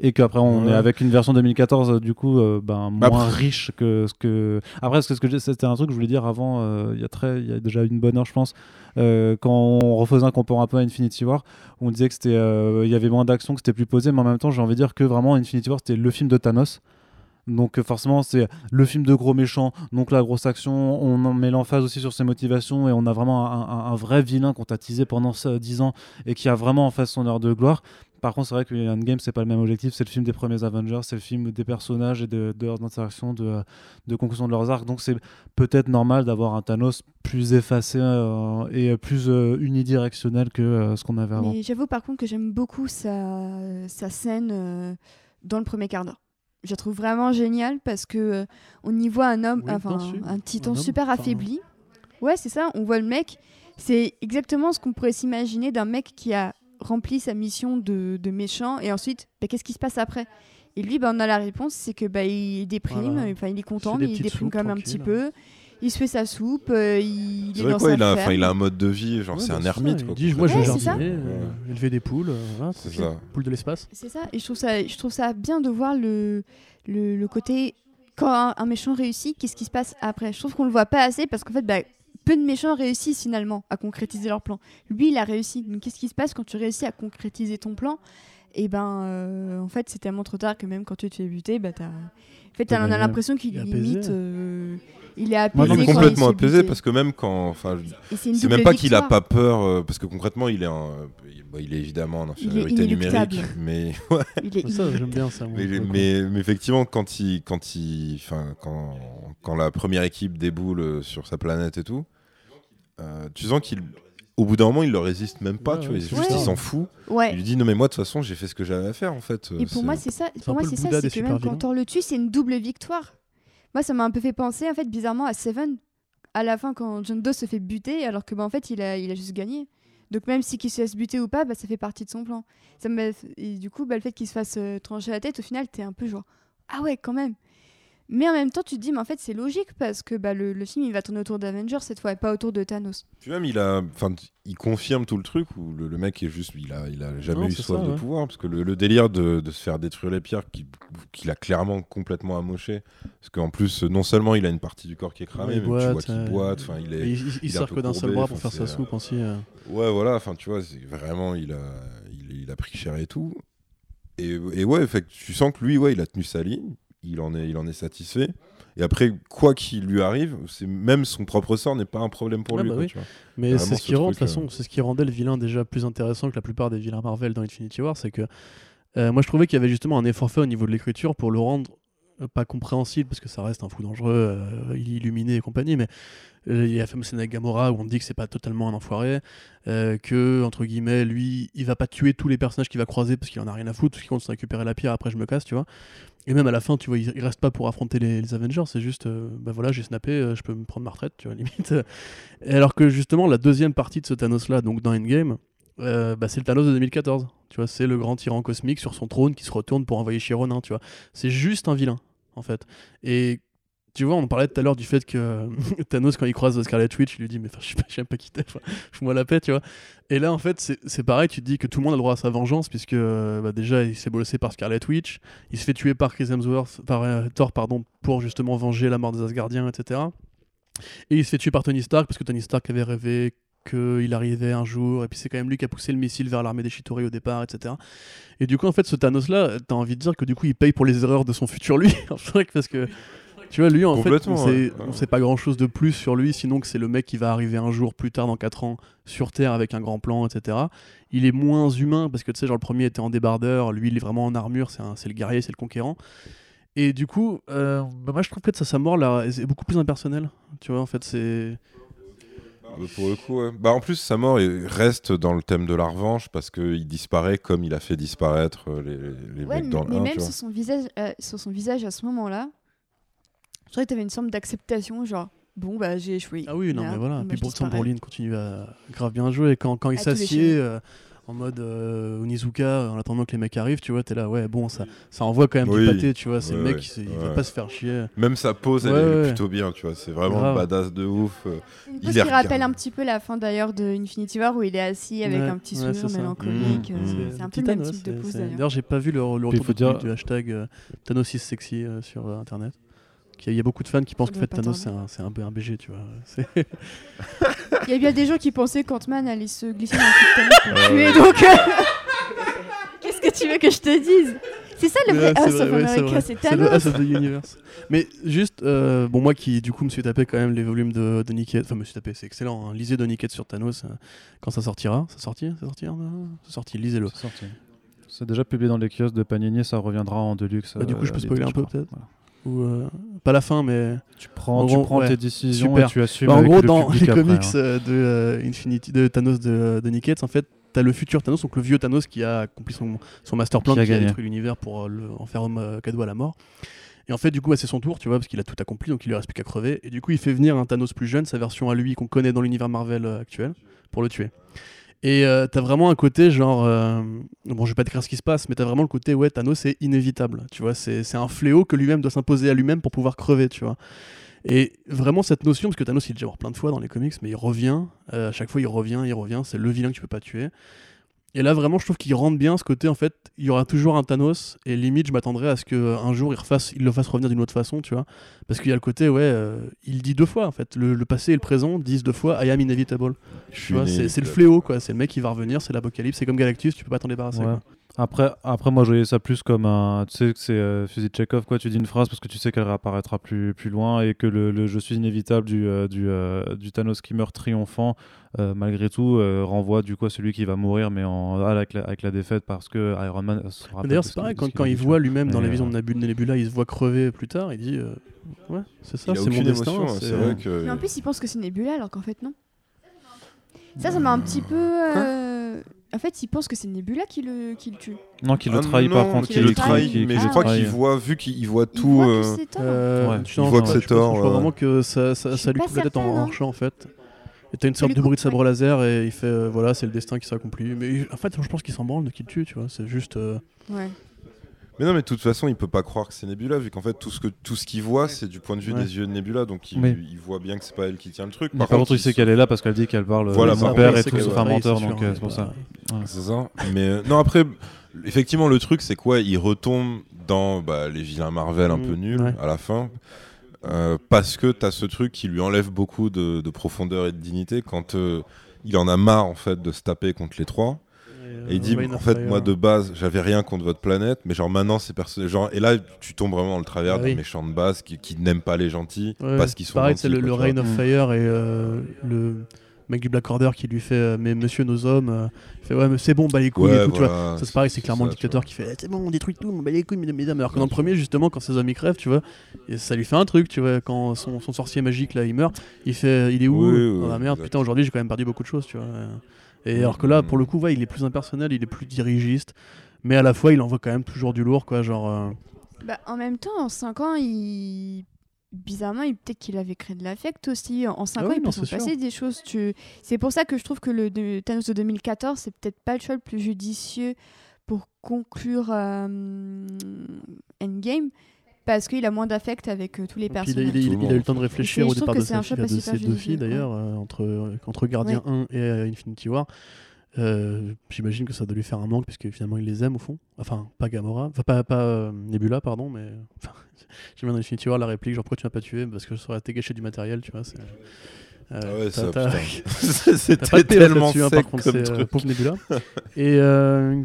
Et qu'après, on Ouais. est avec une version 2014, euh, du coup, euh, ben, Bah, moins riche que ce que. Après, ce que c'était un truc que je voulais dire avant, euh, il y a très- il y a déjà une bonne heure, je pense, euh, quand on refaisait un comparant un peu à Infinity War, on disait que c'était, il y avait moins d'action, que c'était plus posé, mais en même temps, j'ai envie de dire que vraiment, Infinity War, c'était le film de Thanos. Donc euh, forcément c'est le film de gros méchant, donc la grosse action, on en met l'emphase aussi sur ses motivations et on a vraiment un, un- un vrai vilain qu'on t'a teasé pendant ça, 10 ans et qui a vraiment en fait son heure de gloire. Par contre c'est vrai que Endgame c'est pas le même objectif, c'est le film des premiers Avengers, c'est le film des personnages et de, de leurs interactions, de, de conclusion de leurs arcs, donc c'est peut-être normal d'avoir un Thanos plus effacé euh, et plus euh, unidirectionnel que euh, ce qu'on avait avant. mais j'avoue par contre que j'aime beaucoup sa, sa scène dans le premier quart d'heure. Je la trouve vraiment géniale parce que euh, on y voit un homme, Oui, enfin un titan Un homme, super enfin, affaibli. Ouais, c'est ça. On voit le mec. C'est exactement ce qu'on pourrait s'imaginer d'un mec qui a rempli sa mission de, de méchant et ensuite, bah, qu'est-ce qui se passe après? Et lui, bah, on a la réponse, c'est que bah, il déprime. Voilà. Enfin, il est content, mais il déprime quand même un petit peu. Il se fait sa soupe. euh, il, C'est est vrai dans quoi, sa il a, enfin, ferme. il a un mode de vie, genre Ouais, c'est bah, un ça, ermite. Il quoi, dit moi je Ouais, ça. jardiner, euh, élever des poules, euh, voilà, C'est ça. poules de l'espace. C'est ça, et je trouve ça, je trouve ça bien de voir le, le, le côté quand un, un méchant réussit, qu'est-ce qui se passe après? Je trouve qu'on le voit pas assez parce qu'en fait, bah, peu de méchants réussissent finalement à concrétiser leur plan. Lui, il a réussi. Donc, qu'est-ce qui se passe quand tu réussis à concrétiser ton plan? Et ben, euh, en fait, c'est tellement trop tard que même quand tu te fais buter, bah, t'as... En fait, t'as- on a l'impression qu'il il limite. euh, il est apaisé. Moi, Il est complètement fait apaisé parce que même quand, enfin, c'est même pas qu'il a pas peur euh, parce que concrètement il est il, il est évidemment en Il est infériorité numérique, mais ouais, Il est Ça, bien mais, mais, mais effectivement quand il, quand il, enfin quand, quand la première équipe déboule euh, sur sa planète et tout, euh, tu sens qu'il, au bout d'un moment il le résiste même pas, Ouais, tu vois, ouais, il, juste, il s'en fout. Ouais. Il lui dit non mais moi de toute façon j'ai fait ce que j'avais à faire en fait. Et pour moi, c'est ça. Pour moi, c'est ça, c'est que même quand on le tue, c'est une double victoire. Moi, ça m'a un peu fait penser, en fait, bizarrement, à Seven. À la fin, quand John Doe se fait buter, alors que, bah, en fait, il a, il a juste gagné. Donc même si qu'il se laisse buter ou pas, bah, ça fait partie de son plan. Ça et du coup, bah, le fait qu'il se fasse euh, trancher la tête, au final, t'es un peu genre ah ouais, quand même. Mais en même temps, tu te dis, mais en fait, c'est logique parce que bah, le, le film, il va tourner autour d'Avengers cette fois et pas autour de Thanos. Puis même il a, enfin il confirme tout le truc où le, le mec est juste, il a, il a jamais Non, eu soif ça, de ouais. pouvoir parce que le, le délire de, de se faire détruire les pierres qui- qu'il a clairement complètement amoché parce qu'en plus non seulement il a une partie du corps qui est cramée, il mais tu vois boite, qu'il euh, boite, il est, il, il- il il est un sert que d'un seul bras pour faire sa euh, soupe aussi. euh. ouais voilà, enfin tu vois vraiment il a, il, il a pris cher et tout et, et ouais, fait tu sens que lui ouais il a tenu sa ligne, il en est, il en est satisfait. Et après, quoi qu'il lui arrive, c'est même son propre sort n'est pas un problème pour Ah lui. bah quoi, oui. tu vois. Mais c'est ce ce qui rend, truc, façon, euh. c'est ce qui rendait le vilain déjà plus intéressant que la plupart des vilains Marvel dans Infinity War, c'est que euh, moi je trouvais qu'il y avait justement un effort fait au niveau de l'écriture pour le rendre pas compréhensible parce que ça reste un fou dangereux, euh, illuminé et compagnie, mais euh, il y a la fameuse scène avec Gamora où on dit que c'est pas totalement un enfoiré, euh, que entre guillemets lui il va pas tuer tous les personnages qu'il va croiser parce qu'il en a rien à foutre, tout ce qui compte c'est récupérer la pierre après je me casse, tu vois. Et même à la fin, tu vois, il, reste pas pour affronter les, Avengers, c'est juste, euh, bah voilà, j'ai snappé, euh, je peux me prendre ma retraite, tu vois, limite. Et alors que justement, la deuxième partie de ce Thanos-là, donc dans Endgame, bah, c'est le Thanos de 2014. Tu vois, c'est le grand tyran cosmique sur son trône qui se retourne pour envoyer Chiron, tu vois. C'est juste un vilain, en fait. Et tu vois, on parlait tout à l'heure du fait que Thanos, quand il croise Scarlet Witch, il lui dit Mais je sais pas, pas qui t'es, fous-moi la paix, tu vois. Et là, en fait, c'est pareil, tu te dis que tout le monde a le droit à sa vengeance, puisque bah, déjà, il s'est bossé par Scarlet Witch, il se fait tuer par Chris Hemsworth, par euh, Thor, pardon, pour justement venger la mort des Asgardiens, etc. Et il se fait tuer par Tony Stark, parce que Tony Stark avait rêvé qu'il arrivait un jour, et puis c'est quand même lui qui a poussé le missile vers l'armée des Chitauri au départ, etc. Et du coup, en fait, ce Thanos-là, t'as envie de dire que du coup, il paye pour les erreurs de son futur lui, en fait, parce que, tu vois, lui, en fait, on sait, ouais. on sait pas grand-chose de plus sur lui, sinon que c'est le mec qui va arriver un jour plus tard, dans 4 ans, sur Terre avec un grand plan, etc. Il est moins humain, parce que tu sais, genre le premier était en débardeur, lui, il est vraiment en armure, c'est le guerrier, c'est le conquérant. Et du coup, euh, bah, moi je trouve que sa, sa mort là est beaucoup plus impersonnelle. Tu vois, en fait, c'est. Euh, Pour le coup, ouais. bah, en plus, sa mort il reste dans le thème de la revanche parce qu'il disparaît comme il a fait disparaître euh, les, les Ouais, mecs dans le mais 1, même sur son, visage, euh, sur son visage à ce moment-là, je trouvais que tu avais une sorte d'acceptation, genre, bon, bah j'ai échoué. Ah oui, non, mais voilà. Puis pourtant. Brolin continue à grave bien jouer. Quand, quand il s'assied euh, en mode euh, Onizuka, en attendant que les mecs arrivent, tu vois, t'es là, ouais, bon, ça, ça envoie quand même Oui. du pâté, tu vois. C'est Ouais, le mec, ouais. il, il Ouais. pas se faire chier. Même sa pose, elle Ouais, est ouais. plutôt bien, tu vois. C'est vraiment Grave. badass de ouf. euh. Une Il pose est qui rappelle un petit peu la fin d'ailleurs de Infinity War où il est assis avec Ouais, un petit sourire mélancolique. Mmh, euh, mmh. C'est un peu le même type de pose d'ailleurs. D'ailleurs, j'ai pas vu le, le retour du, dire- du hashtag euh, Thanos is sexy euh, sur euh, internet. Il y, a- beaucoup de fans qui pensent Ça fait pas Thanos c'est un, BG, tu vois. Il y a bien des gens qui pensaient qu'Ant-Man allait se glisser dans le Titanic pour le tuer, donc. euh, Qu'est-ce que tu veux que je te dise? C'est ça le vrai Ouais, c'est House vrai, of ouais, c'est America, vrai. c'est C'est le Thanos. House of the Universe. Mais juste, euh, bon, moi qui du coup me suis tapé quand même les volumes de, de enfin me suis tapé, c'est excellent, hein. lisez de sur Thanos euh, quand ça sortira. Ça sorti C'est sorti, hein, C'est sorti, lisez-le. C'est déjà publié dans les kiosques de Panini, ça reviendra en deluxe. Bah, du coup, je peux spoiler un peu, peut-être Voilà. Euh, pas la fin, mais. Tu prends, En tu prends ouais. tes décisions Super. et tu assumes Bah, en avec gros, le dans les après, comics hein. euh, de euh, Infinity, de Thanos de, de Nickett, en fait, t'as le futur Thanos, donc le vieux Thanos qui a accompli son, son master plan, Qui qui a détruit l'univers pour le, en faire homme cadeau à la mort. Et en fait, du coup, bah, c'est son tour, tu vois, parce qu'il a tout accompli, donc il lui reste plus qu'à crever. Et du coup, il fait venir un Thanos plus jeune, sa version à lui qu'on connaît dans l'univers Marvel actuel, pour le tuer. Et euh, t'as vraiment un côté genre. euh, bon, je vais pas décrire ce qui se passe, mais t'as vraiment le côté, ouais, Thanos c'est inévitable. Tu vois, c'est un fléau que lui-même doit s'imposer à lui-même pour pouvoir crever, tu vois. Et vraiment cette notion, parce que Thanos il est déjà mort plein de fois dans les comics, mais il revient, euh, à chaque fois il revient, il revient, c'est le vilain que tu peux pas tuer. Et là vraiment je trouve qu'il rentre bien ce côté en fait, il y aura toujours un Thanos, et limite je m'attendrais à ce qu'un jour il, refasse, il le fasse revenir d'une autre façon, tu vois. Parce qu'il y a le côté, ouais, euh, il dit deux fois en fait, le, le passé et le présent disent deux fois I am inevitable. Je Tu vois, c'est c'est le fléau quoi, c'est le mec qui va revenir, c'est l'apocalypse, c'est comme Galactus, tu peux pas t'en débarrasser. Ouais. quoi. Après, après, moi, je voyais ça plus comme un. Tu sais que c'est euh, fusil de Chekhov, quoi. Tu dis une phrase parce que tu sais qu'elle réapparaîtra plus, plus loin et que le, le je suis inévitable du, euh, du, euh, du Thanos qui meurt triomphant, euh, malgré tout, euh, renvoie du coup à celui qui va mourir, mais en, avec, la, avec la défaite parce que Iron Man. se rappelle Mais D'ailleurs c'est pareil, quand, quand il voit lui-même dans la vision de Nebula, il se voit crever plus tard, il dit, euh, ouais, c'est ça, c'est mon aucune destin. émotion, hein, c'est vrai que. Mais en plus, il pense que c'est Nebula alors qu'en fait, non. Ça, ça m'a un petit peu. Euh, En fait, il pense que c'est Nebula qui le, qui le tue. Non, qu'il le Ah trahit non, par contre. qu'il le trahit, mais je Ah, crois qu'il voit, vu qu'il voit Il tout. voit euh, que c'est Thor. Euh, Ouais. je Il voit que c'est tort, Je vois ouais. vraiment que ça, lui coupe la tête en, hein. chant en fait. Et t'as une sorte de bruit de sabre laser et il fait euh, voilà, c'est le destin qui s'accomplit. Mais en fait, je pense qu'il s'en branle de qui le tue, tu vois. C'est juste. euh, Ouais. Mais non, mais de toute façon, il peut pas croire que c'est Nebula, vu qu'en fait, tout ce que tout ce qu'il voit, c'est du point de vue Ouais. des yeux de Nebula, donc il, voit bien que c'est pas elle qui tient le truc. Mais par contre, il sait qu'elle est là parce qu'elle dit qu'elle parle Voilà, de son père et tout, un menteur, c'est donc euh, c'est pour ça. C'est ça. Mais euh, non, après, effectivement, le truc, c'est quoi Il retombe dans bah, les vilains Marvel un Mm, peu nuls ouais. à la fin. euh, parce que t'as ce truc qui lui enlève beaucoup de, de profondeur et de dignité quand euh, il en a marre en fait de se taper contre les trois et il dit en fait Fire. moi de base j'avais rien contre votre planète mais genre maintenant c'est personne genre et là tu tombes vraiment dans le travers Ah d'un oui. méchant de base qui, qui n'aime pas les gentils Ouais, parce qu'ils sont Pareil, gentils c'est le, le. Reign of Mm. Fire et euh, le mec du Black Order qui lui fait euh, Mais monsieur, nos hommes, euh, il fait Ouais, mais c'est bon, bah les couilles Ouais, et tout, tu vois. Ça, c'est pareil, c'est clairement le ça, tu dictateur qui fait Eh, C'est bon, on détruit tout, on bat les couilles, mesdames. Alors que dans le premier, justement, quand ses hommes ils crèvent, tu vois, et ça lui fait un truc, tu vois, quand son, son sorcier magique là il meurt, il fait Il est où? Oui, oui, Oh la merde, exact. putain, aujourd'hui j'ai quand même perdu beaucoup de choses, tu vois. Et alors que là, pour le coup, ouais, il est plus impersonnel, il est plus dirigiste, mais à la fois il envoie quand même toujours du lourd, quoi, genre. euh, Bah, en même temps, en 5 ans, il. Bizarrement, il- peut-être qu'il avait créé de l'affect aussi. En 5 Ah ans, oui, il peut s'en passer des choses. Tu... C'est pour ça que je trouve que le de- Thanos de 2014, c'est peut-être pas le choix le plus judicieux pour conclure euh, Endgame. Parce qu'il a moins d'affect avec euh, tous les personnages. il a- il a- il a eu le temps de réfléchir au départ que de, sa de ses deux filles d'ailleurs, euh, entre, entre Gardien 1 et euh, Infinity War. Euh, J'imagine que ça doit lui faire un manque puisque finalement il les aime au fond. Enfin, pas Gamora, enfin pas, pas euh, Nebula, pardon, mais enfin, j'aime bien dans Infinity War la réplique genre pourquoi tu m'as pas tué? Parce que je saurais été gâché du matériel, tu vois. c'est- Euh, Ah ouais, ça, putain. C'était tellement là-dessus, hein, sec par contre, comme euh, truc. pauvre Nebula. Et euh,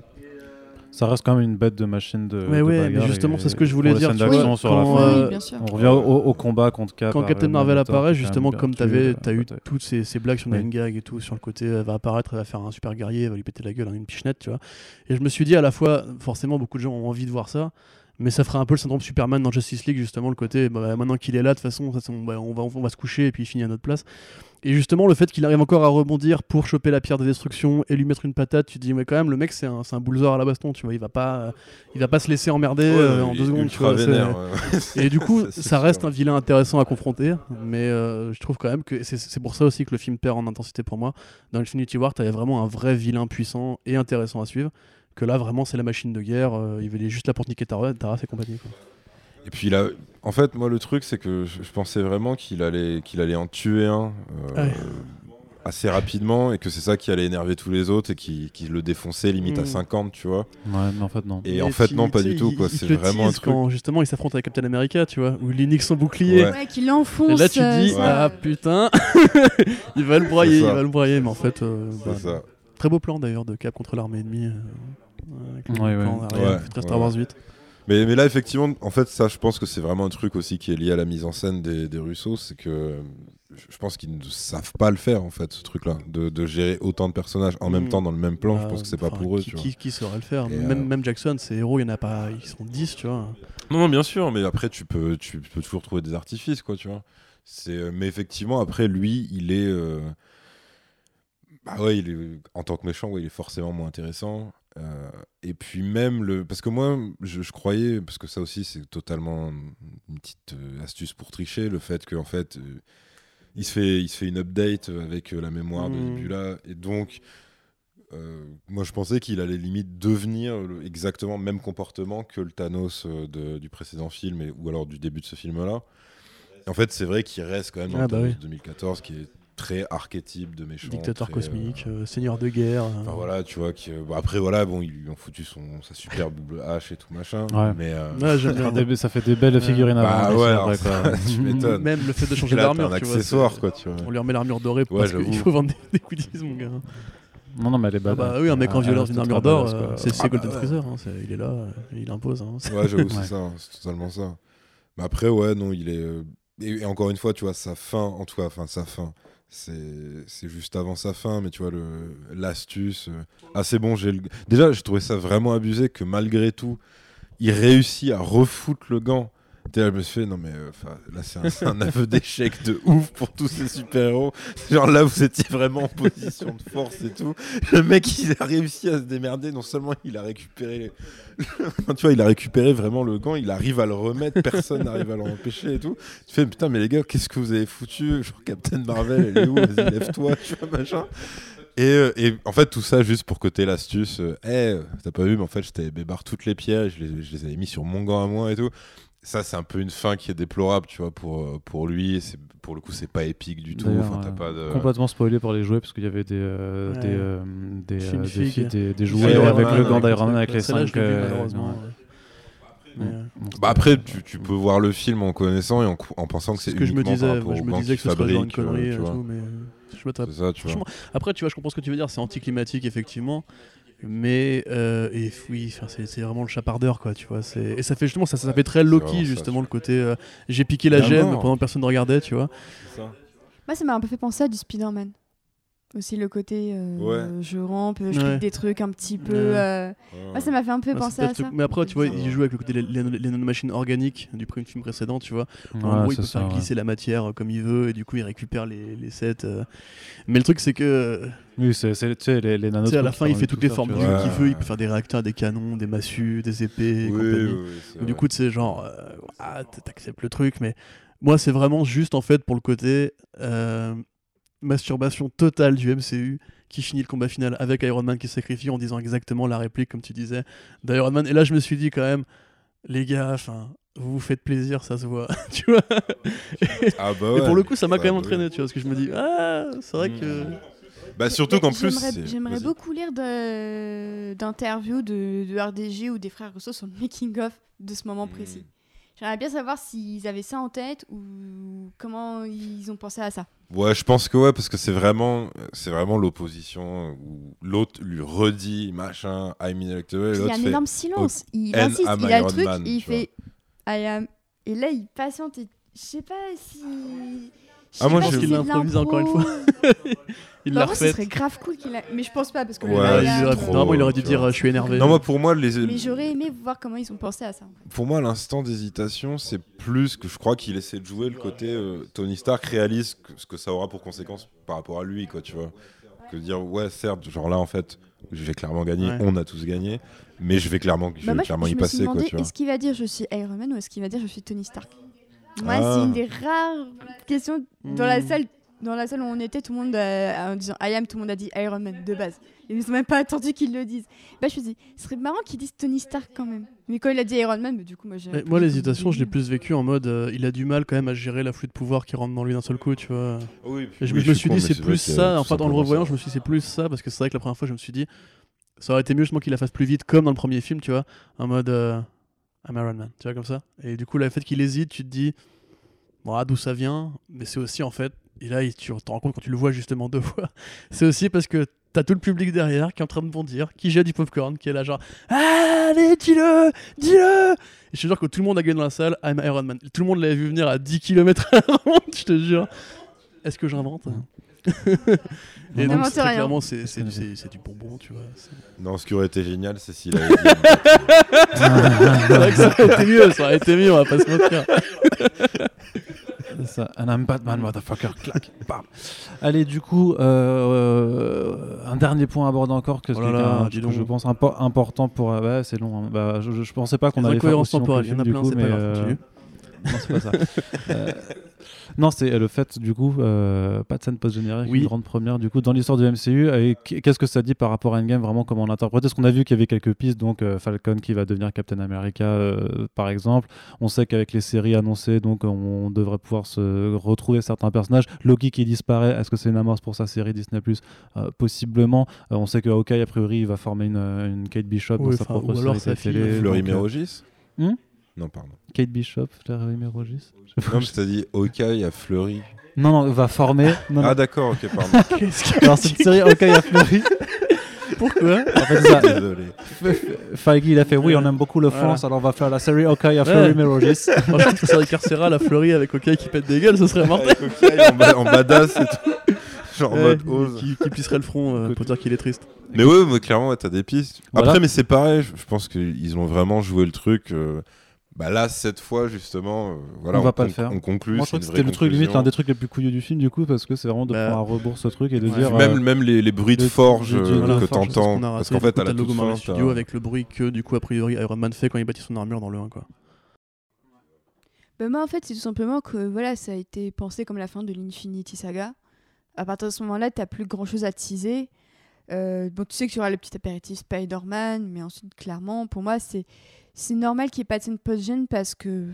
Ça reste quand même une bête de machine de. Mais de ouais, mais justement, c'est ce que je voulais dire, tu vois, sur quand, euh, Oui. On revient au, au combat contre Cap. quand Iron Captain Marvel apparaît, justement, comme tué, t'as eu toutes ces, ces blagues sur Oui. Gag et tout, sur le côté, elle va apparaître, elle va faire un super guerrier, elle va lui péter la gueule en une pichenette, tu vois. Et je me suis dit, à la fois, forcément, beaucoup de gens ont envie de voir ça, Mais ça fera un peu le syndrome Superman dans Justice League, justement, le côté bah, maintenant qu'il est là, de toute façon, de toute façon, bah, on, va, on va se coucher et puis il finit à notre place. Et justement, le fait qu'il arrive encore à rebondir pour choper la pierre de destruction et lui mettre une patate, tu te dis, mais quand même, le mec, c'est un, un à la baston, tu vois, il va pas, il va pas se laisser emmerder Ouais, euh, en deux secondes, tu ultra vois. c'est- vénère, ouais. Et du coup, Ça, reste sûr. un vilain intéressant à confronter, mais euh, je trouve quand même que c'est- pour ça aussi que le film perd en intensité pour moi. Dans Infinity War, t'avais vraiment un vrai vilain puissant et intéressant à suivre. Que là, vraiment, c'est la machine de guerre. euh, il est juste là pour niquer Tara, Tara et compagnie. quoi. Et puis là, en fait, moi, le truc, c'est que je, je pensais vraiment qu'il allait, qu'il allait en tuer un euh, Ouais. assez rapidement et que c'est ça qui allait énerver tous les autres et qui, qui le défonçait limite à Mm. 50, tu vois. Ouais, mais en fait, non. Et Mais en fait, non, pas du tout, quoi. C'est vraiment un truc. Quand justement il s'affronte avec Captain America, tu vois, où il nique son bouclier. Ouais. Ouais, qu'il enfonce. Et là, tu te euh, dis, ça. ah putain, il va le broyer, il va le broyer, mais en fait, euh, C'est bah, ça. très beau plan d'ailleurs de Cap contre l'armée ennemie. euh, avec le Ouais, plan ouais. arrière, Ouais, fait très ouais, Star Wars ouais. 8. Mais, mais là, effectivement, en fait, ça, je pense que c'est vraiment un truc aussi qui est lié à la mise en scène des, des Russos. C'est que je pense qu'ils ne savent pas le faire, en fait, ce truc-là. De, de gérer autant de personnages en même Mm. temps dans le même plan. je Bah, pense que c'est pas pour eux, qui, tu vois. qui, le faire Et, même, euh, même Jackson, ses héros, il y en a pas, ils sont 10, tu vois. Non, non, bien sûr, mais après, tu peux, tu peux toujours trouver des artifices, quoi, tu vois. C'est, euh, mais effectivement, après, lui, il est. euh, Bah ouais, il est, en tant que méchant, ouais, il est forcément moins intéressant. Euh, et puis même le. Parce que moi, je, je croyais, parce que ça aussi, c'est totalement une petite euh, astuce pour tricher, le fait qu'en fait. euh, il se, fait, il se fait une update avec la mémoire de Mm. Nebula, et donc. euh, moi, je pensais qu'il allait limite devenir le- exactement le même comportement que le Thanos de- du précédent film, et, ou alors du début de ce film-là. En fait, c'est vrai qu'il reste quand même dans Ah bah Thanos oui. de 2014, qui est très archétype de méchant. Dictateur très, euh, cosmique, euh, seigneur de guerre. euh, Enfin voilà, tu vois, qui, euh, bon, après voilà, bon, ils lui ont foutu son, sa super double hache et tout machin. Ouais. Mais euh, ouais, des- ça fait des belles figurines Bah avant. ouais, alors ça, quoi. tu m'étonnes. Même le fait de changer d'armure, un tu vois, accessoire, c'est- quoi, tu vois. On lui remet l'armure dorée Ouais, parce qu'il faut vendre des, des goodies, mon gars. Non, non, mais elle est Ah badass. bah oui, un mec en Ah, violeur d'une armure d'or, euh, c'est Ah bah Golden. Freezer, hein, il est là, euh, il impose. hein, c'est- Ouais, j'avoue, c'est ça, c'est totalement ça. Mais après, ouais, non, il est. euh, Et, et encore une fois, tu vois, sa fin, en tout cas, enfin, sa fin, c'est juste avant sa fin, mais tu vois, l'astuce. euh, Ah, c'est bon, j'ai le... Déjà, j'ai trouvé ça vraiment abusé que malgré tout, il réussit à refoutre le gant. Je me suis fait, non, mais euh, là, c'est un, aveu d'échec de ouf pour tous ces super-héros. Genre là, vous étiez vraiment en position de force et tout. Le mec, il a réussi à se démerder. Non seulement il a récupéré tu vois, il a récupéré vraiment le gant, il arrive à le remettre, personne n'arrive à l'empêcher et tout. Tu fais, putain, mais les gars, qu'est-ce que vous avez foutu? Genre, Captain Marvel, elle est où? Vas-y, lève-toi, tu vois, machin. Et, euh, et en fait, tout ça juste pour côté l'astuce. euh, Eh, t'as pas vu, mais en fait, je t'avais toutes les pierres, je les, je les avais mis sur mon gant à moi et tout. Ça, c'est un peu une fin qui est déplorable, tu vois, pour, euh, pour lui. et Pour le coup, c'est pas épique du tout. Enfin, euh, pas de. Complètement spoilé pour les jouets parce qu'il y avait des, euh, Ouais. des, euh, des, Film euh, des, figue. filles- des, des Ouais, jouets Iron avec Man, le gant avec d'Iron Man avec les cinq. malheureusement. ouais. Bah après, tu, tu peux voir le film en connaissant et en, en pensant que C'est c'est ce que je me disais, par moi, je me disais que ce serait genre une connerie tu et vois. tout, mais je m'attrape. C'est ça, tu vois. Franchement, Après, tu vois, je comprends ce que tu veux dire, c'est anticlimatique, effectivement. Mais, euh, et oui, enfin, c'est c'est vraiment le chapardeur, quoi, tu vois. c'est- Et ça fait justement, ça, ça fait très Loki, ça, justement, le côté euh, j'ai piqué la gemme pendant que personne ne regardait, tu vois. Moi, ça m'a un peu fait penser à du Spider-Man. Aussi le côté euh, Ouais. je rampe, je Ouais. pique des trucs un petit peu. Ouais. euh, ça m'a fait un peu Ouais, penser c'est à ça. Mais après, tu vois, il joue avec le côté les, nanomachines organiques du premier film précédent, tu vois. Ouais, en gros, il peut ça, faire ouais. glisser la matière euh, comme il veut et du coup, il récupère les, les sets. euh. Mais le truc, c'est que Oui, c'est c'est- tu sais, les, les tu sais, à la fin, il fait toutes les formes qu'il veut. Il peut faire des réacteurs, des canons, des massues, des épées et du coup, c'est genre, euh, ah, t'acceptes le truc, mais moi, c'est vraiment juste en fait pour le côté euh, masturbation totale du MCU qui finit le combat final avec Iron Man qui se sacrifie en disant exactement la réplique, comme tu disais, d'Iron Man. Et là, je me suis dit quand même, les gars, enfin. Vous vous faites plaisir, ça se voit, tu vois. Ah bah Et pour le coup, ça m'a Ça, quand même bah entraîné, tu vois, parce que je me dis, ah, c'est vrai que. Bah surtout qu'en plus. J'aimerais- beaucoup lire d'interviews de, de RDG ou des frères Rousseau sur le making-of de ce moment précis. J'aimerais bien savoir s'ils avaient ça en tête ou comment ils ont pensé à ça. Ouais, je pense que ouais, parce que c'est vraiment, c'est vraiment l'opposition où l'autre lui redit machin, I'm intellectual, Il y a un fait. énorme silence. Il insiste, il a le truc, Man, il fait I am. Et là, il patiente. Et je sais pas si Ah, moi, Je pas qu'il improvisé encore une l'impro. Il Bah, l'a moi, ce refait. serait grave cool qu'il a. Mais je pense pas parce que le Ouais, gars, il aurait- trop, Normalement, il aurait dû dire vois. euh, je suis énervé. Non, moi pour moi, les, Mais j'aurais aimé voir comment ils ont pensé à ça. pour moi, l'instant d'hésitation, c'est plus que je crois qu'il essaie de jouer le côté euh, Tony Stark réalise que- ce que ça aura pour conséquence par rapport à lui, quoi, tu vois. Que dire, ouais, certes, genre là, en fait, je vais clairement gagner, Ouais. on a tous gagné, mais je vais clairement, je Bah, vais moi, clairement je, y passer, quoi, demandé, tu vois. est-ce qu'il va dire je suis Iron Man ou est-ce qu'il va dire je suis Tony Stark? Moi, Ah. c'est une des rares questions dans la Hmm. salle. Dans la salle où on était, tout le monde, a- en disant I am, tout le monde a dit Iron Man de base. Ils n'ont même pas attendu qu'ils le disent. Bah, je me suis dit, ce serait marrant qu'ils disent Tony Stark quand même. Mais quand il a dit Iron Man, bah, du coup, moi j'ai. Moi, l'hésitation, je l'ai plus vécu en mode euh, il a du mal quand même à gérer l'afflux de pouvoir qui rentre dans lui d'un seul coup, tu vois. Oui, Et je, oui, je me suis con, dit, c'est plus ça. tout En fait, en le revoyant, ça. je me suis dit, c'est plus ça parce que c'est vrai que la première fois, je me suis dit, ça aurait été mieux justement qu'il la fasse plus vite, comme dans le premier film, tu vois, en mode euh, I'm Iron Man, tu vois, comme ça. Et du coup, le fait qu'il hésite, tu te dis, bon, ah, d'où ça vient? Mais c'est aussi en fait, et là, tu te rends compte quand tu le vois justement deux fois, c'est aussi parce que t'as tout le public derrière qui est en train de bondir, qui jette du popcorn, qui est là genre, allez, dis-le, dis-le Et je te jure que tout le monde a gagné dans la salle, I'm Iron Man. Tout le monde l'avait vu venir à 10 km à la ronde, je te jure. Est-ce que j'invente? Et Non, donc, très c'est rien. clairement, c'est du, du bonbon, tu vois. Non, ce qui aurait été génial, c'est s'il avait dit. C'est vrai que ça aurait été mieux, ça aurait été mieux, on va pas se mentir. C'est ça. And I'm Batman, motherfucker. Clac. Bam. Allez, du coup, euh, euh, un dernier point à aborder encore que, Oh là là, que- je pense impo- important pour. euh, ouais, c'est long. hein. Bah, je, je- je pensais pas qu'on allait faire aussi long que le temporelles, il y en a film, du plein, coup, c'est pas mais, grave, euh, continue. Non, c'est pas ça. Euh, non, c'est euh, le fait, du coup, euh, pas de scène post-générique, Oui. une grande première, du coup, dans l'histoire du MCU. Et qu'est-ce que ça dit par rapport à Endgame, vraiment, comment on l'interprète? Parce qu'on a vu qu'il y avait quelques pistes, donc euh, Falcon qui va devenir Captain America, euh, par exemple? On sait qu'avec les séries annoncées, donc on devrait pouvoir se retrouver certains personnages. Loki qui disparaît, est-ce que c'est une amorce pour sa série Disney? Plus Possiblement. Euh, on sait que Hawkeye, a priori, il va former une, une Kate Bishop dans Oui, sa enfin, propre ou alors série sa fille, télé. Fleury donc, euh, Mérogis Hmm? Non, pardon. Kate Bishop, Fleury Mérogis Non, mais t'as dit Hawkeye à Fleury. Non, non, va former. Non, non. Ah, d'accord, ok, pardon. Alors, cette série Hawkeye a fleuri. Pourquoi En fait, ça. Désolé. Feige, il a fait oui, on aime beaucoup le Voilà. France, alors on va faire la série Hawkeye à Fleury Ouais. Je trouve que série carcérale à Fleury avec OK qui pète des gueules, ce serait mortel. Avec Hawkeye en, ba- en badass et tout. Genre en Ouais, mode ose. qui, qui plisserait le front euh, pour dire qu'il est triste. Mais ouais, mais clairement, ouais, t'as des pistes. Voilà. Après, mais c'est pareil, je, je pense qu'ils ont vraiment joué le truc. euh, bah là, cette fois, justement, euh, voilà, On va pas le faire. On conclut. Moi, je crois que c'était le truc limite l'un des trucs les plus couilleux du film, du coup, parce que c'est vraiment de Bah, prendre à rebours ce truc et de ouais. dire. Même, euh, même les, les bruits de le- forge le- euh, le- Voilà, que t'entends. a Parce qu'en fait, à la le toute fin, Marvel Studio avec le bruit que du coup a priori Iron Man fait quand il bâtit son armure dans le 1 quoi. Bah, moi, en fait, c'est tout simplement que voilà, ça a été pensé comme la fin de l'Infinity Saga. À partir de ce moment-là, t'as plus grand-chose à teaser. Euh, bon, tu sais que tu auras le petit apéritif Spider-Man, mais ensuite, clairement, pour moi, c'est c'est normal qu'il n'y ait pas de scène post-gen parce que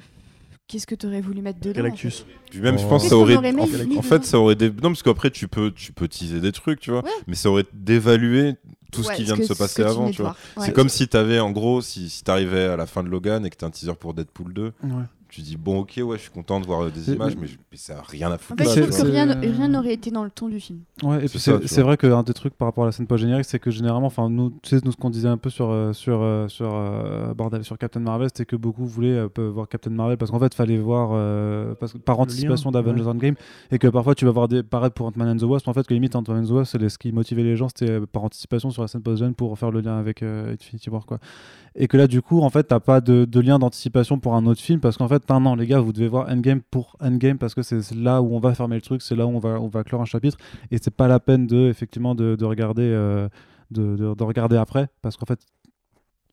qu'est-ce que tu aurais voulu mettre dedans en Galactus. Puis même, je Oh. pense que ça aurait. aurait en, fait- en fait, ça aurait. Des... Non, parce qu'après, tu peux, tu peux teaser des trucs, tu vois. Ouais. Mais ça aurait d'évaluer tout Ouais, ce qui vient de se passer tu avant, tu vois. Ouais. C'est comme si t'avais, en gros, si, si t'arrivais à la fin de Logan et que t'as un teaser pour Deadpool 2, ouais. Tu dis, bon, ok, ouais, je suis content de voir euh, des images, mais, je- mais ça a rien à En foutre. fait, là, je c'est- trouve tu que rien rien n'aurait été dans le ton du film. Ouais, et puis C'est vrai qu'un des trucs par rapport à la scène post-générique, c'est que généralement, enfin, nous, tu sais, nous, ce qu'on disait un peu sur, euh, sur, euh, sur, euh, bordel, sur Captain Marvel, c'était que beaucoup voulaient euh, voir Captain Marvel parce qu'en fait, fallait voir euh, parce que, par Le anticipation d'Avengers Endgame et que parfois tu vas voir des pareil pour Ant-Man and the Wasp. En fait, que limite, Ant-Man and the Wasp, ce qui motivait les gens, c'était euh, par anticipation sur la scène post-gen pour faire le lien avec euh, Infinity War, quoi. Et que là, du coup, en fait, t'as pas de, de lien d'anticipation pour un autre film parce qu'en fait, un an, les gars, vous devez voir Endgame pour Endgame parce que c'est là où on va fermer le truc, c'est là où on va, on va clore un chapitre et c'est pas la peine de effectivement de, de regarder euh, de, de- de regarder après parce qu'en fait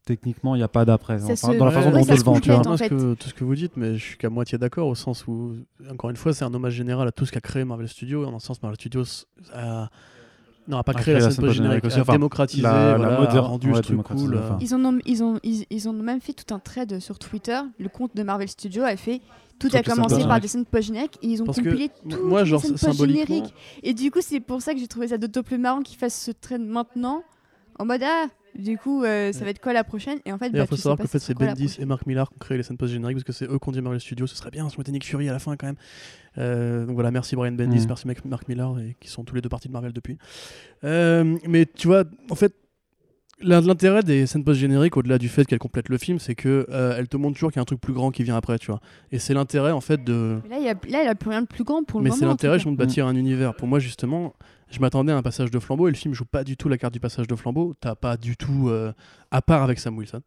techniquement il n'y a pas d'après Enfin, se- dans la façon ouais, dont on le vend tu vois. en fait. que, tout ce que vous dites, mais je suis qu'à moitié d'accord au sens où, encore une fois, c'est un hommage général à tout ce qu'a créé Marvel Studios. Et en un sens, Marvel Studios a, non, pas A créé créé la la scène post-générique, a enfin, démocratisé, la- la voilà, a moderne- rendu ouais, truc cool. enfin. Ils en ont, ils ont, ils, ils ont même fait tout un thread sur Twitter. Le compte de Marvel Studios a fait. Tout a les scènes commencé par des scènes post-génériques et ils ont Parce compilé toutes moi, les genre, scènes symboliquement, post-génériques. Et du coup, c'est pour ça que j'ai trouvé ça d'autant plus marrant qu'ils fassent ce trend maintenant. En mode, ah, du coup, euh, ça va être quoi la prochaine? Et en fait, Et bah, il faut savoir qu'en fait, c'est Bendis et Mark Millar qui ont créé les scènes post-génériques parce que c'est eux qui ont dit Marvel Studios, ce serait bien si on mettait Nick Fury à la fin quand même. Euh, donc voilà, merci Brian Bendis, Mhm. merci Mac- Mark Millar, et qui sont tous les deux partis de Marvel depuis. Euh, mais tu vois, en fait, l'in- l'intérêt des scènes post-génériques, au-delà du fait qu'elles complètent le film, c'est que euh, elles te montrent toujours qu'il y a un truc plus grand qui vient après, tu vois. Et c'est l'intérêt, en fait, de. Mais là, il y a, là, il a plus rien de plus grand pour le Mais moment. c'est l'intérêt, justement, de bâtir un univers. Pour moi, justement, je m'attendais à un passage de flambeau et le film joue pas du tout la carte du passage de flambeau. T'as pas du tout, euh, à part avec Sam Wilson,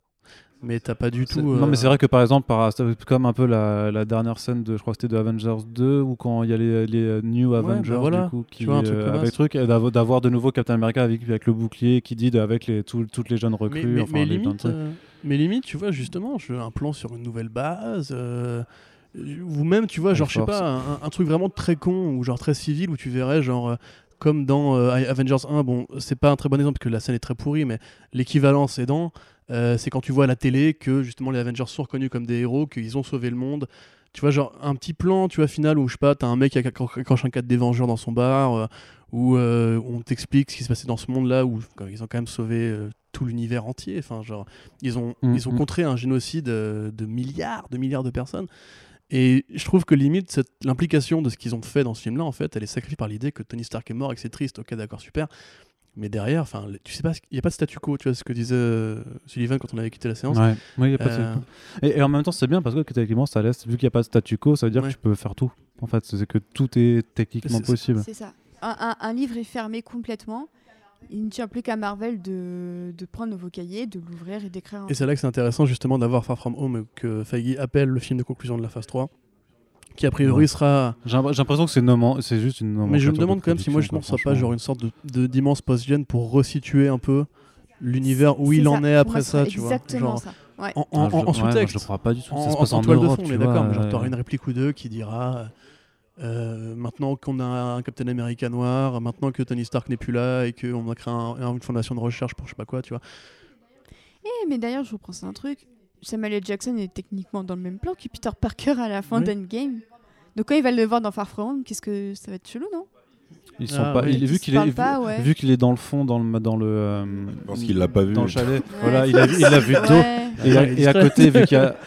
mais t'as pas du tout. Non, mais euh, c'est vrai que par exemple, par, comme un peu la, la dernière scène de, je crois que c'était de Avengers 2, où quand il y a les, les euh, New bah Avengers, voilà. du coup, qui, Tu vois, un truc euh, avec d'avoir de nouveau Captain America avec, avec le bouclier qui dit de- avec les, tout- toutes les jeunes recrues. mais, mais- enfin, mais les limite, trucs. euh, mais limite, tu vois, justement, je un plan sur une nouvelle base. ou même, tu vois, genre, je sais pas, un, un truc vraiment très con ou genre très civil où tu verrais, genre, comme dans euh, Avengers 1, bon, c'est pas un très bon exemple parce que la scène est très pourrie, mais l'équivalent, c'est dans. euh, c'est quand tu vois à la télé que justement les Avengers sont reconnus comme des héros, qu'ils ont sauvé le monde. Tu vois, genre un petit plan, tu vois, final où je sais pas, t'as un mec qui accroche un cadre des Vengeurs dans son bar, euh, où euh, on t'explique ce qui se passait dans ce monde-là, où quand ils ont quand même sauvé euh, tout l'univers entier. Enfin, genre, ils ont, Mhm. ils ont contré un génocide de milliards, de milliards de personnes. Et je trouve que limite, cette- l'implication de ce qu'ils ont fait dans ce film-là, en fait, elle est sacrifiée par l'idée que Tony Stark est mort et que c'est triste. Ok, d'accord, super. Mais derrière, enfin, tu sais pas, il n'y a pas de statu quo, tu vois ce que disait euh, Sullivan quand on avait quitté la séance. Ouais. Oui, y a pas de Euh, statu quo. et, et en même temps, c'est bien parce que techniquement, ça laisse, vu qu'il n'y a pas de statu quo, ça veut dire Ouais. que tu peux faire tout. En fait, c'est que tout est techniquement C'est- possible. C'est ça. Un, un- un livre est fermé complètement. Il ne tient plus qu'à Marvel de, de prendre vos cahiers, de l'ouvrir et d'écrire un. Et c'est là que c'est intéressant justement d'avoir Far From Home que Feige appelle le film de conclusion de la phase 3, qui a priori Ouais. sera... J'ai l'imp- j'ai l'impression que c'est nomen- c'est juste une Mais je me de demande quand même si moi ce quoi, soit pas genre une sorte de- d'immense post-gen pour resituer un peu l'univers où il ça. en est après ça, serait tu vois. Exactement Genre, ça. Ouais. en, en- Ah, je- en- en ouais, sous-texte. je crois pas du tout. en, ça se en- passe en en, toile de fond, on est d'accord, mais genre t'auras une réplique ou deux qui dira euh, maintenant qu'on a un Captain America noir, maintenant que Tony Stark n'est plus là et qu'on a créé un- un- une fondation de recherche pour je sais pas quoi, tu vois. Eh, mais d'ailleurs, je vous pense un truc. Samuel L. Jackson est techniquement dans le même plan que Peter Parker à la fin Oui. d'Endgame. Donc quand il va le voir dans Far From Home, qu'est-ce que ça va être chelou, non? Ils sont Ah, pas. oui. il est vu Ils qu'il est pas, ouais. vu qu'il est dans le fond dans le dans le. euh, pense qu'il l'a pas vu. Dans le chalet. Ouais, Voilà, il a vu, il l'a vu. Ouais. Et, à- il est et à côté, vu qu'il y a.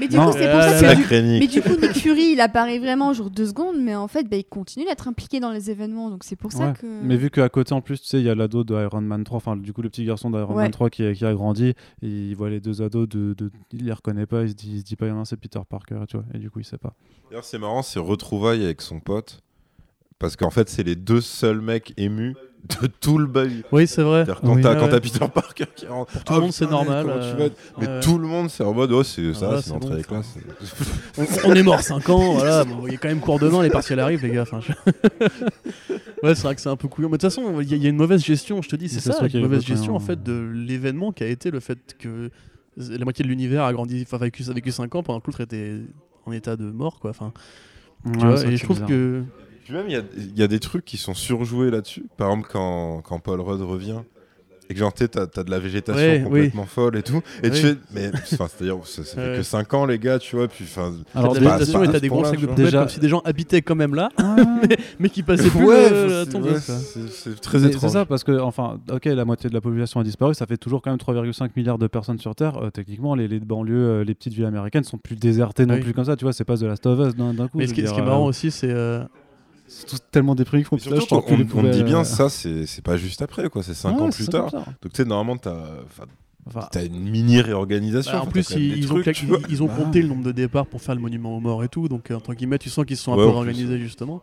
Mais du Non. coup, c'est pour ça que du- Sacré Mais Nick. du coup, Nick Fury, il apparaît vraiment genre deux secondes, mais en fait, bah, il continue d'être impliqué dans les événements. Donc c'est pour ça Ouais. que. Mais vu qu'à côté, en plus, tu sais, il y a l'ado de Iron Man 3, enfin, du coup, le petit garçon d'Iron Ouais. Man 3 qui, qui a grandi, et il voit les deux ados, de, de- il les reconnaît pas, il se dit, il se dit pas, il y en a un, c'est Peter Parker, tu vois, et du coup, il sait pas. D'ailleurs, c'est marrant, c'est retrouvailles avec son pote. Parce qu'en fait, c'est les deux seuls mecs émus de tout le bahut. Oui, c'est vrai. Quand Oui. t'as Ouais, Peter Parker qui rentre. Pour tout le Ah, monde, c'est normal, euh, Mais ouais. tout le monde, c'est en mode, oh, c'est ça, voilà, c'est l'entrée bon, des classes. on, on est mort 5 ans, voilà, bon, il y a quand même cours demain, les partiels arrivent, les gars. Enfin, je- ouais, c'est vrai que c'est un peu couillon. Mais de toute façon, il y, a- il y a une mauvaise gestion, je te dis, c'est ça, y une mauvaise gestion en fait de l'événement qui a été le fait que la moitié de l'univers a grandi, enfin, a vécu, a vécu 5 ans pendant que l'autre était en état de mort, quoi. Enfin, tu Ouais, vois, et je trouve que. Puis même, il y a, il y a des trucs qui sont surjoués là-dessus. Par exemple, quand, quand Paul Rudd revient. Et que genre, tu sais, t'as t'as de la végétation Ouais, complètement folle et tout. Et tu fais. Mais, enfin, c'est-à-dire, ça, ça fait Ouais. que 5 ans, les gars, tu vois. Puis, enfin. Alors, la végétation et à t'as des point-là, sacs de poubelle Déjà- comme si des gens habitaient quand même là, Ah, mais qui passaient plus Ouais, euh, c'est- la très Mais étrange. C'est ça, parce que, enfin, ok, la moitié de la population a disparu, ça fait toujours quand même 3,5 milliards de personnes sur Terre. Euh, techniquement, les, les banlieues, euh, les petites villes américaines sont plus désertées non Oui. plus comme ça, tu vois, c'est pas The Last of Us d'un coup. Mais ce qui, est marrant aussi, c'est. Euh, C'est tout tellement déprimé qu'on on, on me dit bien, ça, c'est pas juste après, quoi. C'est 5 ans plus tard. Donc, tu sais, normalement, t'as enfin, t'as une mini réorganisation. Bah, en plus, ils, ont, trucs, ils ont Bah. compté le nombre de départs pour faire le monument aux morts et tout. Donc, euh, entre guillemets, tu sens qu'ils se sont un peu organisés, justement.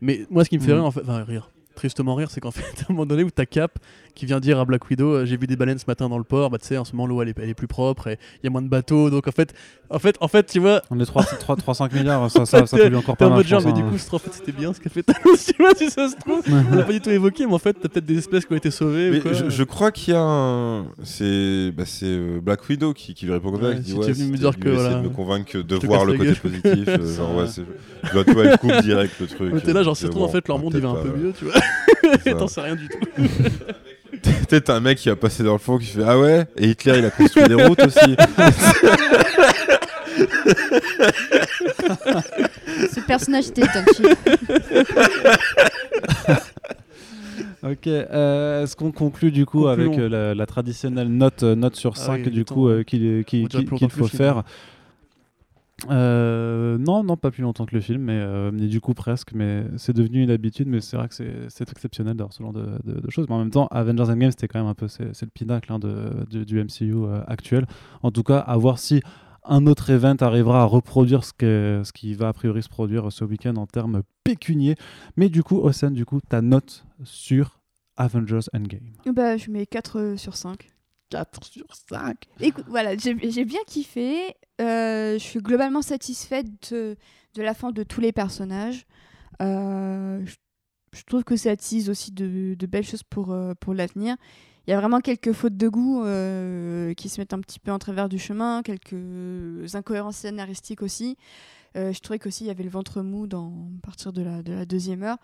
Mais moi, ce qui me fait Mm. rire, en fait, enfin, rire, tristement rire, c'est qu'en fait, à un moment donné où t'as Cap qui vient dire à Black Widow euh, J'ai vu des baleines ce matin dans le port, bah tu sais, en ce moment, l'eau elle est, elle est plus propre et il y a moins de bateaux. Donc, en fait, en fait, en fait tu vois, on est 3, 3, 5 milliards, ça, ça, ça pollue encore pas en mal. genre, mais du coup, en fait, c'était bien ce qu'a fait Thanos, tu vois, si ça se trouve. On l'a pas du tout évoqué, mais en fait, t'as peut-être des espèces qui ont été sauvées. Mais ou quoi. je, je crois qu'il y a un. C'est bah, c'est, euh, Black Widow qui, qui lui répond comme ça. Ouais, qui dit, venu me dire il que, voilà, de me convaincre que de voir le côté gueule. positif. euh, genre, ouais. Je dois elle coupe direct le truc. T'es là, genre, c'est trop, en fait, leur monde, il va un peu mieux, tu vois. T'en sais rien du tout. Peut-être un mec qui va passer dans le fond qui fait Ah ouais? Et Hitler, il a construit des routes aussi. Ce personnage était. Ok, euh, est-ce qu'on conclut du coup Concluons. avec euh, la, la traditionnelle note, euh, note sur Ah 5 oui, du coup euh, qu'il faut faire? Euh, non, non, pas plus longtemps que le film, mais, euh, mais du coup presque. Mais c'est devenu une habitude, mais c'est vrai que c'est exceptionnel d'avoir ce genre de, de- de choses. Mais en même temps, Avengers Endgame, c'était quand même un peu, c'est le pinacle hein, de, de- du MCU euh, actuel. En tout cas, à voir si un autre event arrivera à reproduire ce, que, ce qui va a priori se produire ce week-end en termes pécuniers. Mais du coup, Osen, du coup, ta note sur Avengers Endgame. Bah, je mets 4 sur 5. 4 sur 5. Écoute, voilà, j'ai bien kiffé. Euh, je suis globalement satisfaite de, la fin de tous les personnages. Euh, je, trouve que ça attise aussi de, belles choses pour, euh, pour l'avenir. Il y a vraiment quelques fautes de goût qui se mettent un petit peu en travers du chemin, quelques incohérences scénaristiques aussi. Je trouvais qu'aussi il y avait le ventre mou à partir de la, de la deuxième heure.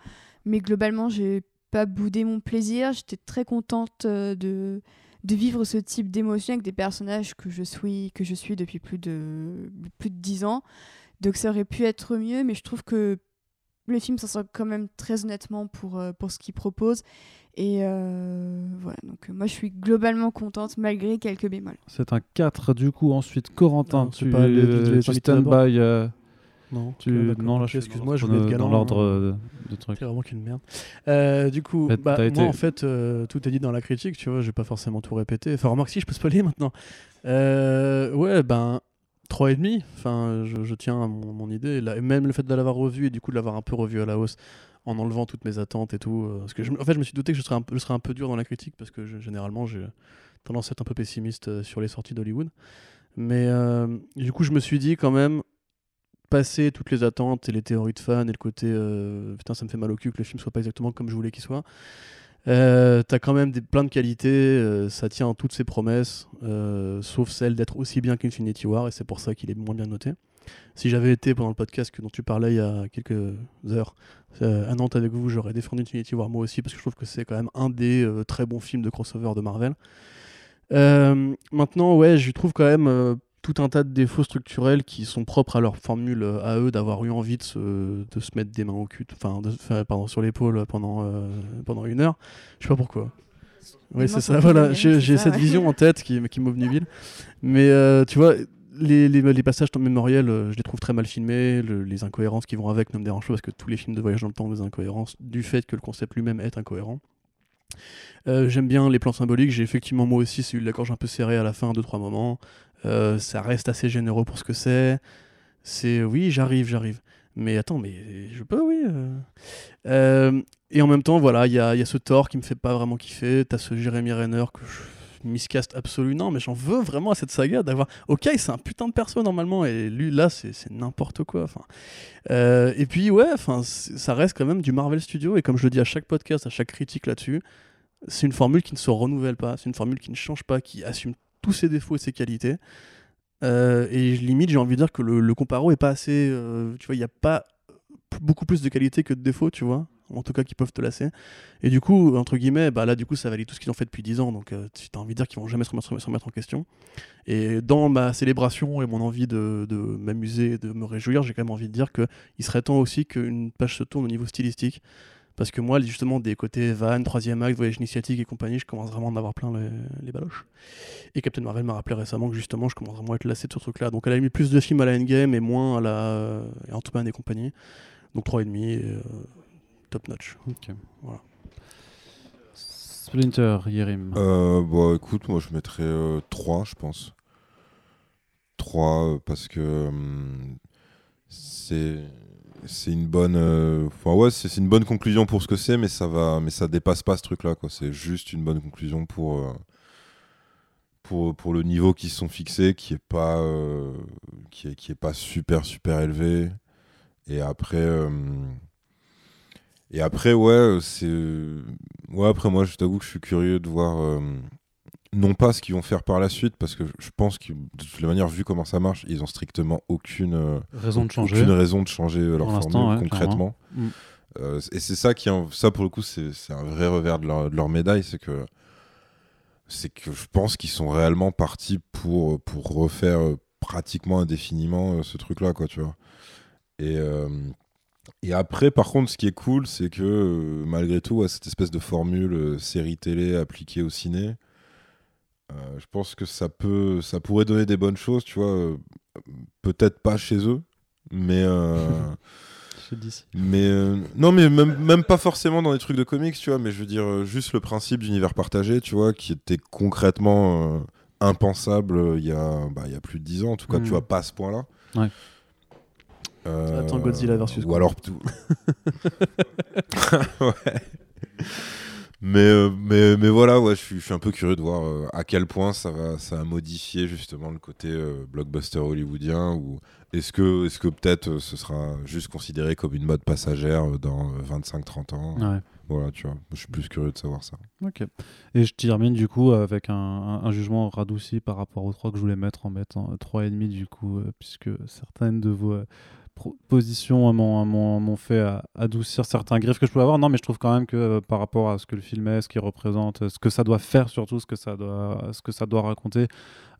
Mais globalement, j'ai pas boudé mon plaisir. J'étais très contente de, de vivre ce type d'émotion avec des personnages que je suis, que je suis depuis plus de, plus de 10 ans. Donc ça aurait pu être mieux, mais je trouve que le film s'en sort quand même très honnêtement pour, euh, pour ce qu'il propose. Et euh, voilà, donc moi je suis globalement contente malgré quelques bémols. C'est un 4 du coup. Ensuite, Corentin, Non, tu, pas les- les- les tu Non, tu... non, je excuse-moi, je voulais être galant. Dans l'ordre hein. euh, de trucs. C'est vraiment qu'une merde. Euh, du coup, bah, moi été- en fait, euh, tout est dit dans la critique, tu vois, je vais pas forcément tout répéter. Enfin, remarque si, je peux spoiler maintenant. Euh, ouais, ben, 3,5. Enfin, je, je tiens à mon, mon idée. Là, même le fait de l'avoir revu et du coup de l'avoir un peu revu à la hausse en enlevant toutes mes attentes et tout. parce que je, en fait, je me suis douté que je serais un, peu- je serais un peu dur dans la critique parce que je- généralement, j'ai tendance à être un peu pessimiste sur les sorties d'Hollywood. Mais euh, du coup, je me suis dit quand même, passer toutes les attentes et les théories de fans et le côté euh, putain, ça me fait mal au cul que le film soit pas exactement comme je voulais qu'il soit. Euh, T'as quand même des, plein de qualités, euh, ça tient en toutes ses promesses, euh, sauf celle d'être aussi bien qu'Infinity War, et c'est pour ça qu'il est moins bien noté. Si j'avais été pendant le podcast dont tu parlais il y a quelques heures à Nantes avec vous, j'aurais défendu Infinity War moi aussi, parce que je trouve que c'est quand même un des très bons films de crossover de Marvel. Maintenant, ouais, je trouve quand même tout un tas de défauts structurels qui sont propres à leur formule euh, à eux d'avoir eu envie de se, de se mettre des mains au cul, enfin, de- pardon, sur l'épaule pendant, euh, pendant une heure. Je sais pas pourquoi. Oui, c'est ça voilà, j'ai cette ouais. vision en tête qui, qui m'obnubile. Mais euh, tu vois, les, les, les passages mémoriels, euh, je les trouve très mal filmés, le- les incohérences qui vont avec ne me dérangent pas parce que tous les films de voyage dans le temps ont des incohérences du fait que le concept lui-même est incohérent. Euh, J'aime bien les plans symboliques, j'ai effectivement moi aussi c'est eu la gorge un peu serrée à la fin, deux trois moments. Euh, ça reste assez généreux pour ce que c'est. C'est oui, j'arrive, j'arrive. Mais attends, mais je peux, oui. euh. Euh, et en même temps, voilà, il y a, y a ce Thor qui me fait pas vraiment kiffer. T'as ce Jeremy Renner que je miscast absolu. Non, mais j'en veux vraiment à cette saga d'avoir. Ok, c'est un putain de perso normalement, et lui là, c'est n'importe quoi. Et puis ouais, ça reste quand même du Marvel Studio. Et comme je le dis à chaque podcast, à chaque critique là-dessus, c'est une formule qui ne se renouvelle pas, c'est une formule qui ne change pas, qui assume tous ses défauts et ses qualités. Euh, et limite, j'ai envie de dire que le, comparo est pas assez. euh, tu vois, il n'y a pas beaucoup plus de qualités que de défauts, tu vois. En tout cas, qui peuvent te lasser. Et du coup, entre guillemets, bah là, du coup, ça valide tout ce qu'ils ont fait depuis 10 ans. Donc, euh, tu as envie de dire qu'ils vont jamais se remettre, en question. Et dans ma célébration et mon envie de, de m'amuser de me réjouir, j'ai quand même envie de dire qu'il serait temps aussi qu'une page se tourne au niveau stylistique. Parce que moi, justement, des côtés van, troisième acte, voyage initiatique et compagnie, je commence vraiment à en avoir plein les, les baloches. Et Captain Marvel m'a rappelé récemment que justement, je commence vraiment à être lassé de ce truc-là. Donc, elle a mis plus de films à la Endgame et moins à la euh, Ant-Man et compagnie. Donc, 3,5 et euh, top notch. Ok. Voilà. Splinter, Yerim. Euh, bah écoute, moi je mettrais euh, 3, je pense. 3 euh, parce que hum, c'est c'est une bonne euh, enfin ouais, c'est une bonne conclusion pour ce que c'est mais ça va mais ça dépasse pas ce truc là quoi, c'est juste une bonne conclusion pour euh, pour pour le niveau qui se sont fixés qui est pas euh, qui est qui est pas super super élevé. Et après et après ouais, c'est Ouais, après, moi, je t'avoue que je suis curieux de voir, non pas ce qu'ils vont faire par la suite, parce que je pense que, de toute la manière, vu comment ça marche, ils ont strictement aucune, euh, Raison de changer. aucune raison de changer euh, leur formule ouais, concrètement. Mm. Euh, et c'est ça qui, ça pour le coup, c'est un vrai revers de leur, de leur médaille, c'est que, c'est que je pense qu'ils sont réellement partis pour, pour refaire pratiquement indéfiniment ce truc-là, quoi, tu vois. Et, euh, et après, par contre, ce qui est cool, c'est que malgré tout, ouais, cette espèce de formule série télé appliquée au ciné, euh, je pense que ça peut, ça pourrait donner des bonnes choses, tu vois. euh, peut-être pas chez eux, mais. euh, Chez DC. Mais euh, non, mais même, même pas forcément dans des trucs de comics, tu vois, mais je veux dire, euh, juste le principe d'univers partagé, tu vois, qui était concrètement euh, impensable euh, il y, a, bah, il y a plus de 10 ans, en tout cas, tu vois, pas à ce point-là. Ouais. Euh, Attends, Godzilla versus Ou Kong. alors ouais. Mais, euh, mais, mais voilà, ouais, je suis, je suis un peu curieux de voir euh, à quel point ça va, ça va modifier justement le côté euh, blockbuster hollywoodien ou est-ce que, est que peut-être ce sera juste considéré comme une mode passagère dans 25-30 ans? Ouais. Voilà, tu vois, je suis plus curieux de savoir ça. Ok. Et je termine du coup avec un, un- un jugement radouci par rapport aux trois que je voulais mettre en mettant euh, trois et demi du coup, euh, puisque certaines de vos euh, propositions m'ont- fait adoucir certains griefs que je pouvais avoir. Non, mais je trouve quand même que euh, par rapport à ce que le film est, ce qu'il représente, ce que ça doit faire surtout, ce que ça doit, ce que ça doit raconter,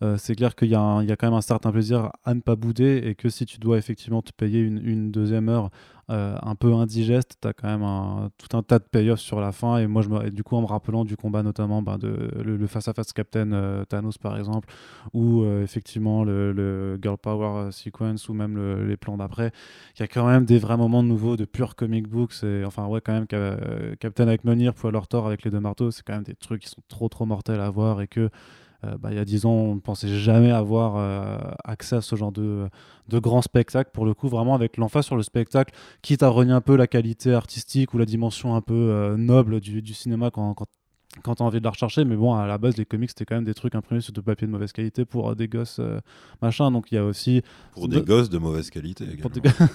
euh, c'est clair qu'il y, a y a quand même un certain plaisir à ne pas bouder et que si tu dois effectivement te payer une, une deuxième heure euh, un peu indigeste, tu as quand même un- tout un tas de payoffs sur la fin. Et moi, je me, et du coup, en me rappelant du combat notamment bah, de le, face-à-face Captain euh, Thanos, par exemple, ou euh, effectivement le, le Girl Power Sequence, ou même le- les plans d'après, il y a quand même des vrais moments nouveaux de pure comic book. Enfin, ouais, quand même, Ca- Captain avec Mjolnir, Poil Thor avec les deux marteaux, c'est quand même des trucs qui sont trop, trop mortels à voir et que. Euh, bah, il y a 10 ans, on ne pensait jamais avoir euh, accès à ce genre de, de grand spectacle. Pour le coup, vraiment avec l'emphase sur le spectacle, quitte à renier un peu la qualité artistique ou la dimension un peu euh, noble du, cinéma quand, quand tu as envie de la rechercher. Mais bon, à la base, les comics, c'était quand même des trucs imprimés sur du papier de mauvaise qualité pour euh, des gosses, euh, machin. Donc il y a aussi. Pour De- des gosses de mauvaise qualité pour également.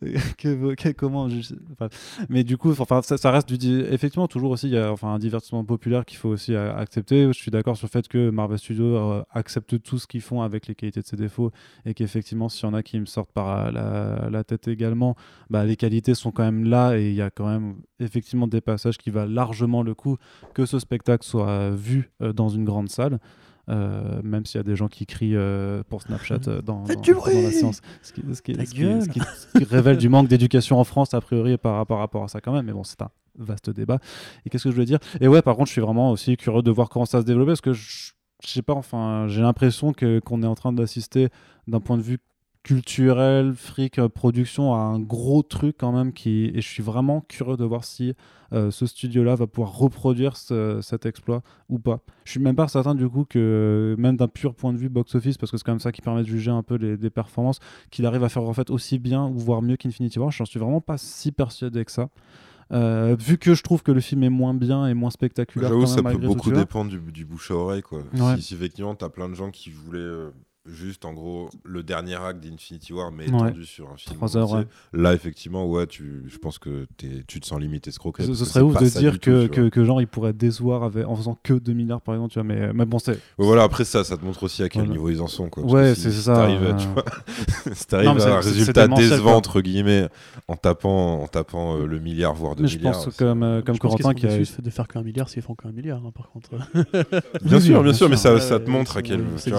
des gars- que, que- comment je sais- enfin, mais du coup enfin ça, ça reste du di- effectivement toujours aussi il y a enfin un divertissement populaire qu'il faut aussi euh, accepter je suis d'accord sur le fait que Marvel Studios euh, accepte tout ce qu'ils font avec les qualités de ses défauts et qu'effectivement s'il y en a qui me sortent par la, la tête également bah, les qualités sont quand même là et il y a quand même effectivement des passages qui valent largement le coup que ce spectacle soit vu euh, dans une grande salle euh, même s'il y a des gens qui crient euh, pour Snapchat euh, dans, la séance, ce qui, ce qui- Ta ce qui- gueule. ce qui- ce qui révèle du manque d'éducation en France a priori par, par rapport à ça quand même, mais bon c'est un vaste débat. Et qu'est-ce que je veux dire? Et ouais, par contre, je suis vraiment aussi curieux de voir comment ça se développe parce que je, je sais pas, enfin, j'ai l'impression que qu'on est en train d'assister d'un point de vue culturel, fric, euh, production à un gros truc quand même qui et je suis vraiment curieux de voir si euh, ce studio-là va pouvoir reproduire ce- cet exploit ou pas. Je suis même pas certain du coup que même d'un pur point de vue box-office parce que c'est quand même ça qui permet de juger un peu les, des performances qu'il arrive à faire en fait aussi bien ou voire mieux qu'Infinity War. J'en suis vraiment pas si persuadé que ça. Euh, vu que je trouve que le film est moins bien et moins spectaculaire. J'avoue, ça même, peut beaucoup tu dépendre du, du bouche à oreille. Quoi. Ouais. Si, si effectivement, t'as plein de gens qui voulaient euh, juste, en gros, le dernier acte d'Infinity War, mais Ouais. étendu sur un film. Trois heures, entier, Là, effectivement, ouais, tu, je pense que t'es- tu te sens limite escroqué. Ce, serait ouf de dire que, tout, que, que genre il pourrait décevoir avec, en faisant que 2 milliards par exemple, tu vois, mais, mais bon, c'est. Voilà, après ça, ça te montre aussi à quel Voilà. niveau ils en sont. Quoi, Ouais, c'est si ça, t'arrives à- euh. tu vois, si t'arrives Non, mais à c'est- un résultat décevant, entre guillemets, en tapant, en tapant euh, le milliard, voire 2 Mais je milliards. pense comme, euh, comme Je pense qu'ils Corentin sont qui a. de faire qu'un milliard s'ils font qu'un milliard, hein, par contre. Bien sûr, bien sûr, mais ça, Ouais, ça te ouais, montre à ils quel. sont-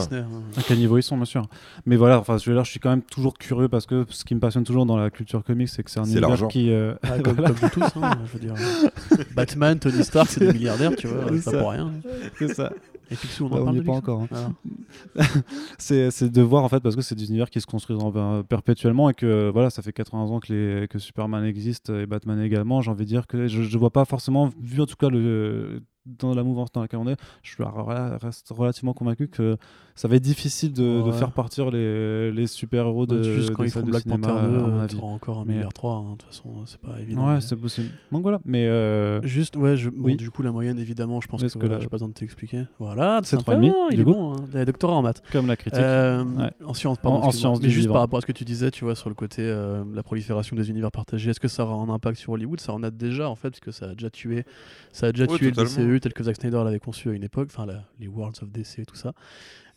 niveau ils sont, bien sûr. Mais voilà, enfin, je veux dire, je suis quand même toujours curieux parce que ce qui me passionne toujours dans la culture comics, c'est que c'est un univers qui. euh, Ah, comme, voilà, comme nous tous, hein, je veux dire. Batman, Tony Stark, c'est des milliardaires, tu vois, C'est pas pour rien. c'est ça. Et Picsou, on en parle de pas encore. hein. Voilà. c'est c'est de voir en fait parce que c'est des univers qui se construisent en- euh, perpétuellement et que voilà ça fait 80 ans que, les, que Superman existe et Batman également j'ai envie de dire que je, je vois pas forcément vu en tout cas le dans la mouvance dans laquelle on est je reste relativement convaincu que ça va être difficile de, faire partir les, les super héros de, Juste quand ils font Black cinéma, Panther 2, à mon euh, avis. t'auras encore un milliard 3, hein, de toute façon, c'est pas évident. ouais mais- c'est possible donc voilà mais euh, Juste, ouais, je, bon, Oui. du coup, la moyenne, évidemment, je pense que, la- j'ai pas besoin de t'expliquer. Voilà, C'est sympa, 3,5, il du est coup. bon, hein. Il a doctorat en maths. comme la critique Euh, Ouais. En sciences, pardon. En- en excuse-moi. sciences Mais juste vivant. par rapport à ce que tu disais, tu vois, sur le côté euh, la prolifération des univers partagés, est-ce que ça aura un impact sur Hollywood? Ça en a déjà, en fait, parce que ça a déjà tué, ça a déjà tué le totalement. Tel que Zack Snyder l'avait conçu à une époque, enfin les Worlds of DC et tout ça.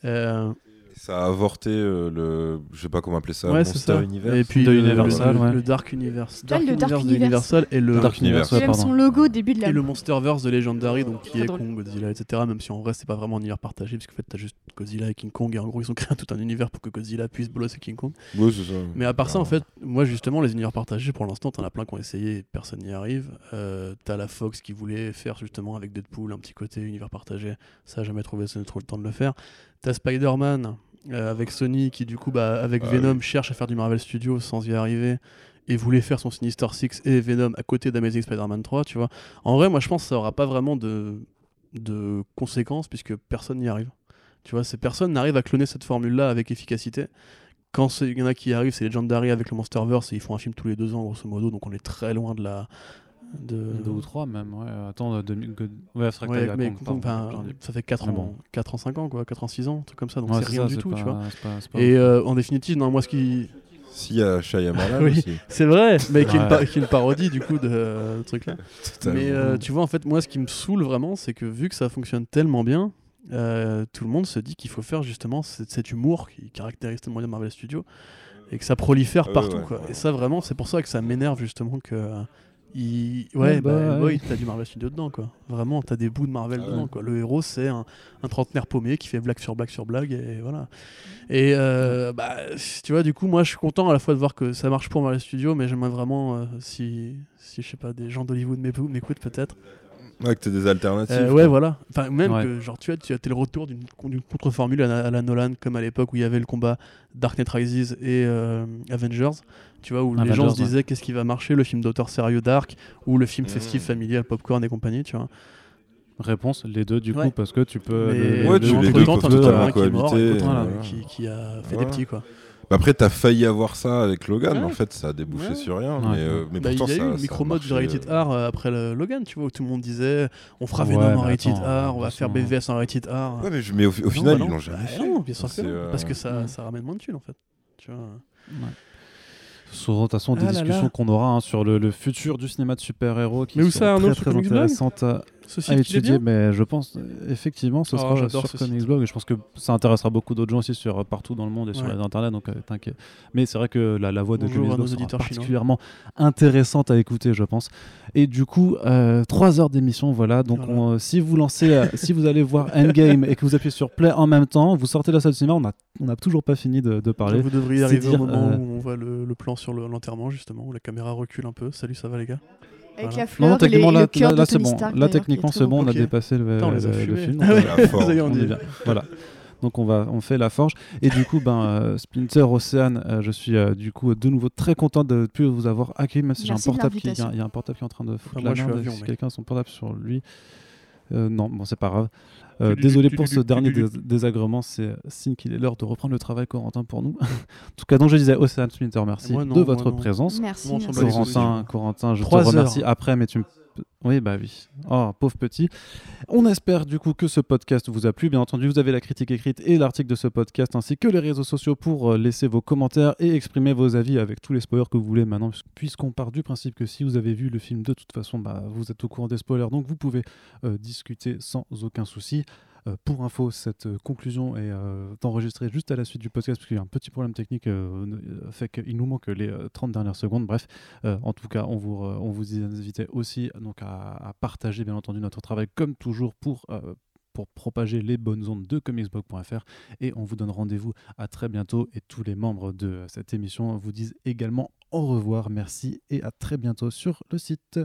Euh, Ça a avorté euh, le. Je sais pas comment appeler ça. ouais, Monster ça. Universe. Et puis De le, Universal, le- ouais. le Dark Universe, Dark le Dark Universe de Universe. Universal et le Dark Universe, ouais, son logo au début de la et le Monsterverse de Legendary, donc qui est. Kong, Godzilla, etc. Même si en vrai c'est pas vraiment un univers partagé, parce qu'en fait t'as juste Godzilla et King Kong, et en gros ils ont créé tout un univers pour que Godzilla puisse bolosser King Kong. Ouais, c'est ça. Mais à part ça, en fait, moi justement, les univers partagés, pour l'instant, t'en as plein qui ont essayé, et personne n'y arrive. Euh, t'as la Fox qui voulait faire justement avec Deadpool un petit côté univers partagé, ça a jamais trouvé, ça n'a trop le temps de le faire. T'as Spider-Man. Euh, avec Sony qui du coup bah, avec Ah Venom cherche à faire du Marvel Studios sans y arriver et voulait faire son Sinister Six et Venom à côté d'Amazing Spider-Man 3, tu vois. En vrai, moi je pense que ça aura pas vraiment de, de conséquences puisque personne n'y arrive. Tu vois, ces personnes n'arrivent à cloner cette formule-là avec efficacité. Quand c'est- il y en a qui arrivent, c'est Legendary avec le Monsterverse et ils font un film tous les deux ans grosso modo, donc on est très loin de la. De... Deux ou trois même, ouais. Attends, 2000... God- Ouais, c'est vrai que Ouais, mais compte, ça fait 4 Mais ans, bon. 4 ans, 5 ans, quoi, 4 ans, 6 ans, un truc comme ça, donc Ouais, c'est rien ça, du tout, pas- tu vois. pas- Et euh, en définitive, non, moi ce qui. S'il y a Shyamalan Oui. aussi. C'est vrai, mais qui, est une parodie du coup de euh, ce truc-là. Mais euh, tu vois, en fait, moi ce qui me saoule vraiment, c'est que vu que ça fonctionne tellement bien, euh, tout le monde se dit qu'il faut faire justement cet, cet humour qui caractérise tellement bien Marvel Studios et que ça prolifère ouais, partout. ouais. quoi. Et ça, vraiment, c'est pour ça que ça m'énerve justement que. Il... Ouais, bah, bah, ouais. T'as du Marvel Studio dedans, quoi. Vraiment, t'as des bouts de Marvel Ah dedans, ouais. quoi. Le héros, c'est un, un trentenaire paumé qui fait blague sur blague sur blague, et voilà. Et euh, bah, tu vois, du coup, moi, je suis content à la fois de voir que ça marche pour Marvel Studios, mais j'aimerais vraiment, euh, si, si, je sais pas, des gens d'Hollywood m'écou- m'écoutent peut-être. Ouais, que t'aies des alternatives. Euh, ouais, voilà. Enfin, même Ouais. que, genre, tu as, tu as t'es le retour d'une d'une contre-formule à, la- à la Nolan, comme à l'époque où il y avait le combat Dark Knight Rises et euh, Avengers. Tu vois, où les gens se disaient qu'est-ce qui va marcher, le film d'auteur sérieux Dark ou le film Mmh. festif familial Popcorn et compagnie, tu vois. Réponse, les deux du Ouais. coup, parce que tu peux. Mais le- Ouais, le- tu le- les deux temps, as un qui est mort et voilà. euh, qui, qui a fait des petits, quoi. Bah Après, t'as failli avoir ça avec Logan, Ouais. en fait, ça a débouché Ouais. sur rien. Ouais. Mais, euh, mais Bah, il pourtant, y a ça, eu a micro-mode du marché, Rated euh, R euh, après le Logan, tu vois, où tout le monde disait on fera Ouais, Venom en mais Rated attends, R, on va de faire BVS en Rated R. Ouais, mais, je- mais au, au Non, final, bah ils non. l'ont jamais Bah fait. non, bien sûr que C'est, non, euh, parce que ça, Ouais. ça ramène moins de thunes en fait. Tu vois. Ce de toute façon des Ah là discussions qu'on aura hein, sur le, le futur du cinéma de super-héros qui Mais où sont ça, Arnaud, très, très intéressantes à, À étudier, bien mais je pense effectivement ce Oh, sera j'adore sur ce Comics site. Blog et je pense que ça intéressera beaucoup d'autres gens aussi sur, partout dans le monde et sur les internets, donc euh, t'inquiète. Mais c'est vrai que la, la voix de Bonjour Comics à Blog nos sera chinois. particulièrement intéressante à écouter, je pense. Et du coup, euh, trois heures d'émission, voilà. Donc Voilà. on, euh, si vous lancez, euh, si vous allez voir Endgame et que vous appuyez sur Play en même temps, vous sortez de la salle de cinéma, on n'a on a toujours pas fini de, de parler. Vous devriez arriver dire, au moment où on voit le, le plan sur le- l'enterrement, justement, où la caméra recule un peu. Salut, ça va les gars? Avec Voilà. la Non, fleur, non, et les- techniquement, là, le cœur là, de là, c'est Tony bon. Stark, Là, techniquement, c'est bon, on a dépassé le, Putain, on les a le- le film. Voilà. Donc on va, on fait la forge. Et du coup, ben, euh, Splinter Ocean, euh, je suis euh, du coup de nouveau très content de ne plus vous avoir accueilli, même si j'ai un portable qui, il y a- y, un portable qui est en train de foutre Ah, la moi, je suis merde. avion, si quelqu'un a son portable sur lui. Euh, non, bon, c'est pas grave. Euh, désolé pour ce dernier dés- désagrément, c'est signe qu'il est l'heure de reprendre le travail, Corentin, pour nous. en tout cas, donc je disais, Océane Splinter, merci non, de votre présence. Merci. Merci. Corentin, Corentin, je Trois te remercie heures. après, mais tu me. Oui, bah oui. Oh, pauvre petit. On espère du coup que ce podcast vous a plu. Bien entendu, vous avez la critique écrite et l'article de ce podcast, ainsi que les réseaux sociaux pour euh, laisser vos commentaires et exprimer vos avis avec tous les spoilers que vous voulez maintenant, puis- puisqu'on part du principe que si vous avez vu le film de toute façon, bah, vous êtes au courant des spoilers, donc vous pouvez euh, discuter sans aucun souci. Euh, pour info, cette euh, conclusion est euh, enregistrée juste à la suite du podcast, parce y a un petit problème technique, fait qu'il nous manque les euh, 30 dernières secondes. Bref, en tout cas, on vous, on invitait aussi donc, à, partager, bien entendu, notre travail, comme toujours, pour, pour propager les bonnes ondes de comicsblog.fr. Et on vous donne rendez-vous à très bientôt. Et tous les membres de cette émission vous disent également au revoir, merci, et à très bientôt sur le site.